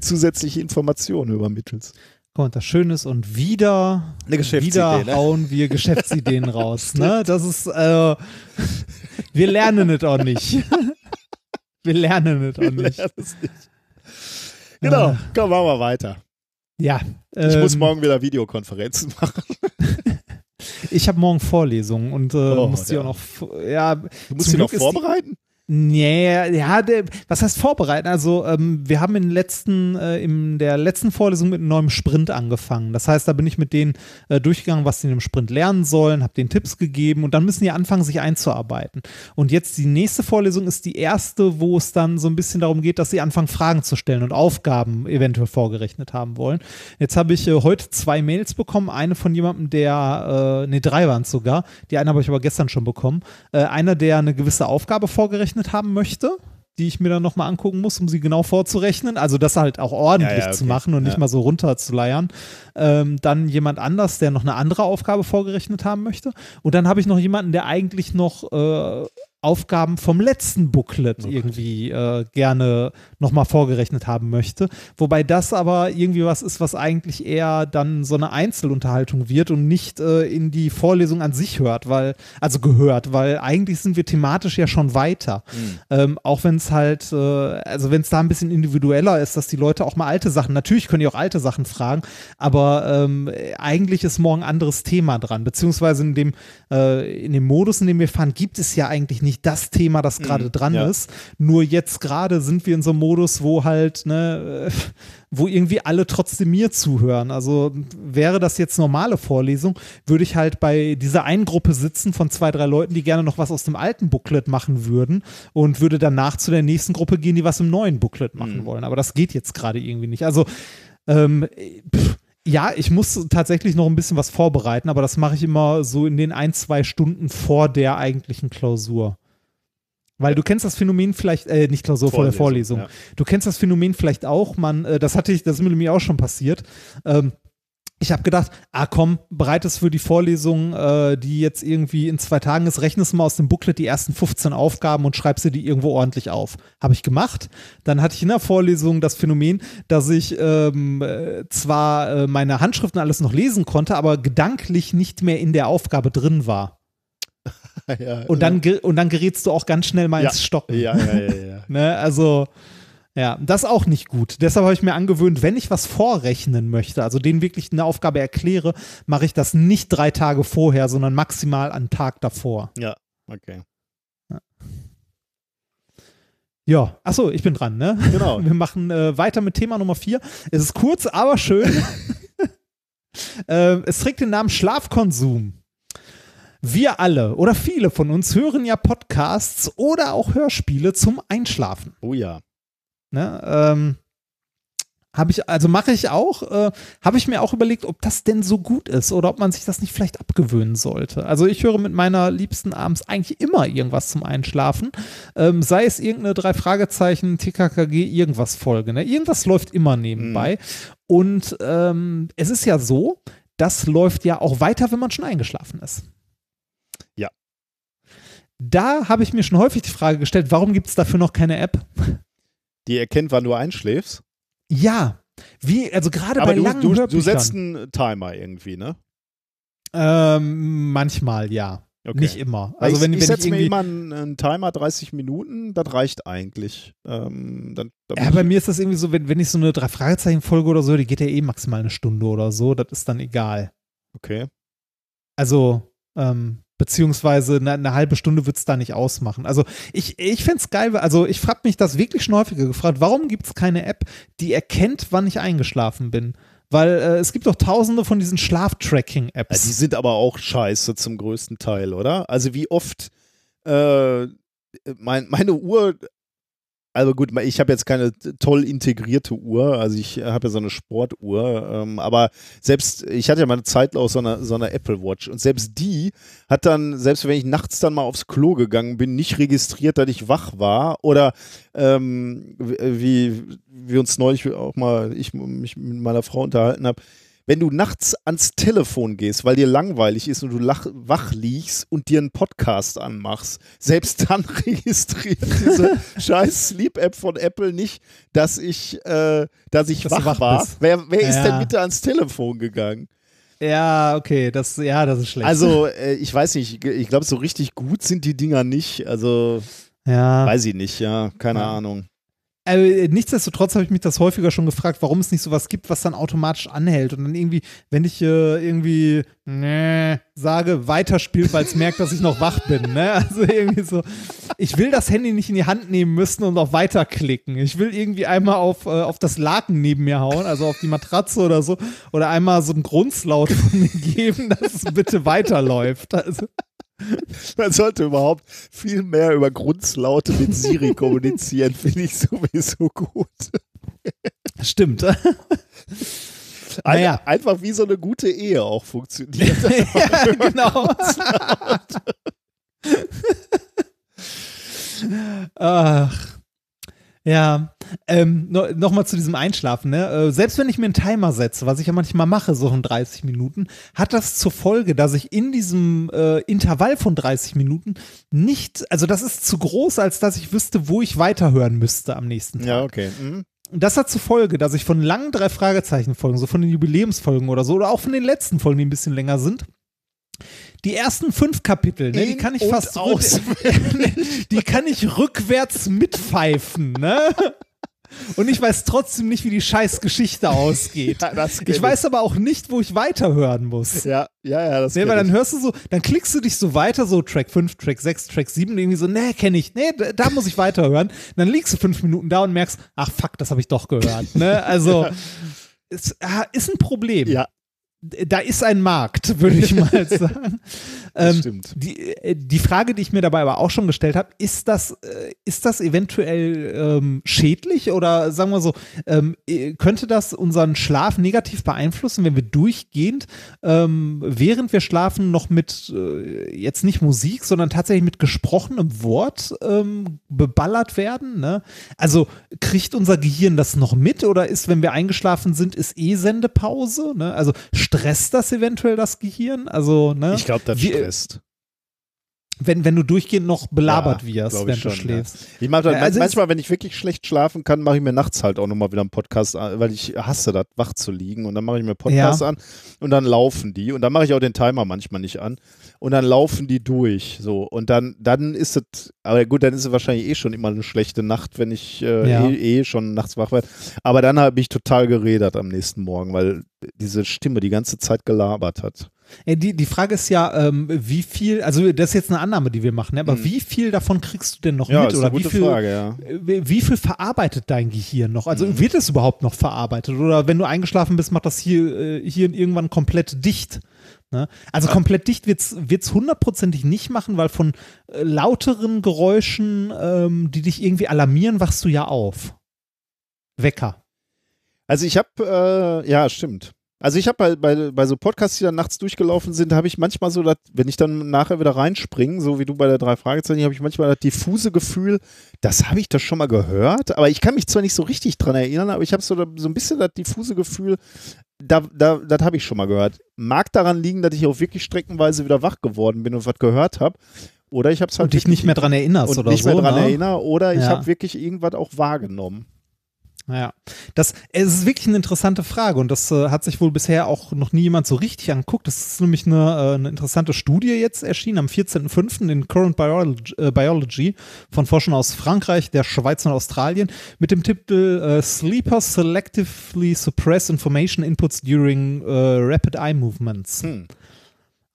zusätzliche Informationen übermittelst. Und das Schöne ist, und wieder, wieder ne? hauen wir Geschäftsideen raus. Ne? Das ist, äh, wir lernen es auch nicht. wir lernen es auch nicht. Genau, äh, komm, machen wir weiter. Ja. Ich ähm, muss morgen wieder Videokonferenzen machen. ich habe morgen Vorlesungen und äh, oh, muss die ja. auch noch. Ja, du musst sie noch vorbereiten? Nee, ja, der, was heißt vorbereiten? Also, ähm, wir haben in, letzten, äh, in der letzten Vorlesung mit einem neuen Sprint angefangen. Das heißt, da bin ich mit denen äh, durchgegangen, was sie in dem Sprint lernen sollen, habe denen Tipps gegeben und dann müssen die anfangen, sich einzuarbeiten. Und jetzt die nächste Vorlesung ist die erste, wo es dann so ein bisschen darum geht, dass sie anfangen, Fragen zu stellen und Aufgaben eventuell vorgerechnet haben wollen. Jetzt habe ich äh, heute zwei Mails bekommen. Eine von jemandem, der, äh, nee, drei waren es sogar. Die eine habe ich aber gestern schon bekommen. Äh, einer, der eine gewisse Aufgabe vorgerechnet vorgerechnet haben möchte, die ich mir dann nochmal angucken muss, um sie genau vorzurechnen. Also das halt auch ordentlich ja, ja, okay. zu machen und nicht mal so runter zu leiern. Ähm, dann jemand anders, der noch eine andere Aufgabe vorgerechnet haben möchte. Und dann habe ich noch jemanden, der eigentlich noch äh, Aufgaben vom letzten Booklet okay. irgendwie äh, gerne nochmal vorgerechnet haben möchte. Wobei das aber irgendwie was ist, was eigentlich eher dann so eine Einzelunterhaltung wird und nicht äh, in die Vorlesung an sich hört, weil, also gehört, weil eigentlich sind wir thematisch ja schon weiter. Mhm. Ähm, auch wenn es halt, äh, also wenn es da ein bisschen individueller ist, dass die Leute auch mal alte Sachen, natürlich können die auch alte Sachen fragen, aber ähm, eigentlich ist morgen ein anderes Thema dran, beziehungsweise in dem, äh, in dem Modus, in dem wir fahren, gibt es ja eigentlich nicht nicht das Thema, das gerade mhm, dran ja. ist. Nur jetzt gerade sind wir in so einem Modus, wo halt, ne, wo irgendwie alle trotzdem mir zuhören. Also wäre das jetzt normale Vorlesung, würde ich halt bei dieser einen Gruppe sitzen von zwei, drei Leuten, die gerne noch was aus dem alten Booklet machen würden und würde danach zu der nächsten Gruppe gehen, die was im neuen Booklet machen mhm. wollen. Aber das geht jetzt gerade irgendwie nicht. Also, ähm, pff, ja, ich muss tatsächlich noch ein bisschen was vorbereiten, aber das mache ich immer so in den ein, zwei Stunden vor der eigentlichen Klausur. Weil du kennst das Phänomen vielleicht, äh, nicht Klausur, vor der Vorlesung. Ja. Du kennst das Phänomen vielleicht auch, man, äh, das hatte ich, das ist mir auch schon passiert. Ähm, ich habe gedacht, ah komm, bereitest für die Vorlesung, äh, die jetzt irgendwie in zwei Tagen ist, rechnest mal aus dem Booklet die ersten 15 Aufgaben und schreibst dir die irgendwo ordentlich auf. Habe ich gemacht. Dann hatte ich in der Vorlesung das Phänomen, dass ich ähm, äh, zwar äh, meine Handschriften alles noch lesen konnte, aber gedanklich nicht mehr in der Aufgabe drin war. ja, und, dann, und dann gerätst du auch ganz schnell mal ins Stocken. Ja, ja, ja. ja. ne? Also, ja, das ist auch nicht gut. Deshalb habe ich mir angewöhnt, wenn ich was vorrechnen möchte, also denen wirklich eine Aufgabe erkläre, mache ich das nicht drei Tage vorher, sondern maximal einen Tag davor. Ja, okay. Ja. Achso, ich bin dran, ne? Genau. Wir machen äh, weiter mit Thema Nummer 4. Es ist kurz, aber schön. ähm, es trägt den Namen Schlafkonsum. Wir alle oder viele von uns hören ja Podcasts oder auch Hörspiele zum Einschlafen. Oh ja. Ne? Ähm, habe ich, also mache ich auch, äh, habe ich mir auch überlegt, ob das denn so gut ist oder ob man sich das nicht vielleicht abgewöhnen sollte. Also ich höre mit meiner Liebsten abends eigentlich immer irgendwas zum Einschlafen, ähm, sei es irgendeine drei Fragezeichen, TKKG, irgendwas Folge. Ne? Irgendwas läuft immer nebenbei. Und ähm, es ist ja so, das läuft ja auch weiter, wenn man schon eingeschlafen ist. Da habe ich mir schon häufig die Frage gestellt, warum gibt es dafür noch keine App? Die erkennt, wann du einschläfst. Ja, wie, also gerade bei du, langen du, du setzt einen Timer irgendwie, ne? Ähm, manchmal ja. Okay. Nicht immer. Also ich, wenn, ich wenn setze mir immer einen, einen Timer, 30 Minuten, das reicht eigentlich. Ähm, dann, dann Ja, bei mir ist das irgendwie so, wenn, wenn ich so eine Drei-Fragezeichen-Folge oder so, die geht ja eh maximal eine Stunde oder so, das ist dann egal. okay. Also, ähm, beziehungsweise eine, eine halbe Stunde wird es da nicht ausmachen. Also ich, ich fände es geil, also ich frage mich das wirklich schon häufiger gefragt, warum gibt es keine App, die erkennt, wann ich eingeschlafen bin? Weil äh, es gibt doch tausende von diesen Ja, Schlaftracking-Apps. die sind aber auch scheiße zum größten Teil, oder? Also wie oft äh, mein, meine Uhr, also gut, ich habe jetzt keine toll integrierte Uhr, also ich habe ja so eine Sportuhr, ähm, aber selbst, ich hatte ja mal eine Zeit lang so eine, so eine Apple Watch und selbst die hat dann, selbst wenn ich nachts dann mal aufs Klo gegangen bin, nicht registriert, dass ich wach war oder ähm, wie wir uns neulich auch mal, ich mich mit meiner Frau unterhalten habe, wenn du nachts ans Telefon gehst, weil dir langweilig ist und du lach, wach liegst und dir einen Podcast anmachst, selbst dann registriert diese scheiß Sleep-App von Apple nicht, dass ich, äh, dass ich Dass wach, wach war. bist. Wer, wer ist Ja. denn bitte ans Telefon gegangen? ja, okay, das, ja, das ist schlecht. Also, äh, ich weiß nicht, ich glaube, so richtig gut sind die Dinger nicht. Also, ja. weiß ich nicht, ja, keine Ja. Ahnung. Äh, nichtsdestotrotz habe ich mich das häufiger schon gefragt, warum es nicht sowas gibt, was dann automatisch anhält und dann irgendwie, wenn ich äh, irgendwie nee, sage, weiterspielt, weil es merkt, dass ich noch wach bin. Ne? Also irgendwie so, ich will das Handy nicht in die Hand nehmen müssen und auf weiterklicken. Ich will irgendwie einmal auf, äh, auf das Laken neben mir hauen, also auf die Matratze oder so, oder einmal so einen Grundslaut von mir geben, dass es bitte weiterläuft. Also, Man sollte überhaupt viel mehr über Grundslaute mit Siri kommunizieren, finde ich sowieso gut. stimmt. Ein, Naja. Einfach wie so eine gute Ehe auch funktioniert. ja, genau. Ach. Ja, ähm, no, nochmal zu diesem Einschlafen. Ne? Äh, selbst wenn ich mir einen Timer setze, was ich ja manchmal mache, so in 30 Minuten, hat das zur Folge, dass ich in diesem äh, Intervall von 30 Minuten nicht, also das ist zu groß, als dass ich wüsste, wo ich weiterhören müsste am nächsten Tag. ja, okay. Mhm. Und das hat zur Folge, dass ich von langen drei Fragezeichen-Folgen, so von den Jubiläumsfolgen oder so, oder auch von den letzten Folgen, die ein bisschen länger sind, die ersten fünf Kapitel, ne, die kann ich und fast aus. die kann ich rückwärts mitpfeifen, ne? Und ich weiß trotzdem nicht, wie die scheiß Geschichte ausgeht. Ja, ich weiß aber auch nicht, wo ich weiterhören muss. Ja, ja, ja, das Nee, weil dann ich. hörst du so, dann klickst du dich so weiter, so Track 5, Track 6, Track 7 und irgendwie so, nee, kenne ich, nee, da- da muss ich weiterhören. Dann liegst du fünf Minuten da und merkst, ach fuck, das habe ich doch gehört. Ne? Also, es ah, ist ein Problem. Ja, Da ist ein Markt, würde ich mal sagen. Ähm, stimmt. die, äh, die Frage, die ich mir dabei aber auch schon gestellt habe, ist das, äh, ist das eventuell ähm, schädlich oder sagen wir so, ähm, äh, könnte das unseren Schlaf negativ beeinflussen, wenn wir durchgehend, ähm, während wir schlafen, noch mit äh, jetzt nicht Musik, sondern tatsächlich mit gesprochenem Wort ähm, beballert werden? Ne? Also kriegt unser Gehirn das noch mit oder ist, wenn wir eingeschlafen sind, ist eh Sendepause? Ne? Also stresst das eventuell das Gehirn? Also, ne? Ich glaube, das stresst. Wenn, wenn du durchgehend noch belabert Ja, wirst, wenn ich du schon, schläfst. Ich mache Ja, also manchmal, wenn ich wirklich schlecht schlafen kann, mache ich mir nachts halt auch nochmal wieder einen Podcast an, weil ich hasse das, wach zu liegen. Und dann mache ich mir Podcasts an und dann laufen die. Und dann mache ich auch den Timer manchmal nicht an. Und dann laufen die durch. So. Und dann, dann ist es, aber gut, dann ist es wahrscheinlich eh schon immer eine schlechte Nacht, wenn ich äh, Ja. eh, eh schon nachts wach werde. Aber dann habe ich total geredet am nächsten Morgen, weil diese Stimme die ganze Zeit gelabert hat. Die, die Frage ist ja, ähm, wie viel, also das ist jetzt eine Annahme, die wir machen, ne? aber Mhm. wie viel davon kriegst du denn noch Ja, mit? ist Oder eine wie viel, Frage, ja. wie, wie viel verarbeitet dein Gehirn noch? Also Mhm. wird es überhaupt noch verarbeitet? Oder wenn du eingeschlafen bist, macht das hier, äh, hier irgendwann komplett dicht? Ne? Also komplett dicht wird es hundertprozentig nicht machen, weil von äh, lauteren Geräuschen, ähm, die dich irgendwie alarmieren, wachst du ja auf. Wecker. Also ich habe, äh, ja, stimmt. Also ich habe bei, bei, bei so Podcasts, die dann nachts durchgelaufen sind, habe ich manchmal so, dat, wenn ich dann nachher wieder reinspringe, so wie du bei der drei Fragezeichen, habe ich manchmal das diffuse Gefühl, das habe ich das schon mal gehört, aber ich kann mich zwar nicht so richtig dran erinnern, aber ich habe so, so ein bisschen das diffuse Gefühl, da, da, das habe ich schon mal gehört. Mag daran liegen, dass ich auch wirklich streckenweise wieder wach geworden bin und was gehört habe. Oder ich habe es halt und dich nicht mehr dran erinnerst und oder nicht so. mehr dran ne? erinnere oder ich Ja. habe wirklich irgendwas auch wahrgenommen. Ja, das es ist wirklich eine interessante Frage und das äh, hat sich wohl bisher auch noch nie jemand so richtig angeguckt. Das ist nämlich eine, äh, eine interessante Studie jetzt erschienen am 14.05. in Current Biology, äh, Biology von Forschern aus Frankreich, der Schweiz und Australien mit dem Titel äh, Sleepers Selectively Suppress Information Inputs During äh, Rapid Eye Movements. Hm.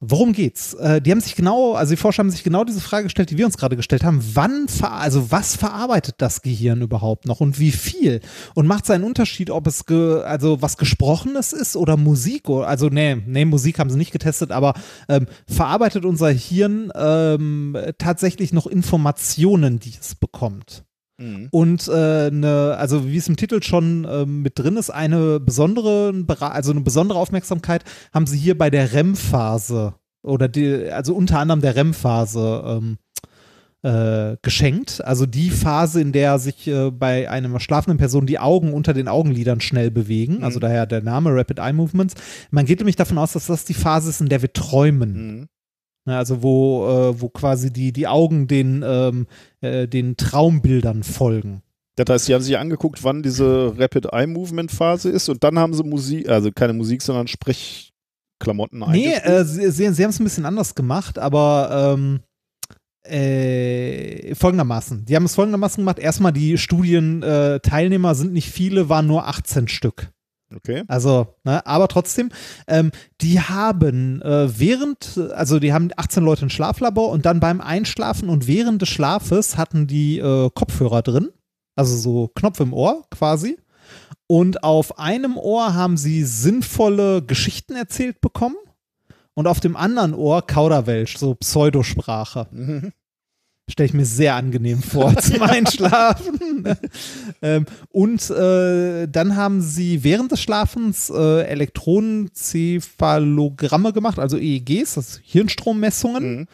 Worum geht's? Äh, die haben sich genau, also die Forscher haben sich genau diese Frage gestellt, die wir uns gerade gestellt haben. Wann, ver also was verarbeitet das Gehirn überhaupt noch und wie viel? Und macht es einen Unterschied, ob es ge also was Gesprochenes ist oder Musik? Also nee, nee, Musik haben sie nicht getestet, aber ähm, verarbeitet unser Hirn ähm, tatsächlich noch Informationen, die es bekommt? Mhm. Und äh, eine, also wie es im Titel schon ähm, mit drin ist, eine besondere, also eine besondere Aufmerksamkeit haben sie hier bei der REM-Phase oder die, also unter anderem der REM-Phase ähm, äh, geschenkt. Also die Phase, in der sich äh, bei einer schlafenden Person die Augen unter den Augenlidern schnell bewegen. Also daher der Name Rapid Eye Movements. Man geht nämlich davon aus, dass das die Phase ist, in der wir träumen. Mhm. Ne, Also wo, äh, wo quasi die, die Augen den, ähm, äh, den Traumbildern folgen. Das heißt, sie haben sich angeguckt, wann diese Rapid Eye Movement Phase ist und dann haben sie Musik, also keine Musik, sondern Sprechklamotten Nee, äh, sie, sie, sie haben es ein bisschen anders gemacht, aber ähm, äh, folgendermaßen. Die haben es folgendermaßen gemacht. Erstmal, die Studienteilnehmer Teilnehmer sind nicht viele, waren nur 18 Stück. Okay. Also, ne, aber trotzdem, ähm, die haben äh, während, also die haben 18 Leute im Schlaflabor und dann beim Einschlafen und während des Schlafes hatten die äh, Kopfhörer drin, also so Knopf im Ohr quasi. Und auf einem Ohr haben sie sinnvolle Geschichten erzählt bekommen und auf dem anderen Ohr Kauderwelsch, so Pseudosprache. Mhm. Stelle ich mir sehr angenehm vor zum Einschlafen. ähm, und äh, dann haben sie während des Schlafens äh, Elektronenzephalogramme gemacht, also EEGs, das Hirnstrommessungen. Mhm.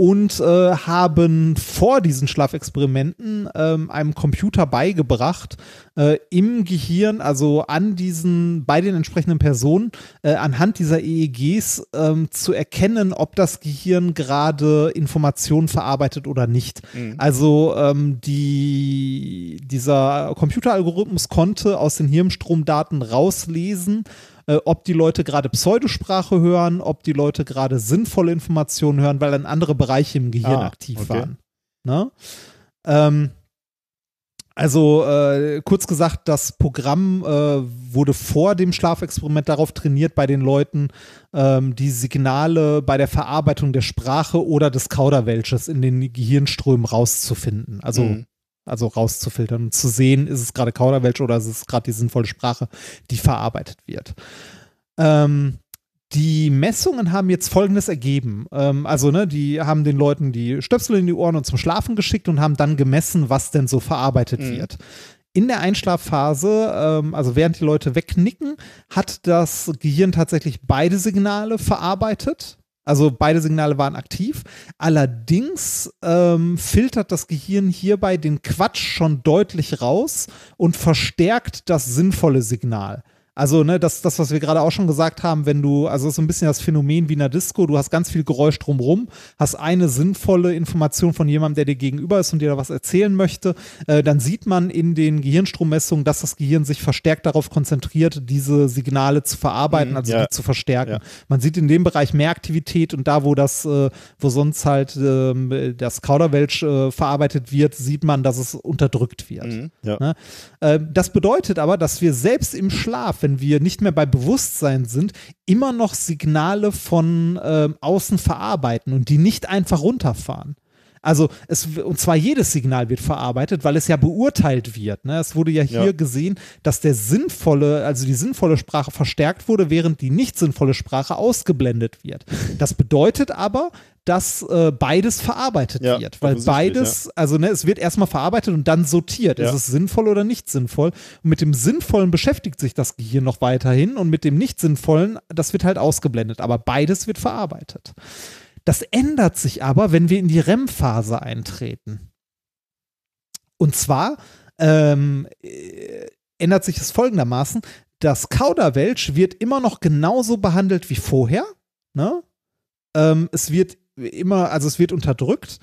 Und äh, haben vor diesen Schlafexperimenten ähm, einem Computer beigebracht, äh, im Gehirn, also an diesen, bei den entsprechenden Personen, äh, anhand dieser EEGs ähm, zu erkennen, ob das Gehirn gerade Informationen verarbeitet oder nicht. Mhm. Also ähm, die, dieser Computeralgorithmus konnte aus den Hirnstromdaten rauslesen, äh, ob die Leute gerade Pseudosprache hören, ob die Leute gerade sinnvolle Informationen hören, weil dann andere Bereiche im Gehirn Ah, aktiv okay. waren. Ne? Ähm, also äh, kurz gesagt, das Programm äh, wurde vor dem Schlafexperiment darauf trainiert, bei den Leuten ähm, die Signale bei der Verarbeitung der Sprache oder des Kauderwelsches in den Gehirnströmen rauszufinden. Also Mhm. Also rauszufiltern und zu sehen, ist es gerade Kauderwelsch oder ist es gerade die sinnvolle Sprache, die verarbeitet wird. Ähm, die Messungen haben jetzt Folgendes ergeben. Ähm, also, ne, die haben den Leuten die Stöpsel in die Ohren und zum Schlafen geschickt und haben dann gemessen, was denn so verarbeitet Mhm. wird. In der Einschlafphase, ähm, also während die Leute wegnicken, hat das Gehirn tatsächlich beide Signale verarbeitet. Also beide Signale waren aktiv. Allerdings ähm, filtert das Gehirn hierbei den Quatsch schon deutlich raus und verstärkt das sinnvolle Signal. Also, ne, das, das, was wir gerade auch schon gesagt haben, wenn du, also das ist so ein bisschen das Phänomen wie in einer Disco, du hast ganz viel Geräusch drumrum, hast eine sinnvolle Information von jemandem, der dir gegenüber ist und dir da was erzählen möchte, äh, dann sieht man in den Gehirnstrommessungen, dass das Gehirn sich verstärkt darauf konzentriert, diese Signale zu verarbeiten, Mhm, also ja. die zu verstärken. Ja. Man sieht in dem Bereich mehr Aktivität und da, wo das, äh, wo sonst halt ähm, das Kauderwelsch äh, verarbeitet wird, sieht man, dass es unterdrückt wird. Mhm. Ja. Ne? Ähm, das bedeutet aber, dass wir selbst im Schlaf, wenn wenn wir nicht mehr bei Bewusstsein sind, immer noch Signale von ähm, außen verarbeiten und die nicht einfach runterfahren. Also es und zwar jedes Signal wird verarbeitet, weil es ja beurteilt wird. Ne? Es wurde ja hier Ja. gesehen, dass der sinnvolle, also die sinnvolle Sprache verstärkt wurde, während die nicht sinnvolle Sprache ausgeblendet wird. Das bedeutet aber, dass äh, beides verarbeitet Ja, wird, weil beides, also ne, es wird erstmal verarbeitet und dann sortiert. Ja. Ist es sinnvoll oder nicht sinnvoll? Und mit dem Sinnvollen beschäftigt sich das Gehirn noch weiterhin und mit dem nicht Sinnvollen, das wird halt ausgeblendet. Aber beides wird verarbeitet. Das ändert sich aber, wenn wir in die REM-Phase eintreten. Und zwar ähm, äh, ändert sich es folgendermaßen: Das Kauderwelsch wird immer noch genauso behandelt wie vorher. Ne? Ähm, es wird immer, also es wird unterdrückt,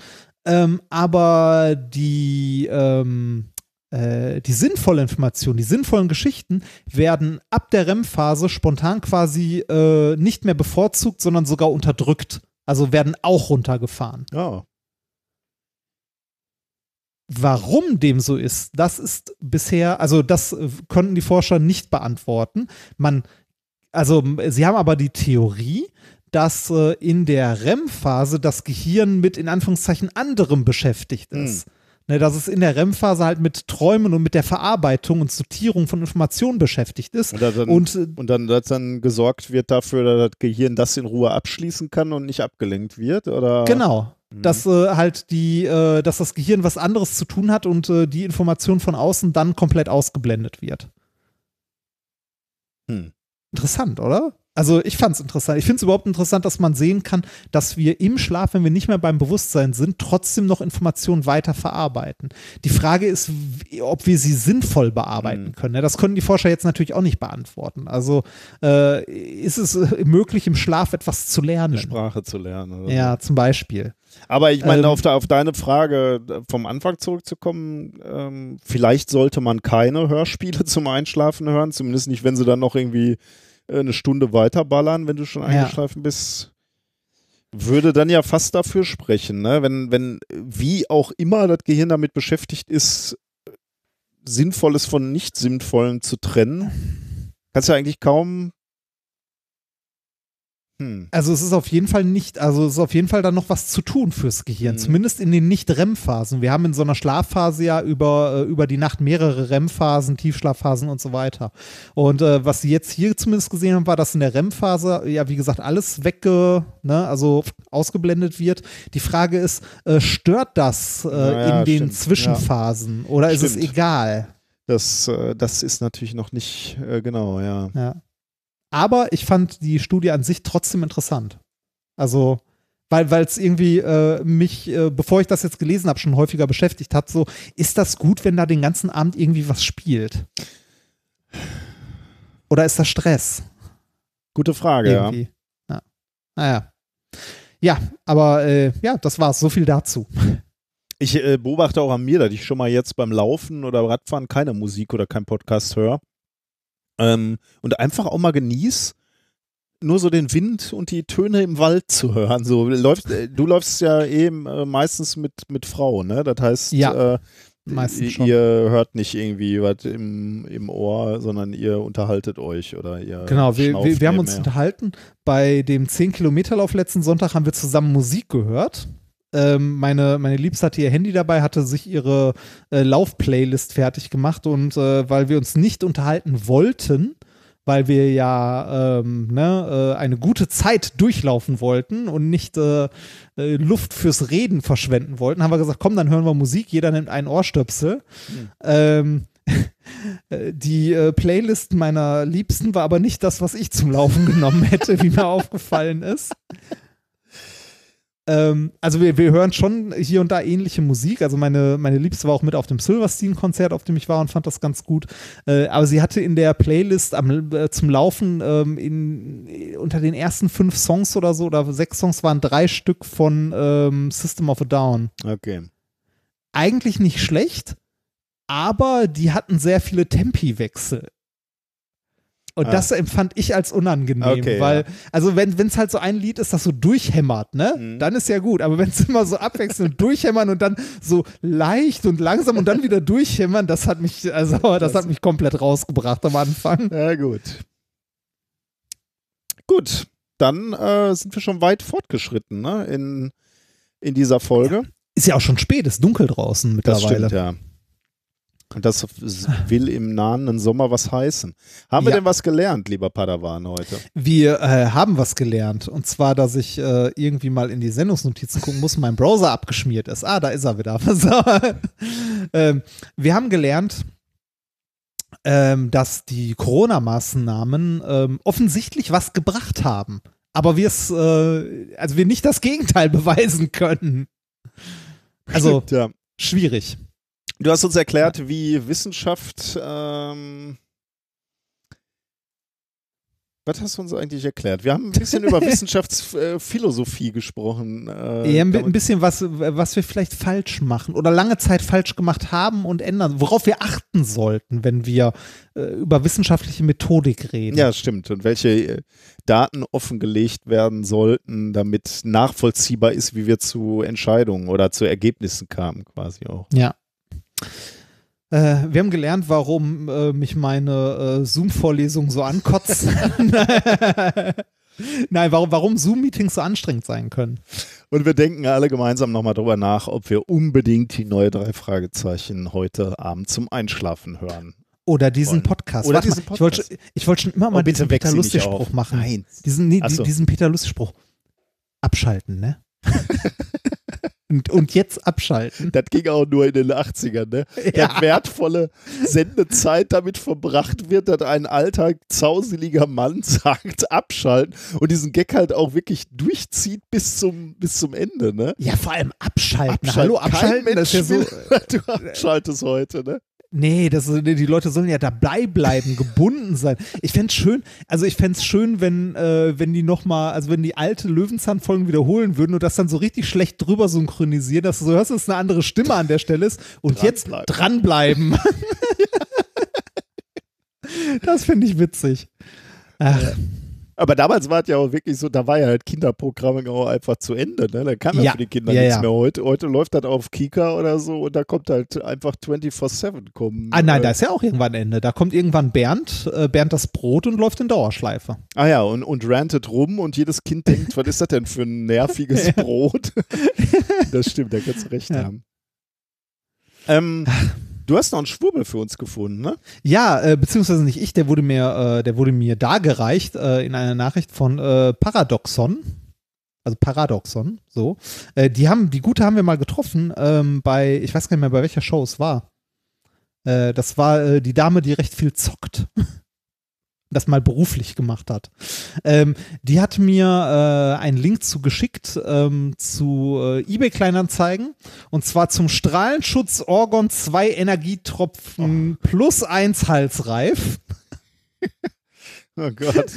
ähm, aber die, ähm, äh, die sinnvolle Information, die sinnvollen Geschichten werden ab der REM-Phase spontan quasi äh, nicht mehr bevorzugt, sondern sogar unterdrückt. Also werden auch runtergefahren. Ja. Warum dem so ist, das ist bisher, also das äh, konnten die Forscher nicht beantworten. Man, also sie haben aber die Theorie, dass äh, in der REM-Phase das Gehirn mit in Anführungszeichen anderem beschäftigt ist. Ne, dass es in der REM-Phase halt mit Träumen und mit der Verarbeitung und Sortierung von Informationen beschäftigt ist. Und, dann, Und äh, und dann, dass dann gesorgt wird dafür, dass das Gehirn das in Ruhe abschließen kann und nicht abgelenkt wird, oder? Genau. Mhm. Dass äh, halt die, äh, dass das Gehirn was anderes zu tun hat und äh, die Information von außen dann komplett ausgeblendet wird. Hm. Interessant, oder? Also ich fand es interessant. Ich finde es überhaupt interessant, dass man sehen kann, dass wir im Schlaf, wenn wir nicht mehr beim Bewusstsein sind, trotzdem noch Informationen weiter verarbeiten. Die Frage ist, ob wir sie sinnvoll bearbeiten Mhm. können. ne? Das können die Forscher jetzt natürlich auch nicht beantworten. Also äh, ist es möglich, im Schlaf etwas zu Eine lernen? Sprache zu lernen. Oder Ja, zum Beispiel. Aber ich meine, Ähm, auf, de, auf deine Frage äh, vom Anfang zurückzukommen, ähm, vielleicht sollte man keine Hörspiele zum Einschlafen hören, zumindest nicht, wenn sie dann noch irgendwie äh, eine Stunde weiterballern, wenn du schon Ja. eingeschlafen bist. Würde dann ja fast dafür sprechen, ne? wenn, wenn wie auch immer das Gehirn damit beschäftigt ist, Sinnvolles von nicht Sinnvollem zu trennen, kannst du ja eigentlich kaum. Hm. Also es ist auf jeden Fall nicht, also es ist auf jeden Fall dann noch was zu tun fürs Gehirn, Mhm. zumindest in den Nicht-REM-Phasen. Wir haben in so einer Schlafphase ja über, äh, über die Nacht mehrere REM-Phasen, Tiefschlafphasen und so weiter. Und äh, was sie jetzt hier zumindest gesehen haben, war, dass in der REM-Phase, ja wie gesagt, alles wegge, ne, also ausgeblendet wird. Die Frage ist, äh, stört das äh, Naja, in den stimmt. Zwischenphasen oder ist es Stimmt. egal? Das, äh, das ist natürlich noch nicht äh, genau, ja. Ja. Aber ich fand die Studie an sich trotzdem interessant. Also, weil es irgendwie äh, mich, äh, bevor ich das jetzt gelesen habe, schon häufiger beschäftigt hat, so, ist das gut, wenn da den ganzen Abend irgendwie was spielt? Oder ist das Stress? Gute Frage, ja. irgendwie. Ja. Naja. Ja, aber äh, ja, das war's. So viel dazu. Ich äh, beobachte auch an mir, dass ich schon mal jetzt beim Laufen oder Radfahren keine Musik oder kein Podcast höre. Ähm, und einfach auch mal genieß, nur so den Wind und die Töne im Wald zu hören. So läufst, äh, du läufst ja eben äh, meistens mit, mit Frau, ne? Das heißt, Ja, äh, meistens ihr, schon. ihr hört nicht irgendwie was im, im Ohr, sondern ihr unterhaltet euch oder ihr Genau, wir, wir, wir haben uns unterhalten. Bei dem 10-Kilometer-Lauf letzten Sonntag haben wir zusammen Musik gehört. Ähm, meine, meine Liebste hatte ihr Handy dabei, hatte sich ihre äh, Lauf-Playlist fertig gemacht und äh, weil wir uns nicht unterhalten wollten, weil wir ja ähm, ne, äh, eine gute Zeit durchlaufen wollten und nicht äh, äh, Luft fürs Reden verschwenden wollten, haben wir gesagt, komm, dann hören wir Musik, jeder nimmt einen Ohrstöpsel. Ähm, äh, die äh, Playlist meiner Liebsten war aber nicht das, was ich zum Laufen genommen hätte, wie mir aufgefallen ist. Ähm, also wir, wir hören schon hier und da ähnliche Musik. Also meine, meine Liebste war auch mit auf dem Silverstein-Konzert, auf dem ich war und fand das ganz gut. Äh, aber sie hatte in der Playlist am, äh, zum Laufen ähm, in, unter den ersten fünf Songs oder so oder sechs Songs waren drei Stück von ähm, System of a Down Okay. eigentlich nicht schlecht, aber die hatten sehr viele Tempiwechsel. Und das empfand ich als unangenehm, Okay, weil, ja. also wenn es halt so ein Lied ist, das so durchhämmert, ne, Mhm. dann ist ja gut. Aber wenn es immer so abwechselnd durchhämmern und dann so leicht und langsam und dann wieder durchhämmern, das hat mich, also das, hat mich komplett rausgebracht am Anfang. Ja, gut. Gut, dann äh, sind wir schon weit fortgeschritten ne? in, in dieser Folge. Ist ja auch schon spät, ist dunkel draußen das mittlerweile. stimmt, ja. Und das will im nahenden Sommer was heißen. Haben wir Ja. denn was gelernt, lieber Padawan, heute? Wir äh, haben was gelernt. Und zwar, dass ich äh, irgendwie mal in die Sendungsnotizen gucken muss, mein Browser abgeschmiert ist. Ah, da ist er wieder. So. ähm, wir haben gelernt, ähm, dass die Corona-Maßnahmen ähm, offensichtlich was gebracht haben. Aber wir es, äh, also wir nicht das Gegenteil beweisen können. Also Stimmt, ja. schwierig. Du hast uns erklärt, wie Wissenschaft. Ähm, was hast du uns eigentlich erklärt? Wir haben ein bisschen über Wissenschaftsphilosophie gesprochen. Äh, Ja, ein bisschen was, was wir vielleicht falsch machen oder lange Zeit falsch gemacht haben und ändern, worauf wir achten sollten, wenn wir äh, über wissenschaftliche Methodik reden. Ja, stimmt. Und welche äh, Daten offengelegt werden sollten, damit nachvollziehbar ist, wie wir zu Entscheidungen oder zu Ergebnissen kamen, quasi auch. Ja. Äh, wir haben gelernt, warum äh, mich meine äh, Zoom-Vorlesung so ankotzt. Nein, warum, warum Zoom-Meetings so anstrengend sein können. Und wir denken alle gemeinsam nochmal drüber nach, ob wir unbedingt die neue drei Fragezeichen heute Abend zum Einschlafen hören. Oder diesen. Podcast. Oder Warte diesen mal, Ich wollte wollte schon immer mal Oh, diesen Peter Lustig-Spruch machen. Nein. Diesen, nee, so. diesen Peter Lustig-Spruch. Abschalten, ne? und, und jetzt abschalten. Das ging auch nur in den 80ern, ne? Ja. Der wertvolle Sendezeit damit verbracht wird, dass ein alter, zauseliger Mann sagt, abschalten und diesen Gag halt auch wirklich durchzieht bis zum, bis zum Ende, ne? Ja, vor allem abschalten. Abschalten. Hallo, Kein abschalten, das ist ja so. Mensch will, du abschaltest heute, ne? Nee, das, ist- die Leute sollen ja dabei bleiben, gebunden sein. Ich fände schön, also ich fände es schön, wenn, äh, wenn die nochmal, also wenn die alte Löwenzahn-Folgen wiederholen würden und das dann so richtig schlecht drüber synchronisieren, dass du so hörst, dass eine andere Stimme an der Stelle ist und jetzt Dranbleiben. dranbleiben. das finde ich witzig. Ach, Aber damals war es ja auch wirklich so, da war ja halt Kinderprogramming auch einfach zu Ende, ne? Da kam ja, Ja. für die Kinder Ja, nichts ja. mehr. Heute, heute läuft das auf Kika oder so und da kommt halt einfach 24-7 kommen. ah nein, äh, da ist ja auch irgendwann Ende. Da kommt irgendwann Bernd, äh, Bernd das Brot und läuft in Dauerschleife. Ah ja, und, und rantet rum und jedes Kind denkt, was ist das denn für ein nerviges Brot? das stimmt, da kannst du recht haben. Ähm, du hast noch einen Schwurbel für uns gefunden, ne? Ja, äh, beziehungsweise nicht ich, der wurde mir, äh, der wurde mir dargereicht äh, in einer Nachricht von äh, Paradoxon. Also Paradoxon, so. Äh, die haben, die gute haben wir mal getroffen ähm, bei, ich weiß gar nicht mehr, bei welcher Show es war. Äh, das war die Dame, die recht viel zockt. das mal beruflich gemacht hat. Ähm, die hat mir äh, einen Link zugeschickt ähm, zu äh, eBay Kleinanzeigen und zwar zum Strahlenschutz Orgon 2 Energietropfen plus 1 Halsreif. Oh Gott.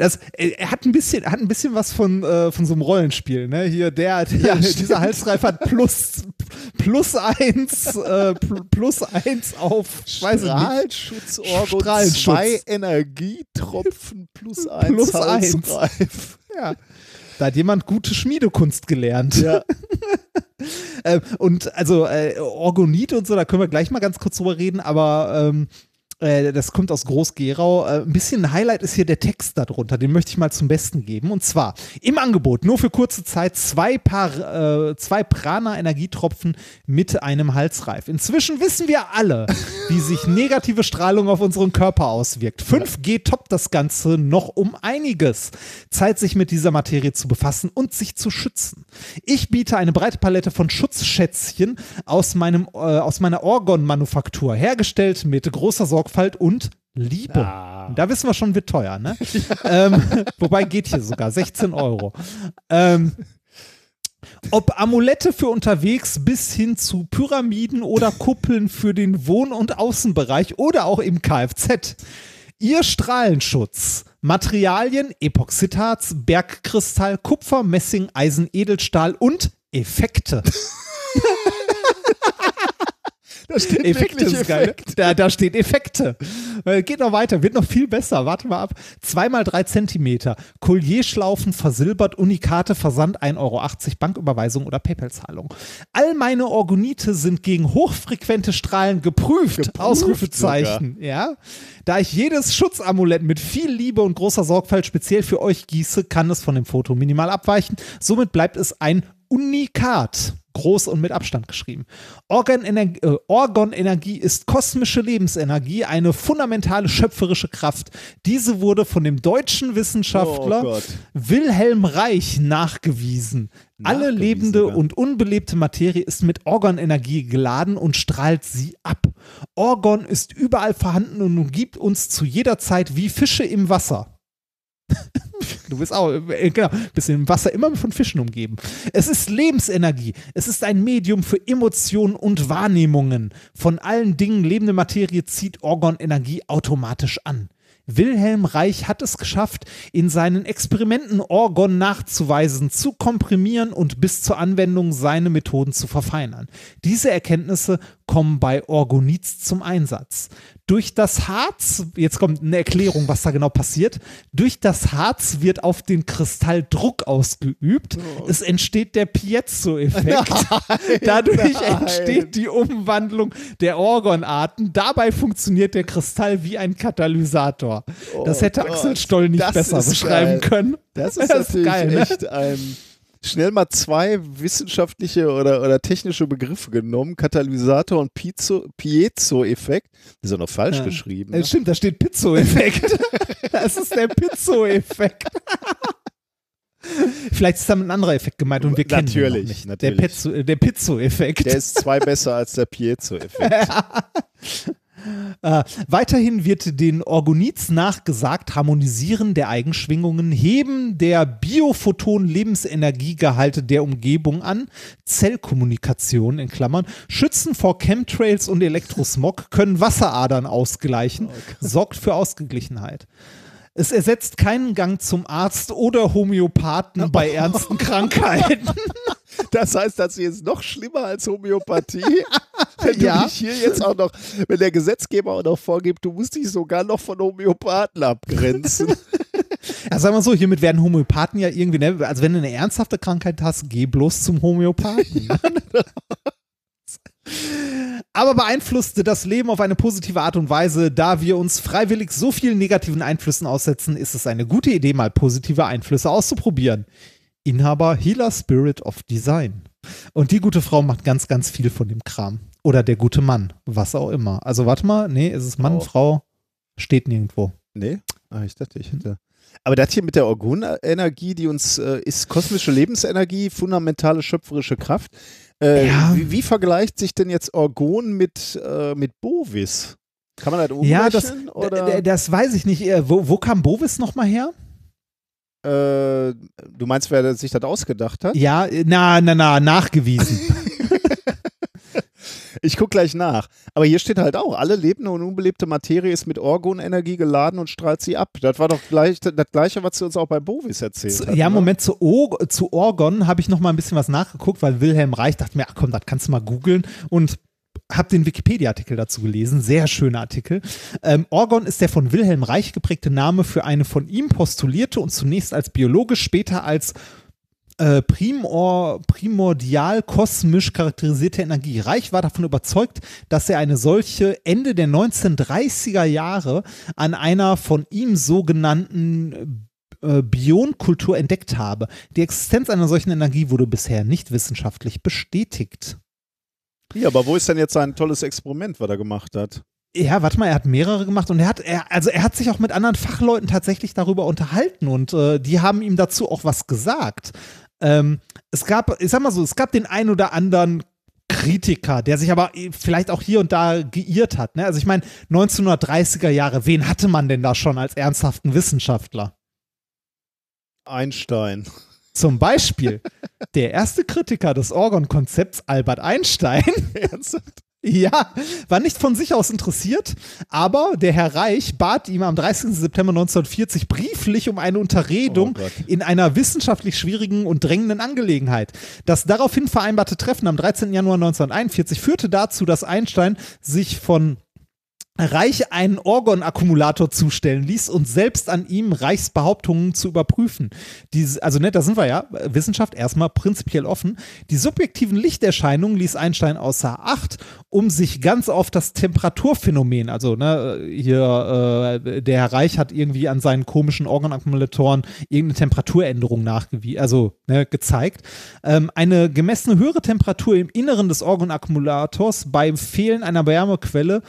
Das, äh, er hat ein bisschen, hat ein bisschen was von, äh, von so einem Rollenspiel, ne? Hier, der, der dieser Halsreif hat plus, plus eins, äh, pl- plus eins auf. Strahlschutzorgo, Strahlenschutz. zwei Energietropfen plus eins Plus eins. Halsreif. Ja. Da hat jemand gute Schmiedekunst gelernt. Ja. Ähm, und also äh, Orgonit und so, da können wir gleich mal ganz kurz drüber reden, aber ähm, äh, das kommt aus Groß-Gerau. Äh, ein bisschen Highlight ist hier der Text darunter, den möchte ich mal zum Besten geben. Und zwar im Angebot nur für kurze Zeit zwei, Paar, äh, zwei Prana-Energietropfen mit einem Halsreif. Inzwischen wissen wir alle, wie sich negative Strahlung auf unseren Körper auswirkt. 5G toppt das Ganze noch um einiges. Zeit, sich mit dieser Materie zu befassen und sich zu schützen. Ich biete eine breite Palette von Schutzschätzchen aus, meinem, äh, aus meiner Orgon-Manufaktur, hergestellt mit großer Sorgfalt und Liebe. Da wissen wir schon, wird teuer, ne? ähm, wobei geht hier sogar 16 Euro. Ähm, ob Amulette für unterwegs bis hin zu Pyramiden oder Kuppeln für den Wohn- und Außenbereich oder auch im Kfz. Ihr Strahlenschutz. Materialien, Epoxidharz, Bergkristall, Kupfer, Messing, Eisen, Edelstahl und Effekte. Da steht Effekte ist geil. Effekt. Da, da steht Effekte. Äh, Geht noch weiter, wird noch viel besser. Warte mal ab. Zweimal drei Zentimeter. Collierschlaufen versilbert, Unikate, Versand 1,80 Euro, Banküberweisung oder PayPal-Zahlung. All meine Orgonite sind gegen hochfrequente Strahlen geprüft. Geprüft Ausrufezeichen. Ja. Da ich jedes Schutzamulett mit viel Liebe und großer Sorgfalt speziell für euch gieße, kann es von dem Foto minimal abweichen. Somit bleibt es ein Unikat. Groß und mit Abstand geschrieben. Organenergie, äh, Orgonenergie ist kosmische Lebensenergie, eine fundamentale schöpferische Kraft. Diese wurde von dem deutschen Oh Wissenschaftler Gott. Wilhelm Reich nachgewiesen. Alle Nachgewiesen lebende sogar. und unbelebte Materie ist mit Orgonenergie geladen und strahlt sie ab. Orgon ist überall vorhanden und umgibt uns zu jeder Zeit wie Fische im Wasser. Du bist auch, äh, genau, bist im Wasser immer von Fischen umgeben. Es ist Lebensenergie. Es ist ein Medium für Emotionen und Wahrnehmungen. Von allen Dingen lebende Materie zieht Orgonenergie automatisch an. Wilhelm Reich hat es geschafft, in seinen Experimenten Orgon nachzuweisen, zu komprimieren und bis zur Anwendung seine Methoden zu verfeinern. Diese Erkenntnisse kommen bei Orgonits zum Einsatz. Durch das Harz, jetzt kommt eine Erklärung, was da genau passiert, durch das Harz wird auf den Kristall Druck ausgeübt. Es entsteht der Piezo-Effekt. Dadurch nein. entsteht die Umwandlung der Orgonarten. Dabei funktioniert der Kristall wie ein Katalysator. das hätte Oh Gott, Axel Stoll nicht das besser ist beschreiben geil. können. Das ist natürlich geil, ne? echt ein. Schnell mal zwei wissenschaftliche oder, oder technische Begriffe genommen: Katalysator und Piezo- Piezo-Effekt. Ist ja noch falsch Ja. geschrieben. Äh, Ne? Stimmt, da steht Pizzo-Effekt. das ist der Pizzo-Effekt. Vielleicht ist damit ein anderer Effekt gemeint und wir kennen ihn Natürlich, noch nicht. natürlich. Der äh, Der Pizzo-Effekt. Der ist zwei besser als der Piezo-Effekt. Äh, weiterhin wird den Orgonits nachgesagt, harmonisieren der Eigenschwingungen, Heben der Biophoton-Lebensenergiegehalte der Umgebung an, Zellkommunikation in Klammern, Schützen vor Chemtrails und Elektrosmog, können Wasseradern ausgleichen, sorgt für Ausgeglichenheit. Es ersetzt keinen Gang zum Arzt oder Homöopathen bei ernsten Krankheiten. Das heißt, das hier ist noch schlimmer als Homöopathie. Wenn du Ja. dich hier jetzt auch noch, wenn der Gesetzgeber auch noch vorgibt, du musst dich sogar noch von Homöopathen abgrenzen. Ja, sagen wir so, hiermit werden Homöopathen ja irgendwie, ne, also wenn du eine ernsthafte Krankheit hast, geh bloß zum Homöopathen. Aber beeinflusste das Leben auf eine positive Art und Weise, da wir uns freiwillig so vielen negativen Einflüssen aussetzen, ist es eine gute Idee, mal positive Einflüsse auszuprobieren. Inhaber Healer Spirit of Design. Und die gute Frau macht ganz, ganz viel von dem Kram. Oder der gute Mann, was auch immer. Also warte mal, nee, ist es Mann, Oh. Frau, steht nirgendwo. Nee? Ah, ich dachte, ich hätte. Aber das hier mit der Orgonenergie, die uns äh, ist kosmische Lebensenergie, fundamentale schöpferische Kraft. Äh, Ja. wie, wie vergleicht sich denn jetzt Orgon mit, äh, mit Bovis? Kann man das umrechnen? Ja, das, oder? das weiß ich nicht. Äh, Wo, wo kam Bovis nochmal her? äh, du meinst, wer sich das ausgedacht hat? Ja, äh, na, na, na, nachgewiesen. Ich gucke gleich nach. Aber hier steht halt auch, alle lebende und unbelebte Materie ist mit Orgonenergie geladen und strahlt sie ab. Das war doch gleich das gleiche, was sie uns auch bei Bovis erzählt Zu- hat. ja, ne? Moment, zu, o zu Orgon habe ich noch mal ein bisschen was nachgeguckt, weil Wilhelm Reich dachte mir, ach komm, das kannst du mal googeln und habe den Wikipedia-Artikel dazu gelesen, sehr schöner Artikel. Ähm, Orgon ist der von Wilhelm Reich geprägte Name für eine von ihm postulierte und zunächst als biologisch, später als äh, primor, primordial kosmisch charakterisierte Energie. Reich war davon überzeugt, dass er eine solche Ende der 1930er Jahre an einer von ihm sogenannten äh, Bionkultur entdeckt habe. Die Existenz einer solchen Energie wurde bisher nicht wissenschaftlich bestätigt. Ja, aber wo ist denn jetzt sein tolles Experiment, was er gemacht hat? Ja, warte mal, er hat mehrere gemacht und er hat, er, also er hat sich auch mit anderen Fachleuten tatsächlich darüber unterhalten und äh, die haben ihm dazu auch was gesagt. Ähm, es gab, ich sag mal so, es gab den ein oder anderen Kritiker, der sich aber eh vielleicht auch hier und da geirrt hat. Ne? Also ich meine, 1930er Jahre, wen hatte man denn da schon als ernsthaften Wissenschaftler? Einstein. Zum Beispiel der erste Kritiker des Orgon-Konzepts, Albert Einstein, Ernsthaft? Ja, war nicht von sich aus interessiert, aber der Herr Reich bat ihm am 30. September 1940 brieflich um eine Unterredung Oh in einer wissenschaftlich schwierigen und drängenden Angelegenheit. Das daraufhin vereinbarte Treffen am 13. Januar 1941 führte dazu, dass Einstein sich von Reich einen Orgon-Akkumulator zustellen ließ und selbst an ihm Reichs Behauptungen zu überprüfen. Diese, also ne, da sind wir ja, Wissenschaft erstmal prinzipiell offen. Die subjektiven Lichterscheinungen ließ Einstein außer Acht, um sich ganz auf das Temperaturphänomen, also ne, hier, äh, der Herr Reich hat irgendwie an seinen komischen Orgon-Akkumulatoren irgendeine Temperaturänderung nachgewiesen, also ne, gezeigt. Ähm, eine gemessene höhere Temperatur im Inneren des Orgon-Akkumulators beim Fehlen einer Wärmequelle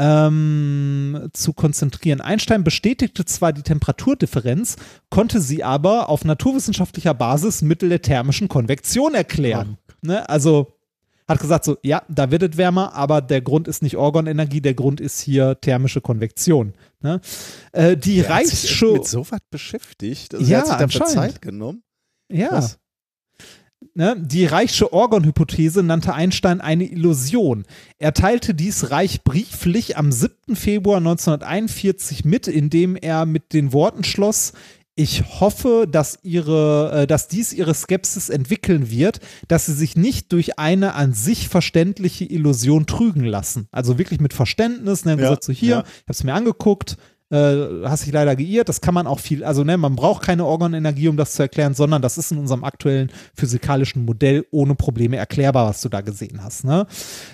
ähm, zu konzentrieren. Einstein bestätigte zwar die Temperaturdifferenz, konnte sie aber auf naturwissenschaftlicher Basis mittel der thermischen Konvektion erklären. Ne? Also hat gesagt so, ja, da wird es wärmer, aber der Grund ist nicht Orgonenergie, der Grund ist hier thermische Konvektion. Ne? Äh, die Reichsshow. mit so was beschäftigt. Also Ja, er hat sich dafür. Zeit genommen. Ja. Krass. Ne? Die Reichsche Orgon-Hypothese nannte Einstein eine Illusion. Er teilte dies Reich brieflich am 7. Februar 1941 mit, indem er mit den Worten schloss, ich hoffe, dass, ihre, äh, dass dies ihre Skepsis entwickeln wird, dass sie sich nicht durch eine an sich verständliche Illusion trügen lassen. Also wirklich mit Verständnis. Ne? Ja, gesagt so, hier, ja. ich habe es mir angeguckt, äh, hast dich leider geirrt. Das kann man auch viel, also ne, man braucht keine Organenergie, um das zu erklären, sondern das ist in unserem aktuellen physikalischen Modell ohne Probleme erklärbar, was du da gesehen hast. Ne?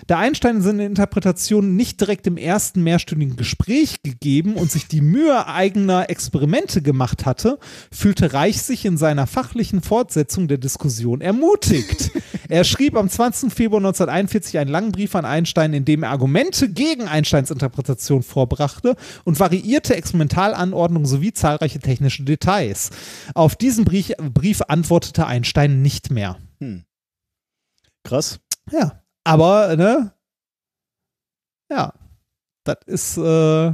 Da Einstein seine Interpretation nicht direkt im ersten mehrstündigen Gespräch gegeben und sich die Mühe eigener Experimente gemacht hatte, fühlte Reich sich in seiner fachlichen Fortsetzung der Diskussion ermutigt. er schrieb am 20. Februar 1941 einen langen Brief an Einstein, in dem er Argumente gegen Einsteins Interpretation vorbrachte und variierte Experimentalanordnungen sowie zahlreiche technische Details. Auf diesen Brief, Brief antwortete Einstein nicht mehr. Krass. Ja, aber, ne? Ja, das ist äh,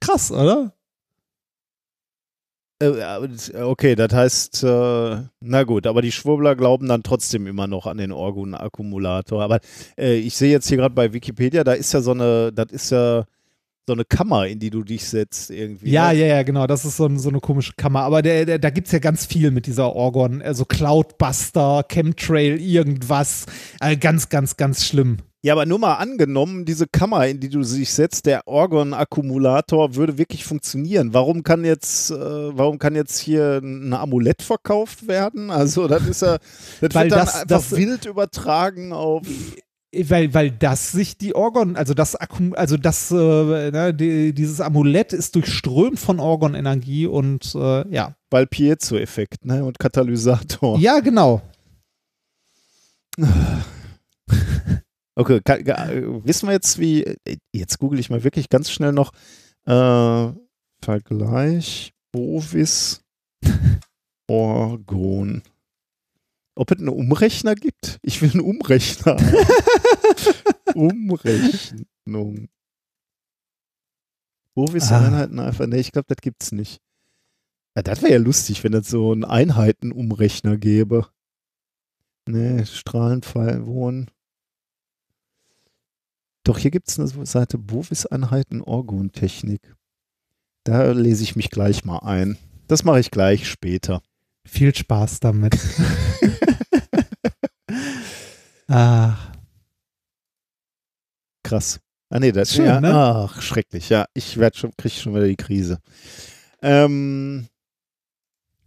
krass, oder? Äh, das- Okay, das heißt, äh, na gut, aber die Schwurbler glauben dann trotzdem immer noch an den Orgon-Akkumulator. Aber äh, ich sehe jetzt hier gerade bei Wikipedia, da ist ja so eine, das ist ja so eine Kammer, in die du dich setzt irgendwie. Ja, ne? ja, ja, genau. Das ist so, ein- so eine komische Kammer. Aber der, der, da gibt es ja ganz viel mit dieser Orgon. Also Cloudbuster, Chemtrail, irgendwas. Äh, ganz, ganz, ganz schlimm. Ja, aber nur mal angenommen, diese Kammer, in die du dich setzt, der Orgon-Akkumulator würde wirklich funktionieren. Warum kann jetzt, äh, warum kann jetzt hier ein Amulett verkauft werden? Also das ist ja, das wird dann das- einfach das- wild übertragen auf. Weil, weil das sich die Orgon, also das Akkum, also das, äh, ne, die, dieses Amulett ist durchströmt von Orgonenergie und äh, ja. Weil Piezo-Effekt, ne? Und Katalysator. Ja, genau. Okay, kann, wissen wir jetzt, wie. Jetzt google ich mal wirklich ganz schnell noch. Äh, Vergleich Bovis Orgon. Ob es einen Umrechner gibt? Ich will einen Umrechner. Umrechnung. Bovis Ah. Einheiten einfach. Nee, ich glaube, das gibt's nicht. Ja, das wäre ja lustig, wenn es so einen Einheitenumrechner gäbe. Nee, Strahlenpfeil, Wohnen. Doch, hier gibt es eine Seite Bovis-Einheiten Orgontechnik. Da lese ich mich gleich mal ein. Das mache ich gleich später. Viel Spaß damit. Ach, Krass. Ah nee, das Schön, ja, ne? Ach, schrecklich. Ja, ich schon, kriege schon wieder die Krise. Ähm,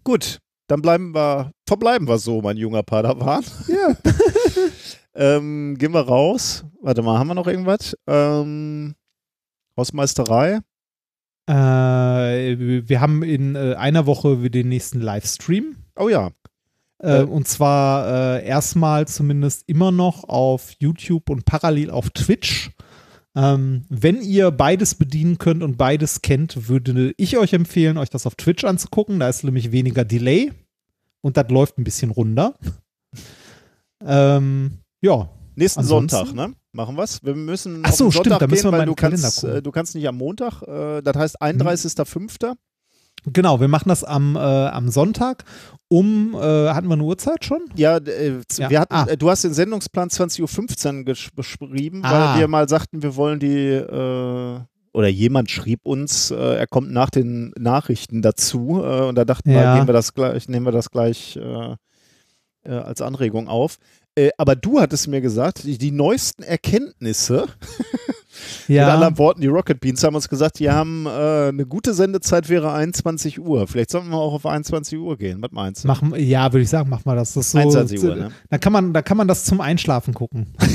gut, dann bleiben wir, verbleiben wir so, mein junger Padawan. ja. Ähm, gehen wir raus. Warte mal, haben wir noch irgendwas? Ähm, Hausmeisterei. Äh, wir haben in äh, einer Woche den nächsten Livestream. Oh ja. Äh, Äh. und zwar äh, erstmal zumindest immer noch auf YouTube und parallel auf Twitch. Ähm, wenn ihr beides bedienen könnt und beides kennt, würde ich euch empfehlen, euch das auf Twitch anzugucken. Da ist nämlich weniger Delay und das läuft ein bisschen runder. ähm, ja, Nächsten Ansonsten? Sonntag, ne? Machen wir's. Wir müssen Ach so, den stimmt, Sonntag da müssen gehen, wir mal weil du Kalender kannst, gucken. äh, du kannst nicht am Montag. Äh, das heißt 31.05. genau. Wir machen das am, äh, am Sonntag um, äh, hatten wir eine Uhrzeit schon? Ja, äh, Ja. wir hatten, Ah. äh, du hast den Sendungsplan 20.15 Uhr beschrieben, Ah. weil wir mal sagten, wir wollen die, oder jemand schrieb uns, er kommt nach den Nachrichten dazu und da dachten wir, Ja. nehmen wir das gleich, nehmen wir das gleich als Anregung auf. Äh, aber du hattest mir gesagt, die, die neuesten Erkenntnisse Ja. Mit anderen Worten, die Rocket Beans haben uns gesagt, die haben äh, eine gute Sendezeit wäre 21 Uhr. Vielleicht sollten wir auch auf 21 Uhr gehen. Was meinst du? Machen, ja, würde ich sagen, mach mal das. das so, 21 Uhr, ne? Da kann man, da kann man das zum Einschlafen gucken.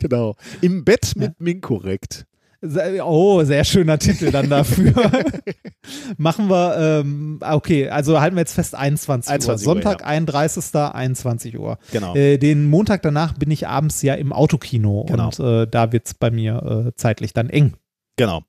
Genau. Im Bett mit Minkorrekt. Oh, sehr schöner Titel dann dafür. Machen wir, ähm, okay, also halten wir jetzt fest 21, 21 Uhr. Uhr, Sonntag, ja. 31. 21 Uhr. Genau. Äh, den Montag danach bin ich abends ja im Autokino Genau. und äh, da wird es bei mir äh, zeitlich dann eng. Genau.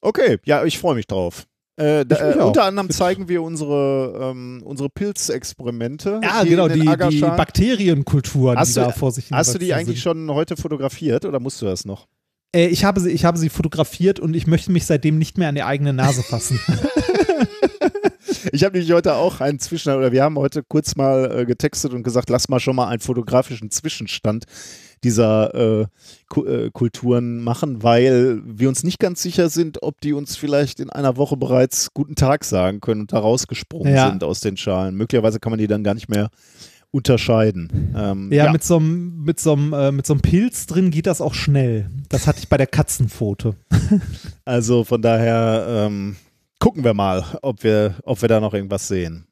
Okay, ja, ich freue mich drauf. Äh, da, äh, unter anderem zeigen wir unsere, ähm, unsere Pilzexperimente. Ja, genau, die, die Aggerschalen. Bakterienkulturen, Hast die du- da vor sich hin Hast du die eigentlich schon heute fotografiert oder musst du das noch? Äh, ich, habe sie, ich habe sie fotografiert und ich möchte mich seitdem nicht mehr an die eigene Nase fassen. Ich habe nämlich heute auch einen Zwischenstand, oder wir haben heute kurz mal äh, getextet und gesagt, lass mal schon mal einen fotografischen Zwischenstand dieser äh, Ku äh, Kulturen machen, weil wir uns nicht ganz sicher sind, ob die uns vielleicht in einer Woche bereits guten Tag sagen können und da rausgesprungen Ja. sind aus den Schalen. Möglicherweise kann man die dann gar nicht mehr unterscheiden. Ähm, Ja, mit so einem mit so einem, äh, mit so einem Pilz drin geht das auch schnell. Das hatte ich bei der Katzenpfote. also von daher ähm, gucken wir mal, ob wir, ob wir da noch irgendwas sehen.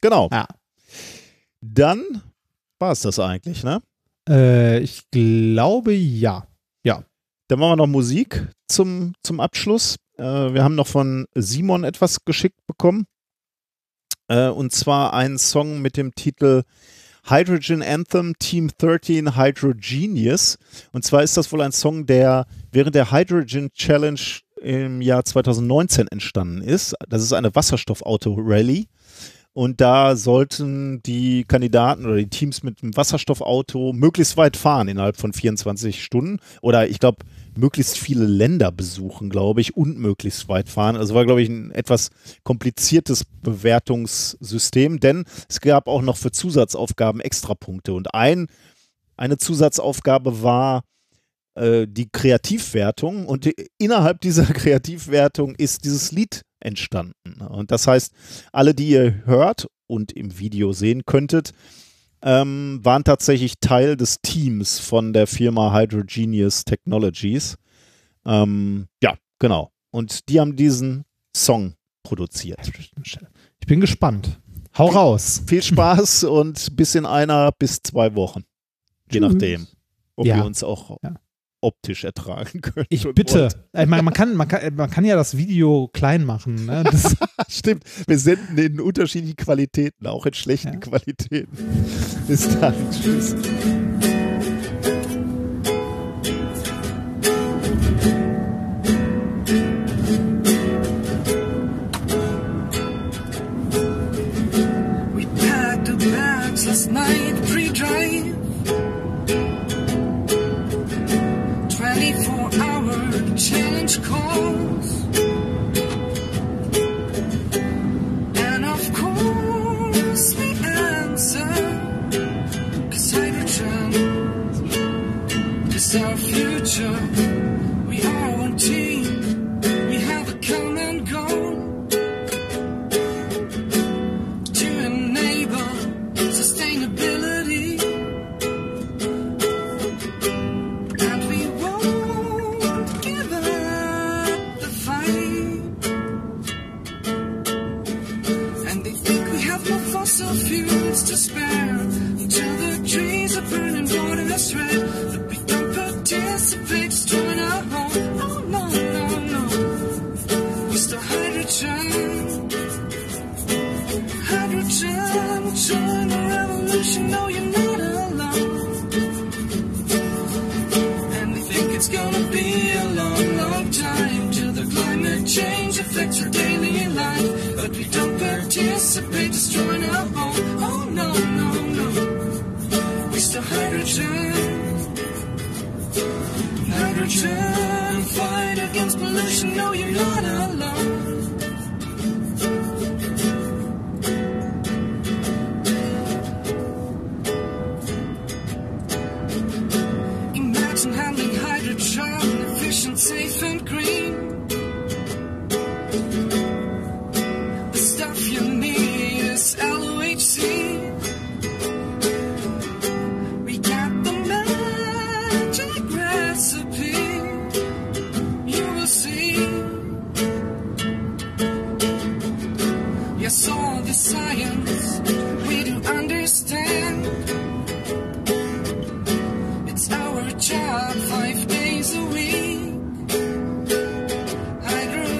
Genau. Ja. Dann war es das eigentlich, ne? Äh, ich glaube ja. Dann machen wir noch Musik zum, zum Abschluss. Äh, wir haben noch von Simon etwas geschickt bekommen. Äh, und zwar einen Song mit dem Titel Hydrogen Anthem Team 13 Hydrogenius. Und zwar ist das wohl ein Song, der während der Hydrogen Challenge im Jahr 2019 entstanden ist. Das ist eine Wasserstoffauto-Rallye. Und da sollten die Kandidaten oder die Teams mit dem Wasserstoffauto möglichst weit fahren innerhalb von 24 Stunden. Oder ich glaube, möglichst viele Länder besuchen, glaube ich, und möglichst weit fahren. Also war, glaube ich, ein etwas kompliziertes Bewertungssystem, denn es gab auch noch für Zusatzaufgaben Extrapunkte. Und ein, eine Zusatzaufgabe war äh, die Kreativwertung. Und die, innerhalb dieser Kreativwertung ist dieses Lied entstanden. Und das heißt, alle, die ihr hört und im Video sehen könntet, ähm, waren tatsächlich Teil des Teams von der Firma Hydrogenius Technologies. Ähm, ja, genau. Und die haben diesen Song produziert. Ich bin gespannt. Hau raus. Viel Spaß und bis in einer bis zwei Wochen. Je nachdem, ob Ja. wir uns auch Ja. Optisch ertragen können. Ich bitte. Ich meine, man kann, man, kann, man kann ja das Video klein machen. Ne? Das, Stimmt, wir senden in unterschiedlichen Qualitäten, auch in schlechten Ja. Qualitäten. Bis dann. Tschüss. Last night pre-drive. Challenge calls. And of course we answer. Cause hydrogen is our future. Spare until the trees are burning water us red. But we don't participate, destroying our home. Oh no, no, no. We're still hydrogen. Hydrogen, join the revolution. No, you're not alone. And we think it's gonna be a long, long time till the climate change affects our daily life. But we don't participate, destroying our home. Oh no, no, no. We still hydrogen. Hydrogen, fight against pollution. No, you're not alone. Imagine handling hydrogen efficient, safe, and green. science we do understand. It's our job five days a week. I drew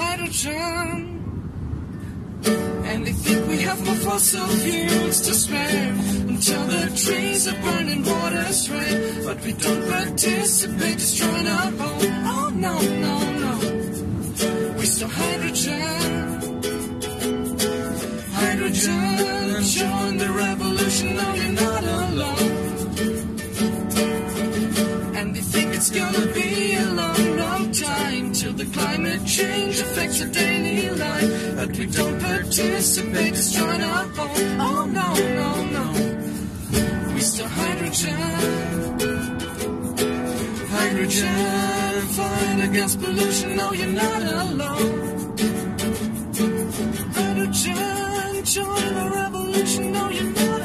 hydrogen, and they think we have more fossil fuels to spare until the trees are burning water's red. But we don't participate, destroying our home. Oh no, no, no. We still hydrogen. Hydrogen, showing the revolution. No, you're not alone. And they think it's gonna be a long, long time till the climate change affects our daily life. But we don't participate, destroying our home. Oh no, no, no waste of hydrogen. Hydrogen, fight against pollution. No, you're not alone. Hydrogen, join the revolution. No, you're not.